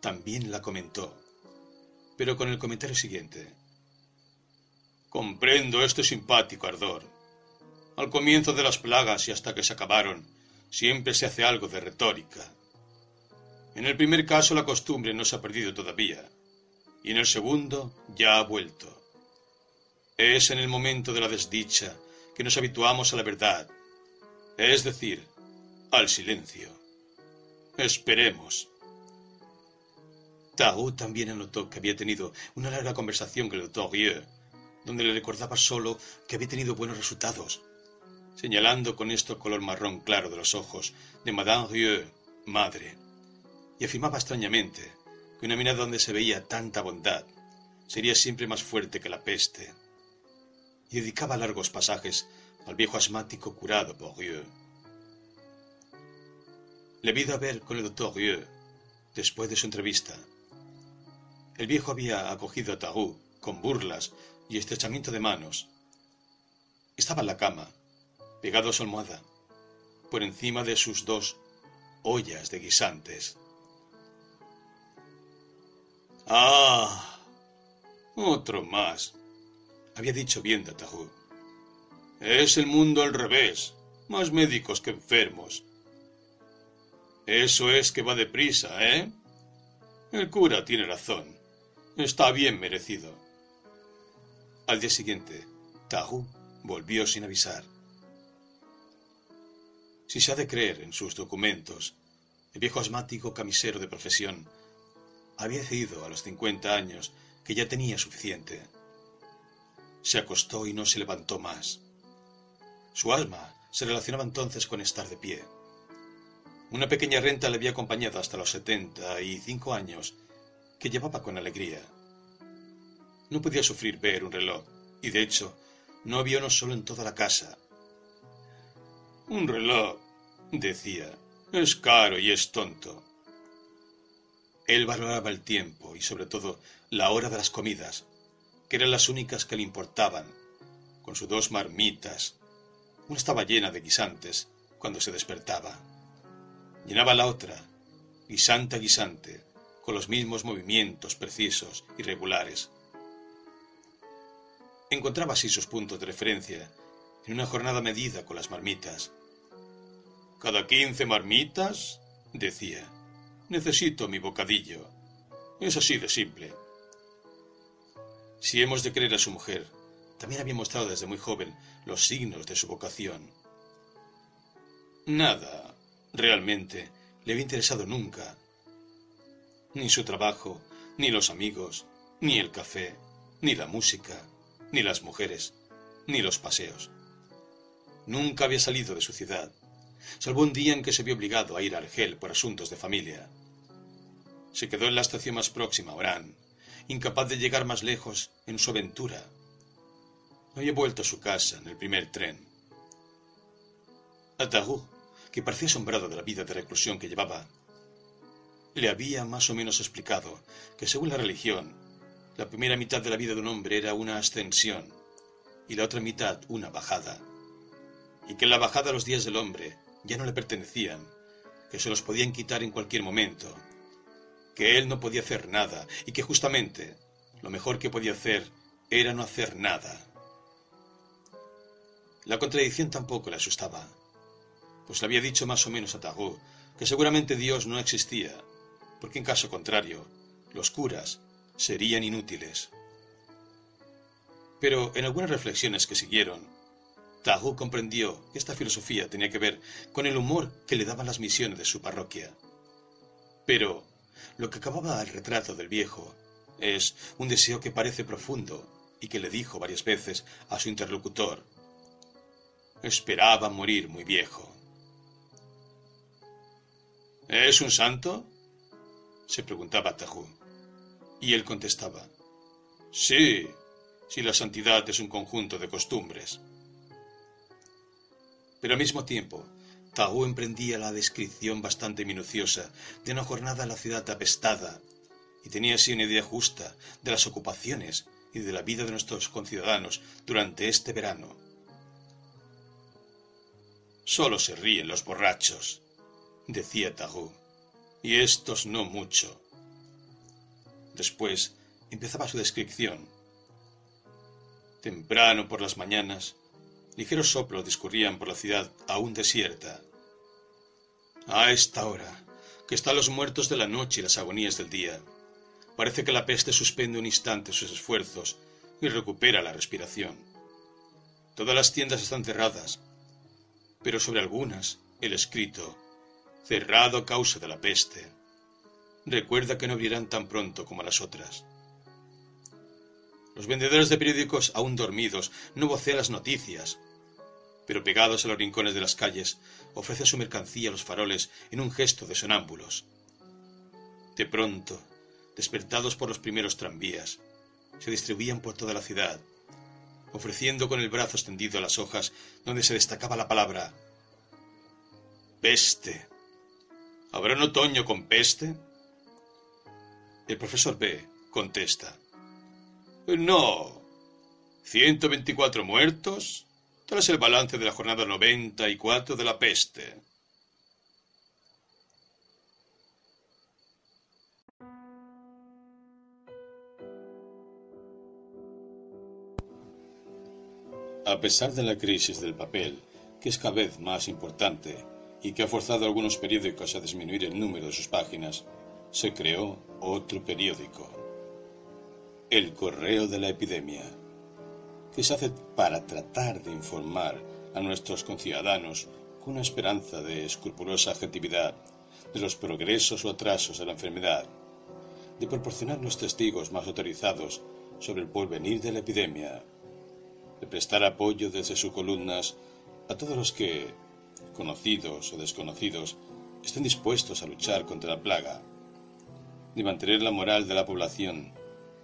también la comentó, pero con el comentario siguiente. Comprendo este simpático ardor. Al comienzo de las plagas y hasta que se acabaron, siempre se hace algo de retórica. En el primer caso la costumbre no se ha perdido todavía, y en el segundo ya ha vuelto. Es en el momento de la desdicha que nos habituamos a la verdad, es decir, al silencio. Esperemos. Tao también anotó que había tenido una larga conversación con el doctor Rieu, donde le recordaba solo que había tenido buenos resultados, señalando con esto el color marrón claro de los ojos de Madame Rieu, madre, y afirmaba extrañamente que una mirada donde se veía tanta bondad sería siempre más fuerte que la peste y dedicaba largos pasajes al viejo asmático curado por Rieu. Le vi a ver con el doctor Rieu después de su entrevista. El viejo había acogido a Tarou con burlas y estrechamiento de manos. Estaba en la cama, pegado a su almohada, por encima de sus dos ollas de guisantes. ¡Ah! Otro más, había dicho bien de Es el mundo al revés, más médicos que enfermos. Eso es que va deprisa, ¿eh? El cura tiene razón. Está bien merecido. Al día siguiente, Tahu volvió sin avisar. Si se ha de creer en sus documentos, el viejo asmático camisero de profesión había decidido a los cincuenta años que ya tenía suficiente se acostó y no se levantó más. Su alma se relacionaba entonces con estar de pie. Una pequeña renta le había acompañado hasta los setenta y cinco años, que llevaba con alegría. No podía sufrir ver un reloj, y de hecho, no había uno solo en toda la casa. Un reloj, decía, es caro y es tonto. Él valoraba el tiempo y sobre todo la hora de las comidas, que eran las únicas que le importaban, con sus dos marmitas. Una estaba llena de guisantes cuando se despertaba. Llenaba la otra, guisante a guisante, con los mismos movimientos precisos y regulares. Encontraba así sus puntos de referencia en una jornada medida con las marmitas. Cada quince marmitas, decía, necesito mi bocadillo. Es así de simple. Si hemos de creer a su mujer, también había mostrado desde muy joven los signos de su vocación. Nada, realmente, le había interesado nunca. Ni su trabajo, ni los amigos, ni el café, ni la música, ni las mujeres, ni los paseos. Nunca había salido de su ciudad, salvo un día en que se vio obligado a ir a Argel por asuntos de familia. Se quedó en la estación más próxima Orán, incapaz de llegar más lejos en su aventura. Había vuelto a su casa en el primer tren. A que parecía asombrado de la vida de reclusión que llevaba, le había más o menos explicado que según la religión, la primera mitad de la vida de un hombre era una ascensión y la otra mitad una bajada, y que en la bajada los días del hombre ya no le pertenecían, que se los podían quitar en cualquier momento, que él no podía hacer nada y que justamente lo mejor que podía hacer era no hacer nada. La contradicción tampoco le asustaba, pues le había dicho más o menos a Tagú que seguramente Dios no existía, porque en caso contrario, los curas serían inútiles. Pero en algunas reflexiones que siguieron, Tagú comprendió que esta filosofía tenía que ver con el humor que le daban las misiones de su parroquia. Pero lo que acababa el retrato del viejo es un deseo que parece profundo y que le dijo varias veces a su interlocutor. Esperaba morir muy viejo. ¿Es un santo? Se preguntaba Tajú. Y él contestaba, Sí, si la santidad es un conjunto de costumbres. Pero al mismo tiempo, Tahu emprendía la descripción bastante minuciosa de una jornada en la ciudad apestada y tenía así una idea justa de las ocupaciones y de la vida de nuestros conciudadanos durante este verano. Solo se ríen los borrachos, decía Tahu, y estos no mucho. Después empezaba su descripción. Temprano por las mañanas, ligeros soplos discurrían por la ciudad aún desierta. A esta hora, que están los muertos de la noche y las agonías del día, parece que la peste suspende un instante sus esfuerzos y recupera la respiración. Todas las tiendas están cerradas, pero sobre algunas el escrito, cerrado a causa de la peste, recuerda que no abrirán tan pronto como las otras. Los vendedores de periódicos aún dormidos no vocean las noticias, pero pegados a los rincones de las calles, ofrecen su mercancía a los faroles en un gesto de sonámbulos. De pronto, despertados por los primeros tranvías, se distribuían por toda la ciudad, ofreciendo con el brazo extendido a las hojas donde se destacaba la palabra peste. ¿Habrá un otoño con peste? El profesor B contesta. No. 124 muertos tras el balance de la jornada 94 de la peste. A pesar de la crisis del papel, que es cada vez más importante y que ha forzado a algunos periódicos a disminuir el número de sus páginas, se creó otro periódico, El Correo de la Epidemia, que se hace para tratar de informar a nuestros conciudadanos con una esperanza de escrupulosa objetividad de los progresos o atrasos de la enfermedad, de proporcionar los testigos más autorizados sobre el porvenir de la epidemia, de prestar apoyo desde sus columnas a todos los que, conocidos o desconocidos, estén dispuestos a luchar contra la plaga de mantener la moral de la población,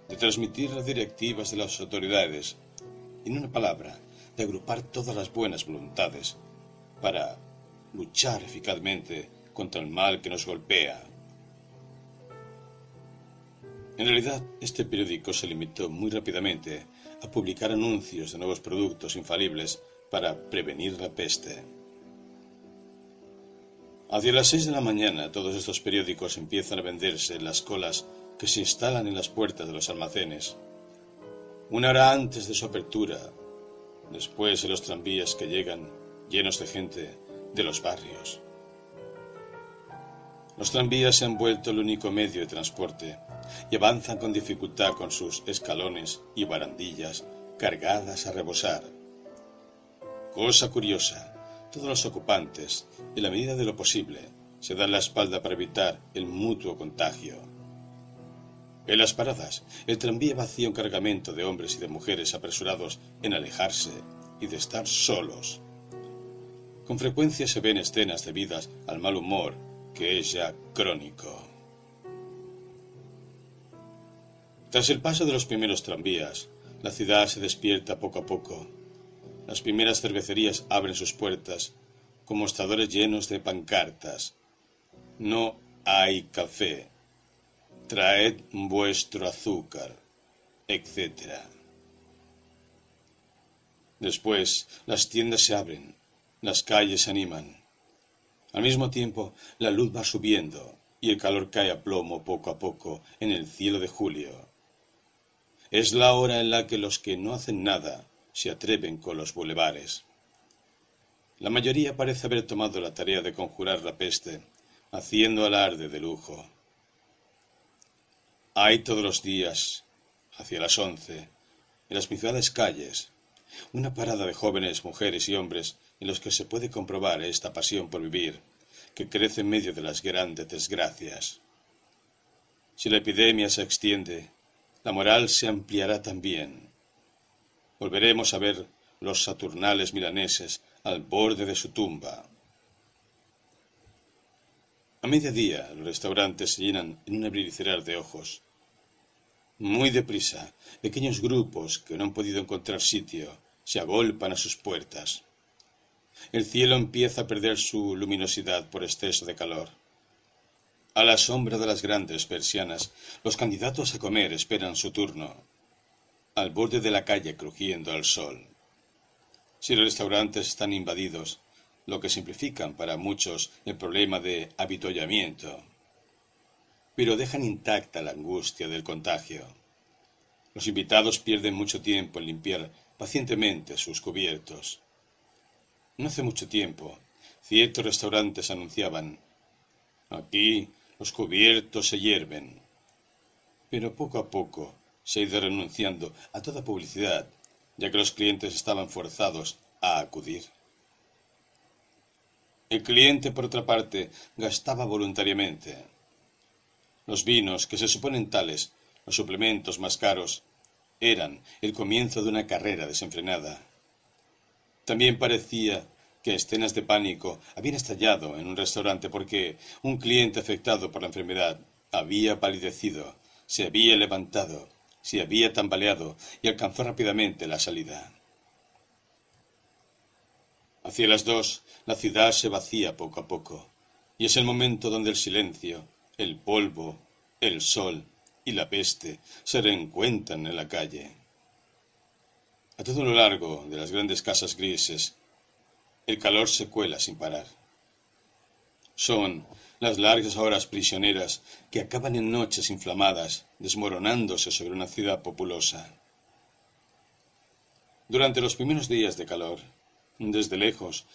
de transmitir las directivas de las autoridades, en una palabra, de agrupar todas las buenas voluntades para luchar eficazmente contra el mal que nos golpea. En realidad, este periódico se limitó muy rápidamente a publicar anuncios de nuevos productos infalibles para prevenir la peste. Hacia las seis de la mañana todos estos periódicos empiezan a venderse en las colas que se instalan en las puertas de los almacenes. Una hora antes de su apertura, después en los tranvías que llegan llenos de gente de los barrios. Los tranvías se han vuelto el único medio de transporte y avanzan con dificultad con sus escalones y barandillas cargadas a rebosar. Cosa curiosa, todos los ocupantes, en la medida de lo posible, se dan la espalda para evitar el mutuo contagio. En las paradas, el tranvía vacía un cargamento de hombres y de mujeres apresurados en alejarse y de estar solos. Con frecuencia se ven escenas debidas al mal humor que es ya crónico. Tras el paso de los primeros tranvías, la ciudad se despierta poco a poco. Las primeras cervecerías abren sus puertas con mostradores llenos de pancartas. No hay café. Traed vuestro azúcar, etc. Después, las tiendas se abren, las calles se animan. Al mismo tiempo, la luz va subiendo y el calor cae a plomo poco a poco en el cielo de julio. Es la hora en la que los que no hacen nada se atreven con los bulevares. La mayoría parece haber tomado la tarea de conjurar la peste, haciendo alarde de lujo. Hay todos los días, hacia las once, en las principales calles, una parada de jóvenes, mujeres y hombres en los que se puede comprobar esta pasión por vivir, que crece en medio de las grandes desgracias. Si la epidemia se extiende, la moral se ampliará también. Volveremos a ver los saturnales milaneses al borde de su tumba. A mediodía los restaurantes se llenan en un abrir y cerrar de ojos. Muy deprisa, pequeños grupos que no han podido encontrar sitio se agolpan a sus puertas. El cielo empieza a perder su luminosidad por exceso de calor. A la sombra de las grandes persianas, los candidatos a comer esperan su turno. Al borde de la calle crujiendo al sol. Si los restaurantes están invadidos, lo que simplifican para muchos el problema de habituallamiento, pero dejan intacta la angustia del contagio. Los invitados pierden mucho tiempo en limpiar pacientemente sus cubiertos. No hace mucho tiempo, ciertos restaurantes anunciaban aquí los cubiertos se hierven. Pero poco a poco se ha ido renunciando a toda publicidad, ya que los clientes estaban forzados a acudir. El cliente, por otra parte, gastaba voluntariamente. Los vinos, que se suponen tales, los suplementos más caros, eran el comienzo de una carrera desenfrenada. También parecía que escenas de pánico habían estallado en un restaurante porque un cliente afectado por la enfermedad había palidecido, se había levantado, se había tambaleado y alcanzó rápidamente la salida. Hacia las dos, la ciudad se vacía poco a poco, y es el momento donde el silencio, el polvo, el sol y la peste se reencuentran en la calle. A todo lo largo de las grandes casas grises el calor se cuela sin parar. Son las largas horas prisioneras que acaban en noches inflamadas, desmoronándose sobre una ciudad populosa. Durante los primeros días de calor, desde lejos,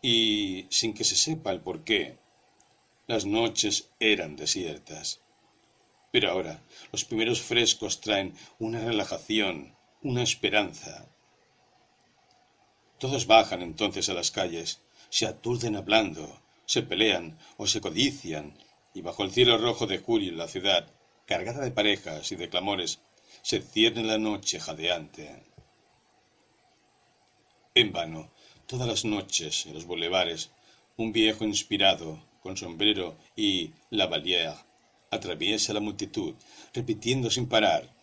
y sin que se sepa el por qué, las noches eran desiertas. Pero ahora los primeros frescos traen una relajación, una esperanza, todos bajan entonces a las calles, se aturden hablando, se pelean o se codician, y bajo el cielo rojo de julio la ciudad, cargada de parejas y de clamores, se cierne la noche jadeante. En vano, todas las noches en los bulevares, un viejo inspirado, con sombrero y lavalière, atraviesa la multitud, repitiendo sin parar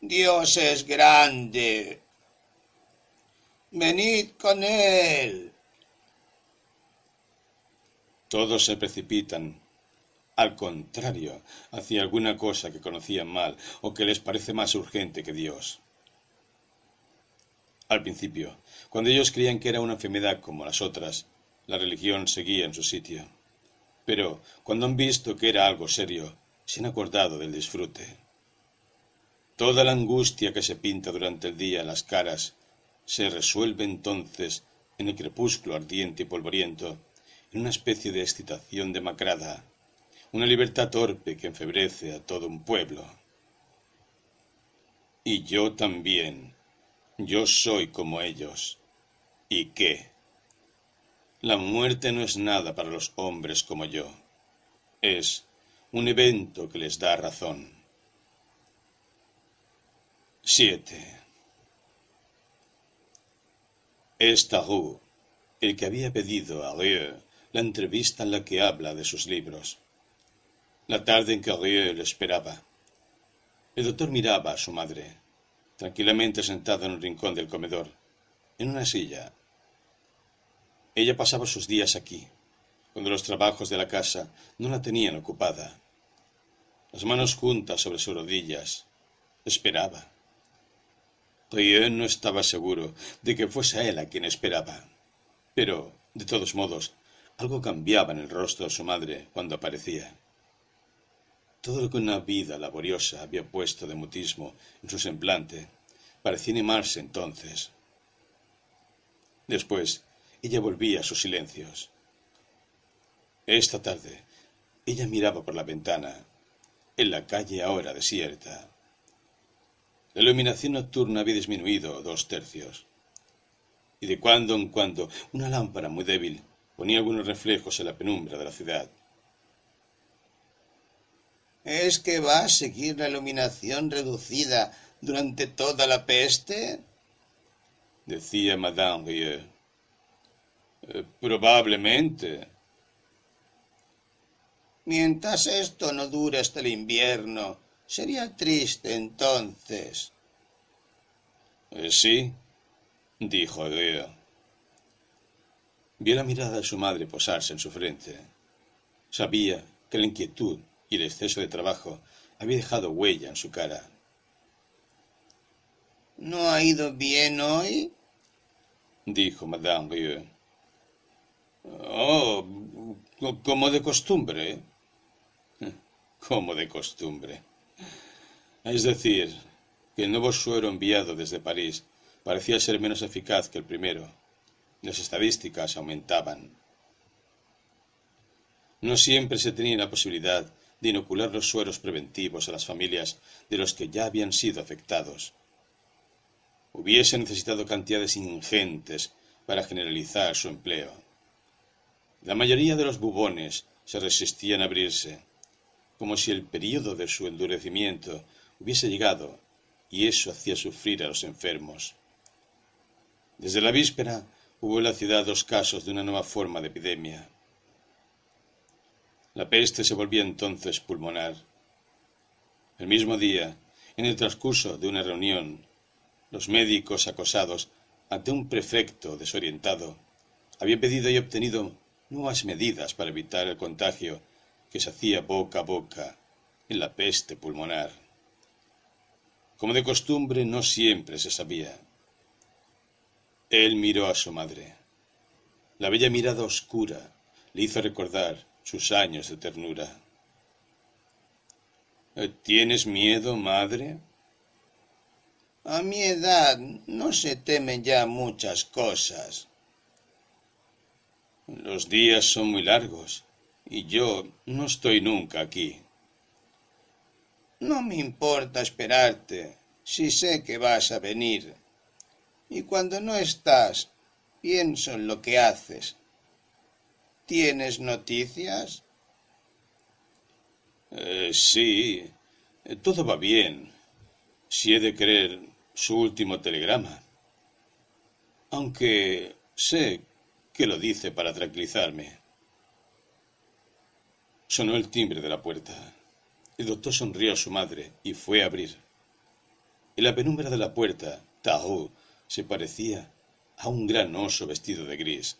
Dios es grande, Venid con él. Todos se precipitan, al contrario, hacia alguna cosa que conocían mal o que les parece más urgente que Dios. Al principio, cuando ellos creían que era una enfermedad como las otras, la religión seguía en su sitio. Pero cuando han visto que era algo serio, se han acordado del disfrute. Toda la angustia que se pinta durante el día en las caras se resuelve entonces en el crepúsculo ardiente y polvoriento, en una especie de excitación demacrada, una libertad torpe que enfebrece a todo un pueblo. Y yo también, yo soy como ellos. ¿Y qué? La muerte no es nada para los hombres como yo. Es un evento que les da razón. 7. Es Tarot, el que había pedido a Rieu la entrevista en la que habla de sus libros. La tarde en que Rieu le esperaba. El doctor miraba a su madre, tranquilamente sentada en un rincón del comedor, en una silla. Ella pasaba sus días aquí, cuando los trabajos de la casa no la tenían ocupada. Las manos juntas sobre sus rodillas, esperaba. Rieu no estaba seguro de que fuese a él a quien esperaba, pero, de todos modos, algo cambiaba en el rostro de su madre cuando aparecía. Todo lo que una vida laboriosa había puesto de mutismo en su semblante parecía animarse entonces. Después, ella volvía a sus silencios. Esta tarde, ella miraba por la ventana, en la calle ahora desierta. La iluminación nocturna había disminuido dos tercios, y de cuando en cuando una lámpara muy débil ponía algunos reflejos en la penumbra de la ciudad. ¿Es que va a seguir la iluminación reducida durante toda la peste? decía Madame Rieu. Eh, probablemente. Mientras esto no dure hasta el invierno, sería triste entonces. Eh, sí, dijo Rieu. Vio la mirada de su madre posarse en su frente. Sabía que la inquietud y el exceso de trabajo había dejado huella en su cara. ¿No ha ido bien hoy? dijo Madame Rieu. Oh, como de costumbre. Como de costumbre. Es decir, que el nuevo suero enviado desde París parecía ser menos eficaz que el primero las estadísticas aumentaban. No siempre se tenía la posibilidad de inocular los sueros preventivos a las familias de los que ya habían sido afectados. Hubiese necesitado cantidades ingentes para generalizar su empleo. La mayoría de los bubones se resistían a abrirse, como si el período de su endurecimiento hubiese llegado, y eso hacía sufrir a los enfermos. Desde la víspera hubo en la ciudad dos casos de una nueva forma de epidemia. La peste se volvía entonces pulmonar. El mismo día, en el transcurso de una reunión, los médicos acosados ante un prefecto desorientado habían pedido y obtenido nuevas medidas para evitar el contagio que se hacía boca a boca en la peste pulmonar. Como de costumbre, no siempre se sabía. Él miró a su madre. La bella mirada oscura le hizo recordar sus años de ternura. ¿Tienes miedo, madre? A mi edad no se temen ya muchas cosas. Los días son muy largos y yo no estoy nunca aquí. No me importa esperarte si sé que vas a venir y cuando no estás, pienso en lo que haces. ¿Tienes noticias? Eh, sí, eh, todo va bien, si he de creer su último telegrama. Aunque sé que lo dice para tranquilizarme. Sonó el timbre de la puerta. El doctor sonrió a su madre y fue a abrir. En la penumbra de la puerta, se parecía a un gran oso vestido de gris.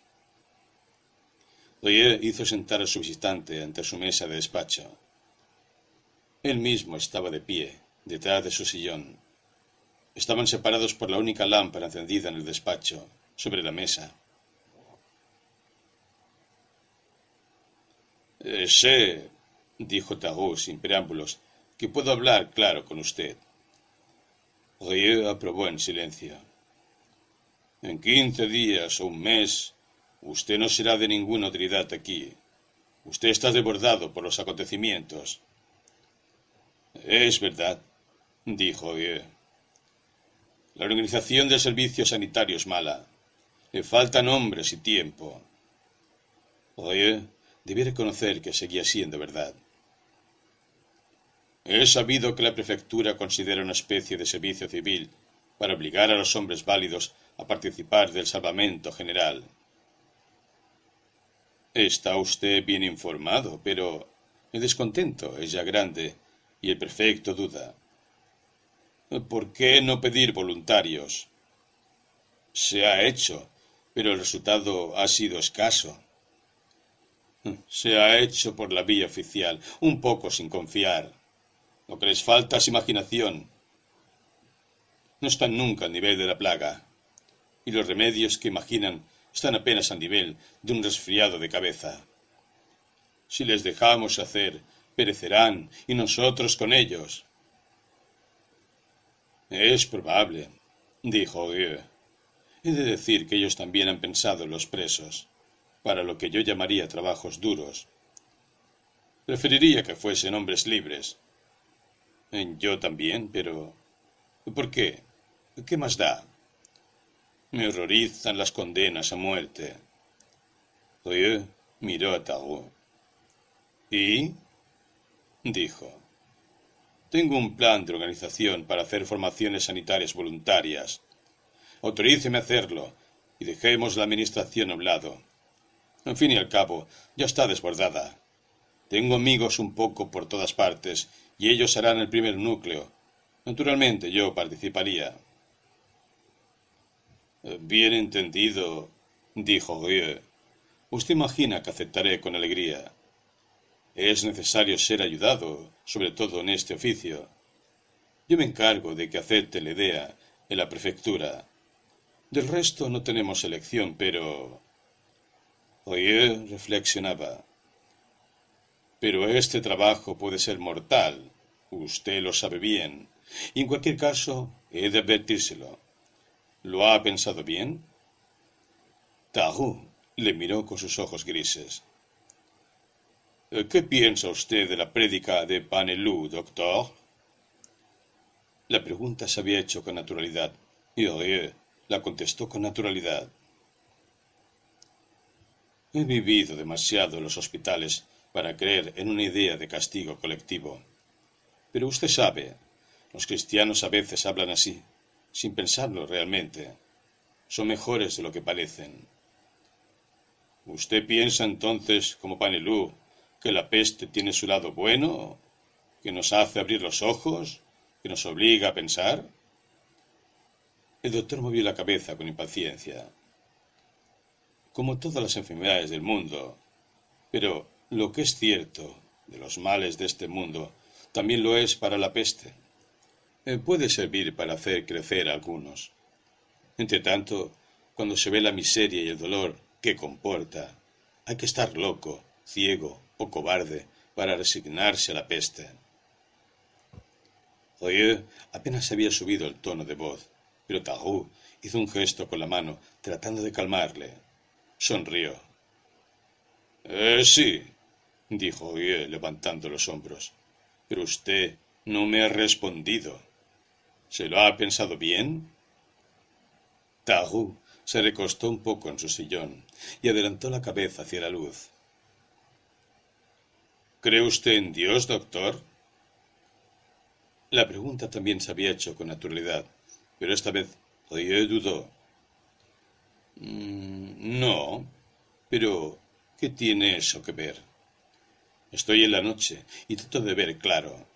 Doyer hizo sentar a su visitante ante su mesa de despacho. Él mismo estaba de pie, detrás de su sillón. Estaban separados por la única lámpara encendida en el despacho, sobre la mesa. Eh, sé, dijo Tarot sin preámbulos, que puedo hablar claro con usted. Rieu aprobó en silencio. En quince días o un mes, usted no será de ninguna utilidad aquí. Usted está desbordado por los acontecimientos. Es verdad, dijo Dieu. La organización del servicio sanitario es mala. Le faltan hombres y tiempo. Oye, debía reconocer que seguía siendo verdad. He sabido que la prefectura considera una especie de servicio civil para obligar a los hombres válidos a participar del salvamento general. Está usted bien informado, pero el descontento es ya grande y el prefecto duda. ¿Por qué no pedir voluntarios? Se ha hecho, pero el resultado ha sido escaso. Se ha hecho por la vía oficial, un poco sin confiar. Lo que les falta es imaginación. No están nunca al nivel de la plaga. Y los remedios que imaginan están apenas al nivel de un resfriado de cabeza. Si les dejamos hacer, perecerán y nosotros con ellos. Es probable, dijo Dieu. He de decir que ellos también han pensado en los presos, para lo que yo llamaría trabajos duros. Preferiría que fuesen hombres libres. Yo también, pero... ¿Por qué? ¿Qué más da? Me horrorizan las condenas a muerte. Dieu miró a Tarot. ¿Y? dijo. Tengo un plan de organización para hacer formaciones sanitarias voluntarias. Autoríceme a hacerlo y dejemos la administración a un lado. En fin y al cabo, ya está desbordada. Tengo amigos un poco por todas partes y ellos harán el primer núcleo. Naturalmente yo participaría. Bien entendido, dijo Rieu. Usted imagina que aceptaré con alegría. Es necesario ser ayudado, sobre todo en este oficio. Yo me encargo de que acepte la idea en la prefectura. Del resto no tenemos elección, pero... Oye, reflexionaba. Pero este trabajo puede ser mortal. Usted lo sabe bien. Y en cualquier caso, he de advertírselo. ¿Lo ha pensado bien? Tarou le miró con sus ojos grises. Eh, ¿Qué piensa usted de la prédica de Panelú, doctor? La pregunta se había hecho con naturalidad, y Oye la contestó con naturalidad. He vivido demasiado en los hospitales para creer en una idea de castigo colectivo. Pero usted sabe, los cristianos a veces hablan así, sin pensarlo realmente. Son mejores de lo que parecen. ¿Usted piensa entonces, como Panelú, que la peste tiene su lado bueno, que nos hace abrir los ojos, que nos obliga a pensar? El doctor movió la cabeza con impaciencia. Como todas las enfermedades del mundo, pero lo que es cierto de los males de este mundo también lo es para la peste. Eh, puede servir para hacer crecer a algunos. Entre tanto, cuando se ve la miseria y el dolor que comporta, hay que estar loco, ciego o cobarde para resignarse a la peste. Rieu apenas había subido el tono de voz, pero Tarou hizo un gesto con la mano, tratando de calmarle. Sonrió. Eh, sí, dijo Rieu levantando los hombros. Pero usted no me ha respondido. ¿Se lo ha pensado bien? Tarou se recostó un poco en su sillón y adelantó la cabeza hacia la luz. ¿Cree usted en Dios, doctor? La pregunta también se había hecho con naturalidad, pero esta vez Rieu dudó. Mm, no, pero ¿qué tiene eso que ver? Estoy en la noche y trato de ver claro.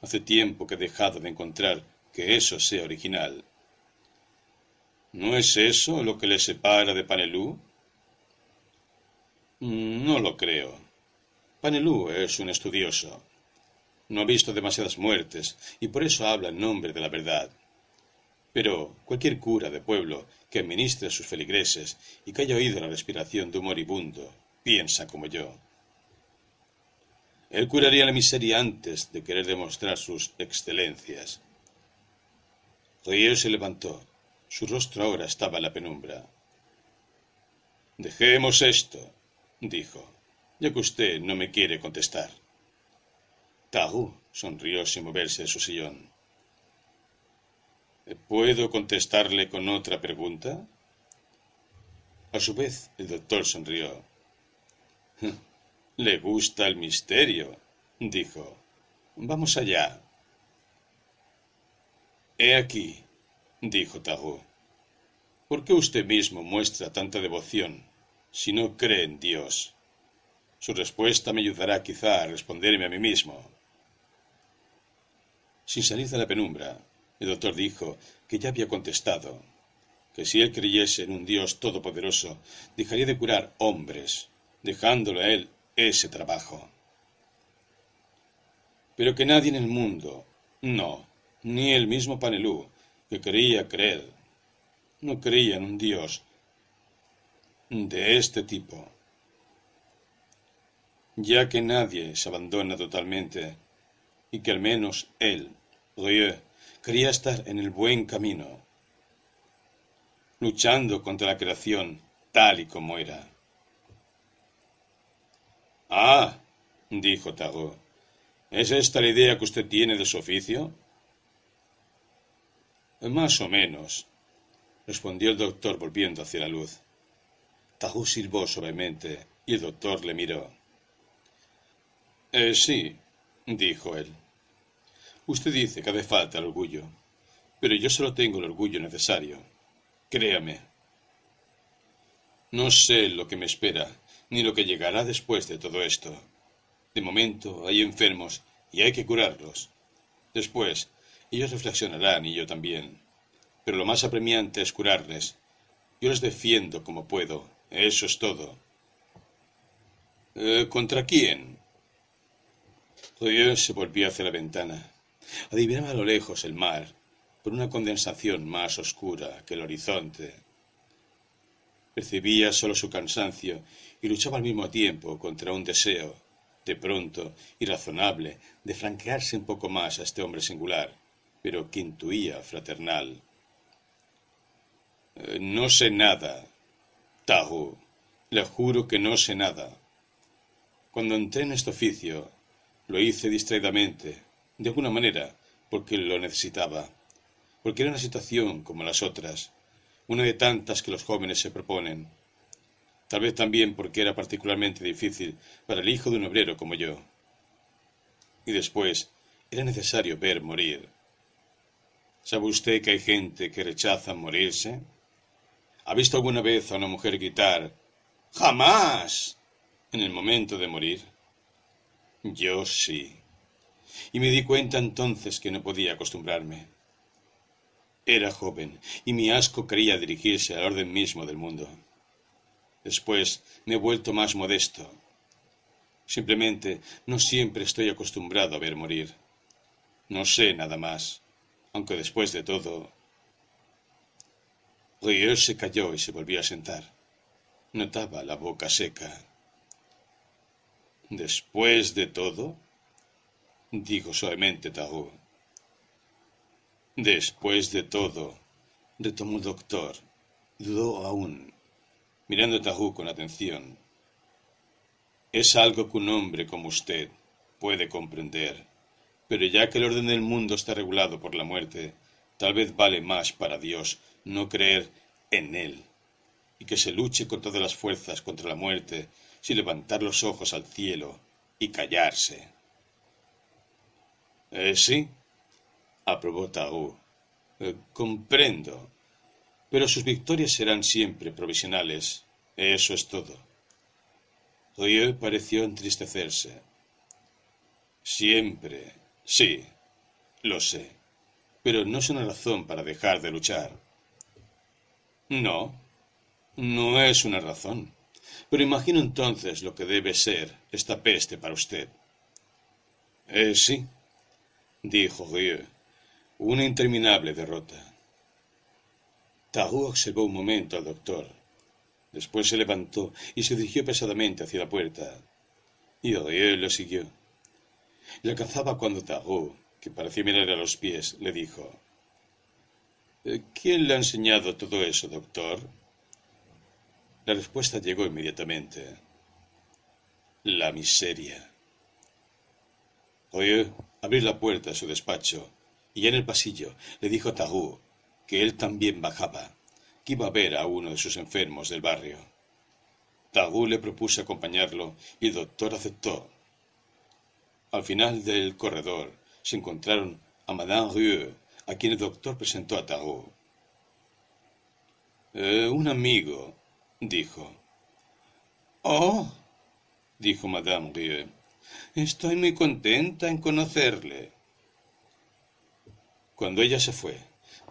Hace tiempo que he dejado de encontrar que eso sea original. ¿No es eso lo que le separa de Panelú? Mm, no lo creo. Panelú es un estudioso. No ha visto demasiadas muertes y por eso habla en nombre de la verdad. Pero cualquier cura de pueblo que administre sus feligreses y que haya oído la respiración de un moribundo piensa como yo. Él curaría la miseria antes de querer demostrar sus excelencias. Riel se levantó. Su rostro ahora estaba en la penumbra. Dejemos esto, dijo ya que usted no me quiere contestar. Tarou sonrió sin moverse de su sillón. ¿Puedo contestarle con otra pregunta? A su vez, el doctor sonrió. Le gusta el misterio, dijo. Vamos allá. He aquí, dijo Tarou. ¿Por qué usted mismo muestra tanta devoción si no cree en Dios? Su respuesta me ayudará quizá a responderme a mí mismo. Sin salir de la penumbra, El doctor dijo que ya había contestado, que si él creyese en un Dios todopoderoso, dejaría de curar hombres, dejándole a él ese trabajo. Pero que nadie en el mundo, no, ni el mismo Panelú, que creía creer, no creía en un Dios de este tipo. Ya que nadie se abandona totalmente y que al menos él, Rieu, quería estar en el buen camino, luchando contra la creación tal y como era. Ah, dijo Tarot, ¿es esta la idea que usted tiene de su oficio? Más o menos, respondió el doctor volviendo hacia la luz. Tarot silbó suavemente y el doctor le miró. Eh, sí, dijo él. Usted dice que hace falta el orgullo, pero yo solo tengo el orgullo necesario. Créame. No sé lo que me espera, ni lo que llegará después de todo esto. De momento hay enfermos y hay que curarlos. Después, ellos reflexionarán y yo también. Pero lo más apremiante es curarles. Yo les defiendo como puedo. Eso es todo. Eh, ¿Contra quién? se volvió hacia la ventana. Adivinaba a lo lejos el mar, por una condensación más oscura que el horizonte. Percibía solo su cansancio y luchaba al mismo tiempo contra un deseo, de pronto, irrazonable, de franquearse un poco más a este hombre singular, pero que intuía fraternal. Eh, no sé nada, Tahu, le juro que no sé nada. Cuando entré en este oficio, lo hice distraídamente, de alguna manera, porque lo necesitaba, porque era una situación como las otras, una de tantas que los jóvenes se proponen. Tal vez también porque era particularmente difícil para el hijo de un obrero como yo. Y después, era necesario ver morir. ¿Sabe usted que hay gente que rechaza morirse? ¿Ha visto alguna vez a una mujer gritar ¡Jamás! en el momento de morir? Yo sí y me di cuenta entonces que no podía acostumbrarme. Era joven y mi asco quería dirigirse al orden mismo del mundo. Después me he vuelto más modesto. Simplemente no siempre estoy acostumbrado a ver morir. No sé nada más, aunque después de todo... Rieu se calló y se volvió a sentar. Notaba la boca seca. ¿Después de todo? dijo suavemente Tarot. Después de todo, retomó doctor, dudó aún, mirando a Tarot con atención. Es algo que un hombre como usted puede comprender, pero ya que el orden del mundo está regulado por la muerte, tal vez vale más para Dios no creer en Él, y que se luche con todas las fuerzas contra la muerte sin levantar los ojos al cielo y callarse. Eh, sí, aprobó Tagú. Eh, comprendo. Pero sus victorias serán siempre provisionales. Eso es todo. Rieu pareció entristecerse. Siempre. Sí, lo sé. Pero no es una razón para dejar de luchar. No, no es una razón. Pero imagino entonces lo que debe ser esta peste para usted. Eh, sí, dijo Rieu. Una interminable derrota. Tarot observó un momento al doctor. Después se levantó y se dirigió pesadamente hacia la puerta. Y Rieu lo siguió. Le alcanzaba cuando Tarot, que parecía mirar a los pies, le dijo eh, ¿Quién le ha enseñado todo eso, doctor? La respuesta llegó inmediatamente. La miseria. Oyó abrir la puerta de su despacho y ya en el pasillo le dijo a que él también bajaba, que iba a ver a uno de sus enfermos del barrio. Tagú le propuso acompañarlo y el doctor aceptó. Al final del corredor se encontraron a Madame Rieu, a quien el doctor presentó a Tagú. Eh, un amigo, dijo. Oh, dijo Madame Rieu. Estoy muy contenta en conocerle. Cuando ella se fue,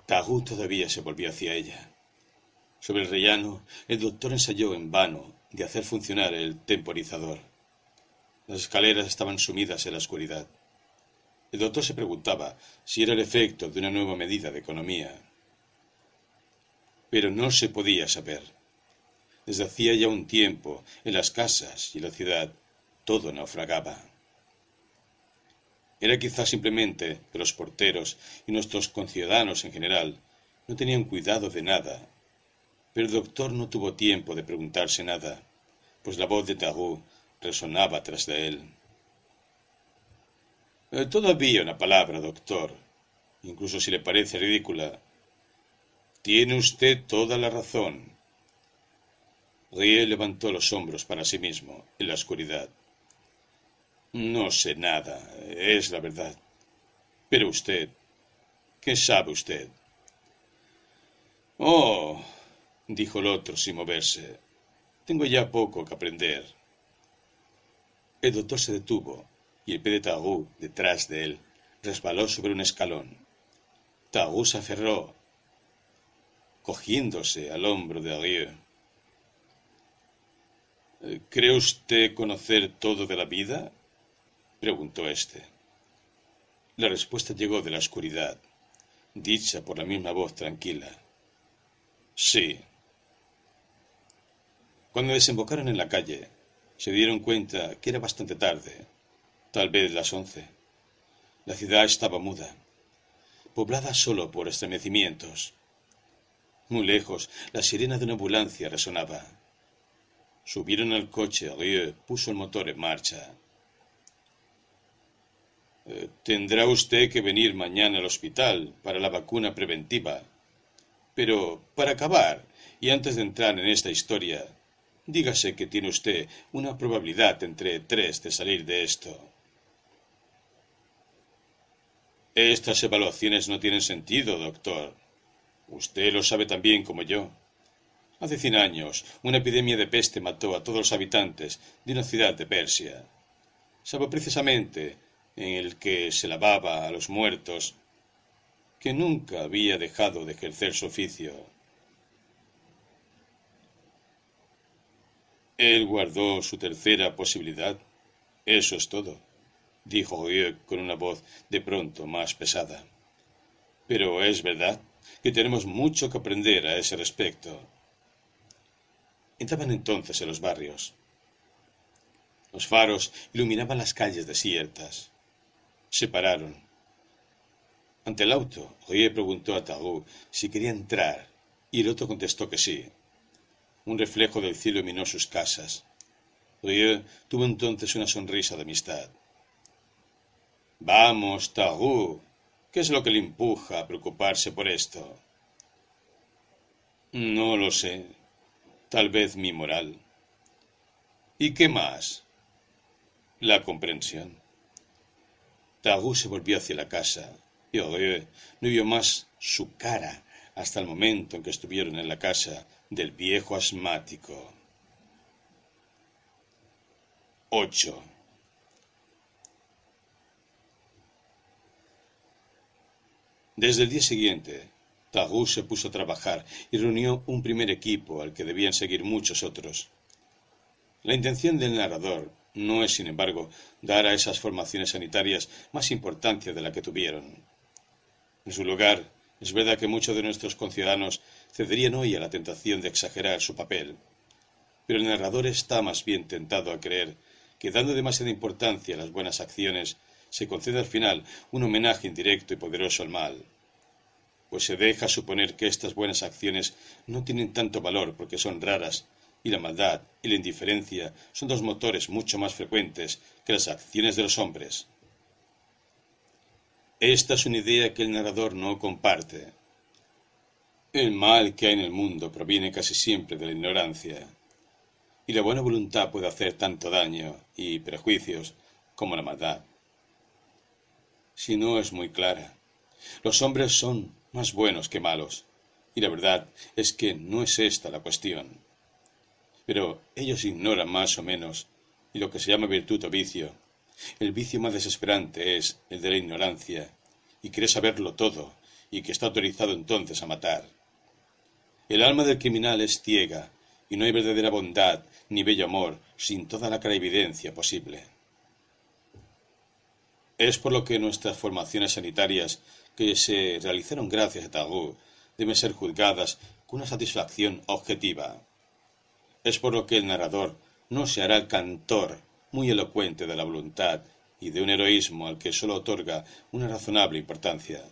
Tagú todavía se volvió hacia ella. Sobre el rellano, el doctor ensayó en vano de hacer funcionar el temporizador. Las escaleras estaban sumidas en la oscuridad. El doctor se preguntaba si era el efecto de una nueva medida de economía. Pero no se podía saber. Desde hacía ya un tiempo, en las casas y en la ciudad, todo naufragaba. Era quizás simplemente que los porteros y nuestros conciudadanos en general no tenían cuidado de nada pero el doctor no tuvo tiempo de preguntarse nada, pues la voz de Tarot resonaba tras de él. Todavía una palabra, doctor, incluso si le parece ridícula. Tiene usted toda la razón. Rie levantó los hombros para sí mismo, en la oscuridad. No sé nada, es la verdad. Pero usted, ¿qué sabe usted? Oh, dijo el otro sin moverse. Tengo ya poco que aprender. El doctor se detuvo y el pie de Tagú, detrás de él, resbaló sobre un escalón. Tagú se aferró, cogiéndose al hombro de Arieu. ¿Cree usted conocer todo de la vida? preguntó éste. La respuesta llegó de la oscuridad, dicha por la misma voz tranquila. Sí, cuando desembocaron en la calle, se dieron cuenta que era bastante tarde, tal vez las once. La ciudad estaba muda, poblada solo por estremecimientos. Muy lejos, la sirena de una ambulancia resonaba. Subieron al coche, Rieu puso el motor en marcha. Eh, tendrá usted que venir mañana al hospital para la vacuna preventiva. Pero, para acabar, y antes de entrar en esta historia, Dígase que tiene usted una probabilidad entre tres de salir de esto. Estas evaluaciones no tienen sentido, doctor. Usted lo sabe tan bien como yo. Hace cien años, una epidemia de peste mató a todos los habitantes de una ciudad de Persia. Salvo precisamente en el que se lavaba a los muertos, que nunca había dejado de ejercer su oficio. Él guardó su tercera posibilidad. Eso es todo, dijo Rieu con una voz de pronto más pesada. Pero es verdad que tenemos mucho que aprender a ese respecto. Entraban entonces en los barrios. Los faros iluminaban las calles desiertas. Se pararon. Ante el auto, Rieu preguntó a Tarot si quería entrar, y el otro contestó que sí. Un reflejo del cielo iluminó sus casas. Rieu tuvo entonces una sonrisa de amistad. Vamos, Tarú. ¿Qué es lo que le empuja a preocuparse por esto? No lo sé. Tal vez mi moral. ¿Y qué más? La comprensión. Tarú se volvió hacia la casa y Rieu no vio más su cara hasta el momento en que estuvieron en la casa del viejo asmático. 8. Desde el día siguiente, Tagú se puso a trabajar y reunió un primer equipo al que debían seguir muchos otros. La intención del narrador no es, sin embargo, dar a esas formaciones sanitarias más importancia de la que tuvieron. En su lugar, es verdad que muchos de nuestros conciudadanos cederían hoy a la tentación de exagerar su papel, pero el narrador está más bien tentado a creer que dando demasiada importancia a las buenas acciones, se concede al final un homenaje indirecto y poderoso al mal, pues se deja suponer que estas buenas acciones no tienen tanto valor porque son raras y la maldad y la indiferencia son dos motores mucho más frecuentes que las acciones de los hombres. Esta es una idea que el narrador no comparte. El mal que hay en el mundo proviene casi siempre de la ignorancia, y la buena voluntad puede hacer tanto daño y prejuicios como la maldad. Si no es muy clara, los hombres son más buenos que malos, y la verdad es que no es esta la cuestión. Pero ellos ignoran más o menos, y lo que se llama virtud o vicio, el vicio más desesperante es el de la ignorancia, y cree saberlo todo, y que está autorizado entonces a matar. El alma del criminal es ciega, y no hay verdadera bondad ni bello amor sin toda la clarividencia posible. Es por lo que nuestras formaciones sanitarias, que se realizaron gracias a Tagú, deben ser juzgadas con una satisfacción objetiva. Es por lo que el narrador no se hará cantor muy elocuente de la voluntad y de un heroísmo al que sólo otorga una razonable importancia.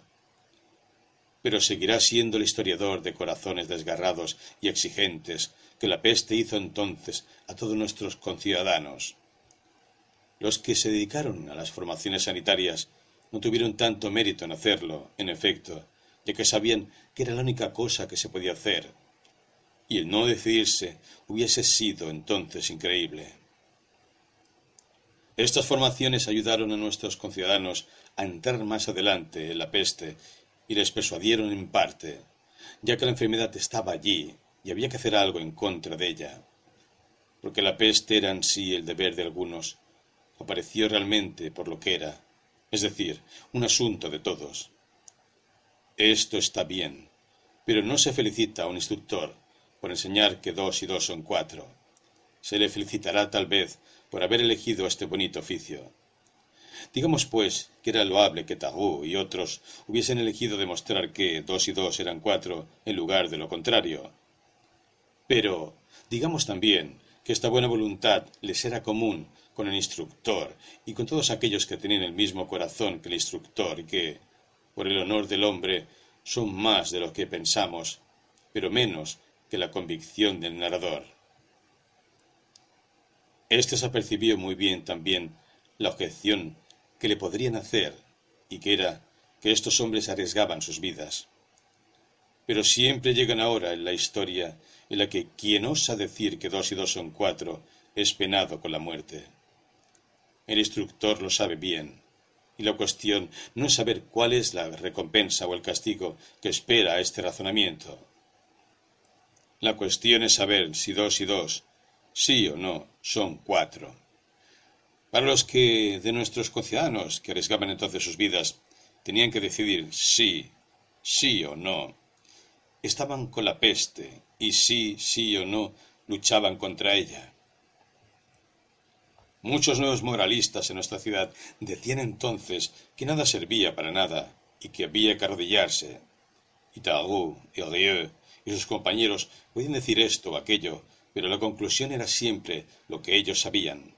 Pero seguirá siendo el historiador de corazones desgarrados y exigentes que la peste hizo entonces a todos nuestros conciudadanos. Los que se dedicaron a las formaciones sanitarias no tuvieron tanto mérito en hacerlo, en efecto, ya que sabían que era la única cosa que se podía hacer, y el no decidirse hubiese sido entonces increíble. Estas formaciones ayudaron a nuestros conciudadanos a entrar más adelante en la peste y les persuadieron en parte, ya que la enfermedad estaba allí y había que hacer algo en contra de ella. Porque la peste era en sí el deber de algunos, apareció realmente por lo que era, es decir, un asunto de todos. Esto está bien, pero no se felicita a un instructor por enseñar que dos y dos son cuatro. Se le felicitará tal vez por haber elegido este bonito oficio. Digamos, pues, que era loable que Tagú y otros hubiesen elegido demostrar que dos y dos eran cuatro en lugar de lo contrario. Pero, digamos también, que esta buena voluntad les era común con el instructor y con todos aquellos que tenían el mismo corazón que el instructor y que, por el honor del hombre, son más de lo que pensamos, pero menos que la convicción del narrador. Este se apercibió muy bien también la objeción que le podrían hacer, y que era que estos hombres arriesgaban sus vidas. Pero siempre llegan ahora en la historia en la que quien osa decir que dos y dos son cuatro es penado con la muerte. El instructor lo sabe bien, y la cuestión no es saber cuál es la recompensa o el castigo que espera a este razonamiento. La cuestión es saber si dos y dos sí o no, son cuatro. Para los que de nuestros conciudadanos que arriesgaban entonces sus vidas tenían que decidir sí, sí o no, estaban con la peste y sí, sí o no luchaban contra ella. Muchos nuevos moralistas en nuestra ciudad decían entonces que nada servía para nada y que había que arrodillarse. Y Targou, y Rieu y sus compañeros podían decir esto o aquello, pero la conclusión era siempre lo que ellos sabían.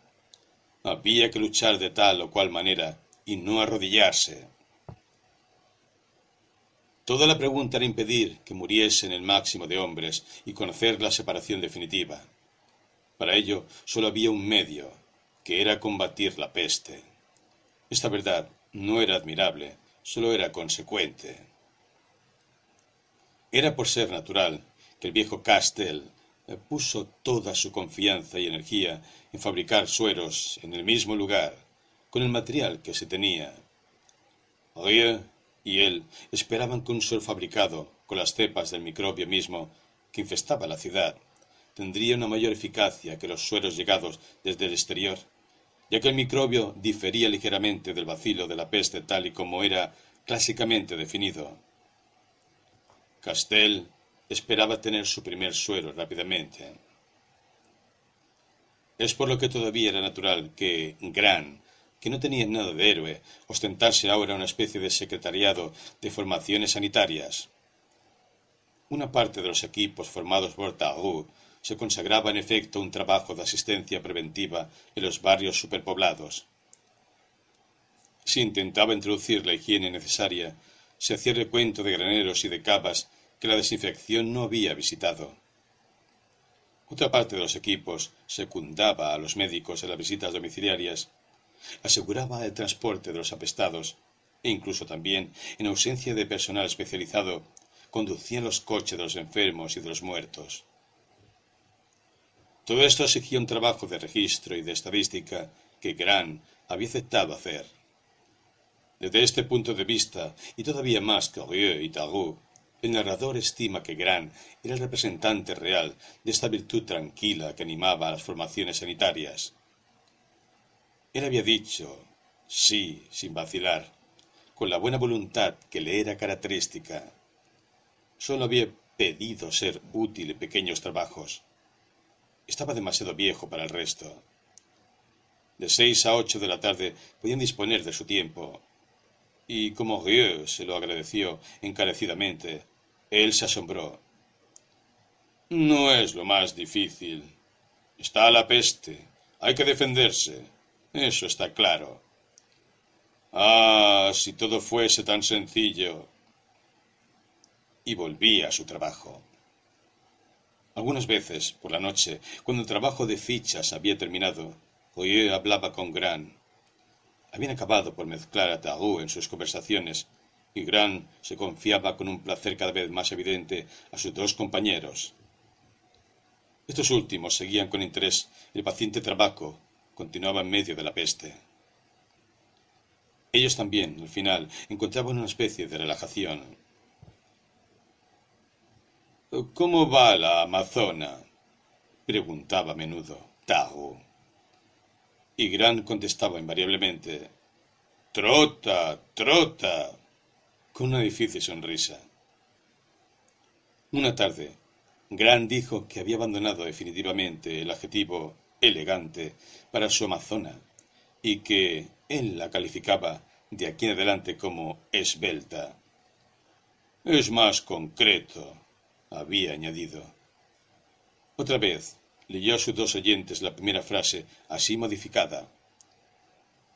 Había que luchar de tal o cual manera y no arrodillarse. Toda la pregunta era impedir que muriesen el máximo de hombres y conocer la separación definitiva. Para ello solo había un medio, que era combatir la peste. Esta verdad no era admirable, solo era consecuente. Era por ser natural que el viejo Castell puso toda su confianza y energía en fabricar sueros en el mismo lugar, con el material que se tenía. Rieu y él esperaban que un suero fabricado con las cepas del microbio mismo que infestaba la ciudad tendría una mayor eficacia que los sueros llegados desde el exterior, ya que el microbio difería ligeramente del vacilo de la peste tal y como era clásicamente definido. Castell esperaba tener su primer suero rápidamente. Es por lo que todavía era natural que Gran, que no tenía nada de héroe, ostentase ahora una especie de secretariado de formaciones sanitarias. Una parte de los equipos formados por Tahu se consagraba en efecto un trabajo de asistencia preventiva en los barrios superpoblados. Se intentaba introducir la higiene necesaria, se hacía recuento de graneros y de cavas que la desinfección no había visitado. Otra parte de los equipos secundaba a los médicos en las visitas domiciliarias, aseguraba el transporte de los apestados e incluso también, en ausencia de personal especializado, conducían los coches de los enfermos y de los muertos. Todo esto exigía un trabajo de registro y de estadística que Gran había aceptado hacer. Desde este punto de vista, y todavía más que Rieu y el narrador estima que Gran era el representante real de esta virtud tranquila que animaba a las formaciones sanitarias. Él había dicho, sí, sin vacilar, con la buena voluntad que le era característica. Solo había pedido ser útil en pequeños trabajos. Estaba demasiado viejo para el resto. De seis a ocho de la tarde podían disponer de su tiempo. Y como Rieu se lo agradeció encarecidamente, él se asombró. No es lo más difícil. Está la peste. Hay que defenderse. Eso está claro. Ah, si todo fuese tan sencillo. Y volvía a su trabajo. Algunas veces, por la noche, cuando el trabajo de fichas había terminado, Royer hablaba con Gran. Habían acabado por mezclar a Tarot en sus conversaciones, y Gran se confiaba con un placer cada vez más evidente a sus dos compañeros. Estos últimos seguían con interés el paciente trabajo, continuaba en medio de la peste. Ellos también, al final, encontraban una especie de relajación. ¿Cómo va la Amazona? preguntaba a menudo Tahu. Y Gran contestaba invariablemente Trota, trota, con una difícil sonrisa. Una tarde, Gran dijo que había abandonado definitivamente el adjetivo elegante para su Amazona y que él la calificaba de aquí en adelante como esbelta. Es más concreto, había añadido. Otra vez leyó a sus dos oyentes la primera frase así modificada.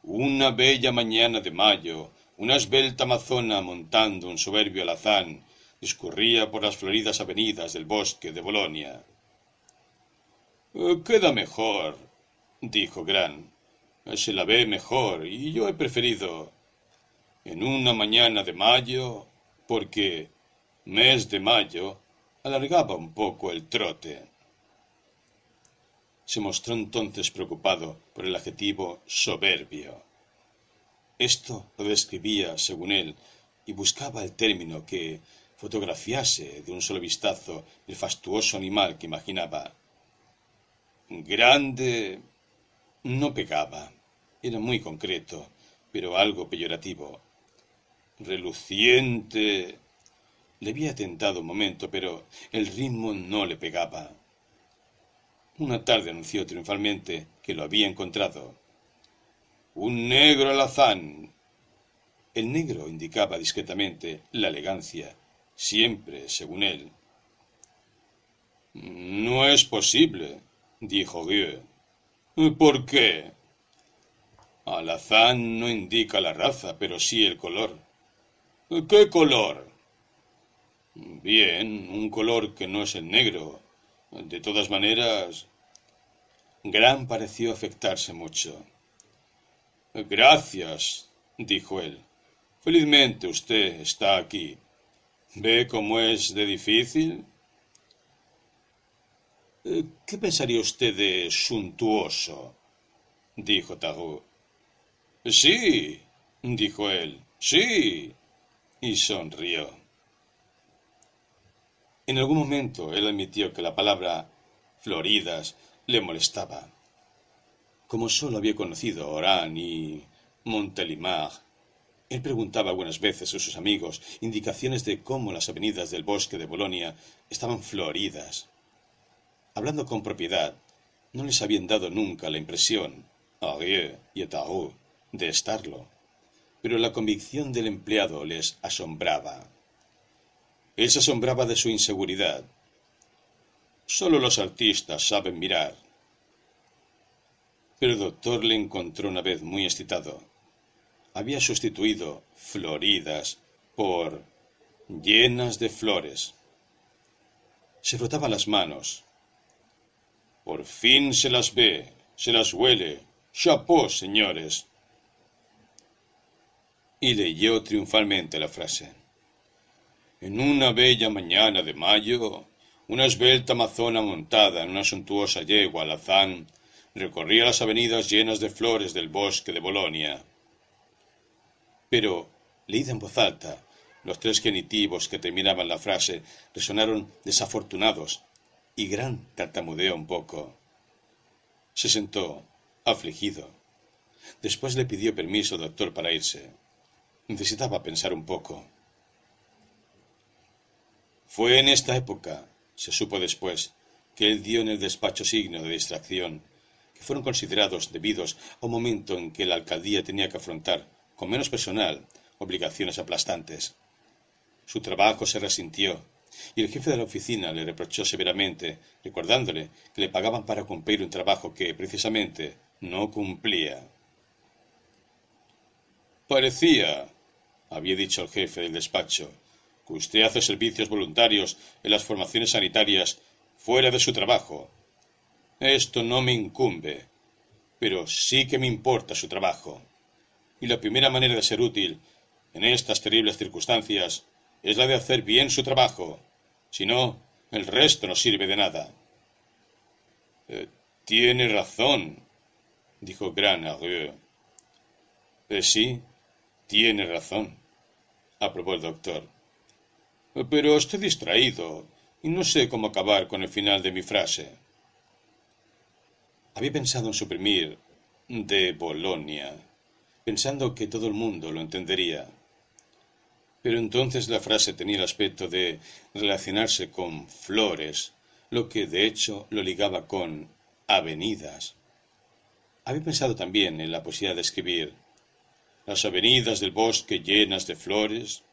Una bella mañana de mayo, una esbelta amazona montando un soberbio alazán discurría por las floridas avenidas del bosque de Bolonia. Queda mejor, dijo Gran, se la ve mejor y yo he preferido en una mañana de mayo porque mes de mayo alargaba un poco el trote. Se mostró entonces preocupado por el adjetivo soberbio. Esto lo describía, según él, y buscaba el término que fotografiase de un solo vistazo el fastuoso animal que imaginaba. Grande no pegaba. Era muy concreto, pero algo peyorativo. Reluciente. Le había tentado un momento, pero el ritmo no le pegaba. Una tarde anunció triunfalmente que lo había encontrado. Un negro alazán. El negro indicaba discretamente la elegancia, siempre, según él. No es posible, dijo Gueux. ¿Por qué? Alazán no indica la raza, pero sí el color. ¿Qué color? Bien, un color que no es el negro. De todas maneras. Gran pareció afectarse mucho. Gracias, dijo él. Felizmente usted está aquí. ¿Ve cómo es de difícil? Eh, ¿Qué pensaría usted de suntuoso? dijo Tagu. Sí, dijo él, sí, y sonrió. En algún momento él admitió que la palabra Floridas le molestaba. Como sólo había conocido Orán y Montelimar, él preguntaba algunas veces a sus amigos indicaciones de cómo las avenidas del bosque de Bolonia estaban floridas. Hablando con propiedad, no les habían dado nunca la impresión, a Rieu y a de estarlo, pero la convicción del empleado les asombraba. Él se asombraba de su inseguridad. Solo los artistas saben mirar. Pero doctor le encontró una vez muy excitado. Había sustituido floridas por llenas de flores. Se frotaba las manos, por fin se las ve, se las huele. Chapeau, señores. Y leyó triunfalmente la frase. En una bella mañana de mayo, una esbelta amazona montada en una suntuosa yegua alazán recorría las avenidas llenas de flores del bosque de Bolonia. Pero, leída en voz alta, los tres genitivos que terminaban la frase resonaron desafortunados y Gran tartamudeó un poco. Se sentó, afligido. Después le pidió permiso al doctor para irse. Necesitaba pensar un poco. Fue en esta época, se supo después, que él dio en el despacho signo de distracción, que fueron considerados debidos a un momento en que la alcaldía tenía que afrontar, con menos personal, obligaciones aplastantes. Su trabajo se resintió, y el jefe de la oficina le reprochó severamente, recordándole que le pagaban para cumplir un trabajo que, precisamente, no cumplía. Parecía, había dicho el jefe del despacho, que usted hace servicios voluntarios en las formaciones sanitarias fuera de su trabajo. Esto no me incumbe, pero sí que me importa su trabajo. Y la primera manera de ser útil en estas terribles circunstancias es la de hacer bien su trabajo. Si no, el resto no sirve de nada. Eh, tiene razón, dijo Gran Eh, sí, tiene razón, aprobó el doctor. Pero estoy distraído y no sé cómo acabar con el final de mi frase. Había pensado en suprimir de Bolonia, pensando que todo el mundo lo entendería. Pero entonces la frase tenía el aspecto de relacionarse con flores, lo que de hecho lo ligaba con avenidas. Había pensado también en la posibilidad de escribir las avenidas del bosque llenas de flores.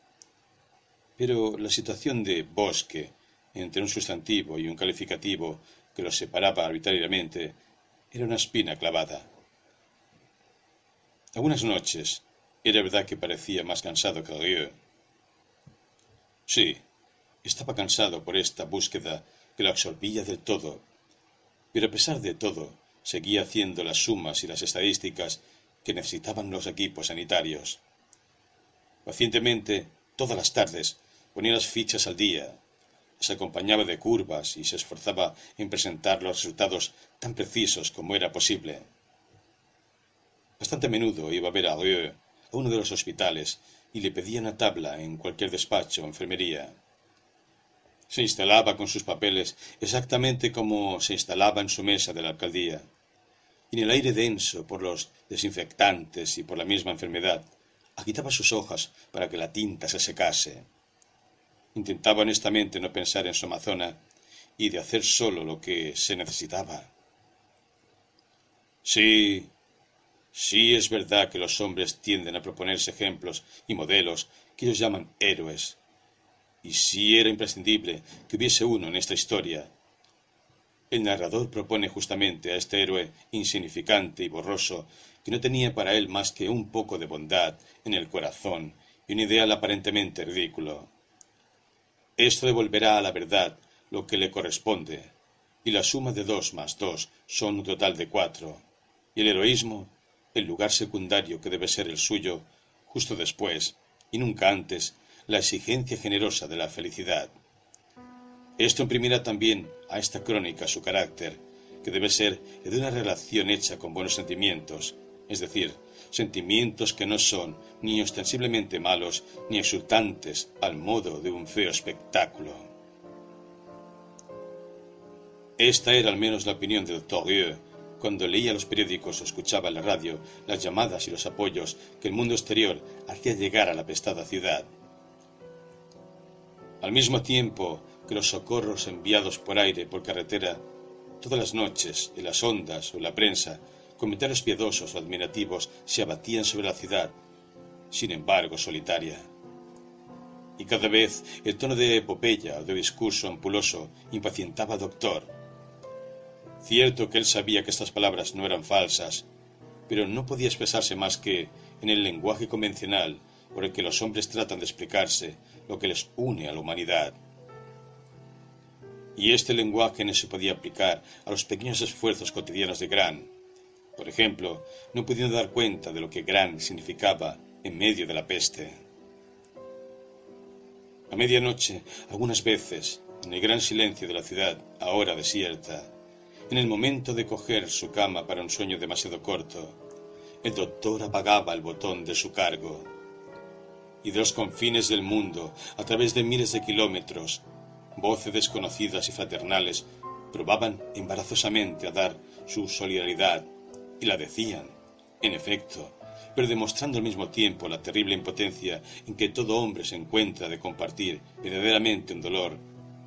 Pero la situación de bosque entre un sustantivo y un calificativo que los separaba arbitrariamente era una espina clavada. Algunas noches era verdad que parecía más cansado que Rieu. Sí, estaba cansado por esta búsqueda que lo absorbía del todo, pero a pesar de todo, seguía haciendo las sumas y las estadísticas que necesitaban los equipos sanitarios. Pacientemente, todas las tardes, ponía las fichas al día, se acompañaba de curvas y se esforzaba en presentar los resultados tan precisos como era posible. Bastante a menudo iba a ver a Rieu a uno de los hospitales y le pedía una tabla en cualquier despacho o enfermería. Se instalaba con sus papeles exactamente como se instalaba en su mesa de la alcaldía y en el aire denso por los desinfectantes y por la misma enfermedad, agitaba sus hojas para que la tinta se secase. Intentaba honestamente no pensar en su amazona y de hacer solo lo que se necesitaba. Sí, sí es verdad que los hombres tienden a proponerse ejemplos y modelos que ellos llaman héroes. Y sí era imprescindible que hubiese uno en esta historia, el narrador propone justamente a este héroe insignificante y borroso, que no tenía para él más que un poco de bondad en el corazón y un ideal aparentemente ridículo. Esto devolverá a la verdad lo que le corresponde, y la suma de dos más dos son un total de cuatro, y el heroísmo, el lugar secundario que debe ser el suyo, justo después, y nunca antes, la exigencia generosa de la felicidad. Esto imprimirá también a esta crónica su carácter, que debe ser de una relación hecha con buenos sentimientos, es decir, sentimientos que no son ni ostensiblemente malos ni exultantes al modo de un feo espectáculo. Esta era al menos la opinión del doctor Rieu cuando leía los periódicos o escuchaba en la radio las llamadas y los apoyos que el mundo exterior hacía llegar a la pestada ciudad. Al mismo tiempo, que los socorros enviados por aire, por carretera, todas las noches, en las ondas o la prensa, comentarios piadosos o admirativos se abatían sobre la ciudad, sin embargo solitaria. Y cada vez el tono de epopeya o de discurso ampuloso impacientaba al doctor. Cierto que él sabía que estas palabras no eran falsas, pero no podía expresarse más que en el lenguaje convencional por el que los hombres tratan de explicarse lo que les une a la humanidad y este lenguaje no se podía aplicar a los pequeños esfuerzos cotidianos de Gran. Por ejemplo, no pudiendo dar cuenta de lo que Gran significaba en medio de la peste. A medianoche, algunas veces, en el gran silencio de la ciudad, ahora desierta, en el momento de coger su cama para un sueño demasiado corto, el doctor apagaba el botón de su cargo. Y de los confines del mundo, a través de miles de kilómetros, voces desconocidas y fraternales probaban embarazosamente a dar su solidaridad y la decían, en efecto, pero demostrando al mismo tiempo la terrible impotencia en que todo hombre se encuentra de compartir verdaderamente un dolor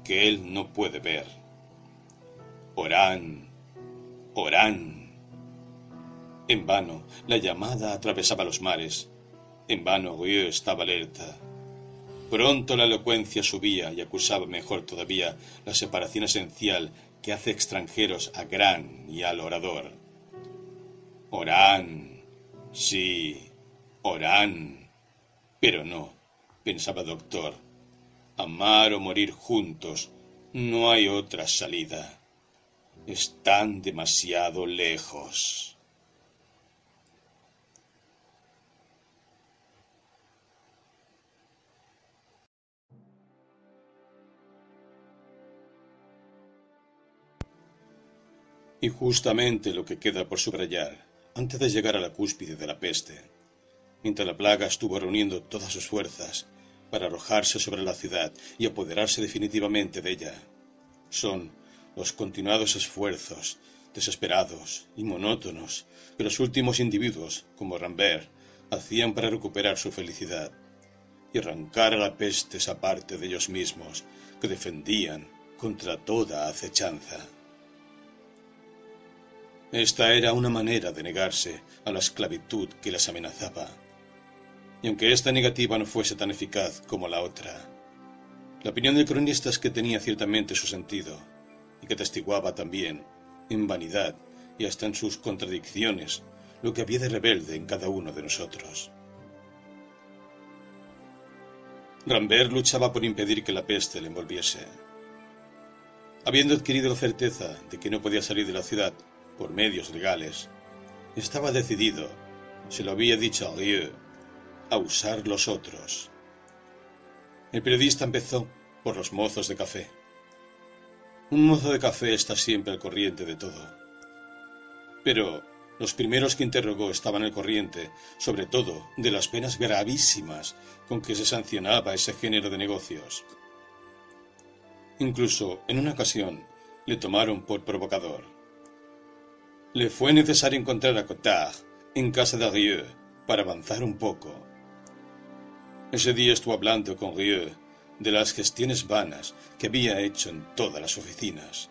que él no puede ver. Orán, Orán. En vano la llamada atravesaba los mares. En vano Rieu estaba alerta. Pronto la elocuencia subía y acusaba mejor todavía la separación esencial que hace extranjeros a gran y al orador. Orán, sí, orán. Pero no, pensaba doctor. Amar o morir juntos, no hay otra salida. Están demasiado lejos. Y justamente lo que queda por subrayar, antes de llegar a la cúspide de la peste, mientras la plaga estuvo reuniendo todas sus fuerzas para arrojarse sobre la ciudad y apoderarse definitivamente de ella, son los continuados esfuerzos, desesperados y monótonos, que los últimos individuos, como Rambert, hacían para recuperar su felicidad y arrancar a la peste esa parte de ellos mismos que defendían contra toda acechanza. Esta era una manera de negarse a la esclavitud que las amenazaba. Y aunque esta negativa no fuese tan eficaz como la otra, la opinión del cronista es que tenía ciertamente su sentido, y que testiguaba también, en vanidad y hasta en sus contradicciones, lo que había de rebelde en cada uno de nosotros. Rambert luchaba por impedir que la peste le envolviese. Habiendo adquirido la certeza de que no podía salir de la ciudad por medios legales, estaba decidido, se lo había dicho a Rieu, a usar los otros. El periodista empezó por los mozos de café. Un mozo de café está siempre al corriente de todo. Pero los primeros que interrogó estaban al corriente, sobre todo, de las penas gravísimas con que se sancionaba ese género de negocios. Incluso, en una ocasión, le tomaron por provocador. Le fue necesario encontrar a Cotard en casa de Rieu para avanzar un poco. Ese día estuvo hablando con Rieu de las gestiones vanas que había hecho en todas las oficinas.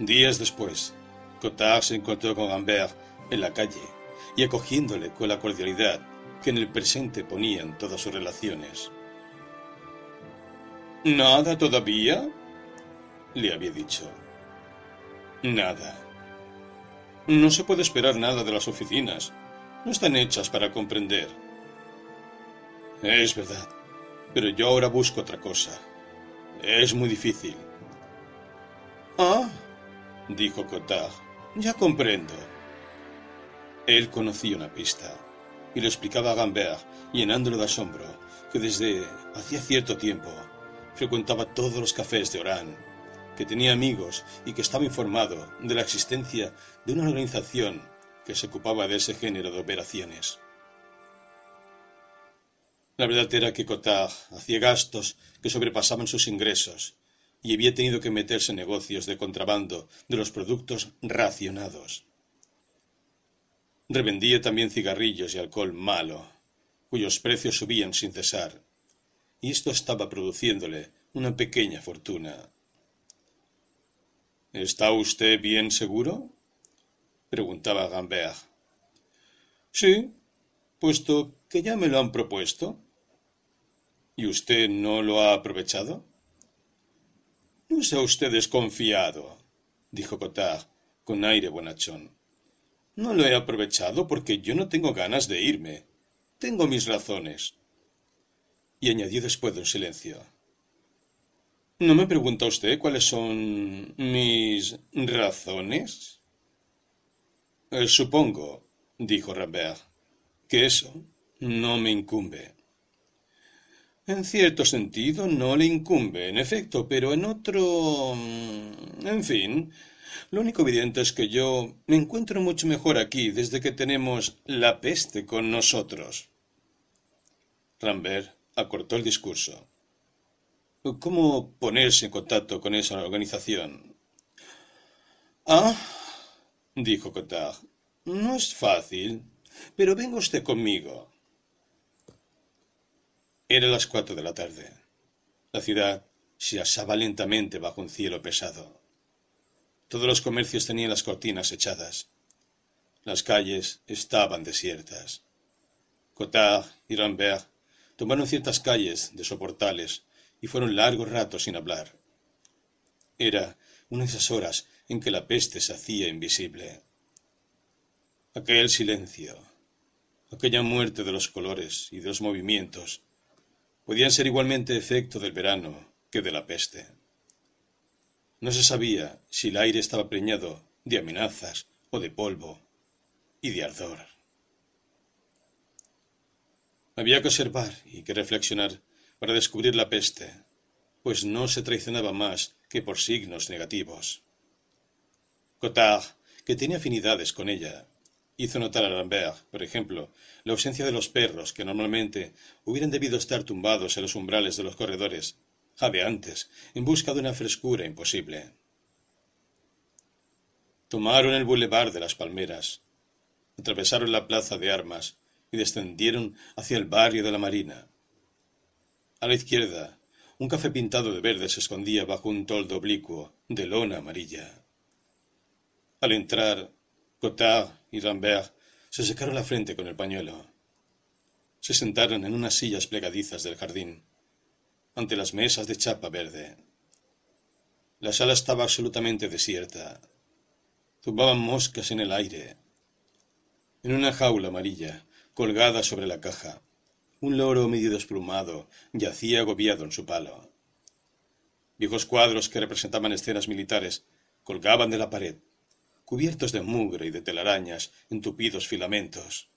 Días después, Cotard se encontró con Ambert en la calle y acogiéndole con la cordialidad que en el presente ponían todas sus relaciones. ¿Nada todavía? le había dicho. Nada. No se puede esperar nada de las oficinas. No están hechas para comprender. Es verdad. Pero yo ahora busco otra cosa. Es muy difícil. Ah, dijo Cotard. Ya comprendo. Él conocía una pista y lo explicaba a Gambert, llenándolo de asombro, que desde hacía cierto tiempo frecuentaba todos los cafés de Orán que tenía amigos y que estaba informado de la existencia de una organización que se ocupaba de ese género de operaciones. La verdad era que Cotard hacía gastos que sobrepasaban sus ingresos y había tenido que meterse en negocios de contrabando de los productos racionados. Revendía también cigarrillos y alcohol malo, cuyos precios subían sin cesar, y esto estaba produciéndole una pequeña fortuna. ¿Está usted bien seguro? preguntaba Gambert. Sí, puesto que ya me lo han propuesto. ¿Y usted no lo ha aprovechado? No sea usted desconfiado, dijo Cotard con aire bonachón. No lo he aprovechado porque yo no tengo ganas de irme. Tengo mis razones. Y añadió después de un silencio. ¿No me pregunta usted cuáles son mis razones? Eh, supongo, dijo Rambert, que eso no me incumbe. En cierto sentido no le incumbe, en efecto, pero en otro... Mm, en fin, lo único evidente es que yo me encuentro mucho mejor aquí desde que tenemos la peste con nosotros. Rambert acortó el discurso. ¿Cómo ponerse en contacto con esa organización? Ah, dijo Cotard, no es fácil. pero venga usted conmigo. Era las cuatro de la tarde. La ciudad se asaba lentamente bajo un cielo pesado. Todos los comercios tenían las cortinas echadas. Las calles estaban desiertas. Cotard y Rambert tomaron ciertas calles de soportales y fueron largos ratos sin hablar. Era una de esas horas en que la peste se hacía invisible. Aquel silencio, aquella muerte de los colores y de los movimientos, podían ser igualmente efecto del verano que de la peste. No se sabía si el aire estaba preñado de amenazas o de polvo y de ardor. Había que observar y que reflexionar para descubrir la peste, pues no se traicionaba más que por signos negativos. Cotard, que tenía afinidades con ella, hizo notar a Lambert, por ejemplo, la ausencia de los perros que normalmente hubieran debido estar tumbados en los umbrales de los corredores, jadeantes, en busca de una frescura imposible. Tomaron el boulevard de las Palmeras, atravesaron la plaza de armas y descendieron hacia el barrio de la Marina. A la izquierda, un café pintado de verde se escondía bajo un toldo oblicuo de lona amarilla. Al entrar, Cotard y Rambert se secaron la frente con el pañuelo. Se sentaron en unas sillas plegadizas del jardín, ante las mesas de chapa verde. La sala estaba absolutamente desierta. Zumbaban moscas en el aire. En una jaula amarilla, colgada sobre la caja, un loro medio desplumado yacía agobiado en su palo. Viejos cuadros que representaban escenas militares colgaban de la pared, cubiertos de mugre y de telarañas en tupidos filamentos.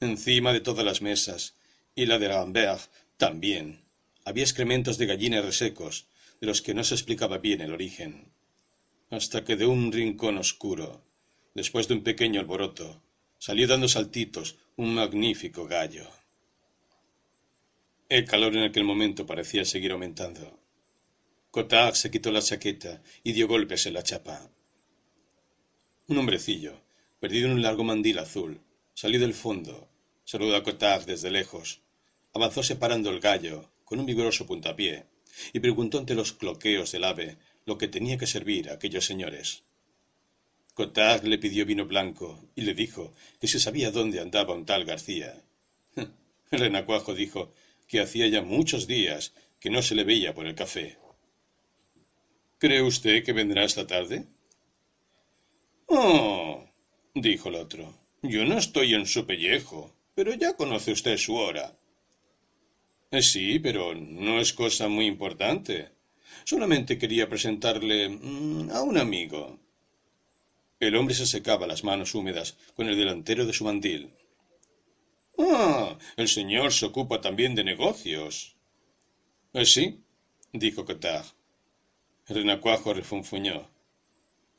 Encima de todas las mesas, y la de Rambert también, había excrementos de gallinas resecos, de los que no se explicaba bien el origen. Hasta que de un rincón oscuro, después de un pequeño alboroto, salió dando saltitos un magnífico gallo. El calor en aquel momento parecía seguir aumentando. Cotard se quitó la chaqueta y dio golpes en la chapa. Un hombrecillo, perdido en un largo mandil azul, salió del fondo, saludó a Cotard desde lejos, avanzó separando el gallo con un vigoroso puntapié y preguntó ante los cloqueos del ave lo que tenía que servir a aquellos señores. Cotard le pidió vino blanco y le dijo que se sabía dónde andaba un tal García. El renacuajo dijo que hacía ya muchos días que no se le veía por el café. ¿Cree usted que vendrá esta tarde? Oh, dijo el otro, yo no estoy en su pellejo, pero ya conoce usted su hora. Eh, sí, pero no es cosa muy importante. Solamente quería presentarle mm, a un amigo. El hombre se secaba las manos húmedas con el delantero de su mandil. Ah, el señor se ocupa también de negocios. Eh, sí, dijo Cotard. Renacuajo refunfuñó.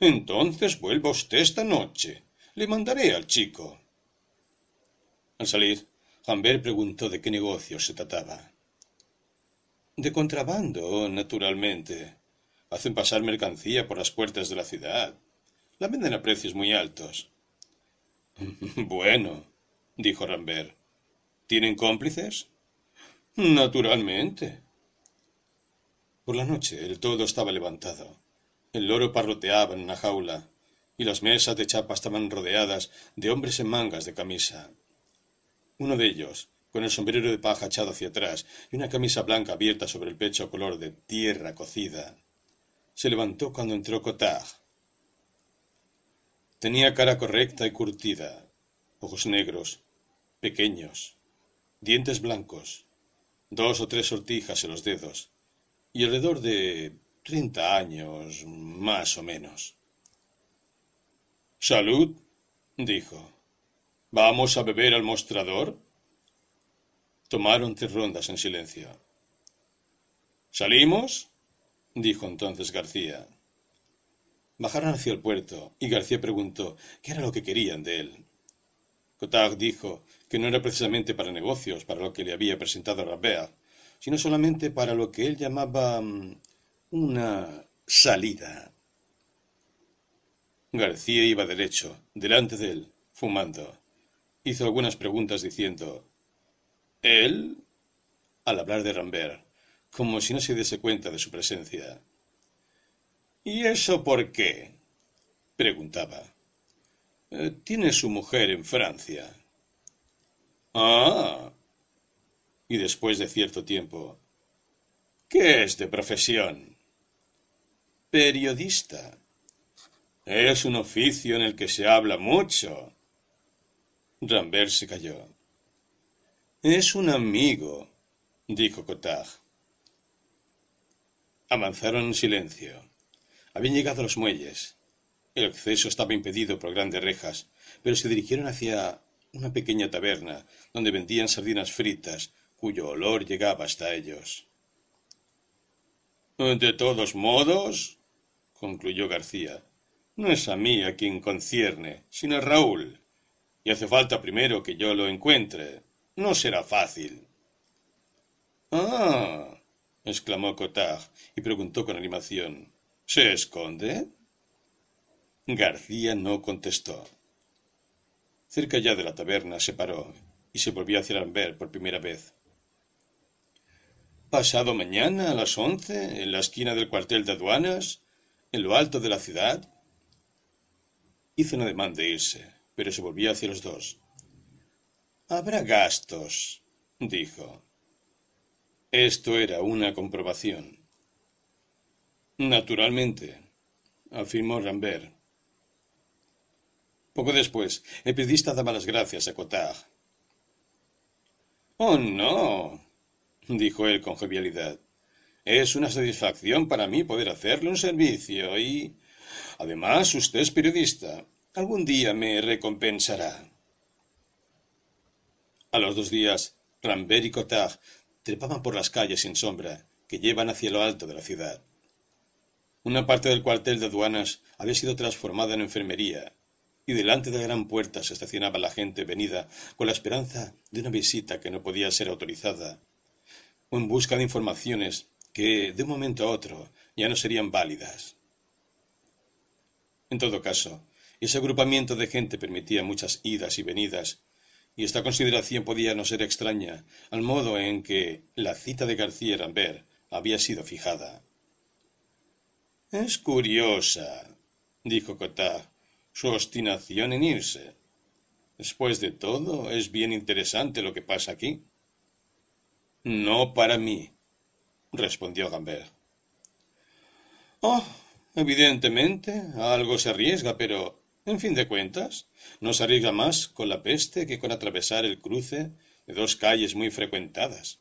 Entonces vuelva usted esta noche. Le mandaré al chico. Al salir, Humbert preguntó de qué negocio se trataba. De contrabando, naturalmente. Hacen pasar mercancía por las puertas de la ciudad. La venden a precios muy altos. bueno, dijo Rambert. ¿Tienen cómplices? Naturalmente. Por la noche el todo estaba levantado. El loro parroteaba en una jaula, y las mesas de chapa estaban rodeadas de hombres en mangas de camisa. Uno de ellos, con el sombrero de paja echado hacia atrás y una camisa blanca abierta sobre el pecho color de tierra cocida, se levantó cuando entró Cotard. Tenía cara correcta y curtida, ojos negros, pequeños, dientes blancos, dos o tres sortijas en los dedos, y alrededor de Treinta años, más o menos. Salud, dijo. ¿Vamos a beber al mostrador? Tomaron tres rondas en silencio. ¿Salimos? dijo entonces García. Bajaron hacia el puerto y García preguntó qué era lo que querían de él. Cotard dijo que no era precisamente para negocios para lo que le había presentado Rabert, sino solamente para lo que él llamaba mm, una salida. García iba derecho, delante de él, fumando, hizo algunas preguntas diciendo ¿Él? al hablar de Rambert, como si no se diese cuenta de su presencia. ¿Y eso por qué? preguntaba. Eh, tiene su mujer en Francia. Ah. Y después de cierto tiempo. ¿Qué es de profesión? Periodista. Es un oficio en el que se habla mucho. Rambert se calló. Es un amigo, dijo Cotard. Avanzaron en silencio. Habían llegado los muelles. El acceso estaba impedido por grandes rejas, pero se dirigieron hacia una pequeña taberna donde vendían sardinas fritas, cuyo olor llegaba hasta ellos. De todos modos, concluyó García, no es a mí a quien concierne, sino a Raúl. Y hace falta primero que yo lo encuentre. No será fácil. Ah, exclamó Cotard y preguntó con animación. ¿Se esconde? García no contestó. Cerca ya de la taberna se paró y se volvió hacia Lambert por primera vez. ¿Pasado mañana a las once, en la esquina del cuartel de aduanas, en lo alto de la ciudad? Hizo una demanda de irse, pero se volvió hacia los dos. Habrá gastos, dijo. Esto era una comprobación. Naturalmente, afirmó Rambert. Poco después, el periodista daba las gracias a Cotard. Oh, no, dijo él con jovialidad. Es una satisfacción para mí poder hacerle un servicio y... Además, usted es periodista. Algún día me recompensará. A los dos días, Rambert y Cotard trepaban por las calles sin sombra que llevan hacia lo alto de la ciudad. Una parte del cuartel de aduanas había sido transformada en enfermería, y delante de la gran puerta se estacionaba la gente venida con la esperanza de una visita que no podía ser autorizada, o en busca de informaciones que, de un momento a otro, ya no serían válidas. En todo caso, ese agrupamiento de gente permitía muchas idas y venidas, y esta consideración podía no ser extraña al modo en que la cita de García Rambert había sido fijada. Es curiosa, dijo Cotard, su obstinación en irse. Después de todo, es bien interesante lo que pasa aquí. No para mí, respondió Gambert. Oh, evidentemente, algo se arriesga, pero, en fin de cuentas, no se arriesga más con la peste que con atravesar el cruce de dos calles muy frecuentadas.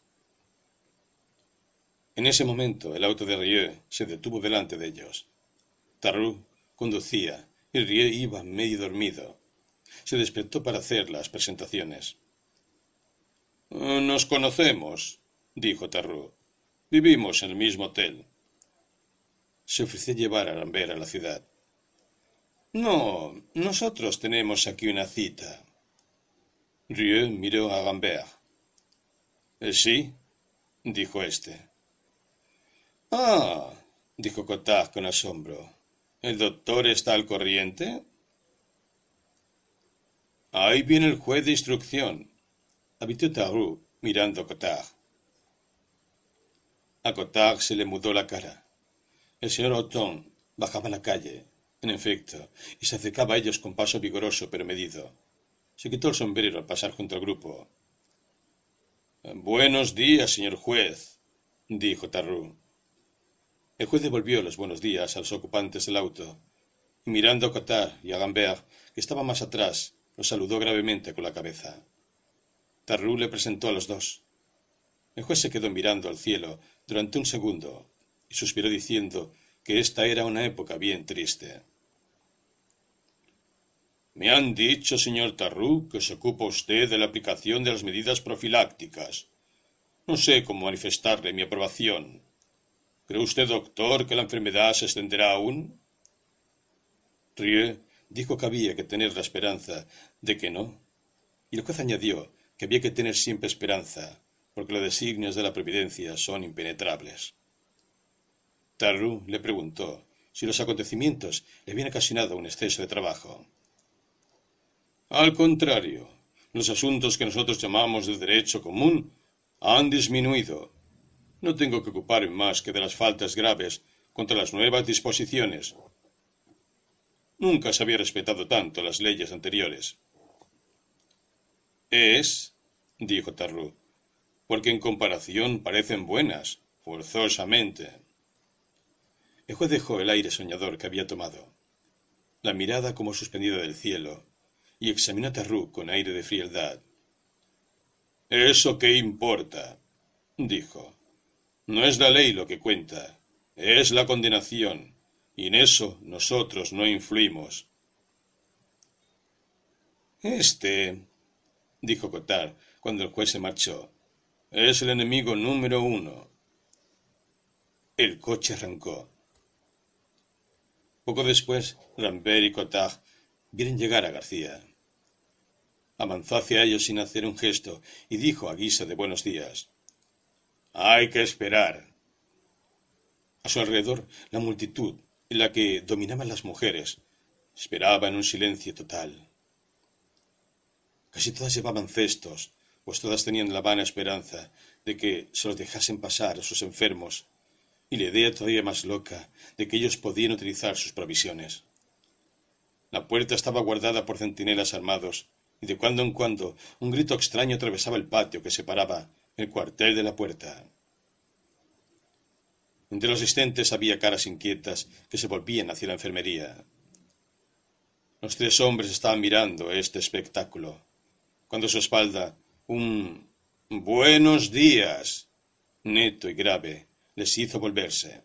En ese momento el auto de Rieu se detuvo delante de ellos. Tarrou conducía y Rieu iba medio dormido. Se despertó para hacer las presentaciones. Nos conocemos, dijo Tarrou. Vivimos en el mismo hotel. Se ofreció llevar a Lambert a la ciudad. No, nosotros tenemos aquí una cita. Rieu miró a Lambert. Sí, dijo éste. Ah, dijo Cotard con asombro. ¿El doctor está al corriente? Ahí viene el juez de instrucción, habitó Tarou mirando a Cotard. A Cotard se le mudó la cara. El señor Othon bajaba la calle, en efecto, y se acercaba a ellos con paso vigoroso pero medido. Se quitó el sombrero al pasar junto al grupo. Buenos días, señor juez, dijo Tarrou. El juez devolvió los buenos días a los ocupantes del auto, y mirando a Cotard y a Gambert, que estaba más atrás, los saludó gravemente con la cabeza. Tarrou le presentó a los dos. El juez se quedó mirando al cielo durante un segundo y suspiró diciendo que esta era una época bien triste. Me han dicho, señor Tarrou, que se ocupa usted de la aplicación de las medidas profilácticas. No sé cómo manifestarle mi aprobación. ¿Cree usted, doctor, que la enfermedad se extenderá aún? Rieu dijo que había que tener la esperanza de que no, y juez añadió que había que tener siempre esperanza, porque los designios de la providencia son impenetrables. Tarrou le preguntó si los acontecimientos le habían ocasionado un exceso de trabajo. Al contrario, Los asuntos que nosotros llamamos de derecho común han disminuido. No tengo que ocuparme más que de las faltas graves contra las nuevas disposiciones. Nunca se había respetado tanto las leyes anteriores. Es, dijo Tarrou, porque en comparación parecen buenas, forzosamente. El juez dejó el aire soñador que había tomado, la mirada como suspendida del cielo, y examinó a Tarrou con aire de frialdad. ¿Eso qué importa? dijo. No es la ley lo que cuenta, es la condenación, y en eso nosotros no influimos. Este, dijo Cotard cuando el juez se marchó, es el enemigo número uno. El coche arrancó. Poco después, Rambert y Cotard vieron llegar a García. Avanzó hacia ellos sin hacer un gesto y dijo a guisa de buenos días. Hay que esperar. A su alrededor, la multitud, en la que dominaban las mujeres, esperaba en un silencio total. Casi todas llevaban cestos, pues todas tenían la vana esperanza de que se los dejasen pasar a sus enfermos, y la idea todavía más loca de que ellos podían utilizar sus provisiones. La puerta estaba guardada por centinelas armados, y de cuando en cuando un grito extraño atravesaba el patio que separaba el cuartel de la puerta. Entre los asistentes había caras inquietas que se volvían hacia la enfermería. Los tres hombres estaban mirando este espectáculo, cuando a su espalda un buenos días neto y grave les hizo volverse.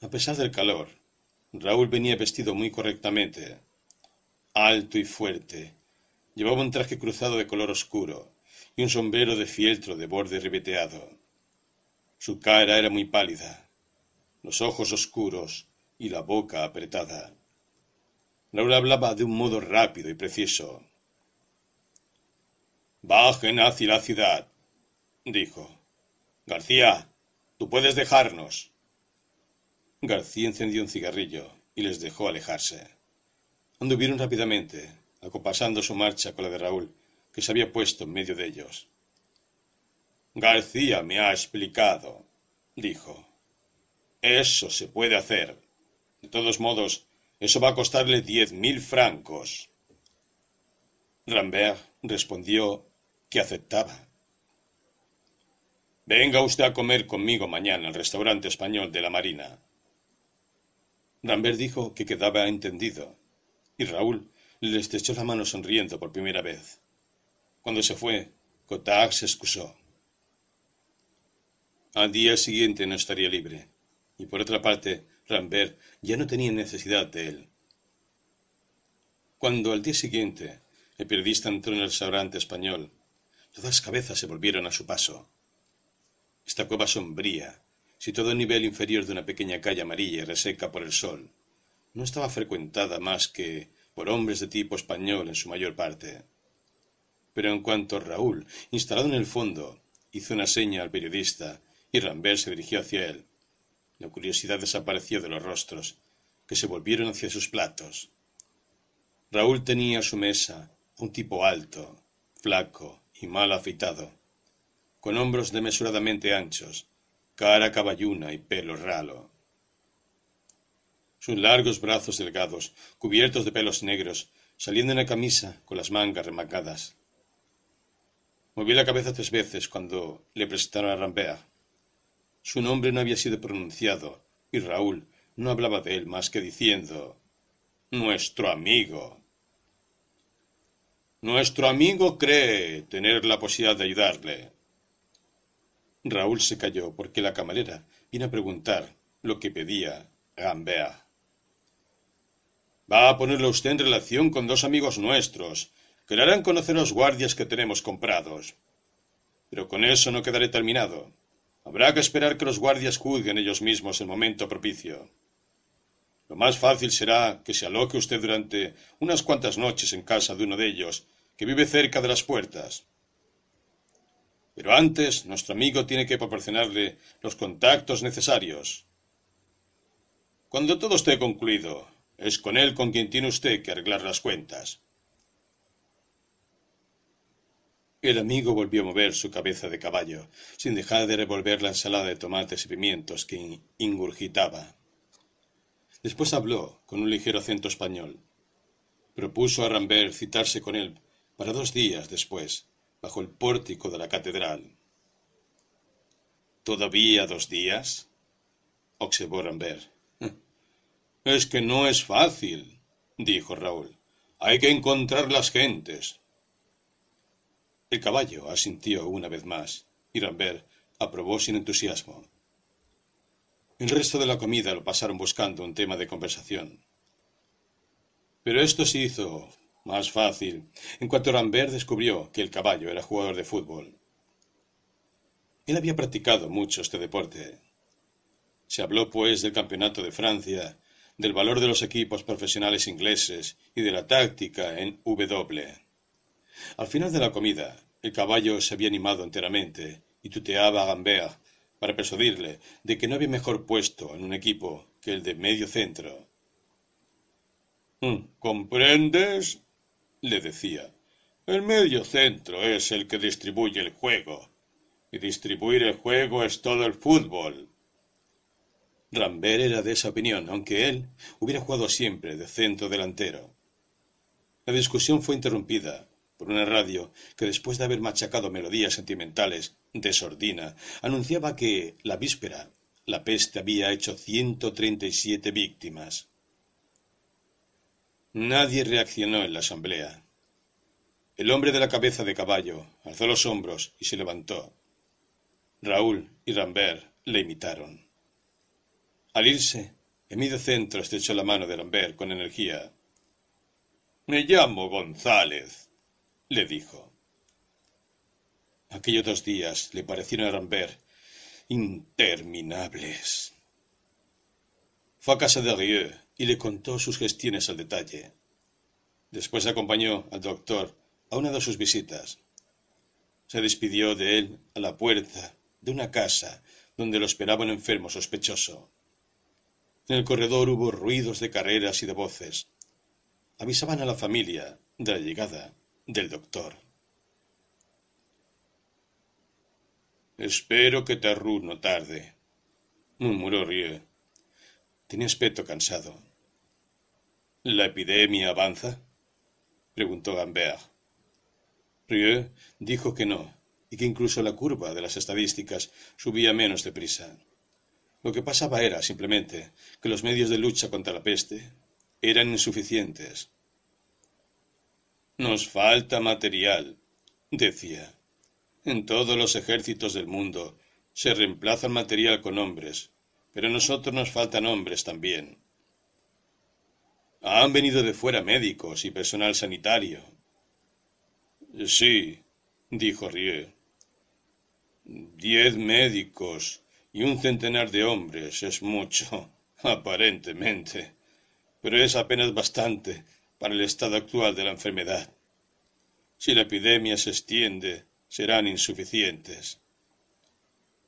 A pesar del calor, Raúl venía vestido muy correctamente, alto y fuerte. Llevaba un traje cruzado de color oscuro y un sombrero de fieltro de borde ribeteado. Su cara era muy pálida, los ojos oscuros y la boca apretada. Raúl hablaba de un modo rápido y preciso. Bajen hacia la ciudad, dijo. García, tú puedes dejarnos. García encendió un cigarrillo y les dejó alejarse. Anduvieron rápidamente, acopasando su marcha con la de Raúl, que se había puesto en medio de ellos. García me ha explicado, dijo. Eso se puede hacer. De todos modos, eso va a costarle diez mil francos. Rambert respondió que aceptaba. Venga usted a comer conmigo mañana al restaurante español de la Marina. Rambert dijo que quedaba entendido, y Raúl le estrechó la mano sonriendo por primera vez. Cuando se fue, Cotard se excusó. Al día siguiente no estaría libre, y por otra parte, Rambert ya no tenía necesidad de él. Cuando al día siguiente el periodista entró en el restaurante español, Todas las cabezas se volvieron a su paso. Esta cueva sombría, situada a nivel inferior de una pequeña calle amarilla y reseca por el sol, no estaba frecuentada más que por hombres de tipo español en su mayor parte. Pero en cuanto Raúl, instalado en el fondo, hizo una seña al periodista y Rambert se dirigió hacia él, la curiosidad desapareció de los rostros, que se volvieron hacia sus platos. Raúl tenía a su mesa un tipo alto, flaco, y mal afeitado, con hombros desmesuradamente anchos, cara caballuna y pelo ralo. Sus largos brazos delgados, cubiertos de pelos negros, salían de una camisa con las mangas remangadas. Movió la cabeza tres veces cuando le presentaron a Rambert. Su nombre no había sido pronunciado, y Raúl no hablaba de él más que diciendo Nuestro amigo. Nuestro amigo cree tener la posibilidad de ayudarle. Raúl se calló porque la camarera vino a preguntar lo que pedía Gambea. Va a ponerlo usted en relación con dos amigos nuestros, que le harán conocer los guardias que tenemos comprados. Pero con eso no quedaré terminado. Habrá que esperar que los guardias juzguen ellos mismos el momento propicio. Lo más fácil será que se aloque usted durante unas cuantas noches en casa de uno de ellos que vive cerca de las puertas. Pero antes nuestro amigo tiene que proporcionarle los contactos necesarios. Cuando todo esté concluido, es con él con quien tiene usted que arreglar las cuentas. El amigo volvió a mover su cabeza de caballo, sin dejar de revolver la ensalada de tomates y pimientos que ingurgitaba. Después habló, con un ligero acento español. Propuso a Rambert citarse con él para dos días después, bajo el pórtico de la catedral. ¿Todavía dos días? observó Rambert. Es que no es fácil, dijo Raúl. Hay que encontrar las gentes. El caballo asintió una vez más, y Rambert aprobó sin entusiasmo. El resto de la comida lo pasaron buscando un tema de conversación. Pero esto se hizo más fácil en cuanto Rambert descubrió que el caballo era jugador de fútbol. Él había practicado mucho este deporte. Se habló, pues, del campeonato de Francia, del valor de los equipos profesionales ingleses y de la táctica en W. Al final de la comida, el caballo se había animado enteramente y tuteaba a Gambert para persuadirle de que no había mejor puesto en un equipo que el de medio centro. Mm, ¿Comprendes? le decía. El medio centro es el que distribuye el juego. Y distribuir el juego es todo el fútbol. Rambert era de esa opinión, aunque él hubiera jugado siempre de centro delantero. La discusión fue interrumpida por una radio que después de haber machacado melodías sentimentales de sordina, anunciaba que la víspera la peste había hecho ciento treinta y siete víctimas. Nadie reaccionó en la asamblea. El hombre de la cabeza de caballo alzó los hombros y se levantó. Raúl y Rambert le imitaron. Al irse, Emilio Centro estrechó la mano de Rambert con energía. Me llamo González, le dijo. Aquellos dos días le parecieron a Rambert interminables. Fue a casa de Rieu y le contó sus gestiones al detalle. Después acompañó al doctor a una de sus visitas. Se despidió de él a la puerta de una casa donde lo esperaba un enfermo sospechoso. En el corredor hubo ruidos de carreras y de voces. Avisaban a la familia de la llegada del doctor. Espero que Tarrú no tarde, murmuró Rieu. Tenía aspecto cansado. ¿La epidemia avanza? preguntó Gambert. Rieu dijo que no, y que incluso la curva de las estadísticas subía menos deprisa. Lo que pasaba era, simplemente, que los medios de lucha contra la peste eran insuficientes. Nos falta material, decía. En todos los ejércitos del mundo se reemplaza el material con hombres, pero a nosotros nos faltan hombres también. Han venido de fuera médicos y personal sanitario. Sí, dijo Rieu. Diez médicos y un centenar de hombres es mucho, aparentemente, pero es apenas bastante para el estado actual de la enfermedad. Si la epidemia se extiende, serán insuficientes.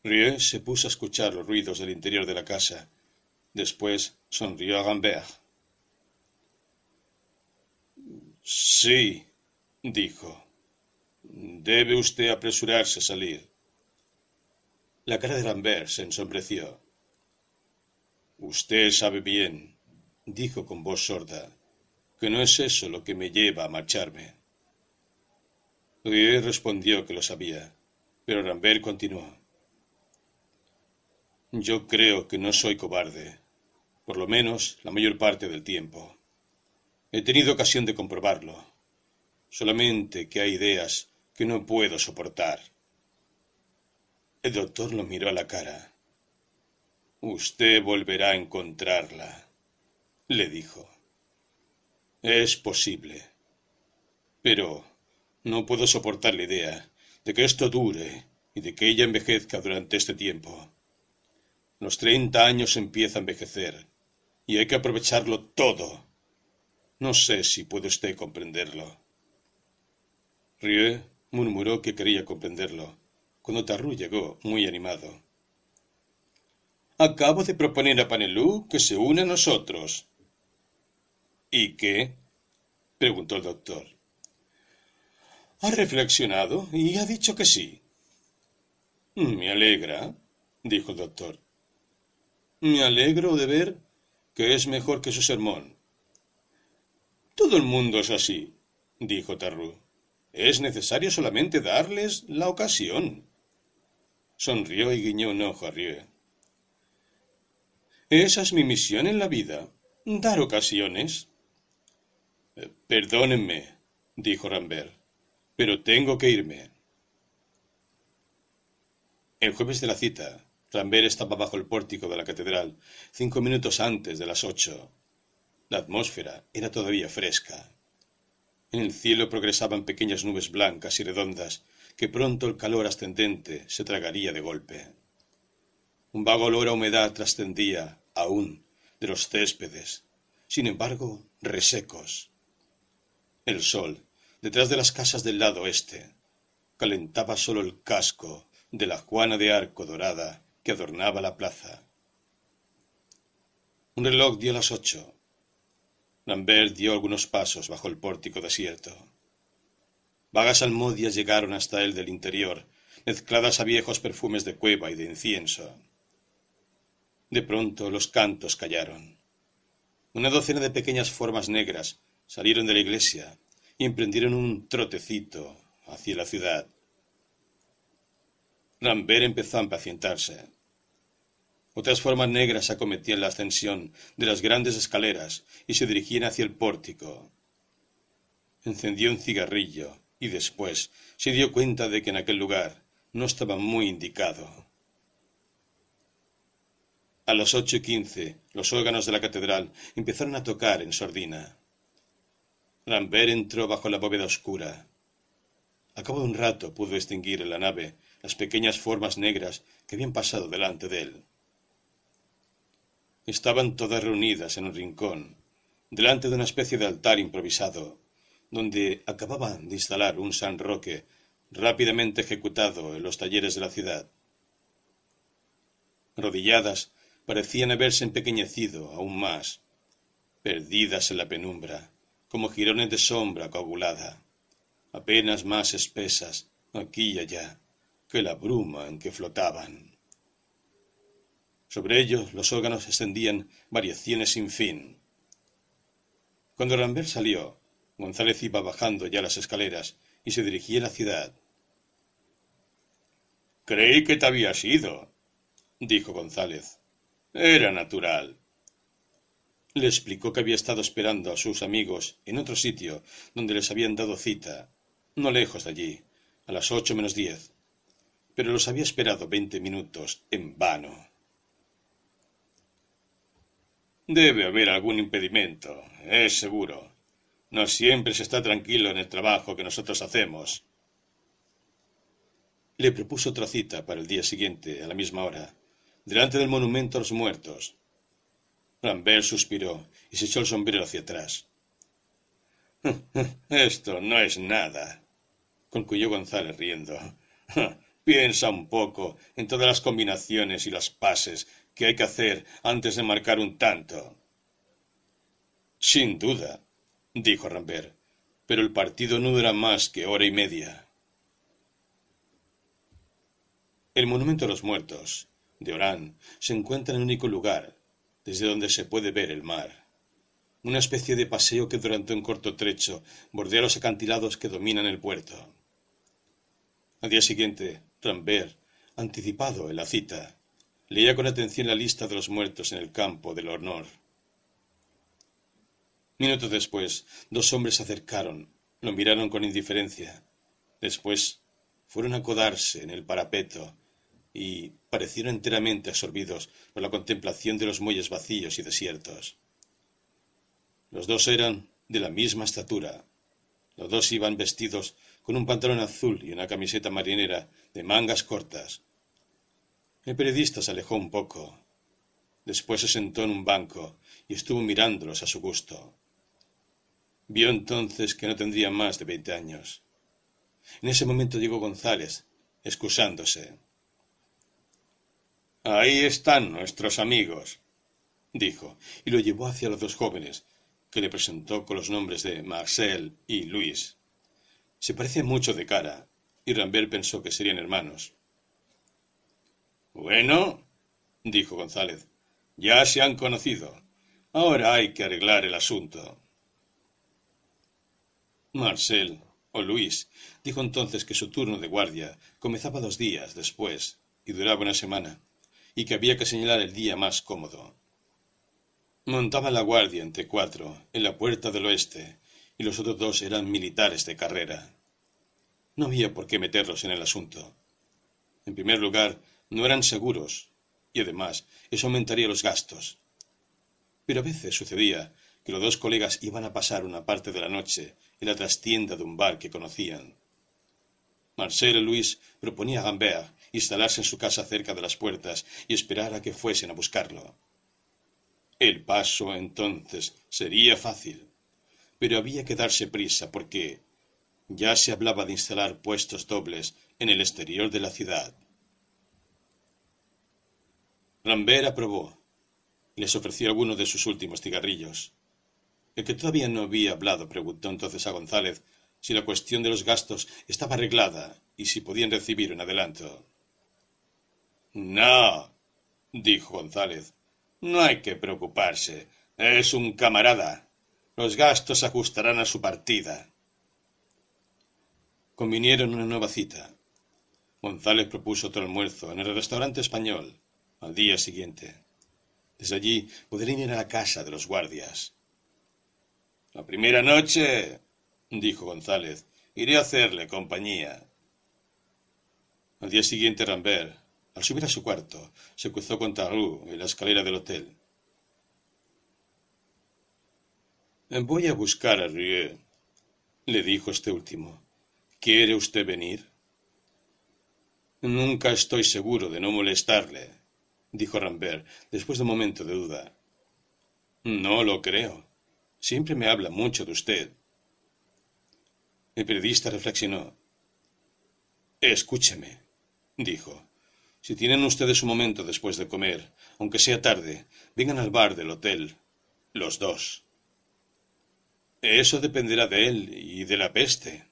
Rieu se puso a escuchar los ruidos del interior de la casa. Después sonrió a Gambert. Sí, dijo. Debe usted apresurarse a salir. La cara de Gambert se ensombreció. Usted sabe bien, dijo con voz sorda, que no es eso lo que me lleva a marcharme. Rieu respondió que lo sabía, pero Rambert continuó. Yo creo que no soy cobarde, por lo menos la mayor parte del tiempo. He tenido ocasión de comprobarlo, solamente que hay ideas que no puedo soportar. El doctor lo miró a la cara. Usted volverá a encontrarla, le dijo. Es posible. Pero no puedo soportar la idea de que esto dure y de que ella envejezca durante este tiempo. Los treinta años empieza a envejecer y hay que aprovecharlo todo. No sé si puede usted comprenderlo. Rieu murmuró que quería comprenderlo, cuando Tarrú llegó muy animado. Acabo de proponer a Panelú que se une a nosotros. ¿Y qué? preguntó el doctor. Ha reflexionado y ha dicho que sí. Me alegra, dijo el doctor. Me alegro de ver que es mejor que su sermón. Todo el mundo es así, dijo Tarrú. Es necesario solamente darles la ocasión. Sonrió y guiñó un ojo a Rie. Esa es mi misión en la vida, dar ocasiones. Perdónenme, dijo Rambert, pero tengo que irme. El jueves de la cita, Rambert estaba bajo el pórtico de la catedral, cinco minutos antes de las ocho. La atmósfera era todavía fresca. En el cielo progresaban pequeñas nubes blancas y redondas que pronto el calor ascendente se tragaría de golpe. Un vago olor a humedad trascendía, aún, de los céspedes, sin embargo, resecos. El sol, detrás de las casas del lado oeste, calentaba solo el casco de la Juana de Arco dorada que adornaba la plaza. Un reloj dio las ocho. Lambert dio algunos pasos bajo el pórtico desierto. Vagas almodias llegaron hasta él del interior, mezcladas a viejos perfumes de cueva y de incienso. De pronto los cantos callaron. Una docena de pequeñas formas negras salieron de la iglesia y emprendieron un trotecito hacia la ciudad. Lambert empezó a impacientarse. Otras formas negras acometían la ascensión de las grandes escaleras y se dirigían hacia el pórtico. Encendió un cigarrillo y después se dio cuenta de que en aquel lugar no estaba muy indicado. A las ocho y quince los órganos de la catedral empezaron a tocar en sordina. Lambert entró bajo la bóveda oscura. A cabo de un rato pudo distinguir en la nave las pequeñas formas negras que habían pasado delante de él. Estaban todas reunidas en un rincón, delante de una especie de altar improvisado, donde acababan de instalar un San Roque rápidamente ejecutado en los talleres de la ciudad. Rodilladas, parecían haberse empequeñecido aún más, perdidas en la penumbra, como jirones de sombra coagulada, apenas más espesas aquí y allá que la bruma en que flotaban. Sobre ellos los órganos extendían variaciones sin fin. Cuando Rambert salió, González iba bajando ya las escaleras y se dirigía a la ciudad. Creí que te habías ido, dijo González. Era natural. Le explicó que había estado esperando a sus amigos en otro sitio donde les habían dado cita, no lejos de allí, a las ocho menos diez, pero los había esperado veinte minutos en vano. Debe haber algún impedimento, es seguro. No siempre se está tranquilo en el trabajo que nosotros hacemos. Le propuso otra cita para el día siguiente, a la misma hora, delante del monumento a los muertos. Rambert suspiró y se echó el sombrero hacia atrás. Esto no es nada, concluyó González riendo. Piensa un poco en todas las combinaciones y las pases que hay que hacer antes de marcar un tanto. Sin duda, dijo Rambert, pero el partido no dura más que hora y media. El monumento a los muertos, de Orán, se encuentra en el único lugar desde donde se puede ver el mar. Una especie de paseo que durante un corto trecho bordea los acantilados que dominan el puerto. Al día siguiente, Rambert, anticipado en la cita, Leía con atención la lista de los muertos en el campo del honor. Minutos después, dos hombres se acercaron, lo miraron con indiferencia. Después fueron a codarse en el parapeto y parecieron enteramente absorbidos por la contemplación de los muelles vacíos y desiertos. Los dos eran de la misma estatura. Los dos iban vestidos con un pantalón azul y una camiseta marinera de mangas cortas, el periodista se alejó un poco. Después se sentó en un banco y estuvo mirándolos a su gusto. Vio entonces que no tendría más de veinte años. En ese momento llegó González, excusándose. Ahí están nuestros amigos, dijo, y lo llevó hacia los dos jóvenes, que le presentó con los nombres de Marcel y Luis. Se parecen mucho de cara, y Rambert pensó que serían hermanos. Bueno, dijo González, ya se han conocido. Ahora hay que arreglar el asunto. Marcel, o Luis, dijo entonces que su turno de guardia comenzaba dos días después y duraba una semana, y que había que señalar el día más cómodo. Montaba la guardia entre cuatro, en la puerta del oeste, y los otros dos eran militares de carrera. No había por qué meterlos en el asunto. En primer lugar, no eran seguros, y además eso aumentaría los gastos. Pero a veces sucedía que los dos colegas iban a pasar una parte de la noche en la trastienda de un bar que conocían. Marcel Luis proponía a instalarse en su casa cerca de las puertas y esperar a que fuesen a buscarlo. El paso entonces sería fácil, pero había que darse prisa porque ya se hablaba de instalar puestos dobles en el exterior de la ciudad. Rambert aprobó les ofreció alguno de sus últimos cigarrillos. El que todavía no había hablado preguntó entonces a González si la cuestión de los gastos estaba arreglada y si podían recibir un adelanto. No, dijo González, no hay que preocuparse. Es un camarada. Los gastos ajustarán a su partida. Convinieron una nueva cita. González propuso otro almuerzo en el restaurante español al día siguiente. Desde allí podrían ir a la casa de los guardias. La primera noche, dijo González, iré a hacerle compañía. Al día siguiente Rambert, al subir a su cuarto, se cruzó con Tarrou en la escalera del hotel. Voy a buscar a Rieu, le dijo este último. ¿Quiere usted venir? Nunca estoy seguro de no molestarle, dijo Rambert, después de un momento de duda. No lo creo. Siempre me habla mucho de usted. El periodista reflexionó. Escúcheme, dijo. Si tienen ustedes un momento después de comer, aunque sea tarde, vengan al bar del hotel, los dos. Eso dependerá de él y de la peste.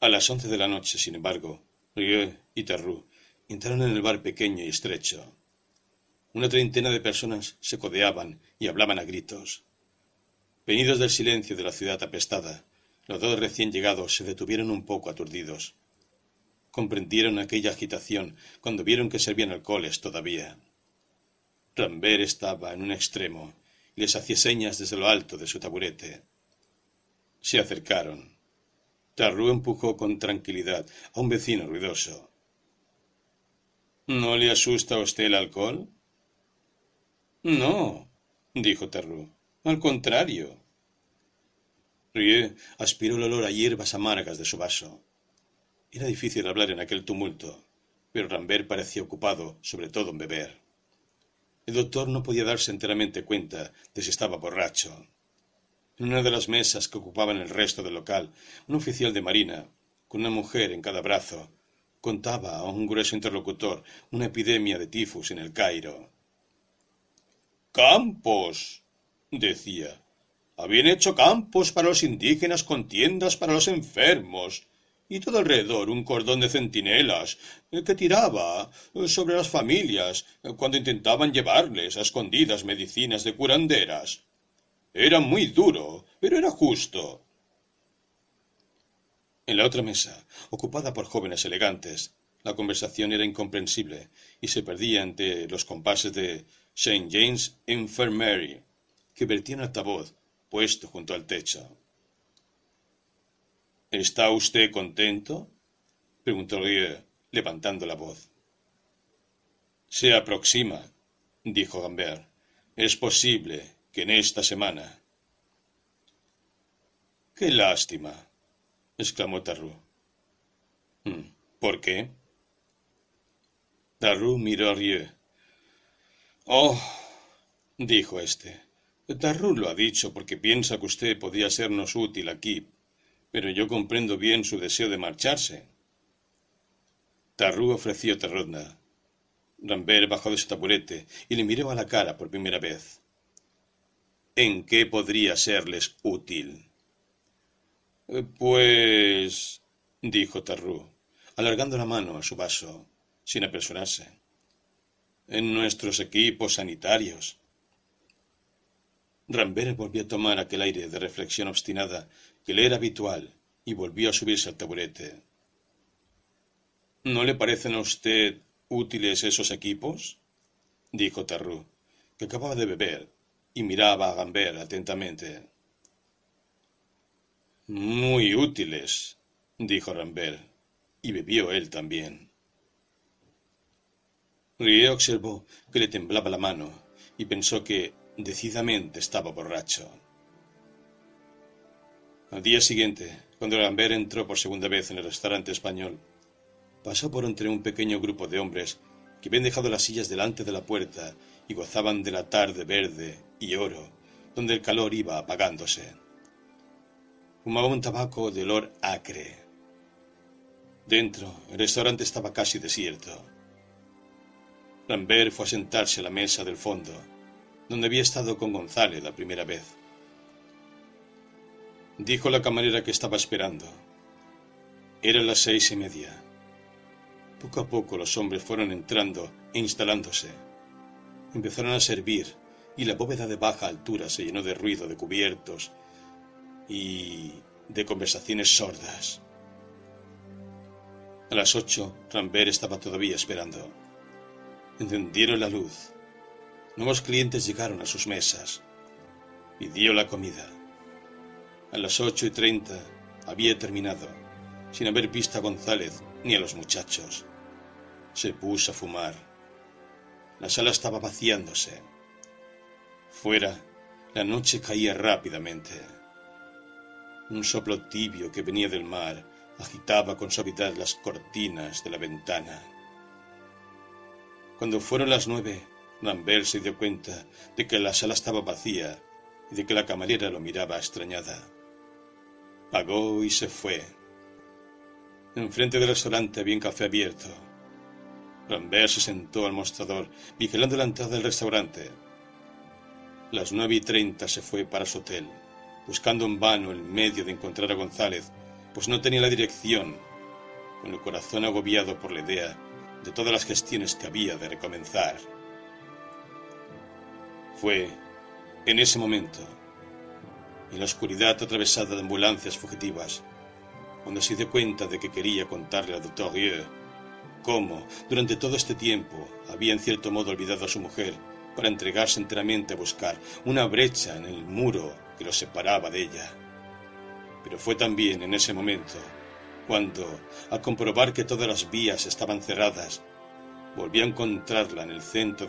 A las once de la noche, sin embargo, Rieu y Tarrou entraron en el bar pequeño y estrecho. Una treintena de personas se codeaban y hablaban a gritos. Venidos del silencio de la ciudad apestada, los dos recién llegados se detuvieron un poco aturdidos comprendieron aquella agitación cuando vieron que servían alcoholes todavía. Rambert estaba en un extremo y les hacía señas desde lo alto de su taburete. Se acercaron. Tarrou empujó con tranquilidad a un vecino ruidoso. ¿No le asusta a usted el alcohol? No, dijo Tarrou. Al contrario. Rieu aspiró el olor a hierbas amargas de su vaso. Era difícil hablar en aquel tumulto, pero Rambert parecía ocupado, sobre todo en beber. El doctor no podía darse enteramente cuenta de si estaba borracho. En una de las mesas que ocupaban el resto del local, un oficial de marina, con una mujer en cada brazo, contaba a un grueso interlocutor una epidemia de tifus en el Cairo. Campos, decía. Habían hecho campos para los indígenas con tiendas para los enfermos y todo alrededor un cordón de centinelas eh, que tiraba eh, sobre las familias eh, cuando intentaban llevarles a escondidas medicinas de curanderas. Era muy duro, pero era justo. En la otra mesa, ocupada por jóvenes elegantes, la conversación era incomprensible y se perdía entre los compases de St. James Infirmary, que vertían altavoz puesto junto al techo. ¿Está usted contento? preguntó Rieu, levantando la voz. Se aproxima, dijo Gambert. Es posible que en esta semana. Qué lástima, exclamó Tarrou. Mm, ¿Por qué? Tarrou miró a Rieu. Oh, dijo éste. Tarrou lo ha dicho porque piensa que usted podía sernos útil aquí pero yo comprendo bien su deseo de marcharse. Tarrú ofreció ronda. Rambert bajó de su taburete y le miró a la cara por primera vez. ¿En qué podría serles útil? Pues... dijo Tarrú, alargando la mano a su vaso, sin apresurarse. En nuestros equipos sanitarios. Rambert volvió a tomar aquel aire de reflexión obstinada que le era habitual y volvió a subirse al taburete. ¿No le parecen a usted útiles esos equipos? dijo Tarrú, que acababa de beber y miraba a Gambert atentamente. Muy útiles, dijo Rambert, y bebió él también. Rie observó que le temblaba la mano y pensó que decididamente estaba borracho. Al día siguiente, cuando Rambert entró por segunda vez en el restaurante español, pasó por entre un pequeño grupo de hombres que habían dejado las sillas delante de la puerta y gozaban de la tarde verde y oro, donde el calor iba apagándose. Fumaba un tabaco de olor acre. Dentro, el restaurante estaba casi desierto. Lambert fue a sentarse a la mesa del fondo, donde había estado con González la primera vez. Dijo la camarera que estaba esperando. Eran las seis y media. Poco a poco los hombres fueron entrando e instalándose. Empezaron a servir y la bóveda de baja altura se llenó de ruido de cubiertos y de conversaciones sordas. A las ocho, Rambert estaba todavía esperando. Encendieron la luz. Nuevos clientes llegaron a sus mesas. Pidió la comida. A las ocho y treinta había terminado, sin haber visto a González ni a los muchachos. Se puso a fumar. La sala estaba vaciándose. Fuera, la noche caía rápidamente. Un soplo tibio que venía del mar agitaba con suavidad las cortinas de la ventana. Cuando fueron las nueve, Lambert se dio cuenta de que la sala estaba vacía y de que la camarera lo miraba extrañada. Pagó y se fue. Enfrente del restaurante había un café abierto. Lambert se sentó al mostrador, vigilando la entrada del restaurante. Las nueve y treinta se fue para su hotel buscando en vano el medio de encontrar a González, pues no tenía la dirección, con el corazón agobiado por la idea de todas las gestiones que había de recomenzar. Fue en ese momento, en la oscuridad atravesada de ambulancias fugitivas, cuando se dio cuenta de que quería contarle al doctor Rieu cómo, durante todo este tiempo, había en cierto modo olvidado a su mujer para entregarse enteramente a buscar una brecha en el muro que lo separaba de ella. Pero fue también en ese momento cuando, al comprobar que todas las vías estaban cerradas, volvió a encontrarla en el centro de